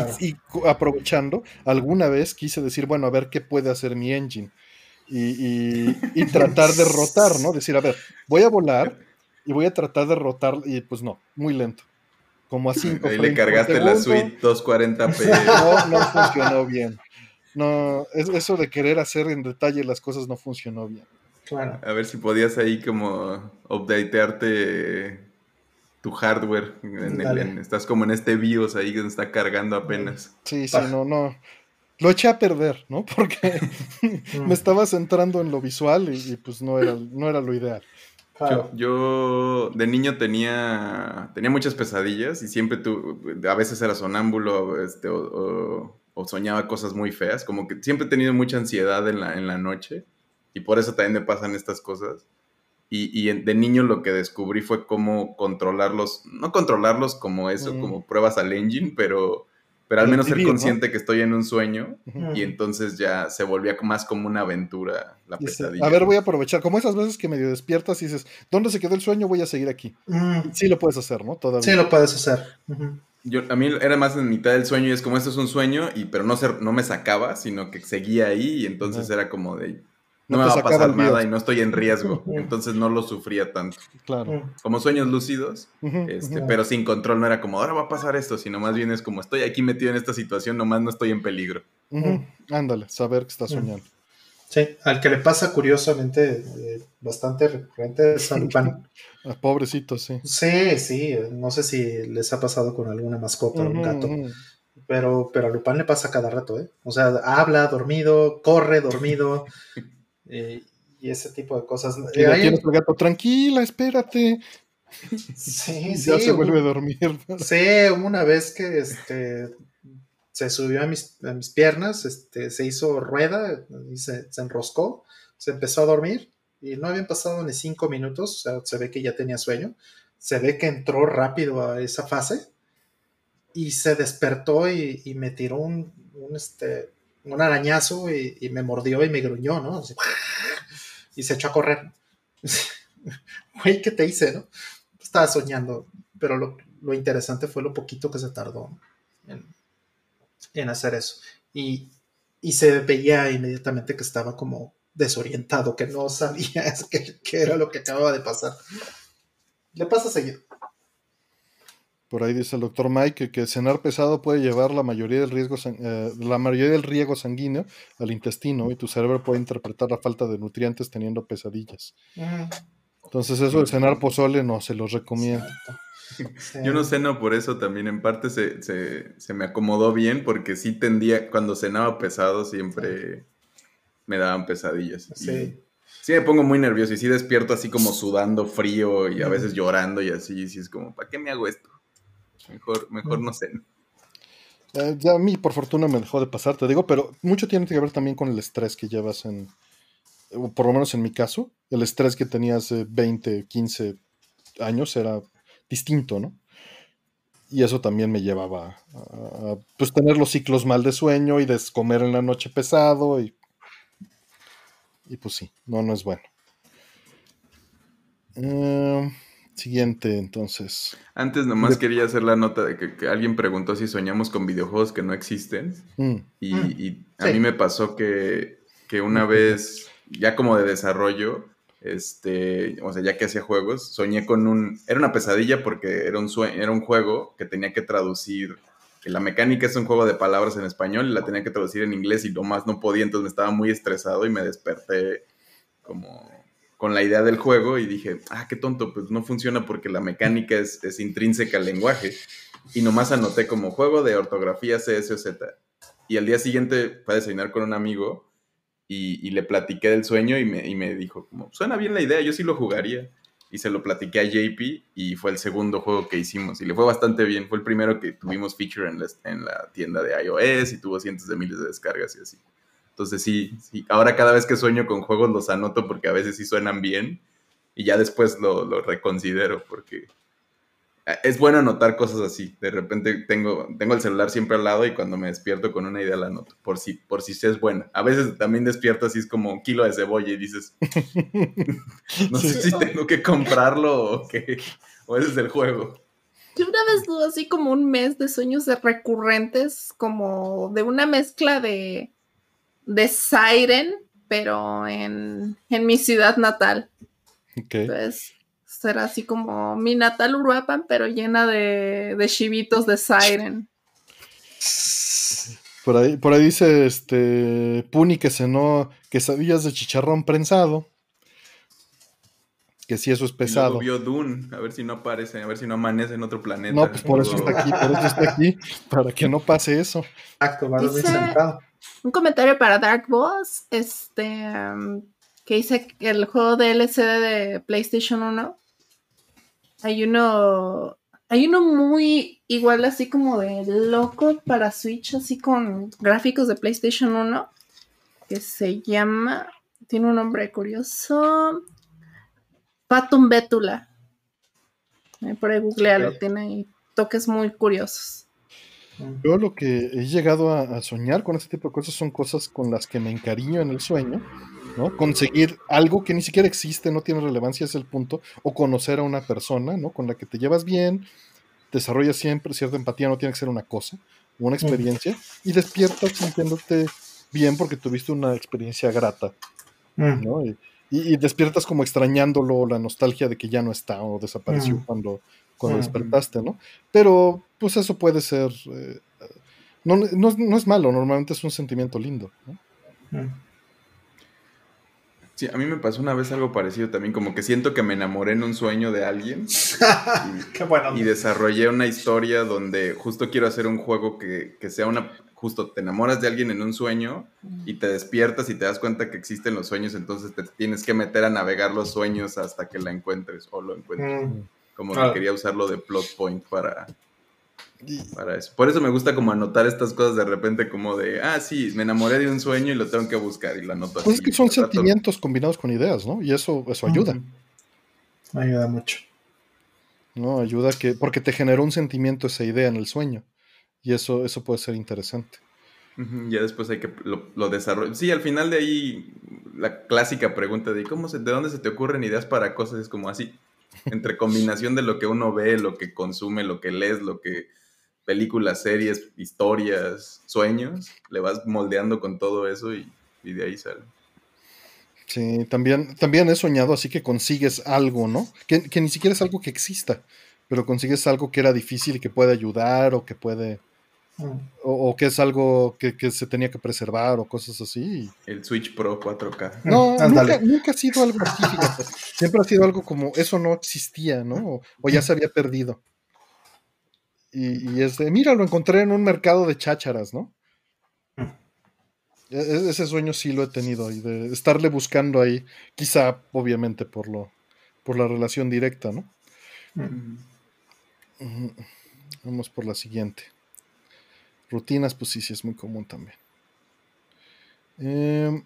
aprovechando, alguna vez quise decir, bueno, a ver qué puede hacer mi engine. Y, tratar de rotar, ¿no? Decir, a ver, voy a volar y voy a tratar de rotar, y pues no, muy lento. Como así. Ahí le cargaste la suite 240p. No, no funcionó bien. No, eso de querer hacer en detalle las cosas no funcionó bien. Claro. A ver si podías ahí como updatearte tu hardware. estás como en este BIOS ahí que está cargando apenas. Sí, sí, no, no. Lo eché a perder, ¿no? Porque me estaba centrando en lo visual y, pues no era, no era lo ideal. Yo, de niño tenía, tenía muchas pesadillas y siempre tú, a veces era sonámbulo este, o, soñaba cosas muy feas, como que siempre he tenido mucha ansiedad en la, en la noche y por eso también me pasan estas cosas. Y, de niño lo que descubrí fue cómo controlarlos, no controlarlos como eso, mm. como pruebas al engine, pero, pero al menos ser consciente que estoy en un sueño y entonces ya se volvía más como una aventura la pesadilla. A ver, voy a aprovechar, como esas veces que medio despiertas y dices, ¿dónde se quedó el sueño? Voy a seguir aquí. Mm. Sí lo puedes hacer, ¿no? Todavía. Sí lo puedes hacer. Yo, a mí era más en mitad del sueño y es como esto es un sueño, y, pero no, ser, no me sacaba, sino que seguía ahí y entonces era como de, no, me va a pasar nada y no estoy en riesgo, entonces no lo sufría tanto. Claro. Como sueños lúcidos, este, pero sin control, no era como, ahora va a pasar esto, sino más bien es como, estoy aquí metido en esta situación, nomás no estoy en peligro. Ándale, saber que estás soñando. Sí, al que le pasa curiosamente eh, bastante recurrente es a Lupin. Pobrecito, sí. Sí, sí, no sé si les ha pasado con alguna mascota o un gato. Pero, pero a Lupin le pasa cada rato, ¿eh? O sea, habla dormido, corre dormido, eh, y ese tipo de cosas. Y eh, tienes el gato, tranquila, espérate. Sí, sí. Ya se vuelve a dormir. Sí, una vez que este, se subió a mis, piernas, este, se hizo rueda y se, enroscó, se empezó a dormir y no habían pasado ni cinco minutos, se ve que ya tenía sueño, se ve que entró rápido a esa fase y se despertó y, me tiró un, este, un arañazo y, me mordió y me gruñó, ¿no? y se echó a correr. Güey, ¿qué te hice, no? Estaba soñando, pero lo, interesante fue lo poquito que se tardó en, en hacer eso. Y, se veía inmediatamente que estaba como desorientado, que no sabía qué, era lo que acababa de pasar. Le pasa seguido. Por ahí dice el doctor Mike que, cenar pesado puede llevar la mayoría del riesgo eh, la mayoría del riego sanguíneo al intestino y tu cerebro puede interpretar la falta de nutrientes teniendo pesadillas. Entonces eso de cenar pozole no se los recomiendo. Yo no ceno por eso también, en parte se, me acomodó bien porque sí tendía, cuando cenaba pesado siempre me daban pesadillas. Sí. sí me pongo muy nervioso y sí despierto así como sudando frío y a veces llorando y así, y sí es como, ¿para qué me hago esto? Mejor, mejor no. Eh, ya a mí por fortuna me dejó de pasar, te digo, pero mucho tiene que ver también con el estrés que llevas en, por lo menos en mi caso, el estrés que tenías hace 20, 15 años era distinto, ¿no? Y eso también me llevaba a, pues, tener los ciclos mal de sueño y de comer en la noche pesado y, y pues sí, no, no es bueno. Em, siguiente, entonces. Antes nomás quería hacer la nota de que, alguien preguntó si soñamos con videojuegos que no existen. Mm. Y, mm. a mí me pasó que, que una vez, ya como de desarrollo, este, o sea, ya que hacía juegos, soñé con un, era una pesadilla porque era un, sueño, era un juego que tenía que traducir, que la mecánica es un juego de palabras en español y la tenía que traducir en inglés y lo más no podía, entonces me estaba muy estresado y me desperté como con la idea del juego y dije, ah, qué tonto, pues no funciona porque la mecánica es, es intrínseca al lenguaje. Y nomás anoté como juego de ortografía CS o Z. Y al día siguiente fue a desayunar con un amigo y, le platiqué del sueño y me, y me, dijo, como, suena bien la idea, yo sí lo jugaría. Y se lo platiqué a JP y fue el segundo juego que hicimos y le fue bastante bien. Fue el primero que tuvimos feature en la, en la tienda de iOS y tuvo cientos de miles de descargas y así. Entonces sí, sí, ahora cada vez que sueño con juegos los anoto porque a veces sí suenan bien y ya después lo, lo reconsidero porque es bueno anotar cosas así. De repente tengo, tengo el celular siempre al lado y cuando me despierto con una idea la anoto, por si, por si es buena. A veces también despierto así, es como un kilo de cebolla y dices, no sé si tengo que comprarlo o qué, o ese es el juego. Yo una vez tuve así como un mes de sueños recurrentes, como de una mezcla de, de Siren, pero en, en mi ciudad natal. Okay. Entonces, será así como mi natal Uruapan, pero llena de, de chivitos de Siren. Por ahí, por ahí dice este Puni que cenó quesadillas de chicharrón prensado. Que si eso es pesado. Y vio Dune, a ver si no aparece, a ver si no amanece en otro planeta. No, pues por eso está aquí, por eso está aquí, para que no pase eso. Exacto, Un comentario para Dark Boss, este, um, que dice que el juego de LCD de PlayStation 1 hay uno, hay uno muy igual así como de loco para Switch, así con gráficos de PlayStation 1, que se llama, tiene un nombre curioso, Patum Bétula. Eh, por ahí googlealo, tiene ahí toques muy curiosos. Yo lo que he llegado a, soñar con este tipo de cosas son cosas con las que me encariño en el sueño, ¿no? Conseguir algo que ni siquiera existe, no tiene relevancia, es el punto, o conocer a una persona, ¿no? Con la que te llevas bien, desarrollas siempre cierta empatía, no tiene que ser una cosa, una experiencia, y despiertas sintiéndote bien porque tuviste una experiencia grata, ¿no? Y, despiertas como extrañándolo, la nostalgia de que ya no está o desapareció cuando, cuando despertaste, ¿no? Pero pues eso puede ser, eh, no, no, es malo, normalmente es un sentimiento lindo. ¿no? Sí, a mí me pasó una vez algo parecido también, como que siento que me enamoré en un sueño de alguien. y, Qué bueno. Y desarrollé una historia donde justo quiero hacer un juego que, que sea una justo te enamoras de alguien en un sueño y te despiertas y te das cuenta que existen los sueños, entonces te tienes que meter a navegar los sueños hasta que la encuentres o lo encuentres. Mm. Como que quería usarlo de plot point para, para eso. Por eso me gusta como anotar estas cosas de repente como de, ah, sí, me enamoré de un sueño y lo tengo que buscar y lo anoto pues es que son sentimientos combinados con ideas, ¿no? Y eso, eso ayuda. Ayuda mucho. No, ayuda que, porque te generó un sentimiento esa idea en el sueño. Y eso, eso puede ser interesante. Ya después hay que lo, lo desarrollar. Sí, al final de ahí, la clásica pregunta de ¿cómo se, de dónde se te ocurren ideas para cosas es como así. Entre combinación de lo que uno ve, lo que consume, lo que lees, lo que películas, series, historias, sueños, le vas moldeando con todo eso y, de ahí sale. Sí, también, también he soñado así que consigues algo, ¿no? Que, que, ni siquiera es algo que exista, pero consigues algo que era difícil y que puede ayudar o que puede o, que es algo que, se tenía que preservar o cosas así. El Switch Pro 4K. No, nunca, ha sido algo así, Siempre ha sido algo como eso no existía, ¿no? O, ya se había perdido. Y, es de, mira, lo encontré en un mercado de chácharas, ¿no? E, e, ese sueño sí lo he tenido y de estarle buscando ahí, quizá obviamente por lo por la relación directa, ¿no? Vamos por la siguiente. Rutinas, pues sí, sí es muy común también. Eh,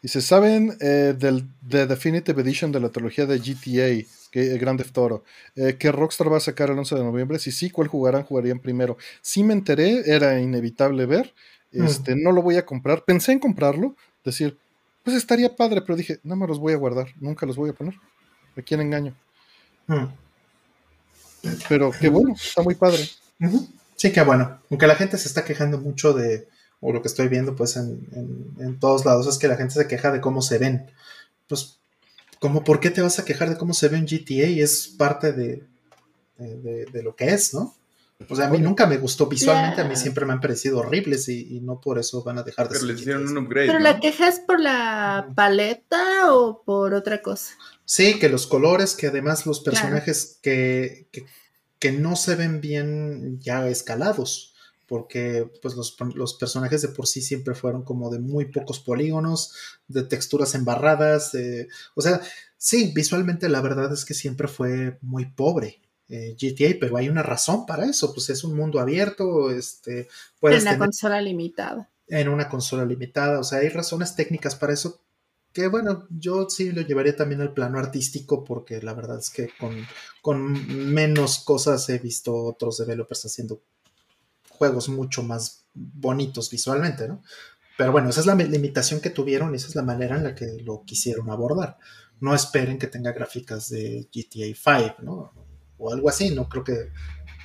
y se saben eh, del de Definitive Edition de la trilogía de GTA, que, eh, Grand Theft Auto, eh, que Rockstar va a sacar el 11 de noviembre. Si sí, ¿cuál jugarán? Jugarían primero. Sí me enteré, era inevitable ver. Mm. Este, No lo voy a comprar. Pensé en comprarlo, decir, pues estaría padre, pero dije, no me los voy a guardar, nunca los voy a poner. ¿A quién engaño? Mm. Pero qué bueno, está muy padre. Sí, que bueno. Aunque la gente se está quejando mucho de, o lo que estoy viendo pues en, en, todos lados, es que la gente se queja de cómo se ven. Pues, como por qué te vas a quejar de cómo se ve en GTA? Es parte de, de, lo que es, ¿no? O sea, a mí nunca me gustó visualmente, a mí siempre me han parecido horribles y, no por eso van a dejar de Pero les hicieron un upgrade. ¿Pero la queja es por la paleta o por otra cosa? Sí, que los colores, que además los personajes que, que no se ven bien ya escalados, porque pues los, personajes de por sí siempre fueron como de muy pocos polígonos, de texturas embarradas, o sea, sí, visualmente la verdad es que siempre fue muy pobre. Eh, GTA, pero hay una razón para eso, pues es un mundo abierto, este, en una consola limitada. En una consola limitada, o sea, hay razones técnicas para eso que bueno, yo sí lo llevaría también al plano artístico porque la verdad es que con, con menos cosas he visto otros developers haciendo juegos mucho más bonitos visualmente, ¿no? Pero bueno, esa es la limitación que tuvieron y esa es la manera en la que lo quisieron abordar. No esperen que tenga gráficas de GTA 5, ¿no? O algo así, no creo que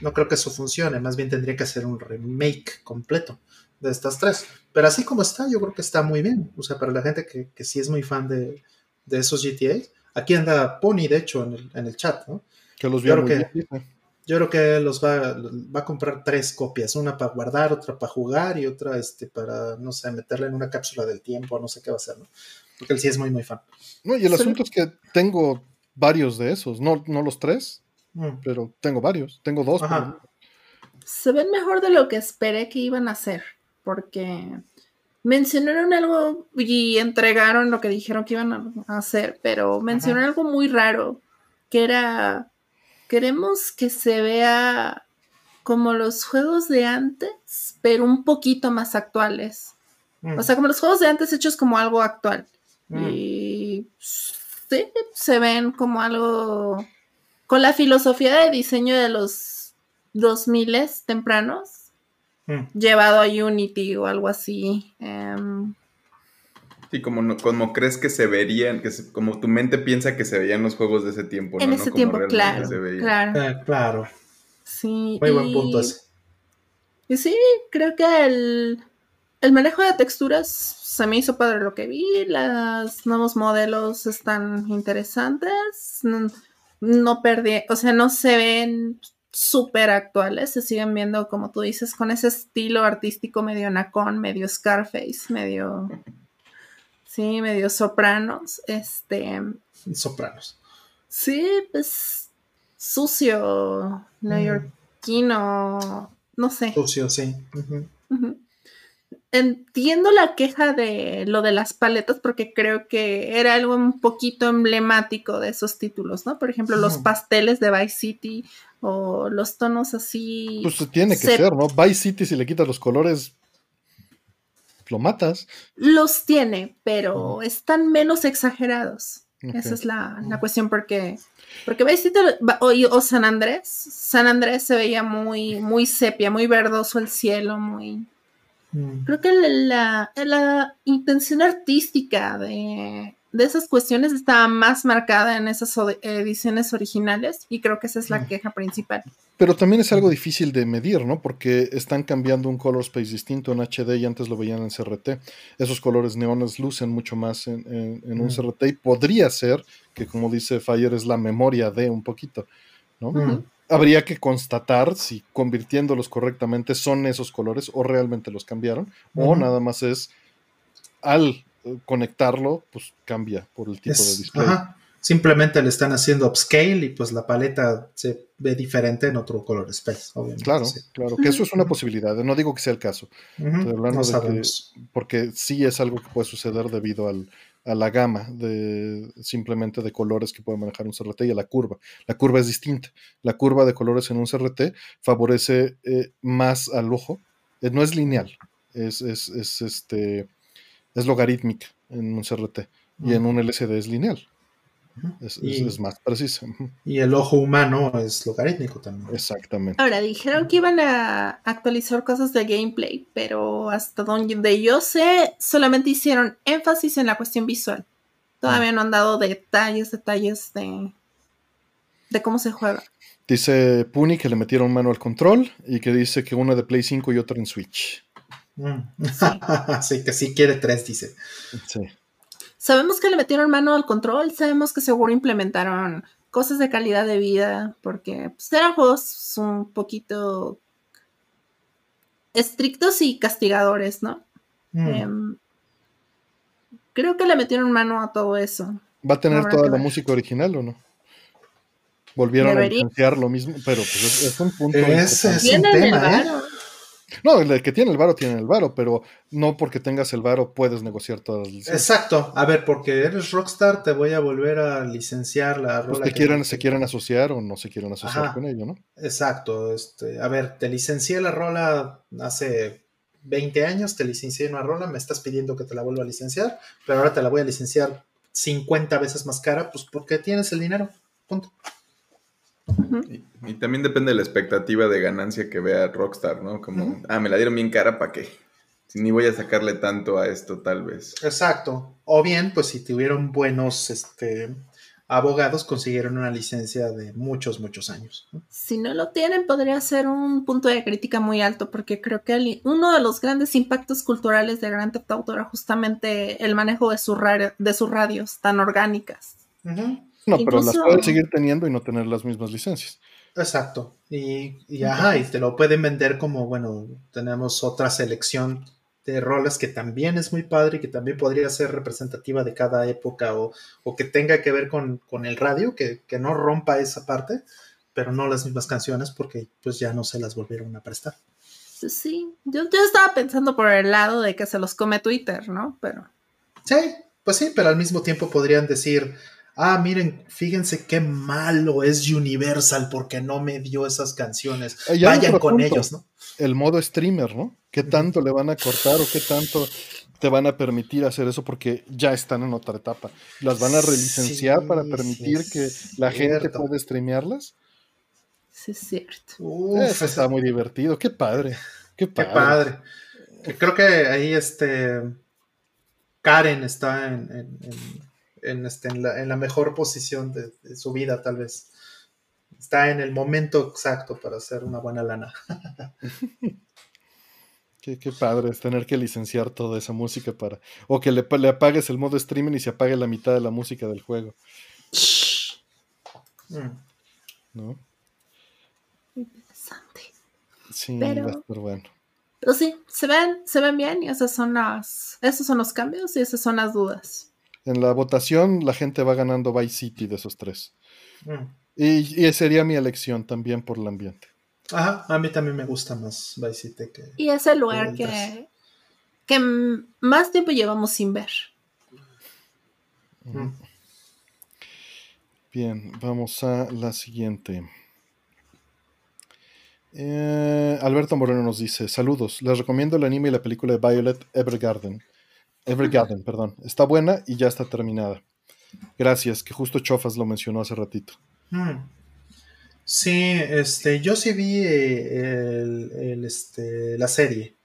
no creo que eso funcione, más bien tendría que hacer un remake completo de estas tres. Pero así como está, yo creo que está muy bien. O sea, para la gente que, que sí es muy fan de, de esos GTA. Aquí anda Pony, de hecho, en el, en el chat, ¿no? Que los yo, creo que, yo creo que los va, va a comprar tres copias, una para guardar, otra para jugar y otra este, para, no sé, meterla en una cápsula del tiempo, no sé qué va a hacer, ¿no? Porque él sí es muy, muy fan. No, y el asunto es que tengo varios de esos, no, no los tres, mm. pero tengo varios, tengo dos. Se ven mejor de lo que esperé que iban a hacer porque mencionaron algo y entregaron lo que dijeron que iban a hacer, pero mencionaron algo muy raro, que era, queremos que se vea como los juegos de antes, pero un poquito más actuales. Mm. O sea, como los juegos de antes hechos como algo actual. Mm. Y sí, se ven como algo con la filosofía de diseño de los 2000 tempranos, mm. llevado a Unity o algo así. Em, Sí, como, como crees que se verían, que como tu mente piensa que se veían los juegos de ese tiempo. En ese tiempo, claro. Claro. Eh, claro. Sí. Muy buen punto ese. Y sí, creo que el, manejo de texturas se me hizo padre lo que vi. Los nuevos modelos están interesantes. No, no perdí, o sea, no se ven súper actuales, se siguen viendo, como tú dices, con ese estilo artístico medio nacón, medio Scarface, medio Sí, medio sopranos. Este. Sopranos. Sí, pues. Sucio, neoyorquino. No sé. Sucio, sí. Entiendo la queja de lo de las paletas porque creo que era algo un poquito emblemático de esos títulos, ¿no? Por ejemplo, los pasteles de Vice City o los tonos así. Pues tiene que ser, ¿no? Vice City, si le quitas los colores, lo matas. Los tiene, pero están menos exagerados. Esa es la, cuestión porque porque o, o, San Andrés, San Andrés se veía muy muy sepia, muy verdoso el cielo, muy mm. Creo que la, la, intención artística de, de, esas cuestiones estaba más marcada en esas ediciones originales y creo que esa es la mm. queja principal. Pero también es algo difícil de medir, ¿no? Porque están cambiando un color space distinto en HD y antes lo veían en CRT. Esos colores neones lucen mucho más en, un CRT y podría ser que, como dice Fire, es la memoria de un poquito, ¿no? Habría que constatar si convirtiéndolos correctamente son esos colores o realmente los cambiaron o nada más es al conectarlo, pues cambia por el tipo de display simplemente le están haciendo upscale y pues la paleta se ve diferente en otro color space, obviamente. Claro, claro, que eso es una posibilidad, no digo que sea el caso. hablando de porque sí es algo que puede suceder debido al, a la gama de simplemente de colores que puede manejar un CRT y a la curva. La curva es distinta. La curva de colores en un CRT favorece eh, más al ojo. Eh, no es lineal, es, es, es, este, es logarítmica en un CRT y en un LCD es lineal. Es, más preciso. Y el ojo humano es logarítmico también. Exactamente. Ahora, dijeron que iban a actualizar cosas de gameplay, pero hasta donde yo sé, solamente hicieron énfasis en la cuestión visual. Todavía no han dado detalles, detalles de, de cómo se juega. Dice Puni que le metieron mano al control y que dice que una de Play 5 y otra en Switch. Mm. Sí. que sí quiere tres, dice. Sí. Sabemos que le metieron mano al control, sabemos que seguro implementaron cosas de calidad de vida, porque pues, eran juegos un poquito estrictos y castigadores, ¿no? Mm. Em, creo que le metieron mano a todo eso. ¿Va a tener toda la música original o no? Volvieron a licenciar lo mismo, pero pues es, un punto. Es, es un tema, ¿eh? No, el que tiene el varo tiene el varo, pero no porque tengas el varo puedes negociar todas las licencias. Exacto. A ver, porque eres Rockstar, te voy a volver a licenciar la rola. Los que, quieran, se quieren asociar o no se quieren asociar con ello, ¿no? Exacto. Este, a ver, te licencié la rola hace 20 años, te licencié una rola, me estás pidiendo que te la vuelva a licenciar, pero ahora te la voy a licenciar 50 veces más cara, pues porque tienes el dinero. Punto y, también depende de la expectativa de ganancia que vea Rockstar, ¿no? Como, ah, me la dieron bien cara, ¿para qué? Si ni voy a sacarle tanto a esto, tal vez. Exacto. O bien, pues si tuvieron buenos este, abogados, consiguieron una licencia de muchos, muchos años. Si no lo tienen, podría ser un punto de crítica muy alto, porque creo que uno de los grandes impactos culturales de Grand Theft Auto era justamente el manejo de, su de sus radios tan orgánicas. No, pero las pueden seguir teniendo y no tener las mismas licencias. Exacto. Y, y, ajá, y te lo pueden vender como, bueno, tenemos otra selección de roles que también es muy padre y que también podría ser representativa de cada época o, que tenga que ver con, el radio, que, no rompa esa parte, pero no las mismas canciones porque pues ya no se las volvieron a prestar. Pues sí, yo, yo estaba pensando por el lado de que se los come Twitter, ¿no? Pero... Sí, pues sí, pero al mismo tiempo podrían decir, ah, miren, fíjense qué malo es Universal porque no me dio esas canciones. Vayan con ellos, ¿no? El modo streamer, ¿no? ¿Qué tanto le van a cortar o qué tanto? te van a permitir hacer eso porque ya están en otra etapa. Las van a relicenciar para permitir que la gente pueda streamearlas. Sí, es cierto. eso está muy divertido. Qué padre. Qué padre. Creo que ahí este Karen está en, este, en, la, mejor posición de, su vida, tal vez. Está en el momento exacto para hacer una buena lana. Qué, padre es tener que licenciar toda esa música para. O que le, le, apagues el modo streaming y se apague la mitad de la música del juego. Mm. ¿No? Interesante. Sí, pero, bueno. Pero sí, se ven, se ven bien y esas son las. Esos son los cambios y esas son las dudas. En la votación, la gente va ganando Vice City de esos tres. Mm. Y, y sería mi elección también por el ambiente. Ajá, a mí también me gusta más Vice City que. Y es el lugar que, que más tiempo llevamos sin ver. Mm. Bien, vamos a la siguiente. Eh, Alberto Moreno nos dice: Saludos, les recomiendo el anime y la película de Violet Evergarden. Evergarden, perdón. Está buena y ya está terminada. Gracias, que justo Chofas lo mencionó hace ratito. Mm. Sí, este, yo sí vi eh, el, este, la serie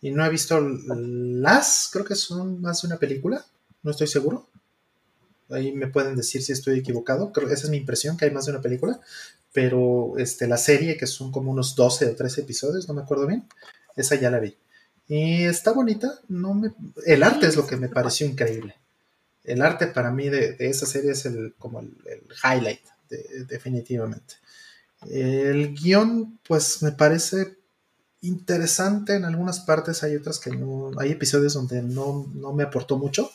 y no he visto las, creo que son más de una película, no estoy seguro. Ahí me pueden decir si estoy equivocado, creo que esa es mi impresión, que hay más de una película, pero este, la serie, que son como unos 12 o 13 episodios, no me acuerdo bien, esa ya la vi. Y está bonita, no me, el arte es lo que me pareció increíble. El arte para mí de, esa serie es el, como el, highlight, definitivamente. El guion, pues me parece interesante en algunas partes, hay otras que no, hay episodios donde no, me aportó mucho,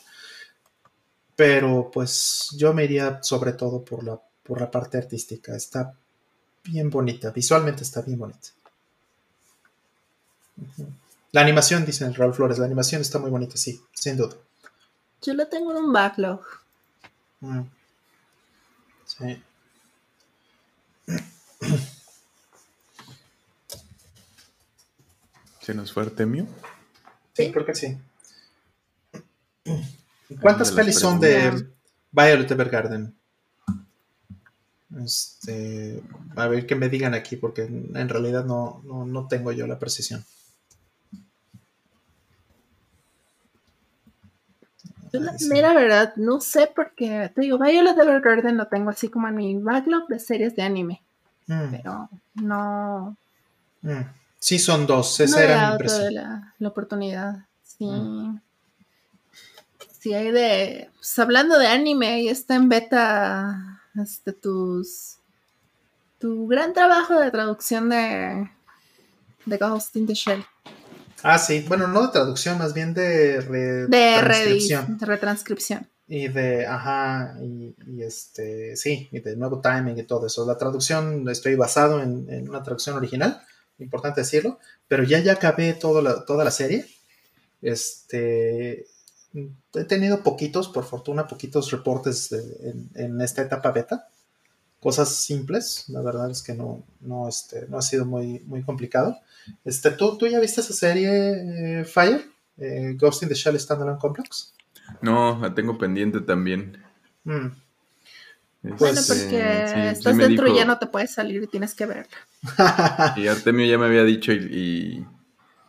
pero pues yo me iría sobre todo por la, por la parte artística, está bien bonita, visualmente está bien bonita. La animación, dicen Raúl Flores, la animación está muy bonita, sí, sin duda. Yo la tengo en un backlog. Mm. Sí. ¿Se nos fue Artemio? Sí, creo que sí. ¿Cuántas pelis son de Violet Evergarden? Este, a ver que me digan aquí, porque en realidad no, no, tengo yo la precisión. Yo la mera verdad, no sé porque te digo, Violet Evergarden lo tengo así como en mi backlog de series de anime. Mm. Pero no. Mm. Sí, son dos. Esa era mi la, la, oportunidad. Sí. Mm. Sí, hay de. Pues, hablando de anime, ahí está en beta. Este, tus. Tu gran trabajo de traducción de. De Ghost in the Shell. Ah, sí. Bueno, no de traducción, más bien de retranscripción. De retranscripción y de, ajá, y, este, sí, y de nuevo timing y todo eso. La traducción, estoy basado en, una traducción original, importante decirlo, pero ya ya acabé toda la, toda la serie. Este, he tenido poquitos, por fortuna, poquitos reportes en, esta etapa beta. Cosas simples, la verdad es que no, no, este, no ha sido muy, muy complicado. Este, ¿tú, ¿Tú ya viste esa serie, eh, Fire? Eh, Ghost in the Shell Standalone Complex. No, la tengo pendiente también. Mm. Este, bueno, porque estás dentro y ya no te puedes salir y tienes que verla. y Artemio ya me había dicho y,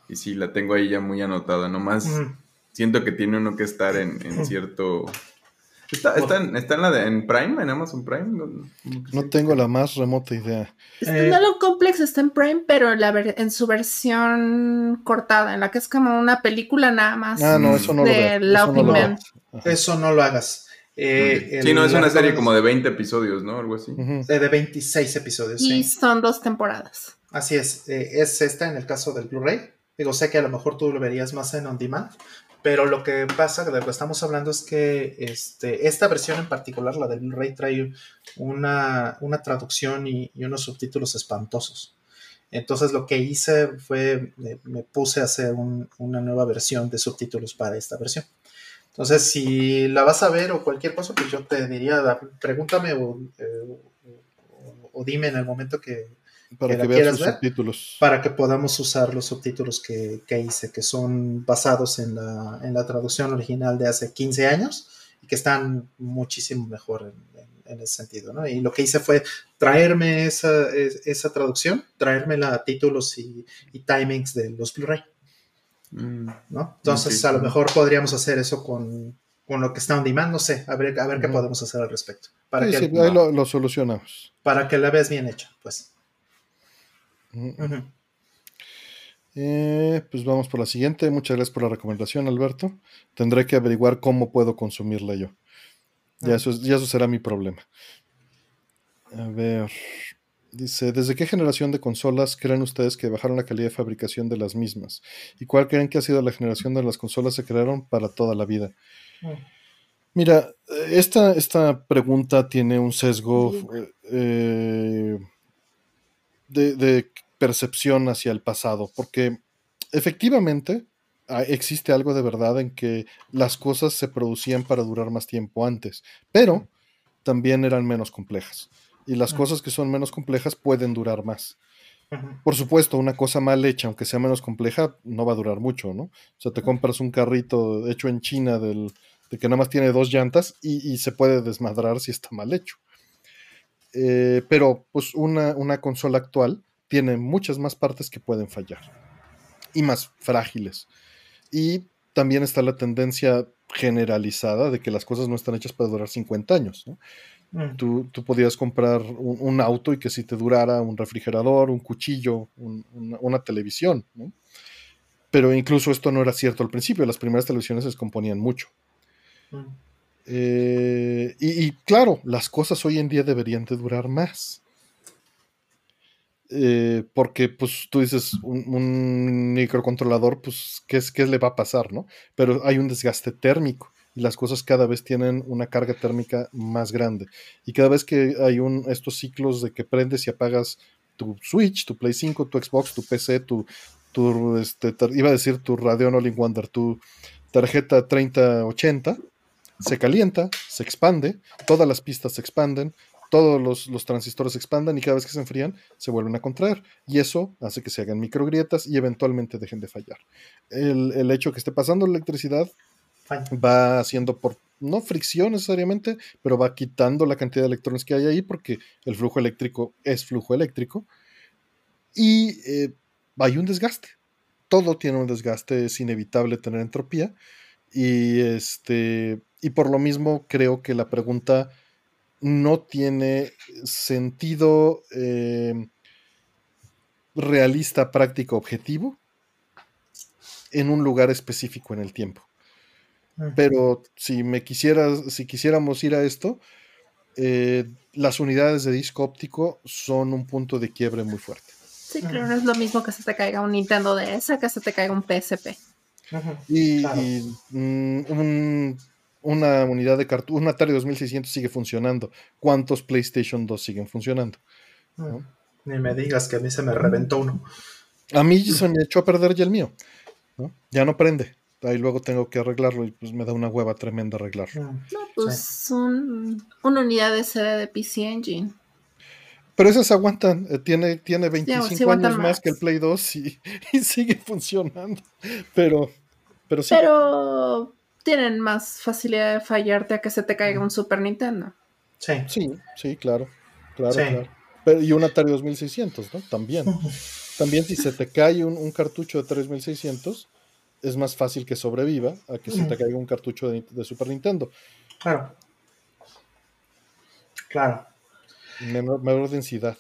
y, sí, la tengo ahí ya muy anotada. Nomás mm. siento que tiene uno que estar en, mm. cierto... ¿Está, en, la de, en Prime, en Amazon Prime? No, tengo la más remota idea. Standalone Complex está en Prime, pero la en su versión cortada, en la que es como una película nada más. Ah, no, eso no de lo Eso no lo hagas. Eh, sí, no, es una serie como de 20 episodios, ¿no? Algo así. de, 26 episodios. Y son dos temporadas. Así es. Eh, es esta en el caso del Blu-ray. Digo, sé que a lo mejor tú lo verías más en on demand, pero lo que pasa, de lo que estamos hablando es que este, esta versión en particular, la del Blu-ray, trae una, traducción y, unos subtítulos espantosos. Entonces lo que hice fue, me, puse a hacer una nueva versión de subtítulos para esta versión. Entonces, si la vas a ver o cualquier cosa, pues yo te diría, pregúntame o, eh, dime en el momento que, para que, veas los subtítulos. Para que podamos usar los subtítulos que, hice, que son basados en la, en la, traducción original de hace 15 años y que están muchísimo mejor en, ese sentido. ¿no? Y lo que hice fue traerme esa, esa traducción, traerme la títulos y, timings de los Blu-ray. Mm, ¿no? Entonces, a lo mejor podríamos hacer eso con, con lo que está on demand, no sé, a ver, a ver qué podemos hacer al respecto. Para que, ahí lo, solucionamos. Para que la veas bien hecha, pues. Eh, pues vamos por la siguiente. Muchas gracias por la recomendación, Alberto. Tendré que averiguar cómo puedo consumirla yo. Ya, eso, ya eso será mi problema. A ver. Dice, ¿desde qué generación de consolas creen ustedes que bajaron la calidad de fabricación de las mismas? ¿Y cuál creen que ha sido la generación de las consolas que crearon para toda la vida? Mm. Mira, esta, esta pregunta tiene un sesgo eh, de, percepción hacia el pasado, porque efectivamente ah, existe algo de verdad en que las cosas se producían para durar más tiempo antes, pero también eran menos complejas. Y las cosas que son menos complejas pueden durar más. Por supuesto, una cosa mal hecha, aunque sea menos compleja, no va a durar mucho, ¿no? O sea, te compras un carrito hecho en China del, de que nada más tiene dos llantas y, se puede desmadrar si está mal hecho. Eh, pero pues una, una, consola actual tiene muchas más partes que pueden fallar y más frágiles. Y también está la tendencia generalizada de que las cosas no están hechas para durar 50 años. Mm. Tú, podías comprar un, auto y que si te durara un refrigerador, un cuchillo, una, televisión. Pero incluso esto no era cierto al principio. Las primeras televisiones se descomponían mucho. Eh, y, claro, las cosas hoy en día deberían de durar más. Eh, porque, pues, tú dices, un, microcontrolador, pues, ¿qué, es, ¿qué le va a pasar, no? Pero hay un desgaste térmico y las cosas cada vez tienen una carga térmica más grande. Y cada vez que hay un, estos ciclos de que prendes y apagas tu Switch, tu Play 5, tu Xbox, tu PC, tu, este, iba a decir tu Radeon All in Wonder, tu tarjeta 3080, se calienta, se expande, todas las pistas se expanden, todos los, transistores se expandan y cada vez que se enfrían se vuelven a contraer. Y eso hace que se hagan microgrietas y eventualmente dejen de fallar. El, hecho que esté pasando la electricidad va haciendo por, no fricción necesariamente, pero va quitando la cantidad de electrones que hay ahí porque el flujo eléctrico es flujo eléctrico. Y eh, hay un desgaste. Todo tiene un desgaste, es inevitable tener entropía. Y este y por lo mismo creo que la pregunta no tiene sentido eh, realista, práctico, objetivo en un lugar específico en el tiempo. Pero si me quisieras, si quisiéramos ir a esto, eh, las unidades de disco óptico son un punto de quiebre muy fuerte. Sí, creo que no es lo mismo que se te caiga un Nintendo DS que se te caiga un PSP. Y, mm, un una unidad de cartucho, un Atari 2600 sigue funcionando. ¿Cuántos PlayStation 2 siguen funcionando? Mm, ni me digas que a mí se me reventó uno. A mí se me echó a perder ya el mío. Ya no prende. Ahí luego tengo que arreglarlo y pues me da una hueva tremenda arreglarlo. Mm, no, pues una unidad de CD de PC Engine. Pero esas aguantan, eh, tiene, tiene 25 años más. que el Play 2 y, y, sigue funcionando. Pero, pero sí. Pero tienen más facilidad de fallarte a que se te caiga un Super Nintendo. Sí. Sí, sí, claro. Claro, claro. y un Atari 2600, ¿no? También. También si se te cae un, cartucho de Atari 2600, es más fácil que sobreviva a que se te caiga un cartucho de, Super Nintendo. Claro. Claro. Menor, menor densidad.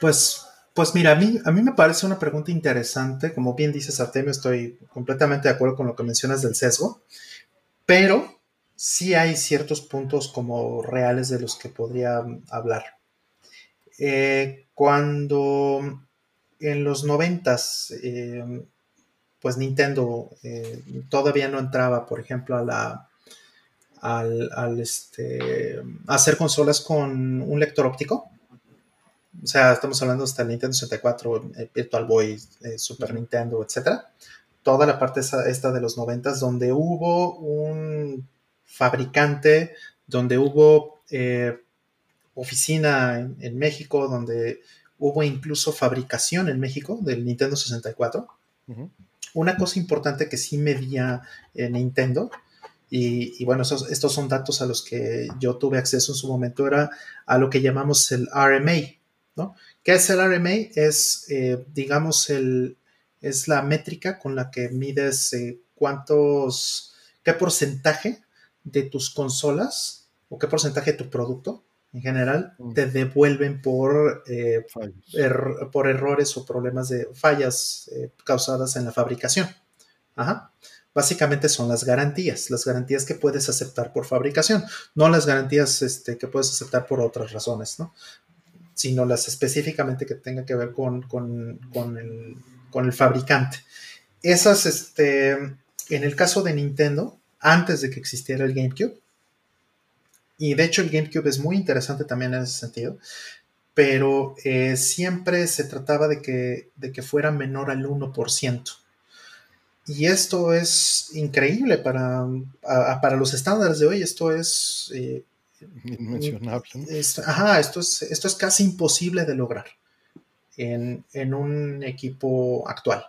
Pues pues mira, a mí, a mí me parece una pregunta interesante. Como bien dices, Artemio, estoy completamente de acuerdo con lo que mencionas del sesgo, pero sí hay ciertos puntos como reales de los que podría hablar. Eh, cuando en los noventas, eh, pues Nintendo eh, todavía no entraba, por ejemplo, a la, al, este, hacer consolas con un lector óptico o sea, estamos hablando hasta el Nintendo 64, eh, Virtual Boy, eh, Super Nintendo, etc. Toda la parte esta de los 90 donde hubo un fabricante, donde hubo eh, oficina en, México donde hubo incluso fabricación en México del Nintendo 64. Una cosa importante que sí medía Nintendo, y, bueno, estos son datos a los que yo tuve acceso en su momento, era a lo que llamamos el RMA, ¿no? ¿Qué es el RMA? Es, eh, digamos, el, es la métrica con la que mides eh, cuántos, qué porcentaje de tus consolas o qué porcentaje de tu producto en general mm. te devuelven por, eh, por errores o problemas de fallas causadas en la fabricación. Básicamente son las garantías, las garantías que puedes aceptar por fabricación, no las garantías este, que puedes aceptar por otras razones, ¿no? Sino las específicamente que tengan que ver con, el, fabricante. Esas, este, en el caso de Nintendo, antes de que existiera el GameCube, y de hecho el GameCube es muy interesante también en ese sentido, pero eh, siempre se trataba de que, de que fuera menor al 1%. Y esto es increíble para, para los estándares de hoy, esto es eh, Inmencionable. ajá, esto es, esto es casi imposible de lograr en, un equipo actual,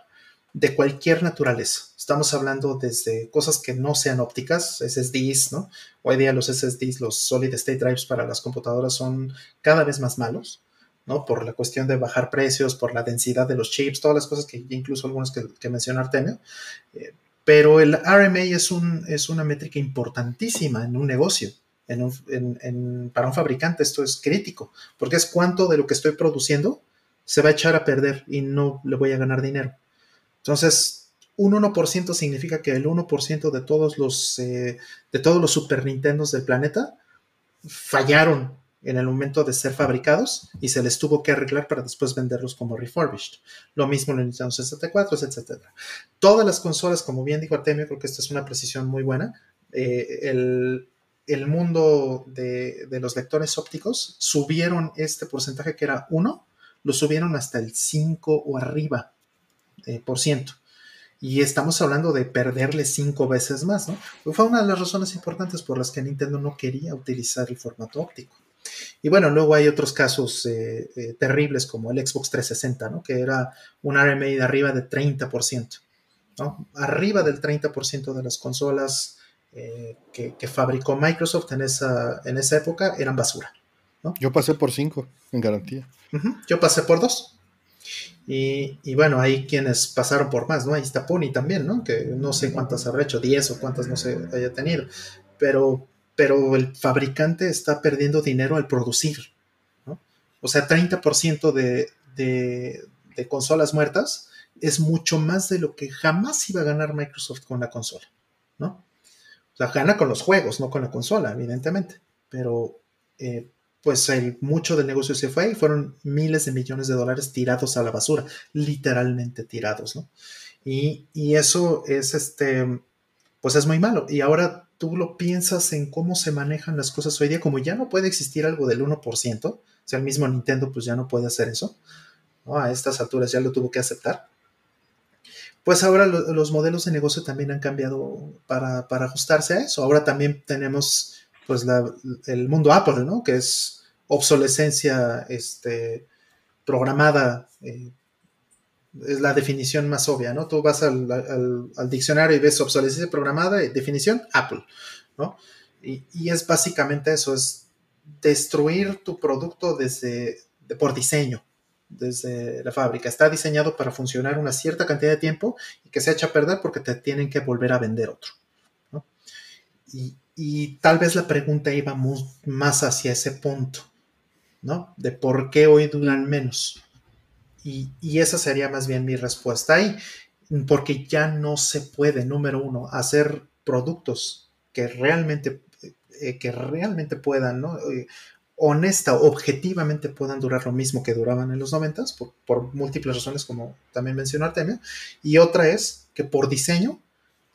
de cualquier naturaleza. Estamos hablando desde cosas que no sean ópticas, SSDs, ¿no? Hoy día los SSDs, los Solid State Drives para las computadoras son cada vez más malos, ¿no? Por la cuestión de bajar precios, por la densidad de los chips, todas las cosas que incluso algunos que, que mencionó Artemio. Eh, pero el RMA es, un, es una métrica importantísima en un negocio para un fabricante esto es crítico, porque es cuánto de lo que estoy produciendo se va a echar a perder y no le voy a ganar dinero. Entonces, un 1% significa que el 1% de todos los, eh, de todos los Super Nintendos del planeta fallaron en el momento de ser fabricados y se les tuvo que arreglar para después venderlos como refurbished. Lo mismo en el Nintendo 64, etc. Todas las consolas, como bien dijo Artemio, creo que esta es una precisión muy buena. Eh, el, el mundo de, los lectores ópticos subieron este porcentaje que era 1, lo subieron hasta el 5 o arriba eh, por ciento. Y estamos hablando de perderle cinco veces más, ¿no? Fue una de las razones importantes por las que Nintendo no quería utilizar el formato óptico. Y bueno, luego hay otros casos eh, eh, terribles como el Xbox 360, ¿no? Que era un RMA de arriba de 30%, ¿no? Arriba del 30% de las consolas eh, que, fabricó Microsoft en esa, en esa época eran basura. Yo pasé por cinco en garantía. Yo pasé por dos. Y, bueno, hay quienes pasaron por más, ¿no? Ahí está Pony también, ¿no? Que no sé cuántas habrá hecho, 10 o cuántas no sé haya tenido. Pero, pero el fabricante está perdiendo dinero al producir, ¿no? O sea, 30% de, de, de consolas muertas es mucho más de lo que jamás iba a ganar Microsoft con la consola, ¿no? O sea, gana con los juegos, no con la consola, evidentemente. Pero eh, pues mucho del negocio se fue y fueron miles de millones de dólares tirados a la basura, literalmente tirados, ¿no? Y, eso es este, pues es muy malo. Y ahora tú lo piensas en cómo se manejan las cosas hoy día, como ya no puede existir algo del 1%, o sea, el mismo Nintendo pues ya no puede hacer eso, A estas alturas ya lo tuvo que aceptar pues ahora los modelos de negocio también han cambiado para, ajustarse a eso. Ahora también tenemos pues el mundo Apple, ¿no? Que es obsolescencia este, programada. Eh, es la definición más obvia, ¿no? Tú vas al, diccionario y ves obsolescencia programada, definición Apple, ¿no? Y, y, es básicamente eso, es destruir tu producto desde, por diseño, desde la fábrica. Está diseñado para funcionar una cierta cantidad de tiempo y que se echa a perder porque te tienen que volver a vender otro. Y, tal vez la pregunta iba más hacia ese punto, ¿no? De por qué hoy duran menos. Y, esa sería más bien mi respuesta ahí, porque ya no se puede, número uno, hacer productos que realmente, eh, que realmente puedan, ¿no? Honesta, objetivamente puedan durar lo mismo que duraban en los 90 por, múltiples razones, como también mencionó Artemio, y otra es que por diseño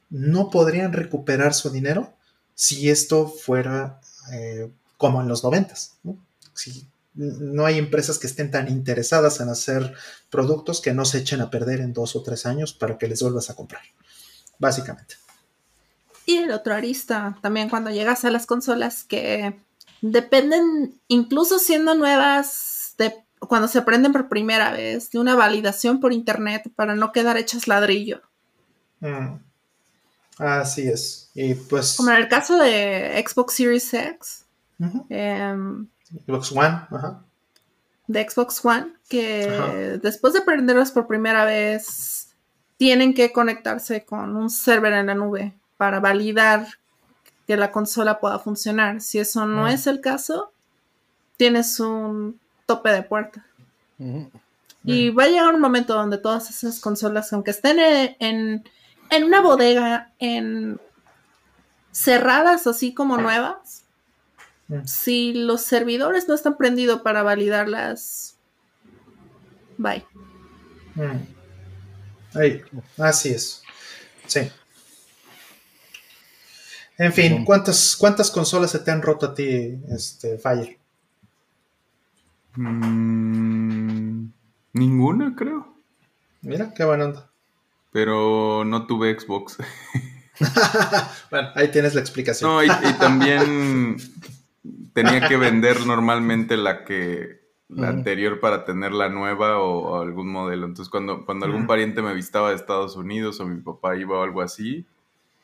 no podrían recuperar su dinero si esto fuera eh, como en los 90 ¿no? Si no hay empresas que estén tan interesadas en hacer productos que no se echen a perder en dos o tres años para que les vuelvas a comprar, básicamente. Y el otro arista, también cuando llegas a las consolas que dependen, incluso siendo nuevas, de cuando se aprenden por primera vez, de una validación por internet para no quedar hechas ladrillo. Mm. Así es. Y pues. Como en el caso de Xbox Series X. Em, Xbox One, ajá. De Xbox One, que después de aprenderlas por primera vez, tienen que conectarse con un server en la nube para validar que la consola pueda funcionar. Si eso no es el caso, tienes un tope de puerta. Y va a llegar un momento donde todas esas consolas, aunque estén en, en una bodega, en cerradas así como nuevas, si los servidores no están prendidos para validarlas, bye. Ahí, así es. Sí. En fin, ¿cuántas, ¿cuántas consolas se te han roto a ti, este, Fire? Mm, ninguna, creo. Mira, qué buena onda. Pero no tuve Xbox. bueno, ahí tienes la explicación. No, y, también tenía que vender normalmente la que la anterior para tener la nueva o, algún modelo. Entonces, cuando, cuando algún pariente me visitaba de Estados Unidos o mi papá iba o algo así,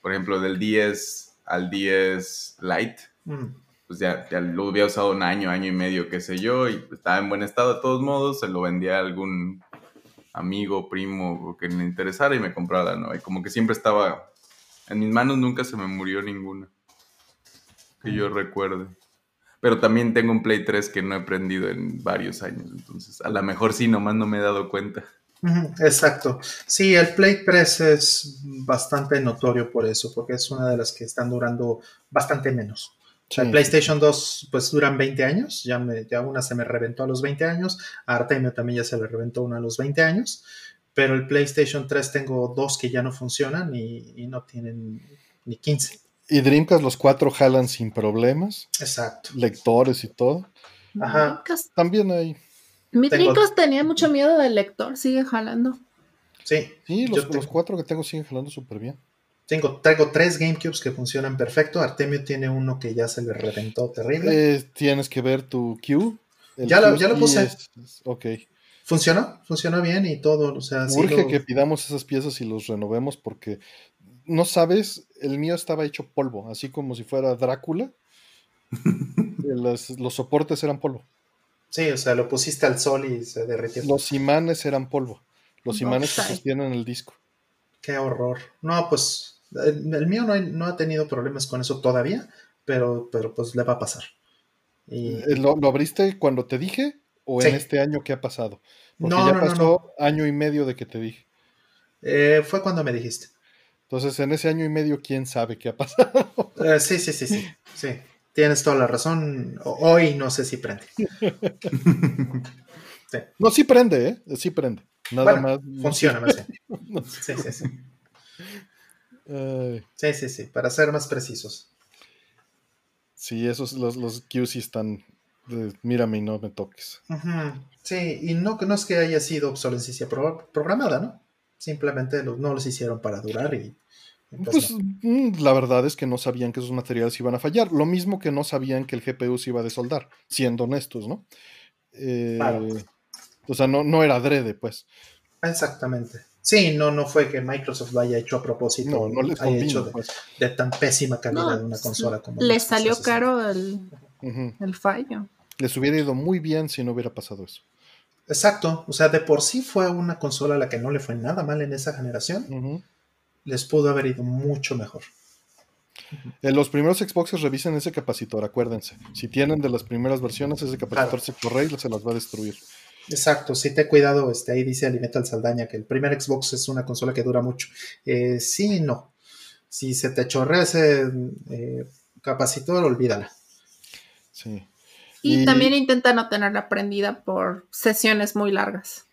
por ejemplo, del 10 al 10 Lite. Mm. Pues ya, ya, lo había usado un año, año y medio, qué sé yo, y estaba en buen estado de todos modos, se lo vendía a algún amigo, primo, que le interesara y me compraba ¿no? Y como que siempre estaba, en mis manos nunca se me murió ninguna, que yo mm. recuerde. Pero también tengo un Play 3 que no he prendido en varios años, entonces a lo mejor sí, nomás no me he dado cuenta. Exacto. Sí, el Play 3 es bastante notorio por eso, porque es una de las que están durando bastante menos. El PlayStation 2 pues duran 20 años, ya, me, ya una se me reventó a los 20 años, a Artemio también ya se le reventó una a los 20 años, pero el PlayStation 3 tengo dos que ya no funcionan y, no tienen ni 15. Y Dreamcast los cuatro jalan sin problemas. Exacto. Lectores y todo. Ajá. También hay mi tenía mucho miedo del lector, sigue jalando. Sí. Sí, los, cuatro que tengo siguen jalando súper bien. Tengo, traigo tres GameCubes que funcionan perfecto. Artemio tiene uno que ya se le reventó terrible. Eh, tienes que ver tu Q. Ya lo, ya lo, puse. ok. Funcionó, funcionó bien y todo. O sea, Urge que pidamos esas piezas y los renovemos porque no sabes, el mío estaba hecho polvo, así como si fuera Drácula. los soportes eran polvo. Sí, o sea, lo pusiste al sol y se derritió. Los imanes eran polvo. Los imanes se sostienen el disco. Qué horror. No, pues el, mío no, ha tenido problemas con eso todavía, pero, pero pues le va a pasar. Y... Eh, ¿Lo, abriste cuando te dije o en este año que ha pasado? Porque no, ya pasó año y medio de que te dije. Eh, fue cuando me dijiste. Entonces, en ese año y medio, ¿quién sabe qué ha pasado? Eh, sí, sí, sí, sí. sí. Tienes toda la razón. Hoy no sé si prende. No, sí prende, ¿eh? Sí prende. Nada más. Funciona, más Sí, sí, sí. Sí, sí, sí. Para ser más precisos. Sí, esos, los, los QC están. mírame y no me toques. Sí, y no, no es que haya sido obsolescencia programada, ¿no? Simplemente no los hicieron para durar y pues mm, la verdad es que no sabían que esos materiales iban a fallar. Lo mismo que no sabían que el GPU se iba a desoldar, siendo honestos, ¿no? Eh, o sea, no, no era adrede, pues. Exactamente. Sí, no, no fue que Microsoft lo haya hecho a propósito. No, no les haya hecho pues. de, tan pésima calidad de una consola como. Les salió caro el, el fallo. Les hubiera ido muy bien si no hubiera pasado eso. Exacto. O sea, de por sí fue una consola a la que no le fue nada mal en esa generación les pudo haber ido mucho mejor. En los primeros Xboxes revisen ese capacitor, acuérdense. Si tienen de las primeras versiones, ese capacitor se corre y se las va a destruir. Exacto, si te he cuidado, este, ahí dice Alimental Saldaña que el primer Xbox es una consola que dura mucho. Eh, sí no. Si se te chorrea ese eh, capacitor, olvídala. Sí. Y, también intenta no tenerla prendida por sesiones muy largas.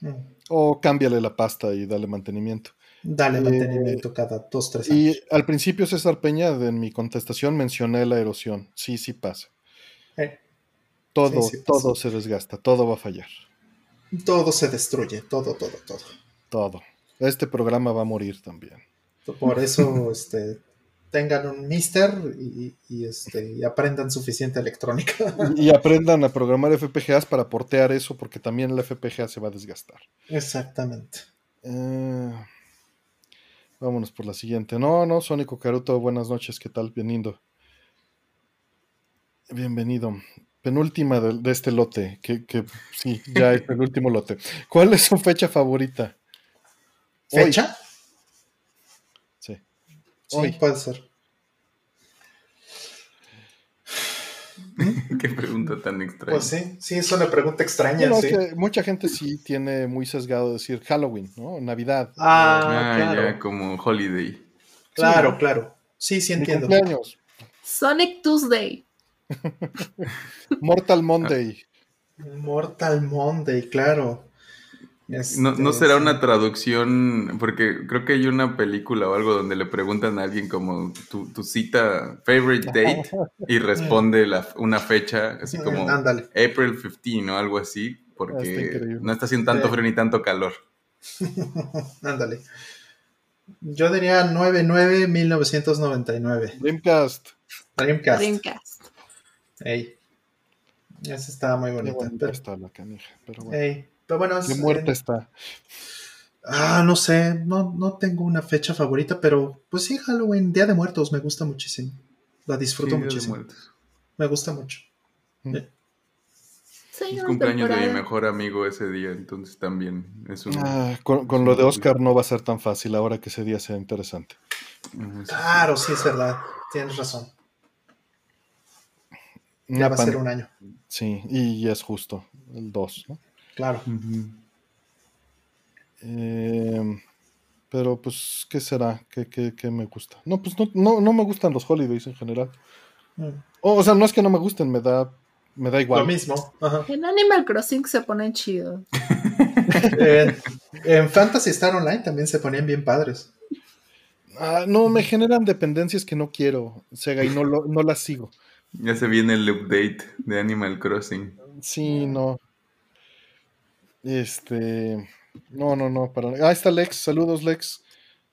Mm. O cámbiale la pasta y dale mantenimiento. Dale mantenimiento cada dos, tres años. Y al principio, César Peña, en mi contestación mencioné la erosión. Sí, sí pasa. Eh, todo, todo se desgasta, todo va a fallar. Todo se destruye, todo, todo, todo. Todo. Este programa va a morir también. Por eso, este, tengan un mister y, este, y aprendan suficiente electrónica. Y, aprendan a programar FPGAs para portear eso, porque también la FPGA se va a desgastar. Exactamente. Eh, vámonos por la siguiente. No, no, Sónico Caruto, buenas noches, ¿qué tal? Bienvenido. Bienvenido. Penúltima de, este lote, que, que, sí, ya es el último lote. ¿Cuál es su fecha favorita? ¿Fecha? Sí. Sí, puede ser. Qué pregunta tan extraña. Pues sí, sí, es una pregunta extraña. sí. mucha gente sí tiene muy sesgado decir Halloween, ¿no? Navidad. Ah, ah claro. ya, como Holiday. Claro, claro. Sí, sí entiendo. Cumpleaños. Sonic Tuesday. Mortal Monday. Mortal Monday, claro. No, no, será una traducción, porque creo que hay una película o algo donde le preguntan a alguien como tu, cita, favorite date, y responde una fecha, así como April 15 o algo así, porque no está haciendo tanto frío ni tanto calor. Ándale. Yo diría 9-9-1999. Dreamcast. Dreamcast. Dreamcast. Ey. Esa estaba muy bonita. Pero... está la canija, pero bueno. Ey. Pero bueno, Qué muerta está. Ah, no sé, no, no tengo una fecha favorita, pero pues sí, Halloween, Día de Muertos, me gusta muchísimo. La disfruto muchísimo. Me gusta mucho. Mm. Es cumpleaños de mi mejor amigo ese día, entonces también es un... Ah, con, lo de Oscar no va a ser tan fácil ahora que ese día sea interesante. Claro, sí, es verdad. Tienes razón. Ya va a ser un año. Sí, y es justo, el 2, ¿no? Claro. Eh, pero pues, ¿qué será? ¿Qué, me gusta? No, pues no, no, me gustan los holidays en general. Mm. O, sea, no es que no me gusten, me da, me da igual. Lo mismo. En Animal Crossing se ponen chidos. en, Fantasy Star Online también se ponían bien padres. Ah, no, me generan dependencias que no quiero, Sega, y no, no las sigo. Ya se viene el update de Animal Crossing. Sí, no. Este. No, no, no. Para... Ah, está Lex. Saludos, Lex.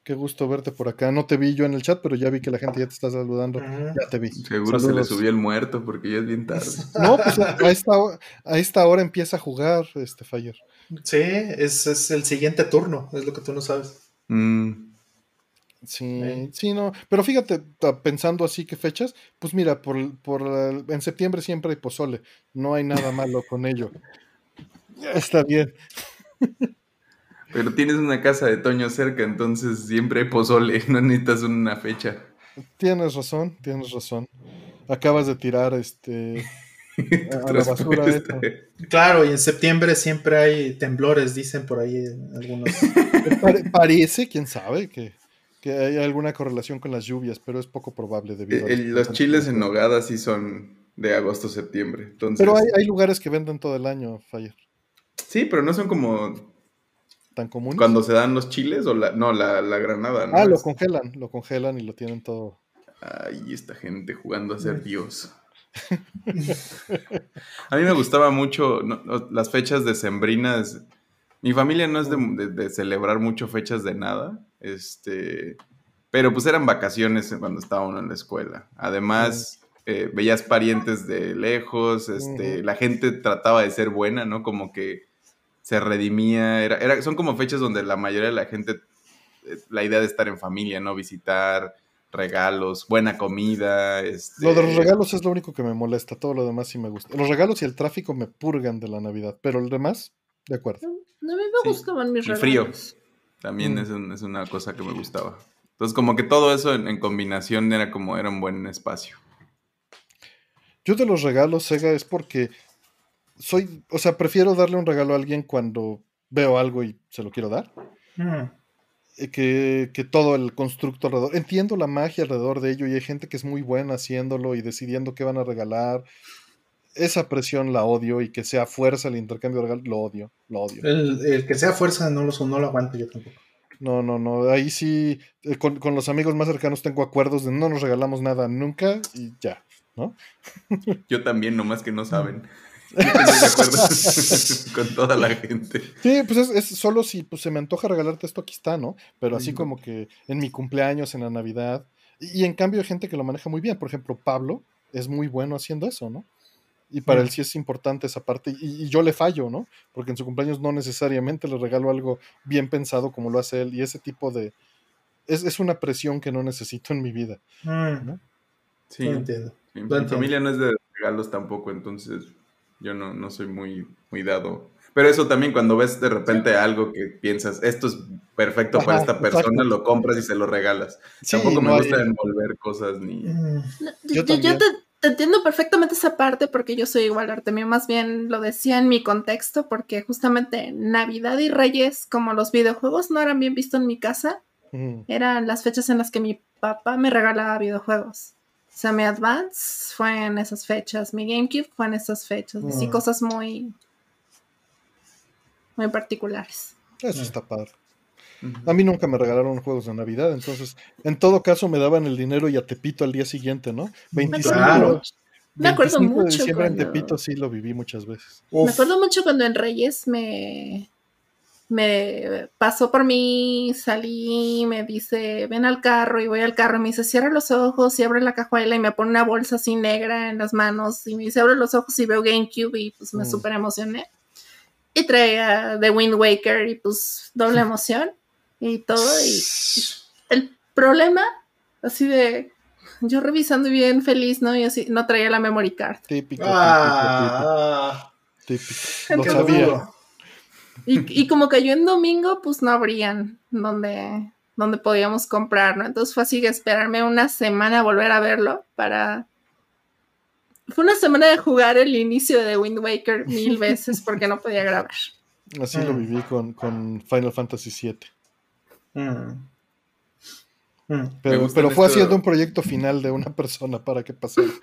Qué gusto verte por acá. No te vi yo en el chat, pero ya vi que la gente ya te está saludando. Ya te vi. Seguro se le subió el muerto porque ya es bien tarde. No, pues a esta, a esta hora empieza a jugar este Fire. Sí, es, es el siguiente turno, es lo que tú no sabes. Mm. Sí, sí, no. Pero fíjate, pensando así que fechas, pues mira, por, por en septiembre siempre hay pozole. No hay nada malo con ello. Está bien. Pero tienes una casa de Toño cerca, entonces siempre hay pozole, no necesitas una fecha. Tienes razón, tienes razón. Acabas de tirar este a la basura Claro, y en septiembre siempre hay temblores, dicen por ahí algunos. parece, quién sabe, que que hay alguna correlación con las lluvias, pero es poco probable debido a... los chiles en nogada sí son de agosto a septiembre. Entonces... Pero hay, lugares que venden todo el año, Fire. Sí, pero no son como... ¿Tan comunes? Cuando se dan los chiles o la... No, la, granada, Ah, lo congelan, lo congelan y lo tienen todo. Ay, esta gente jugando a ser Dios. a mí me gustaba mucho las fechas decembrinas. Mi familia no es de celebrar mucho fechas de nada. Este, pero pues eran vacaciones cuando estaba uno en la escuela. Además, eh, veías parientes de lejos, este, la gente trataba de ser buena, ¿no? Como que se redimía. Era, son como fechas donde la mayoría de la gente, eh, la idea de estar en familia, ¿no? Visitar, regalos, buena comida. Este... Lo de los regalos es lo único que me molesta, todo lo demás sí me gusta. Los regalos y el tráfico me purgan de la Navidad, pero el demás, de acuerdo. No, a mí me gustaban mis regalos. frío. También mm. es, una cosa que me gustaba. Entonces, como que todo eso en, combinación era como era un buen espacio. Yo de los regalos, Sega, es porque soy, o sea, prefiero darle un regalo a alguien cuando veo algo y se lo quiero dar. Mm. Eh, que, que, todo el constructo alrededor. Entiendo la magia alrededor de ello y hay gente que es muy buena haciéndolo y decidiendo qué van a regalar esa presión la odio y que sea fuerza el intercambio de regalos, lo odio, lo odio. El, que sea fuerza no lo, no lo aguanto yo tampoco. No, no, no. Ahí sí, eh, con, los amigos más cercanos tengo acuerdos de no nos regalamos nada nunca y ya, ¿no? Yo también, nomás que no saben. Yo de acuerdo con toda la gente. Sí, pues es, solo si pues, se me antoja regalarte esto, aquí está, ¿no? Pero así como que en mi cumpleaños, en la Navidad, Y en cambio hay gente que lo maneja muy bien. Por ejemplo, Pablo es muy bueno haciendo eso, ¿no? Y para él mm. sí es importante esa parte. Y, yo le fallo, ¿no? Porque en su cumpleaños no necesariamente le regalo algo bien pensado como lo hace él. Y ese tipo de... Es, una presión que no necesito en mi vida. Mm. Sí, entiendo. Mi, familia no es de regalos tampoco, entonces yo no, no soy muy, muy dado pero eso también cuando ves de repente algo que piensas, esto es perfecto para esta persona, lo compras y se lo regalas. Tampoco me gusta envolver cosas ni... Mm. yo, te, entiendo perfectamente esa parte porque yo soy igual, Artemio, más bien lo decía en mi contexto porque justamente Navidad y Reyes, como los videojuegos no eran bien vistos en mi casa, eran las fechas en las que mi papá me regalaba videojuegos. O sea, mi Advance fue en esas fechas, mi GameCube fue en esas fechas, así mm. cosas muy muy particulares. Eso está padre. A mí nunca me regalaron juegos de Navidad, entonces en todo caso me daban el dinero y a Tepito al día siguiente, ¿no? 25, claro. me acuerdo mucho. De diciembre en Tepito sí lo viví muchas veces. Me acuerdo mucho cuando en Reyes me, me pasó por mí, salí, me dice, ven al carro y voy al carro, y me dice, cierra los ojos y abre la cajuela y me pone una bolsa así negra en las manos y me dice, abre los ojos y veo GameCube y pues me mm. súper emocioné y traía The Wind Waker y pues doble emoción y todo. Y, el problema, así de yo revisando bien feliz, ¿no? Y así no traía la memory card. Típico. Ah, típico. típico. sabía. Y, y, como cayó en domingo, pues no habrían donde, donde podíamos comprar, ¿no? Entonces fue así que esperarme una semana a volver a verlo para fue una semana de jugar el inicio de Wind Waker mil veces porque no podía grabar. Así lo mm. viví con, Final Fantasy VII. Mm. Mm. Pero, pero fue haciendo un proyecto final de una persona para que pasara.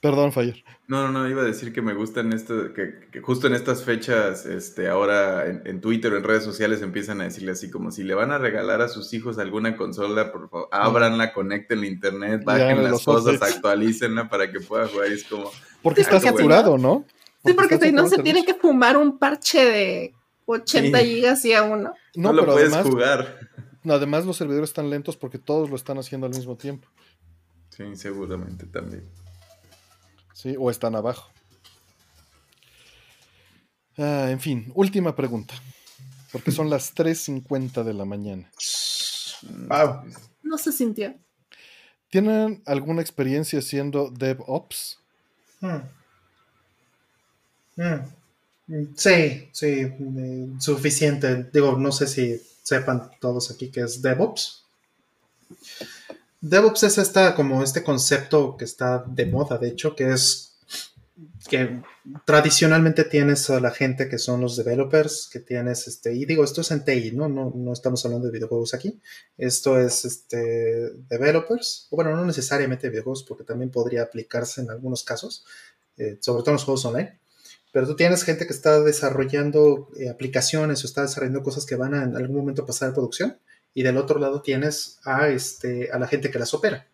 Perdón, Fire. No, no, no, iba a decir que me gustan esto, que, justo en estas fechas, este, ahora en, Twitter o en redes sociales empiezan a decirle así como si le van a regalar a sus hijos alguna consola, por favor, ábranla, conecten la internet, bajen las cosas, actualícenla para que pueda jugar. es como. Porque está saturado, ¿no? sí, porque si no se tiene que fumar un parche de 80 gigas y a uno. No, lo puedes jugar. Además, los servidores están lentos porque todos lo están haciendo al mismo tiempo. Sí, seguramente también. ¿Sí? O están abajo. Ah, en fin, última pregunta. Porque son las 3.50 de la mañana. No se sintió. ¿Tienen alguna experiencia siendo DevOps? Hmm. Hmm. Sí, sí, eh, suficiente. Digo, no sé si sepan todos aquí que es DevOps. DevOps es esta, como este concepto que está de moda, de hecho, que es que tradicionalmente tienes a la gente que son los developers, que tienes este, y digo, esto es en TI, ¿no? No, no estamos hablando de videojuegos aquí. Esto es este, developers, o bueno, no necesariamente videojuegos, porque también podría aplicarse en algunos casos, eh, sobre todo en los juegos online. Pero tú tienes gente que está desarrollando eh, aplicaciones o está desarrollando cosas que van a en algún momento pasar a producción y del otro lado tienes a, este, a la gente que las opera.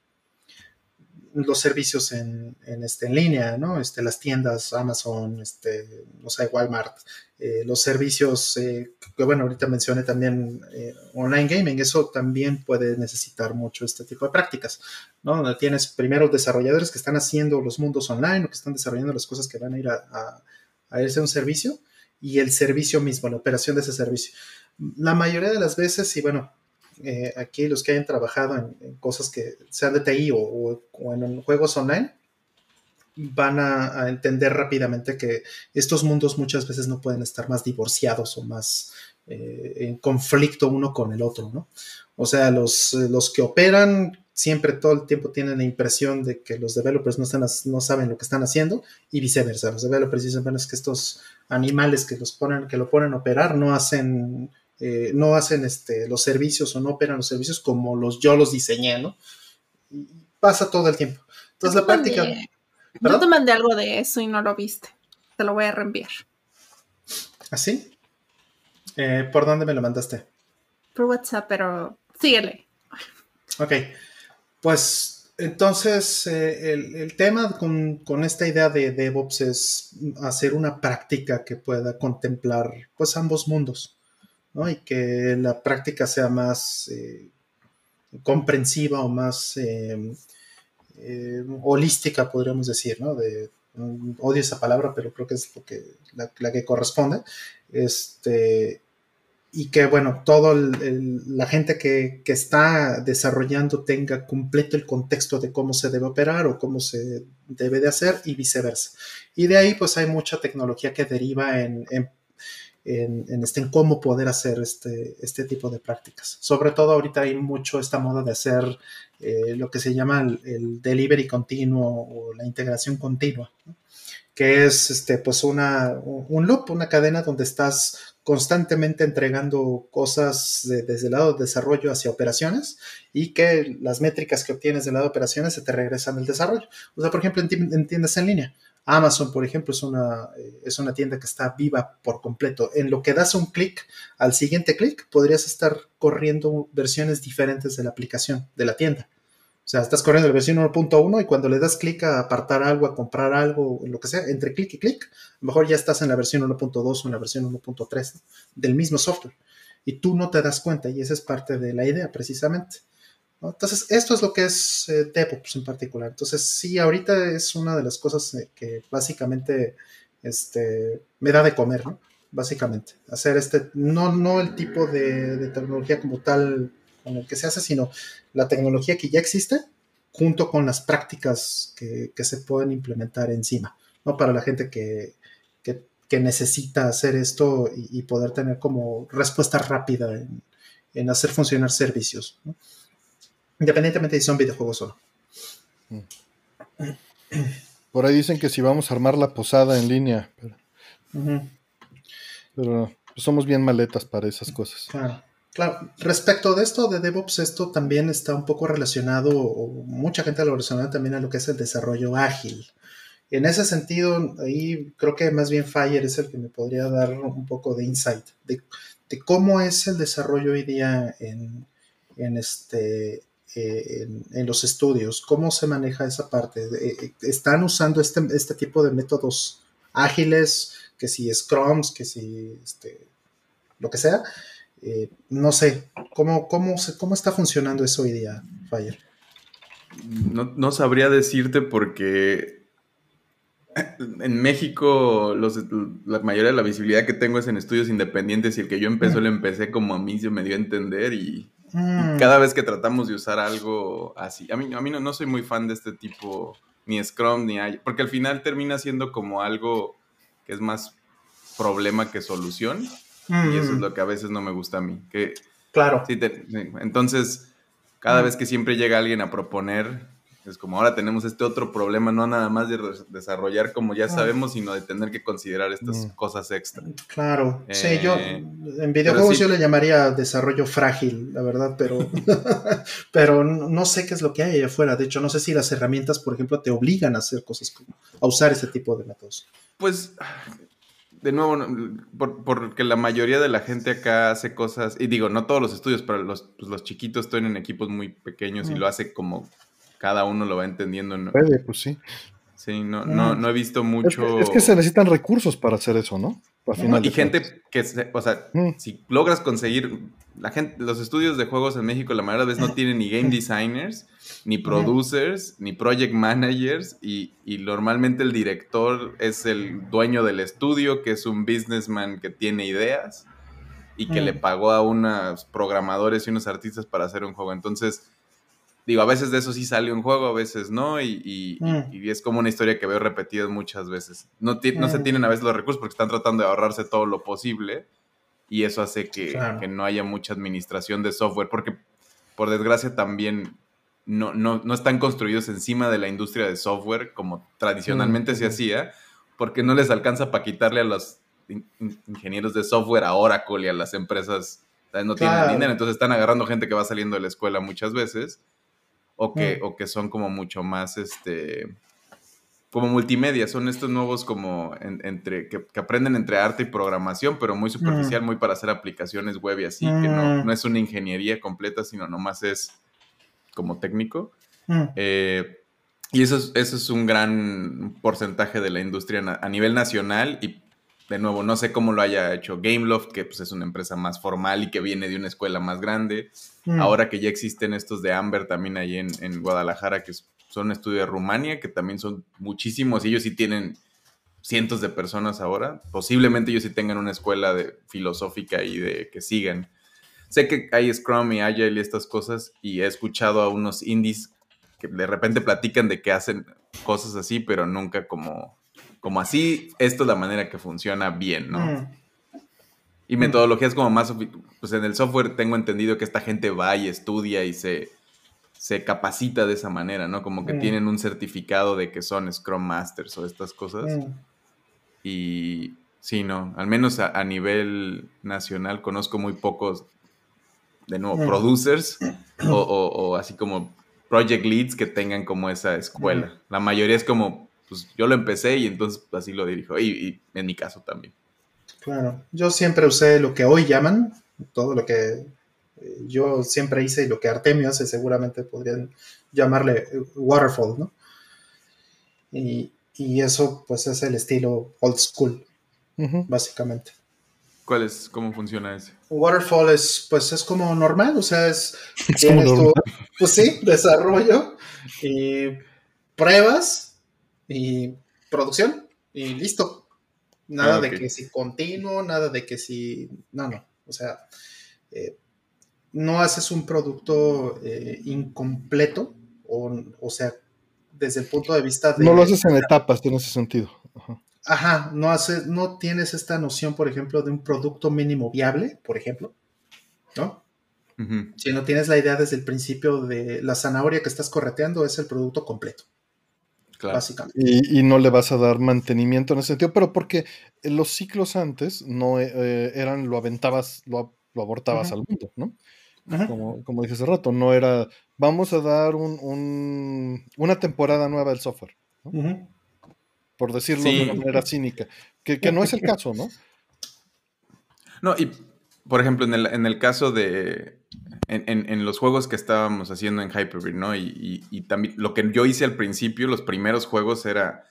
Los servicios en, en, este, en línea, ¿no? Este, las tiendas, Amazon, este, no Walmart, eh, los servicios eh, que, bueno, ahorita mencioné también eh, online gaming, eso también puede necesitar mucho este tipo de prácticas, ¿no? Donde tienes primero desarrolladores que están haciendo los mundos online o que están desarrollando las cosas que van a ir a, a, a irse a un servicio y el servicio mismo, la operación de ese servicio. La mayoría de las veces, y bueno, eh, aquí los que hayan trabajado en, cosas que sean de TI o, en juegos online, van a, entender rápidamente que estos mundos muchas veces no pueden estar más divorciados o más eh, en conflicto uno con el otro, ¿no? O sea, los, los que operan siempre todo el tiempo tienen la impresión de que los developers no, están, no saben lo que están haciendo y viceversa. Los developers dicen, bueno, es que estos animales que los ponen, que lo ponen a operar no hacen eh, no hacen este, los servicios o no operan los servicios como los yo los diseñé, ¿no? Y pasa todo el tiempo. Entonces la práctica... Yo te mandé algo de eso y no lo viste. Te lo voy a reenviar. ¿Así? ¿Ah, eh, ¿Por dónde me lo mandaste? Por WhatsApp, pero síguele. Ok. Pues entonces eh, el, tema con, con, esta idea de DevOps es hacer una práctica que pueda contemplar pues ambos mundos y que la práctica sea más, eh, comprensiva o más em, em, holística, podríamos decir, ¿no? Odio esa palabra, pero creo que es lo que, la, que corresponde. Este, y que, bueno, toda la gente que, está desarrollando tenga completo el contexto de cómo se debe operar o cómo se debe de hacer y viceversa. Y de ahí, pues hay mucha tecnología que deriva en, este, en cómo poder hacer este, este tipo de prácticas. Sobre todo ahorita hay mucho esta moda de hacer eh, lo que se llama el, delivery continuo o la integración continua. que es este, pues una, un loop, una cadena donde estás constantemente entregando cosas desde el lado de desarrollo hacia operaciones y que las métricas que obtienes del lado de operaciones se te regresan al desarrollo. O sea, por ejemplo, en, tiendas en línea. Amazon, por ejemplo, es una, eh, es una tienda que está viva por completo. En lo que das un clic, al siguiente clic, podrías estar corriendo versiones diferentes de la aplicación, de la tienda. O sea, estás corriendo la versión 1.1 y cuando le das clic a apartar algo, a comprar algo, lo que sea, entre clic y clic, a lo mejor ya estás en la versión 1.2 o en la versión 1.3 del mismo software. Y tú no te das cuenta y esa es parte de la idea precisamente. Entonces, esto es lo que es eh, DevOps en particular. Entonces, sí, ahorita es una de las cosas eh, que básicamente este, me da de comer, ¿no? Básicamente, hacer este, no, no el tipo de, de tecnología como tal con el que se hace, sino la tecnología que ya existe junto con las prácticas que, se pueden implementar encima, ¿no? Para la gente que, necesita hacer esto y, poder tener como respuesta rápida en, hacer funcionar servicios, independientemente de si son videojuegos o no. Por ahí dicen que si vamos a armar la posada en línea, pero, somos bien maletas para esas cosas. Claro. Claro, respecto de esto de DevOps, esto también está un poco relacionado, o mucha gente lo relaciona también a lo que es el desarrollo ágil. En ese sentido, ahí creo que más bien Fire es el que me podría dar un poco de insight de, cómo es el desarrollo hoy día en, este, eh, en, los estudios, cómo se maneja esa parte. Eh, ¿Están usando este, este tipo de métodos ágiles, que si Scrums, que si este, lo que sea? Eh, no sé, ¿cómo, cómo, ¿cómo está funcionando eso hoy día, Fire? No, sabría decirte porque en México la mayoría de la visibilidad que tengo es en estudios independientes y el que yo empecé lo empecé como a mí se me dio a entender y, mm. cada vez que tratamos de usar algo así, a mí, a mí no, no soy muy fan de este tipo, ni Scrum, ni porque al final termina siendo como algo que es más problema que solución. Y eso es mm. lo que a veces no me gusta a mí. Que, claro. entonces, cada mm. vez que siempre llega alguien a proponer, es como ahora tenemos este otro problema, no nada más de desarrollar como ya ah. sabemos, sino de tener que considerar estas mm. cosas extra. Claro, sí, yo eh, en videojuegos yo le llamaría desarrollo frágil, la verdad, pero, pero no sé qué es lo que hay allá afuera. De hecho, no sé si las herramientas, por ejemplo, te obligan a hacer cosas como a usar ese tipo de métodos. Pues de nuevo, porque la mayoría de la gente acá hace cosas, y digo, no todos los estudios, pero los, pues, los chiquitos estoy en equipos muy pequeños y lo hace como cada uno lo va entendiendo. ¿no? Puede, pues sí. Sí, no, no, no he visto mucho. Es que, se necesitan recursos para hacer eso, ¿no? y gente que, o sea, si logras conseguir, la gente, los estudios de juegos en México la mayoría de veces no tienen ni game designers ni producers, ni project managers, y, normalmente el director es el dueño del estudio, que es un businessman que tiene ideas y que le mm. pagó a unos programadores y unos artistas para hacer un juego. Entonces, digo, a veces de eso sí sale un juego, a veces no, y, mm. es como una historia que veo repetida muchas veces. No, no se mm. tienen a veces los recursos porque están tratando de ahorrarse todo lo posible, y eso hace que, que no haya mucha administración de software, porque por desgracia también no, no, no, están construidos encima de la industria de software como tradicionalmente se hacía, porque no les alcanza para quitarle a los ingenieros de software a Oracle y a las empresas, no tienen dinero, entonces están agarrando gente que va saliendo de la escuela muchas veces, o que, o que son como mucho más, este, como multimedia, son estos nuevos como entre, que, aprenden entre arte y programación, pero muy superficial, muy para hacer aplicaciones web y así, que no, no es una ingeniería completa, sino nomás es como técnico. Mm. Eh, y eso es, eso es un gran porcentaje de la industria a nivel nacional y de nuevo, no sé cómo lo haya hecho Gameloft, que pues es una empresa más formal y que viene de una escuela más grande. Mm. Ahora que ya existen estos de Amber también ahí en, en Guadalajara, que son un estudio de Rumania, que también son muchísimos, y ellos sí tienen cientos de personas ahora. Posiblemente ellos sí tengan una escuela de filosófica y de que sigan. Sé que hay Scrum y Agile y estas cosas, y he escuchado a unos indies que de repente platican de que hacen cosas así, pero nunca como como así, esto es la manera que funciona bien, ¿no? Mm. Y metodologías como más, pues en el software tengo entendido que esta gente va y estudia y se, se capacita de esa manera, ¿no? Como que mm. tienen un certificado de que son Scrum Masters o estas cosas. Mm. Y sí, no, al menos a, nivel nacional conozco muy pocos, de nuevo, producers o, o, así como project leads que tengan como esa escuela. La mayoría es como pues yo lo empecé y entonces así lo dirijo. Y, en mi caso también. Claro, yo siempre usé lo que hoy llaman, todo lo que eh, yo siempre hice y lo que Artemio hace seguramente podrían llamarle eh, waterfall, ¿no? Y, eso pues es el estilo old school, básicamente. ¿Cuál es? ¿Cómo funciona ese? Waterfall es, pues es como normal, o sea, es, pues sí, desarrollo y pruebas y producción y listo. Nada ah, de que si continuo, nada de que si... No, no. O sea, eh, no haces un producto eh, incompleto, o, o, sea, desde el punto de vista de... No lo haces en etapas, tiene ese sentido. Ajá, no, haces, no tienes esta noción, por ejemplo, de un producto mínimo viable, por ejemplo, ¿no? Si no tienes la idea desde el principio de la zanahoria que estás correteando, es el producto completo. Y, no le vas a dar mantenimiento en ese sentido, pero porque los ciclos antes no eh, eran lo aventabas, lo, abortabas al mundo, ¿no? Como, como, dije hace rato, no era, vamos a dar un, una temporada nueva del software, por decirlo de una manera cínica, que, no es el caso, ¿no? No, y por ejemplo, en el, en el caso de, en, los juegos que estábamos haciendo en Hyperbeat, ¿no? Y, también lo que yo hice al principio, los primeros juegos era,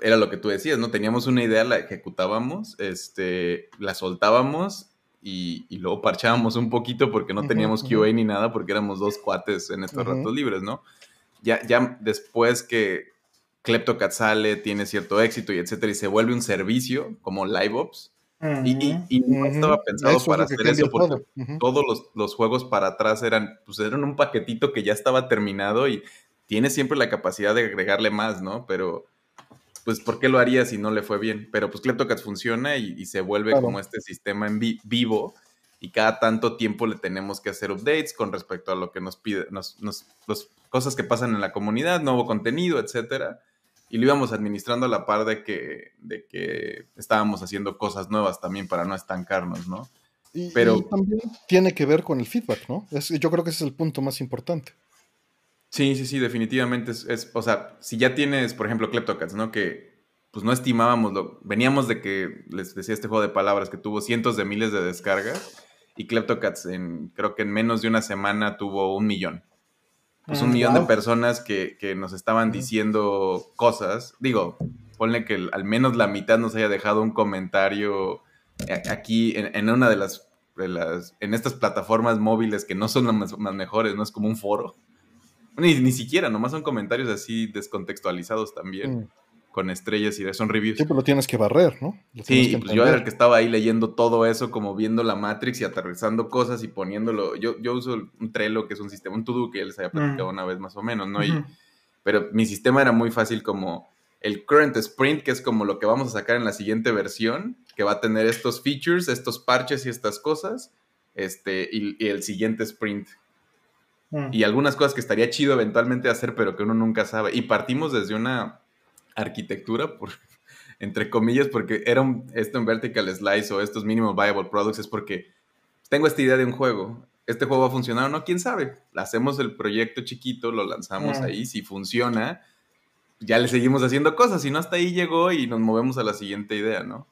era lo que tú decías, ¿no? Teníamos una idea, la ejecutábamos, este, la soltábamos y, luego parchábamos un poquito porque no teníamos QA ni nada porque éramos dos cuates en estos ratos libres, ¿no? Ya, ya después que CleptoCat sale, tiene cierto éxito y etcétera, y se vuelve un servicio como LiveOps, y, no estaba pensado para hacer eso porque todos los, juegos para atrás eran, pues eran un paquetito que ya estaba terminado y tiene siempre la capacidad de agregarle más, ¿no? Pero, pues, ¿por qué lo haría si no le fue bien? Pero pues CleptoCats funciona y, se vuelve como este sistema en vivo y cada tanto tiempo le tenemos que hacer updates con respecto a lo que nos pide, nos, nos, cosas que pasan en la comunidad, nuevo contenido, etcétera y lo íbamos administrando a la par de que, de que estábamos haciendo cosas nuevas también para no estancarnos, ¿no? Y, Pero también tiene que ver con el feedback, ¿no? yo creo que ese es el punto más importante. Sí, sí, sí, definitivamente es, o sea, si ya tienes, por ejemplo, Kleptocats, ¿no? Que pues no estimábamos, lo, veníamos de que, les decía este juego de palabras, que tuvo cientos de miles de descargas y Kleptocats en, creo que en menos de una semana tuvo un millón pues un mm, millón de personas que, nos estaban diciendo cosas. Digo, ponle que al menos la mitad nos haya dejado un comentario eh, aquí en, una de las, las, en estas plataformas móviles que no son las más, mejores, no es como un foro. Ni, ni siquiera, nomás son comentarios así descontextualizados también. Mm con estrellas y son reviews. Sí, pero lo tienes que barrer, ¿no? sí, pues yo era el que estaba ahí leyendo todo eso, como viendo la Matrix y aterrizando cosas y poniéndolo. Yo, yo uso un Trello, que es un sistema, un to que ya les había platicado una vez más o menos, ¿no? y, pero mi sistema era muy fácil como el current sprint, que es como lo que vamos a sacar en la siguiente versión, que va a tener estos features, estos parches y estas cosas, este, y, el siguiente sprint. Y algunas cosas que estaría chido eventualmente hacer, pero que uno nunca sabe. Y partimos desde una arquitectura, por, entre comillas, porque era un, esto en Vertical Slice o estos Minimal Viable Products, es porque tengo esta idea de un juego. ¿Este juego va a funcionar o no? ¿Quién sabe? Hacemos el proyecto chiquito, lo lanzamos ahí, si funciona, ya le seguimos haciendo cosas, si no hasta ahí llegó y nos movemos a la siguiente idea, ¿no?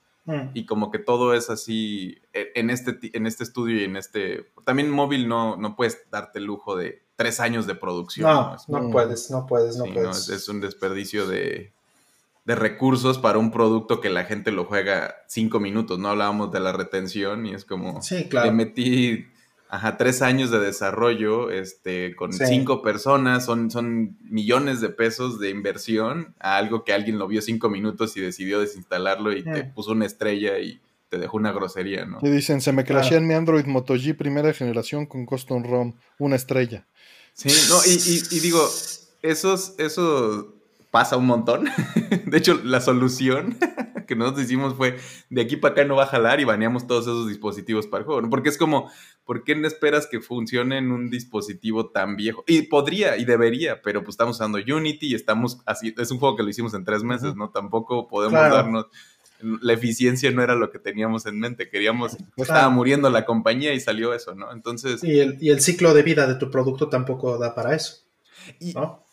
Y como que todo es así e, en este, en este estudio y en este... También móvil no, no puedes darte el lujo de tres años de producción. No, no, puedes, no puedes, no puedes. es, un desperdicio de, de recursos para un producto que la gente lo juega cinco minutos, ¿no? Hablábamos de la retención y es como, sí, claro. le metí, ajá, tres años de desarrollo, este, con cinco personas, son, son millones de pesos de inversión a algo que alguien lo vio cinco minutos y decidió desinstalarlo y te puso una estrella y te dejó una grosería, ¿no? Y dicen, se me crashea en mi Android Moto G primera generación con custom ROM, una estrella. Sí, no, y, y digo, esos, esos pasa un montón. de hecho, la solución que nosotros hicimos fue, de aquí para acá no va a jalar y baneamos todos esos dispositivos para el juego. Porque es como, ¿por qué no esperas que funcione en un dispositivo tan viejo? Y podría y debería, pero pues estamos usando Unity y estamos así, es un juego que lo hicimos en tres meses, ¿no? Tampoco podemos darnos la eficiencia no era lo que teníamos en mente, queríamos, estaba muriendo la compañía y salió eso, ¿no? Entonces... Y el, y el, ciclo de vida de tu producto tampoco da para eso. ¿no?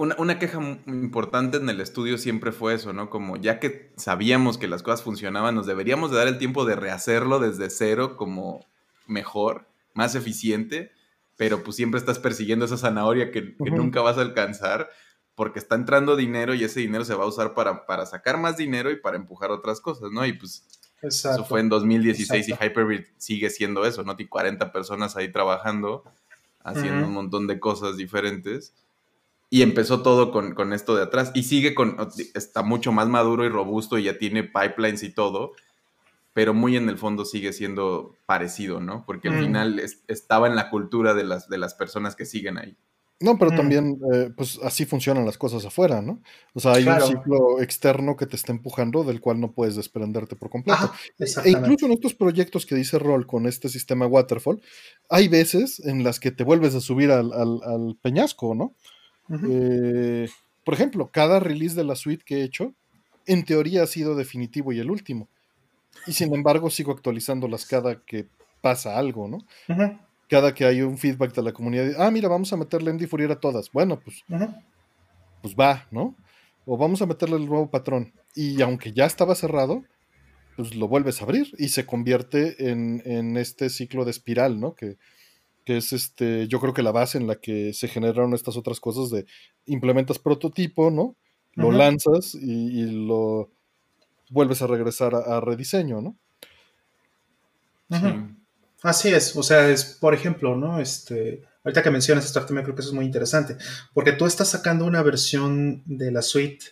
Una, queja importante en el estudio siempre fue eso, ¿no? Como ya que sabíamos que las cosas funcionaban, nos deberíamos de dar el tiempo de rehacerlo desde cero como mejor, más eficiente, pero pues siempre estás persiguiendo esa zanahoria que, nunca vas a alcanzar porque está entrando dinero y ese dinero se va a usar para, para sacar más dinero y para empujar otras cosas, ¿no? Y pues eso fue en 2016 y Hyperbit sigue siendo eso, ¿no? Tiene 40 personas ahí trabajando, haciendo un montón de cosas diferentes y empezó todo con, esto de atrás y sigue con, está mucho más maduro y robusto y ya tiene pipelines y todo, pero muy en el fondo sigue siendo parecido, ¿no? Porque al mm. final estaba en la cultura de las, de las personas que siguen ahí. No, pero mm. también, eh, pues así funcionan las cosas afuera, ¿no? O sea, hay un ciclo externo que te está empujando del cual no puedes desprenderte por completo. e incluso en estos proyectos que dice Roll con este sistema Waterfall, hay veces en las que te vuelves a subir al, al peñasco, ¿no? Eh, por ejemplo, cada release de la suite que he hecho, en teoría ha sido definitivo y el último. Y sin embargo, sigo actualizándolas cada que pasa algo, ¿no? Cada que hay un feedback de la comunidad. Ah, mira, vamos a meterle en Fourier a todas. Bueno, pues, pues va, ¿no? O vamos a meterle el nuevo patrón. Y aunque ya estaba cerrado, pues lo vuelves a abrir y se convierte en, en este ciclo de espiral, ¿no? Que, que es este, yo creo que la base en la que se generaron estas otras cosas de implementas prototipo, ¿no? Lo lanzas y, lo vuelves a regresar a, rediseño, ¿no? Así es, o sea, es, por ejemplo, ¿no? Este, ahorita que mencionas esto, me creo que eso es muy interesante, porque tú estás sacando una versión de la suite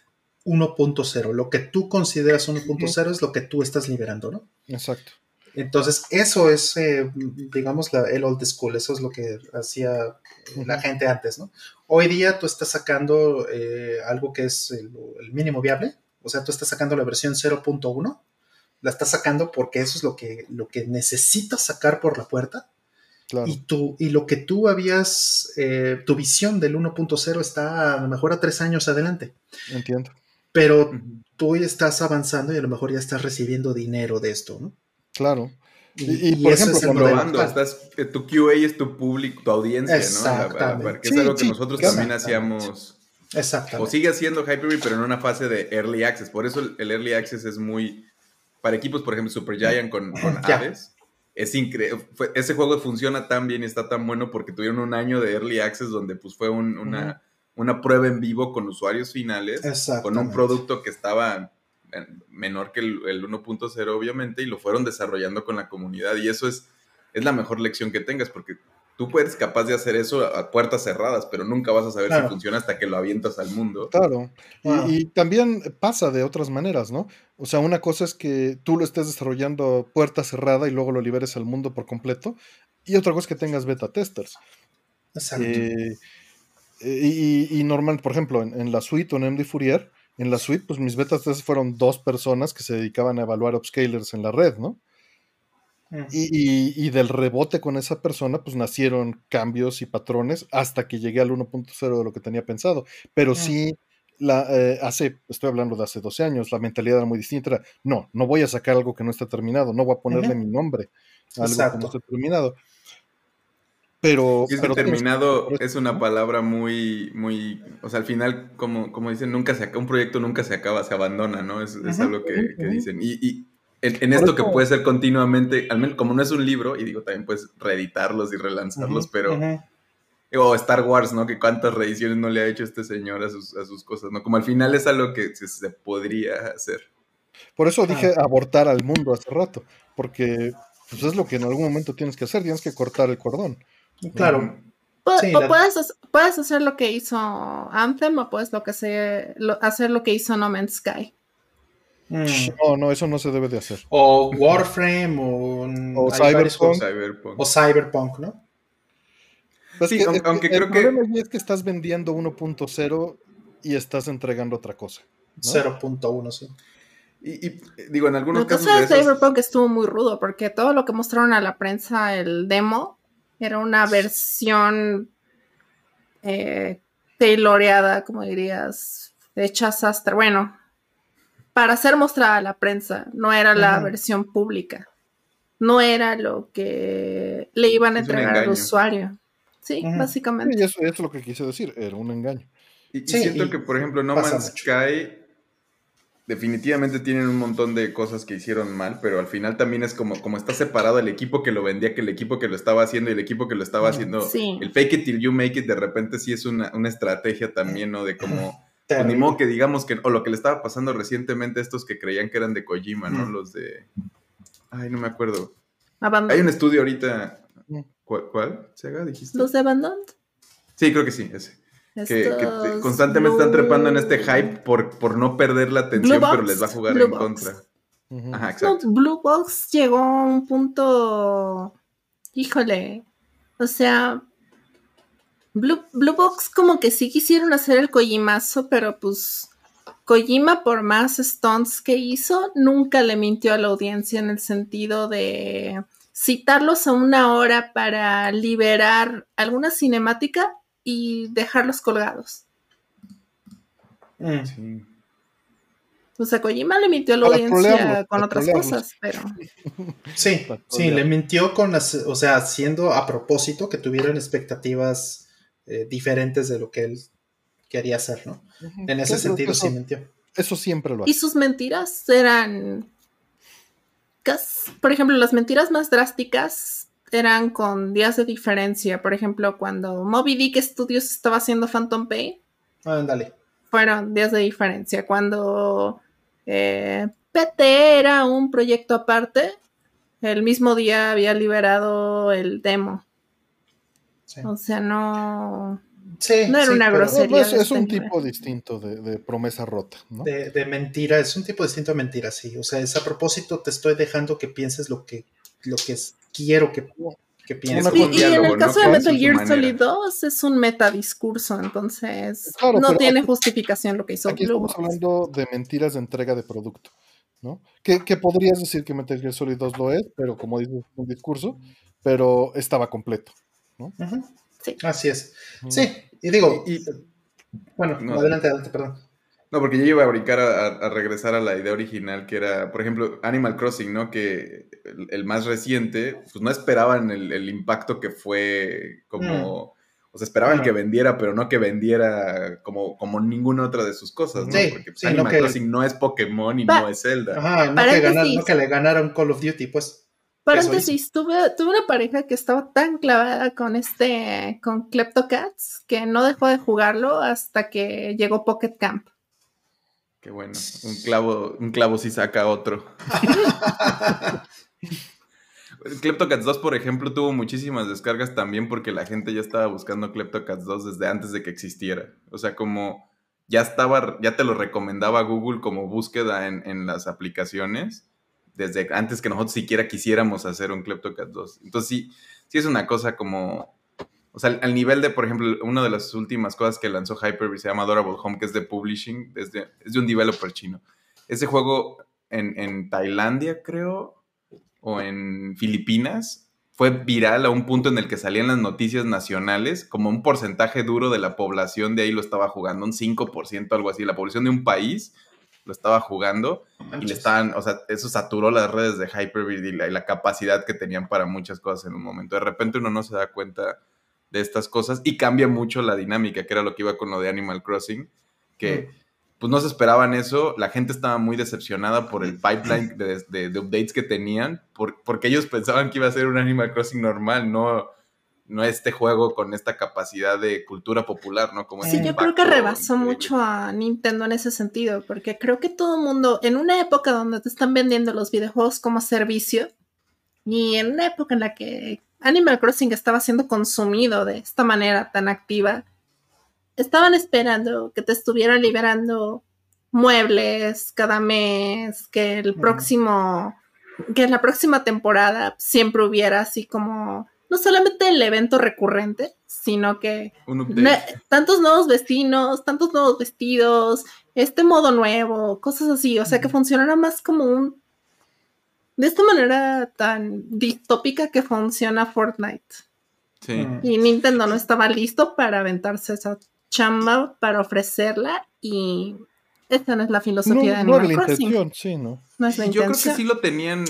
1.0, lo que tú consideras 1.0 es lo que tú estás liberando, ¿no? Exacto. Entonces, eso es, eh, digamos, el old school, eso es lo que hacía la gente antes, ¿no? Hoy día tú estás sacando eh, algo que es el, mínimo viable, o sea, tú estás sacando la versión 0.1, la estás sacando porque eso es lo que, lo que necesitas sacar por la puerta. Y, tú, y lo que tú habías, eh, tu visión del 1.0 está a lo mejor a tres años adelante. Entiendo. Pero tú estás avanzando y a lo mejor ya estás recibiendo dinero de esto, ¿no? Claro. Y, por ejemplo, comprobando, estás, tu QA es tu público, tu audiencia, ¿no? que es algo que nosotros también hacíamos. Exactamente. O sigue haciendo Hyper-V, pero en una fase de Early Access. Por eso el, Early Access es muy. Para equipos, por ejemplo, Supergiant con, con Aves. Es increíble. Ese juego funciona tan bien y está tan bueno porque tuvieron un año de Early Access donde pues fue una, una prueba en vivo con usuarios finales. Con un producto que estaba menor que el, 1.0 obviamente y lo fueron desarrollando con la comunidad y eso es, es la mejor lección que tengas porque tú puedes capaz de hacer eso a, puertas cerradas, pero nunca vas a saber si funciona hasta que lo avientas al mundo. Claro. Y, también pasa de otras maneras, ¿no? O sea, una cosa es que tú lo estés desarrollando a puerta cerrada y luego lo liberes al mundo por completo, y otra cosa es que tengas beta testers. Exacto. Eh, y, normal, por ejemplo, en, en, la suite o en MD Fourier, en la suite, pues mis betas fueron dos personas que se dedicaban a evaluar upscalers en la red, ¿no? Y, del rebote con esa persona, pues nacieron cambios y patrones hasta que llegué al 1.0 de lo que tenía pensado. Pero sí, la, eh, hace, estoy hablando de hace 12 años, la mentalidad era muy distinta. Era, no, no voy a sacar algo que no está terminado, no voy a ponerle mi nombre a algo que no está terminado. Pero, terminado es una palabra muy, muy, o sea, al final, como, como dicen, nunca se acaba, un proyecto nunca se acaba, se abandona, ¿no? Es, algo que, dicen. Y, en, esto que puede ser continuamente, al menos como no es un libro, y digo, también puedes reeditarlos y relanzarlos, pero O Star Wars, ¿no? Que cuántas reediciones no le ha hecho este señor a sus, a sus cosas, ¿no? Como al final es algo que se, podría hacer. Por eso dije abortar al mundo hace rato, porque pues, es lo que en algún momento tienes que hacer, tienes que cortar el cordón. Claro. o puedes, hacer lo que hizo Anthem o puedes lo que hacer lo que hizo No Man's Sky. Mm. No, no, eso no se debe de hacer. O Warframe o, Cyberpunk. O Cyberpunk, ¿no? Pues sí, aunque, creo que. es que estás vendiendo 1.0 y estás entregando otra cosa. 0.1, sí. Y, digo, en algunos casos. de Cyberpunk estuvo muy rudo porque todo lo que mostraron a la prensa, el demo, era una versión eh, tailoreada, como dirías, hecha sastre. Bueno, para ser mostrada a la prensa, no era la versión pública. No era lo que le iban a entregar al usuario. Sí, básicamente. Y eso, es lo que quise decir, era un engaño. Y, siento que, por ejemplo, No Man's Sky definitivamente tienen un montón de cosas que hicieron mal, pero al final también es como, como está separado el equipo que lo vendía que el equipo que lo estaba haciendo y el equipo que lo estaba haciendo. El fake it till you make it de repente sí es una, una estrategia también, ¿no? De como pues ni modo que digamos que, o lo que le estaba pasando recientemente a estos que creían que eran de Kojima, ¿no? Los de. Ay, no me acuerdo. Hay un estudio ahorita. ¿Cuál? ¿Sega dijiste? ¿Los de Abandoned? Sí, creo que sí, ese. Que, constantemente están trepando en este hype por, por no perder la atención, pero les va a jugar en contra. Ajá, exacto. Blue Box llegó a un punto. Híjole. O sea, Blue, Box como que sí quisieron hacer el Kojimazo, pero pues Kojima por más stunts que hizo, nunca le mintió a la audiencia en el sentido de citarlos a una hora para liberar alguna cinemática y dejarlos colgados. Mm. O sea, Kojima le mintió a la audiencia con otras cosas, pero. Sí, sí, le mintió con las, o sea, haciendo a propósito que tuvieran expectativas eh, diferentes de lo que él quería hacer, ¿no? En ese sentido sí mintió. Eso siempre lo hace. Y sus mentiras eran, por ejemplo, las mentiras más drásticas eran con días de diferencia. Por ejemplo, cuando Moby Dick Studios estaba haciendo Phantom Pain. Ah, dale. Fueron días de diferencia. Cuando eh, PT era un proyecto aparte, el mismo día había liberado el demo. O sea, no. no era una grosería. es, un tipo distinto de, promesa rota, ¿no? De, mentira, es un tipo distinto de mentira, sí. O sea, es a propósito, te estoy dejando que pienses lo que, lo que quiero que, que pienses. Y, en el caso de Metal Gear Solid 2 es un metadiscurso, entonces no tiene justificación lo que hizo aquí Estamos hablando de mentiras de entrega de producto. ¿no? Que, que, podrías decir que Metal Gear Solid 2 lo es, pero como dices, un discurso, pero estaba completo. Sí. Así es. Sí, y digo, y, bueno, adelante, adelante, perdón. No, porque yo iba a brincar a, regresar a la idea original, que era, por ejemplo, Animal Crossing, ¿no? Que el, más reciente, pues no esperaban el, impacto que fue como... Mm. O sea, esperaban que vendiera, pero no que vendiera como, como ninguna otra de sus cosas, ¿no? Porque pues, Animal Crossing no es Pokémon y no es Zelda. Ajá, no que, no que le ganaron Call of Duty, pues. Paréntesis, tuve, tuve una pareja que estaba tan clavada con este, con Kleptocats, que no dejó de jugarlo hasta que llegó Pocket Camp. Qué bueno, un clavo, un clavo si saca otro. Kleptocats 2, por ejemplo, tuvo muchísimas descargas también porque la gente ya estaba buscando Kleptocats 2 desde antes de que existiera. O sea, como ya estaba, ya te lo recomendaba Google como búsqueda en, en las aplicaciones desde antes que nosotros siquiera quisiéramos hacer un Kleptocat 2. Entonces sí, sí es una cosa como, o sea, al nivel de, por ejemplo, una de las últimas cosas que lanzó Hyper se llama Adorable Home, que es de publishing, es de, es de un developer chino. Ese juego en, en Tailandia, creo, o en Filipinas, fue viral a un punto en el que salían las noticias nacionales, como un porcentaje duro de la población de ahí lo estaba jugando, un 5%, algo así, la población de un país lo estaba jugando y le estaban, o sea, eso saturó las redes de Hyperbeard y la, capacidad que tenían para muchas cosas en un momento. De repente uno no se da cuenta de estas cosas y cambia mucho la dinámica, que era lo que iba con lo de Animal Crossing, que pues no se esperaban eso, la gente estaba muy decepcionada por el pipeline de, updates que tenían, porque ellos pensaban que iba a ser un Animal Crossing normal, no, no este juego con esta capacidad de cultura popular, ¿no? Como sí, yo creo que rebasó mucho a Nintendo en ese sentido, porque creo que todo el mundo, en una época donde te están vendiendo los videojuegos como servicio, y en una época en la que Animal Crossing estaba siendo consumido de esta manera tan activa, estaban esperando que te estuvieran liberando muebles cada mes, que el próximo, que en la próxima temporada siempre hubiera así como, no solamente el evento recurrente, sino que tantos nuevos vecinos, tantos nuevos vestidos, este modo nuevo, cosas así, o sea, que funcionara más como un... De esta manera tan distópica que funciona Fortnite. Sí. Y Nintendo no estaba listo para aventarse esa chamba, para ofrecerla y esta no es la filosofía de Animal no Crossing. sí, ¿no? es Yo creo que sí lo tenían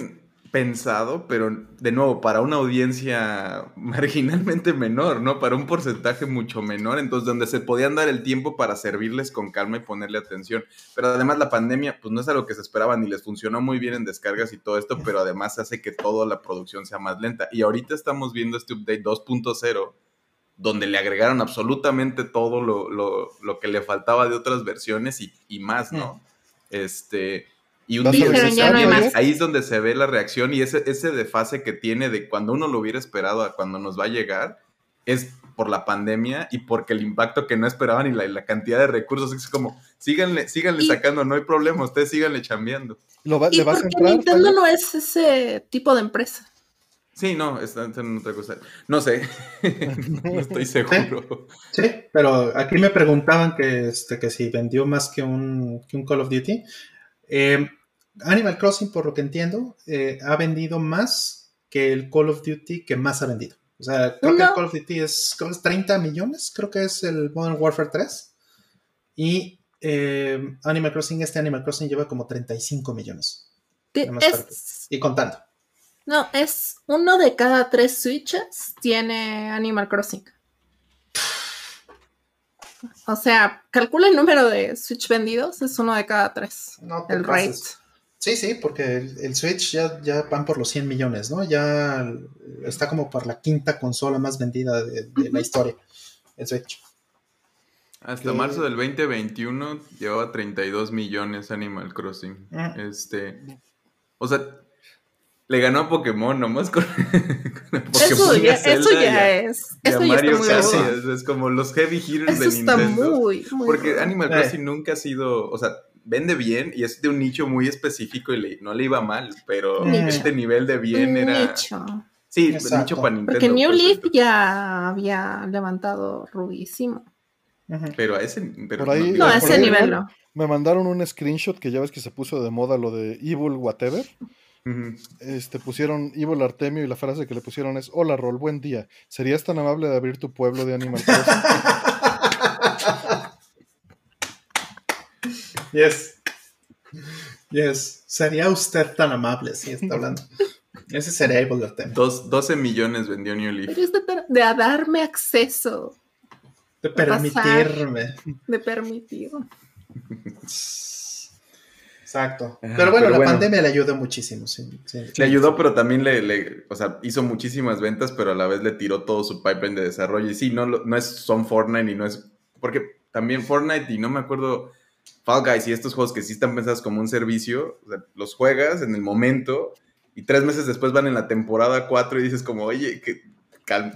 pensado, pero de nuevo, para una audiencia marginalmente menor, ¿no? Para un porcentaje mucho menor, entonces donde se podían dar el tiempo para servirles con calma y ponerle atención. Pero además la pandemia, pues no es algo que se esperaba ni les funcionó muy bien en descargas y todo esto, pero además hace que toda la producción sea más lenta. Y ahorita estamos viendo este update 2.0 donde le agregaron absolutamente todo lo, que le faltaba de otras versiones y, más, ¿no? Mm. Este, y un día ahí es donde se ve la reacción y ese, ese desfase que tiene de cuando uno lo hubiera esperado a cuando nos va a llegar, es por la pandemia y porque el impacto que no esperaban y la, cantidad de recursos es como, síganle, síganle sacando, no hay problema, ustedes síganle chambeando. ¿Lo va, ¿Y porque Nintendo no es ese tipo de empresa. Sí, no, está en otra cosa. No sé, no estoy seguro. Sí, pero aquí me preguntaban que, este, que si vendió más que un, que un Call of Duty. Em, Animal Crossing, por lo que entiendo, eh, ha vendido más que el Call of Duty que más ha vendido. O sea, creo que el Call of Duty es, es 30 millones, creo que es el Modern Warfare 3. Y em, Animal Crossing, este Animal Crossing lleva como 35 millones. Y contando. No, es uno de cada tres Switches tiene Animal Crossing. O sea, calcula el número de Switch vendidos, es uno de cada tres. No el rate. Sí, sí, porque el, Switch ya, ya, van por los 100 millones, ¿no? Ya está como por la quinta consola más vendida de, la historia, el Switch. Hasta marzo del 2021 llevaba 32 millones Animal Crossing. Este, o sea, le ganó a Pokémon nomás con, Pokémon eso, ya, eso ya es. Eso ya está muy es, es, como los heavy hitters de Nintendo. Está muy, muy Porque Animal Crossing nunca ha sido, o sea, vende bien y es de un nicho muy específico y no le iba mal, pero este nivel de bien era. Nicho. Sí, nicho para Nintendo. Porque New pues, Leaf ya había levantado rubísimo. Pero a ese, pero no, a ese nivel no. Me mandaron un screenshot que ya ves que se puso de moda lo de Evil Whatever. Este pusieron Evil Artemio y la frase que le pusieron es Hola Rol, buen día. ¿Serías tan amable de abrir tu pueblo de Animal Crossing? yes. Yes. Sería usted tan amable, si está hablando. Ese sería Evil Artemio. 12 millones vendió New Leaf. De, darme acceso. De permitirme. de permitir. Exacto. Pero bueno, la pandemia le ayudó muchísimo. Sí, le ayudó, pero también le, o sea, hizo muchísimas ventas, pero a la vez le tiró todo su pipeline de desarrollo. Y sí, no, no es son Fortnite y no es. Porque también Fortnite, y no me acuerdo, Fall Guys y estos juegos que sí están pensados como un servicio, los juegas en el momento y tres meses después van en la temporada 4 y dices como, oye, que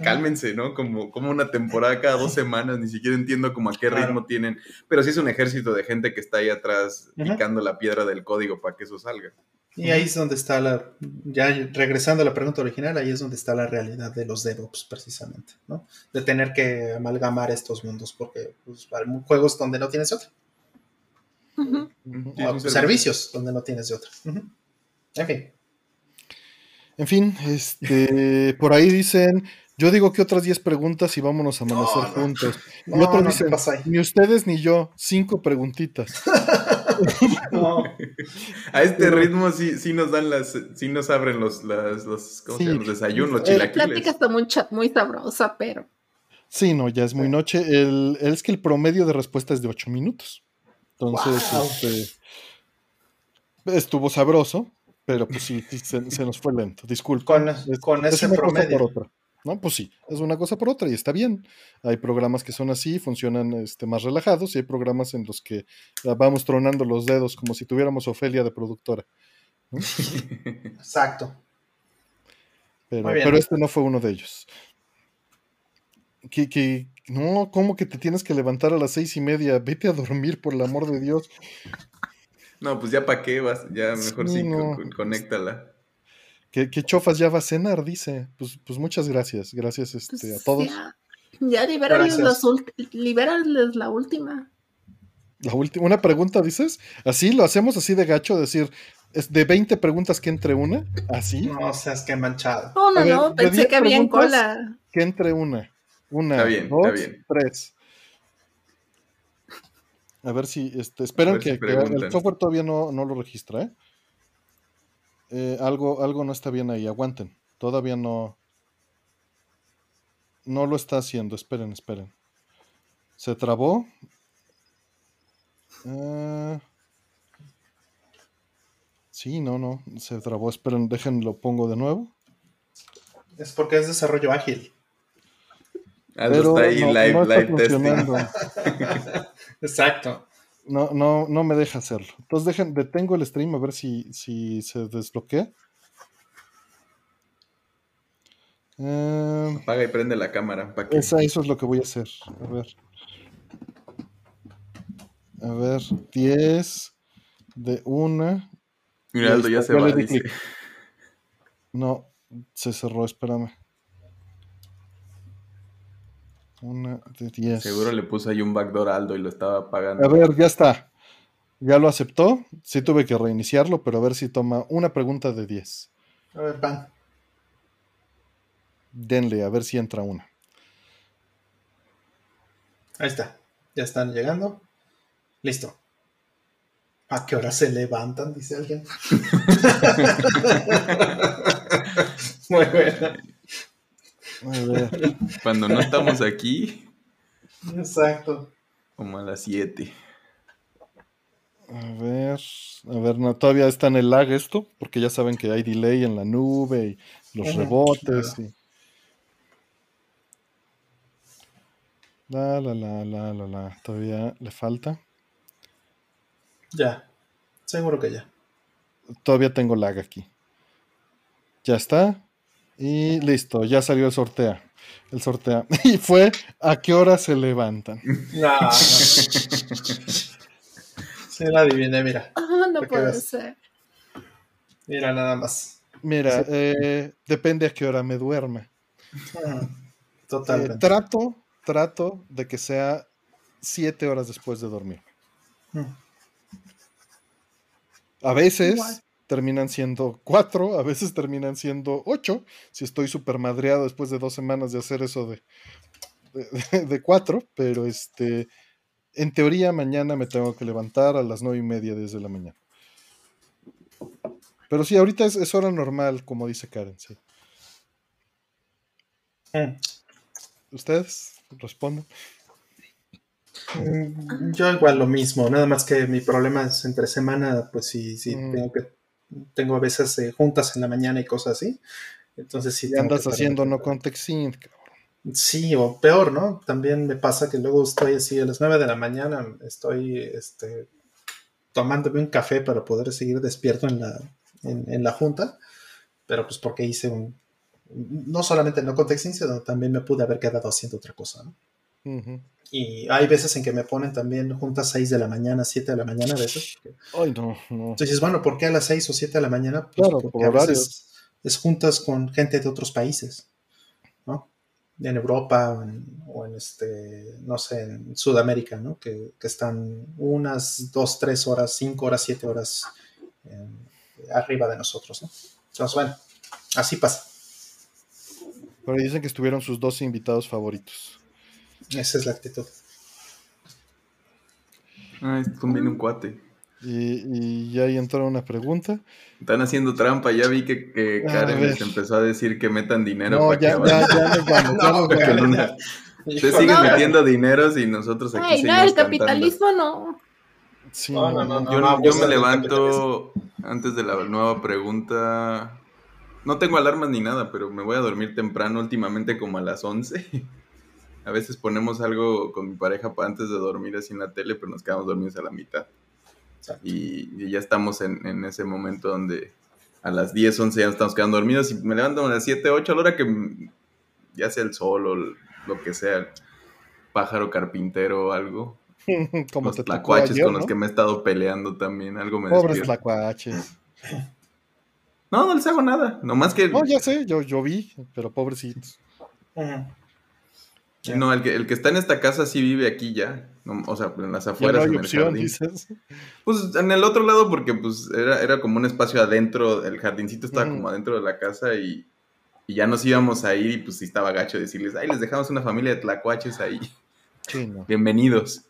cálmense, ¿no? Como, como una temporada cada dos semanas, ni siquiera entiendo como a qué ritmo tienen, pero sí es un ejército de gente que está ahí atrás picando la piedra del código para que eso salga. Y ahí es donde está la, ya regresando a la pregunta original, ahí es donde está la realidad de los DevOps precisamente, ¿no? De tener que amalgamar estos mundos, porque pues, hay juegos donde no tienes otro. O servicios donde no tienes de otra. En fin. En fin, este, por ahí dicen, yo digo que otras 10 preguntas y vámonos a amanecer juntos. y otros dicen, ni ustedes ni yo, cinco preguntitas. a este ritmo sí, sí nos dan las, sí nos abren los, las, los, ¿cómo se llama? los desayunos, los chilaquiles. La plática está muy, muy sabrosa, pero. Sí, no, ya es muy noche. El, es que el promedio de respuesta es de 8 minutos. Entonces, este, estuvo sabroso, pero pues sí, se, nos fue lento. Disculpa. Con, con ese promedio. ¿no? Pues sí, es una cosa por otra y está bien. Hay programas que son así, funcionan este, más relajados y hay programas en los que ah, vamos tronando los dedos como si tuviéramos Ofelia de productora. Exacto. Pero, pero, este no fue uno de ellos. Que, no, ¿cómo que te tienes que levantar a las seis y media? Vete a dormir, por el amor de Dios. No, pues ya para qué vas, ya mejor sí, conéctala. Que, chofas ya va a cenar, dice. Pues, pues muchas gracias. Gracias este, a pues todos. Ya, ya libérales, la última. La última, una pregunta, dices. Así lo hacemos así de gacho, decir, es de 20 preguntas que entre una, así. No seas que manchado. No, no, no, pensé que había en cola. Que entre una. Una, dos, tres. A ver si, este, esperan que, el software todavía no, no lo registra, ¿eh? Eh, algo, algo no está bien ahí, aguanten. Todavía no. No lo está haciendo, esperen, esperen. Se trabó. Eh, sí, no, no, se trabó. Esperen, déjenlo, pongo de nuevo. Es porque es desarrollo ágil. Pero está ahí live, live testing. Exacto. No, no, no me deja hacerlo. Entonces dejen, detengo el stream a ver si, si se desbloquea. Eh, Apaga y prende la cámara. eso es lo que voy a hacer. A ver. A ver, 10 de una. Mira, Aldo ya se va, No, se cerró, espérame. Una de 10. Seguro le puso ahí un backdoor a Aldo y lo estaba pagando. A ver, ya está. Ya lo aceptó. Sí tuve que reiniciarlo, pero a ver si toma una pregunta de 10. A ver, pan. Denle, a ver si entra una. Ahí está. Ya están llegando. Listo. ¿A qué hora se levantan? Dice alguien. Muy bueno. Cuando no estamos aquí. Exacto. Como a las 7. A ver, a ver, no, todavía está en el lag esto, porque ya saben que hay delay en la nube y los rebotes. Y... La, la, la, la, la, la, todavía le falta. Ya, seguro que ya. Todavía tengo lag aquí. Ya está. Y listo, ya salió el sorteo. El sorteo. Y fue a qué hora se levantan. No, no. Sí, la adiviné, mira. Ah, no puede ser. Mira, nada más. Mira, eh, depende a qué hora me duerma. totalmente. Eh, trato, trato de que sea siete horas después de dormir. Mm. A veces terminan siendo cuatro, a veces terminan siendo ocho, si estoy súper madreado después de dos semanas de hacer eso de, de, cuatro, pero este, en teoría mañana me tengo que levantar a las nueve y media desde la mañana. Pero sí, ahorita es, hora normal, como dice Karen, sí. Mm. ¿Ustedes responden? Mm, yo igual lo mismo, nada más que mi problema es entre semana, pues sí, sí, mm. tengo que tengo a veces eh, juntas en la mañana y cosas así. Entonces sí. andas haciendo no context Sí, o peor, ¿no? También me pasa que luego estoy así a las 9 de la mañana, estoy este, tomándome un café para poder seguir despierto en la, en, la junta, pero pues porque hice un, no solamente no contexting, sino también me pude haber quedado haciendo otra cosa, ¿no? Y hay veces en que me ponen también juntas 6 de la mañana, 7 de la mañana a veces. Ay, no, no. Entonces, bueno, ¿por qué a las 6 o 7 de la mañana? Pues porque a veces es juntas con gente de otros países, ¿no? En Europa o en, este, no sé, en Sudamérica, ¿no? Que, están unas 2, 3 horas, 5 horas, 7 horas arriba de nosotros, ¿no? Entonces, bueno, así pasa. Pero dicen que estuvieron sus dos invitados favoritos. Esa es la actitud. Ah, conviene un cuate. Y, ya ahí entró una pregunta. Están haciendo trampa, ya vi que, Karen les empezó a decir que metan dinero. No, ya, ya, ya, Ustedes siguen metiendo dineros y nosotros aquí Ay, no, el capitalismo no. no, no, no, no, yo, no, yo me levanto antes de la nueva pregunta no tengo alarmas ni nada, pero me voy a dormir temprano, últimamente como a las 11. A veces ponemos algo con mi pareja para antes de dormir así en la tele, pero nos quedamos dormidos a la mitad. Y, ya estamos en, ese momento donde a las 10, 11 ya nos estamos quedando dormidos y me levanto a las 7, 8 a la hora que ya sea el sol o lo que sea, pájaro carpintero o algo. Como los tlacuaches con los que me he estado peleando también, algo me Pobres tlacuaches. No, no les hago nada, nomás que... No, ya sé, yo, yo vi, pero pobrecitos. No, el que, el que está en esta casa sí vive aquí ya. o sea, en las afueras. en el dices. Pues en el otro lado, porque pues era, era como un espacio adentro, el jardincito estaba como adentro de la casa y, ya nos íbamos a ir y pues sí estaba gacho decirles, ay, les dejamos una familia de tlacuaches ahí. Bienvenidos.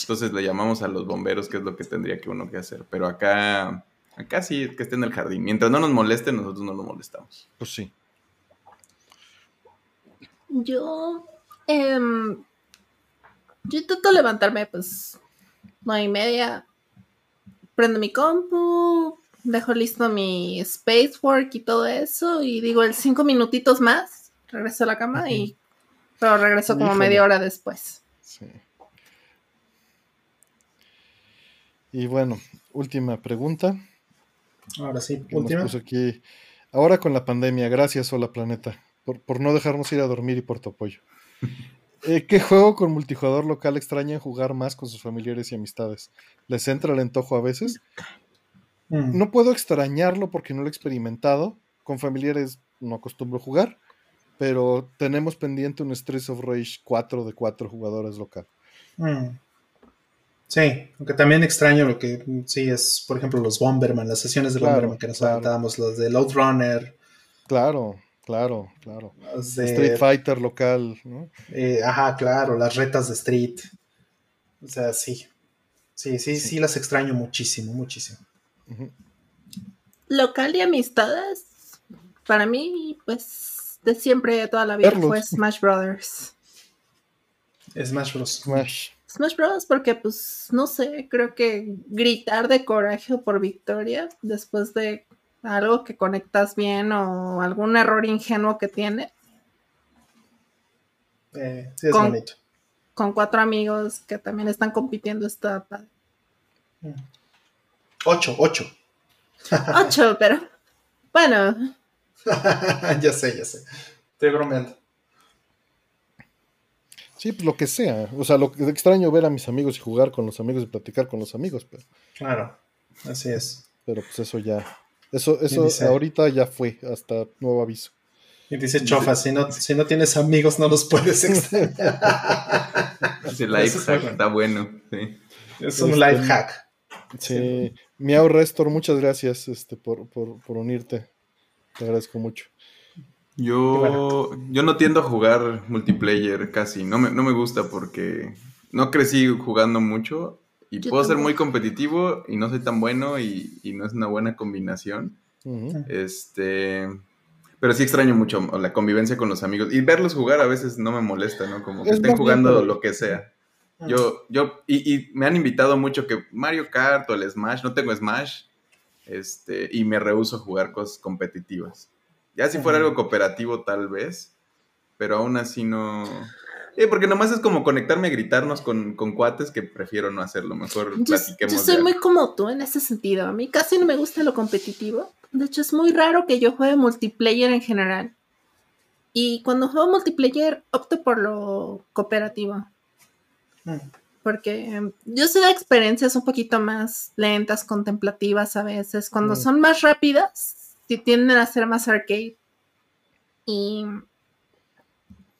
Entonces le llamamos a los bomberos, que es lo que tendría que uno que hacer. Pero acá, acá sí, que esté en el jardín. Mientras no nos moleste, nosotros no lo molestamos. Pues sí. Yo Em, yo intento levantarme, pues, nueve y media. Prendo mi compu, dejo listo mi space work y todo eso. Y digo, el cinco minutitos más, regreso a la cama y. Pero regreso como media hora después. Sí. Y bueno, última pregunta. Ahora sí, última. Aquí. Ahora con la pandemia, gracias, Hola Planeta, por, por no dejarnos ir a dormir y por tu apoyo. Eh, ¿Qué juego con multijugador local extraña jugar más con sus familiares y amistades? ¿Les entra el antojo a veces? Mm. No puedo extrañarlo porque no lo he experimentado. Con familiares no acostumbro jugar, pero tenemos pendiente un Streets of Rage 4 de 4 jugadores local. Mm. Sí, aunque también extraño lo que sí es, por ejemplo, los Bomberman, las sesiones de Bomberman que nos claro. los de Load Runner. Claro, Claro. Street Fighter local, ¿no? Eh, ajá, claro, las retas de Street. O sea, sí. Sí, sí, sí, las extraño muchísimo, muchísimo. Local y amistades, para mí, pues, de siempre, de toda la vida, fue Smash Brothers. Smash Bros. Smash. Smash Bros. porque, pues, no sé, creo que gritar de coraje por victoria después de algo que conectas bien o algún error ingenuo que tiene. Eh, sí, es con, bonito. Con cuatro amigos que también están compitiendo esta mm. Ocho, ocho. Ocho, pero bueno. ya sé, ya sé. Estoy bromeando. Sí, pues lo que sea. O sea, lo que extraño ver a mis amigos y jugar con los amigos y platicar con los amigos, pero. Claro, así es. Pero pues eso ya eso, eso ahorita ya fue, hasta nuevo aviso. Y dice Chofa, si no, si no tienes amigos no los puedes extrañar. Ese life hack está bueno, sí. Es un life hack. Sí. Miau Restor, muchas gracias este, por, unirte. Te agradezco mucho. Yo, yo no tiendo a jugar multiplayer casi, no me, no me gusta porque no crecí jugando mucho y puedo ser muy competitivo y no soy tan bueno y, no es una buena combinación. Este. Pero sí extraño mucho la convivencia con los amigos. Y verlos jugar a veces no me molesta, ¿no? Como que estén jugando lo que sea. Yo, yo, y, me han invitado mucho que Mario Kart o el Smash, no tengo Smash, este, y me rehuso a jugar cosas competitivas. Ya si fuera algo cooperativo tal vez, pero aún así no, Sí, porque nomás es como conectarme y gritarnos con, cuates que prefiero no hacerlo. Mejor yo, platiquemos. Yo soy muy como tú en ese sentido. A mí casi no me gusta lo competitivo. De hecho, es muy raro que yo juegue multiplayer en general. Y cuando juego multiplayer, opto por lo cooperativo. Mm. Porque em, yo sé de experiencias un poquito más lentas, contemplativas a veces. Cuando mm. son más rápidas, tienden a ser más arcade. Y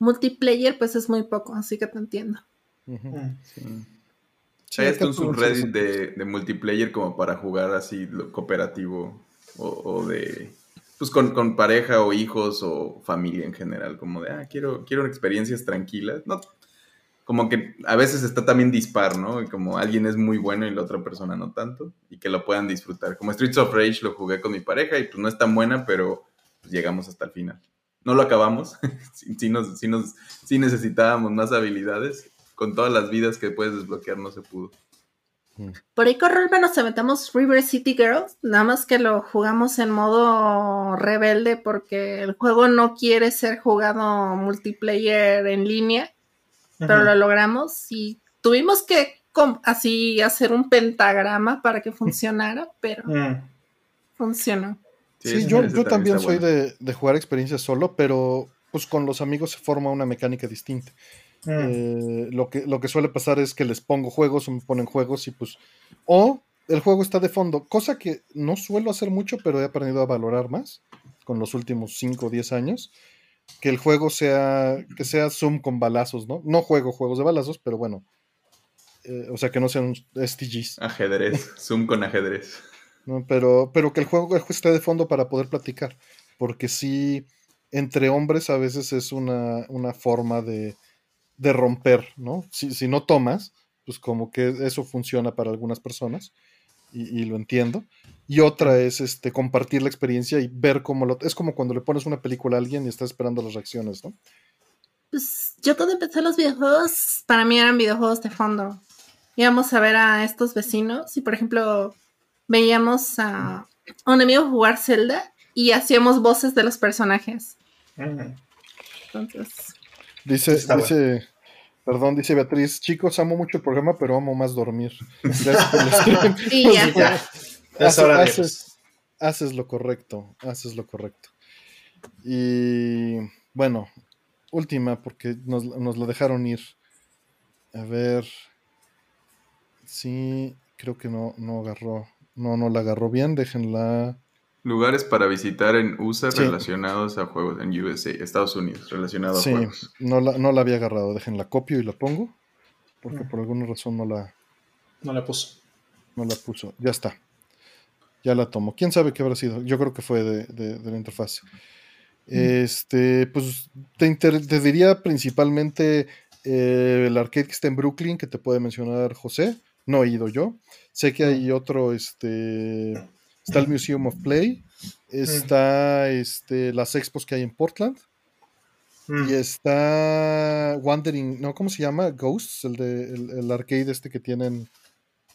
multiplayer pues es muy poco, así que te entiendo. Mm. Sí. Hay un subreddit de, multiplayer como para jugar así cooperativo o, de pues con, pareja o hijos o familia en general, como de ah, quiero, quiero experiencias tranquilas. No, como que a veces está también dispar, ¿no? Como alguien es muy bueno y la otra persona no tanto, y que lo puedan disfrutar. Como Streets of Rage lo jugué con mi pareja y pues no es tan buena, pero pues, llegamos hasta el final no lo acabamos. sí, nos, necesitábamos más habilidades. Con todas las vidas que puedes desbloquear no se pudo. Mm. Por ahí con Rolva nos aventamos River City Girls, nada más que lo jugamos en modo rebelde porque el juego no quiere ser jugado multiplayer en línea, pero lo logramos y tuvimos que así hacer un pentagrama para que funcionara, pero mm. funcionó. Sí, yo, yo también soy de, de, jugar experiencias solo, pero pues con los amigos se forma una mecánica distinta. Mm. Eh, lo, que, lo que suele pasar es que les pongo juegos o me ponen juegos y pues... O el juego está de fondo, cosa que no suelo hacer mucho, pero he aprendido a valorar más con los últimos 5 o 10 años. Que el juego sea, que sea Zoom con balazos, ¿no? No juego juegos de balazos, pero bueno. Eh, o sea, que no sean STGs. Ajedrez, Zoom con ajedrez. ¿No? Pero, pero que el juego esté de fondo para poder platicar. Porque sí, entre hombres a veces es una, forma de, romper, ¿no? Si, no tomas, pues como que eso funciona para algunas personas. Y, lo entiendo. Y otra es este compartir la experiencia y ver cómo lo. Es como cuando le pones una película a alguien y estás esperando las reacciones, ¿no? Pues yo cuando empecé los videojuegos, para mí eran videojuegos de fondo. Íbamos a ver a estos vecinos y, por ejemplo, veíamos a un amigo jugar Zelda y hacíamos voces de los personajes. Entonces. Dice, dice, perdón, dice Beatriz, chicos, amo mucho el programa, pero amo más dormir. sí, ya. haces, haces, lo correcto, haces lo correcto. Y bueno, última, porque nos, nos la dejaron ir. A ver. Sí, creo que no, no agarró. No, no la agarró bien, déjenla. Lugares para visitar en USA relacionados a juegos en USA, Estados Unidos, relacionados a juegos. No la, no la había agarrado, déjenla copio y la pongo. Porque por alguna razón no la. No la puso. No la puso. Ya está. Ya la tomo. ¿Quién sabe qué habrá sido? Yo creo que fue de, la interfaz. Este, pues te, te diría principalmente eh, el arcade que está en Brooklyn, que te puede mencionar José. No he ido yo. Sé que hay otro, este, está el Museum of Play, está este, las expos que hay en Portland. Mm. Y está Wandering, ¿no? ¿Cómo se llama? Ghosts, el de el, arcade este que tienen,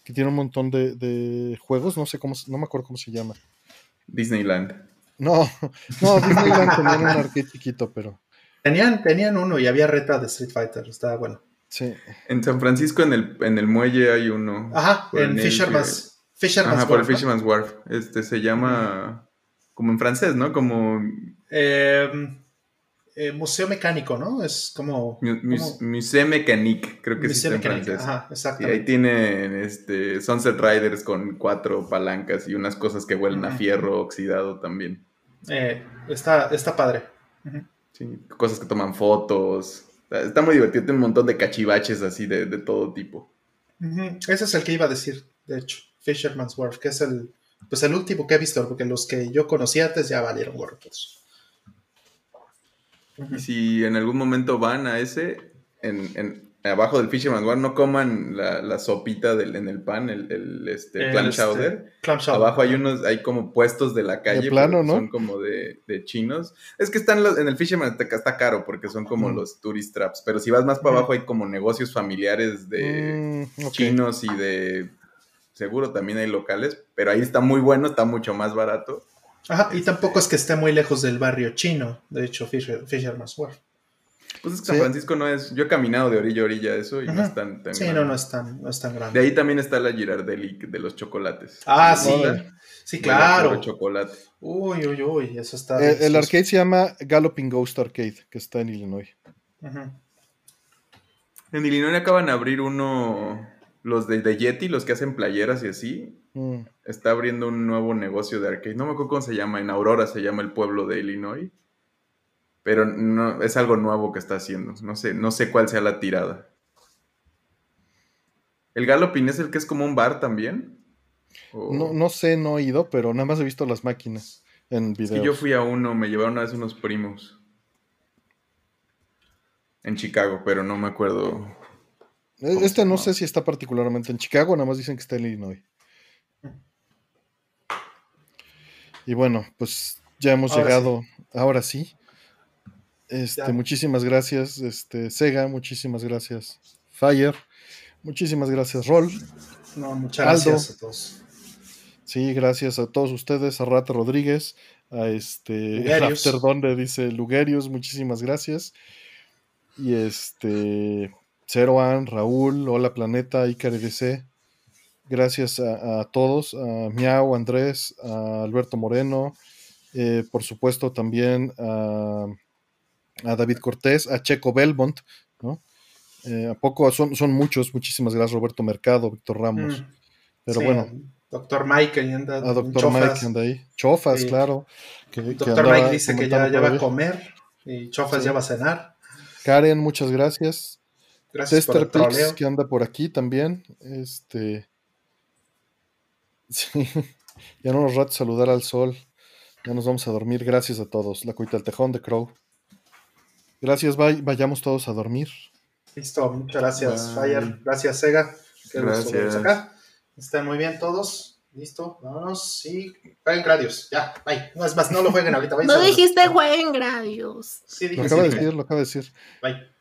que tiene un montón de, juegos, no sé cómo, no me acuerdo cómo se llama. Disneyland. No, no, Disneyland tenían un arcade chiquito, pero. Tenían, tenían uno y había reta de Street Fighter, estaba bueno. En San Francisco, en el, en el muelle, hay uno. Ajá, en Fisherman's, Fisherman's Ajá, por el Fisherman's Wharf. Este se llama. Como en francés, ¿no? Como. Em, eh, museo mecánico, ¿no? Es como. Museo Mécanique, creo que sí en francés. Ajá, exacto. Y ahí tienen este, Sunset Riders con cuatro palancas y unas cosas que huelen a fierro oxidado también. Eh, está, está padre. Sí, cosas que toman fotos. Está muy divertido, tiene un montón de cachivaches así de, todo tipo. Ese es el que iba a decir, de hecho, Fisherman's Wharf, que es el, pues el último que he visto, porque los que yo conocí antes ya valieron gorros. Y si en algún momento van a ese, en, abajo del Fisherman's Wharf, no coman la, sopita del, en el pan, el, este, clam, este, chowder. Abajo hay unos, hay como puestos de la calle. plano, ¿no? Son como de, chinos. Es que están en el Fisherman está caro porque son como los tourist traps. Pero si vas más para abajo hay como negocios familiares de mm, chinos y de... Seguro también hay locales, pero ahí está muy bueno, está mucho más barato. Ajá, y tampoco es que esté muy lejos del barrio chino, de hecho, Fisherman's Wharf. Pues es que San Francisco no es. Yo he caminado de orilla a orilla eso y no es tan, Sí, no, no es tan, no es tan grande. De ahí también está la Girardelli de los chocolates. Ah, sí. Sí, claro. chocolate. Uy, uy, uy, eso está. Eh, el arcade se llama Galloping Ghost Arcade, que está en Illinois. En Illinois acaban de abrir uno. Los de, de, Yeti, los que hacen playeras y así. Mm. Está abriendo un nuevo negocio de arcade. No me acuerdo cómo se llama. En Aurora se llama el pueblo de Illinois pero no, es algo nuevo que está haciendo. No sé, no sé cuál sea la tirada. ¿El Galopin es el que es como un bar también? No, no sé, no he ido, pero nada más he visto las máquinas en videos. yo fui a uno, me llevaron una vez unos primos. En Chicago, pero no me acuerdo. E, este no sé si está particularmente en Chicago, nada más dicen que está en Illinois. Y bueno, pues ya hemos llegado, ahora sí, este, muchísimas gracias, este, Sega, muchísimas gracias, Fire, muchísimas gracias, Roll. No, muchas gracias a todos. Sí, gracias a todos ustedes, a Rata Rodríguez, a este After Donde dice Lugerius, muchísimas gracias. Y este Ceroan, Raúl, Hola Planeta, Icar Gracias a, todos, a Miau, Andrés, a Alberto Moreno, eh, por supuesto también a, David Cortés, a Checo Belmont, ¿no? Eh, a poco son, son muchos, muchísimas gracias Roberto Mercado, Víctor Ramos. Mm, Pero bueno. Doctor Mike ahí anda. A Doctor Mike anda ahí. Chofas, claro. Doctor Mike dice que ya, va a comer y Chofas ya va a cenar. Karen, muchas gracias. Gracias por Pix, que anda por aquí también. Este. Sí, ya no nos rato saludar al sol. Ya nos vamos a dormir. Gracias a todos. La cuita del tejón de Crow. Gracias, vayamos todos a dormir. Listo, muchas gracias, Fire. Gracias, Sega. gracias. acá. Están muy bien todos. Listo, vámonos. Sí, jueguen Gradius. Ya, bye. No es más, no lo jueguen ahorita. no dijiste jueguen Gradius. Sí, dije, lo acaba de decir, lo acaba de decir. Bye.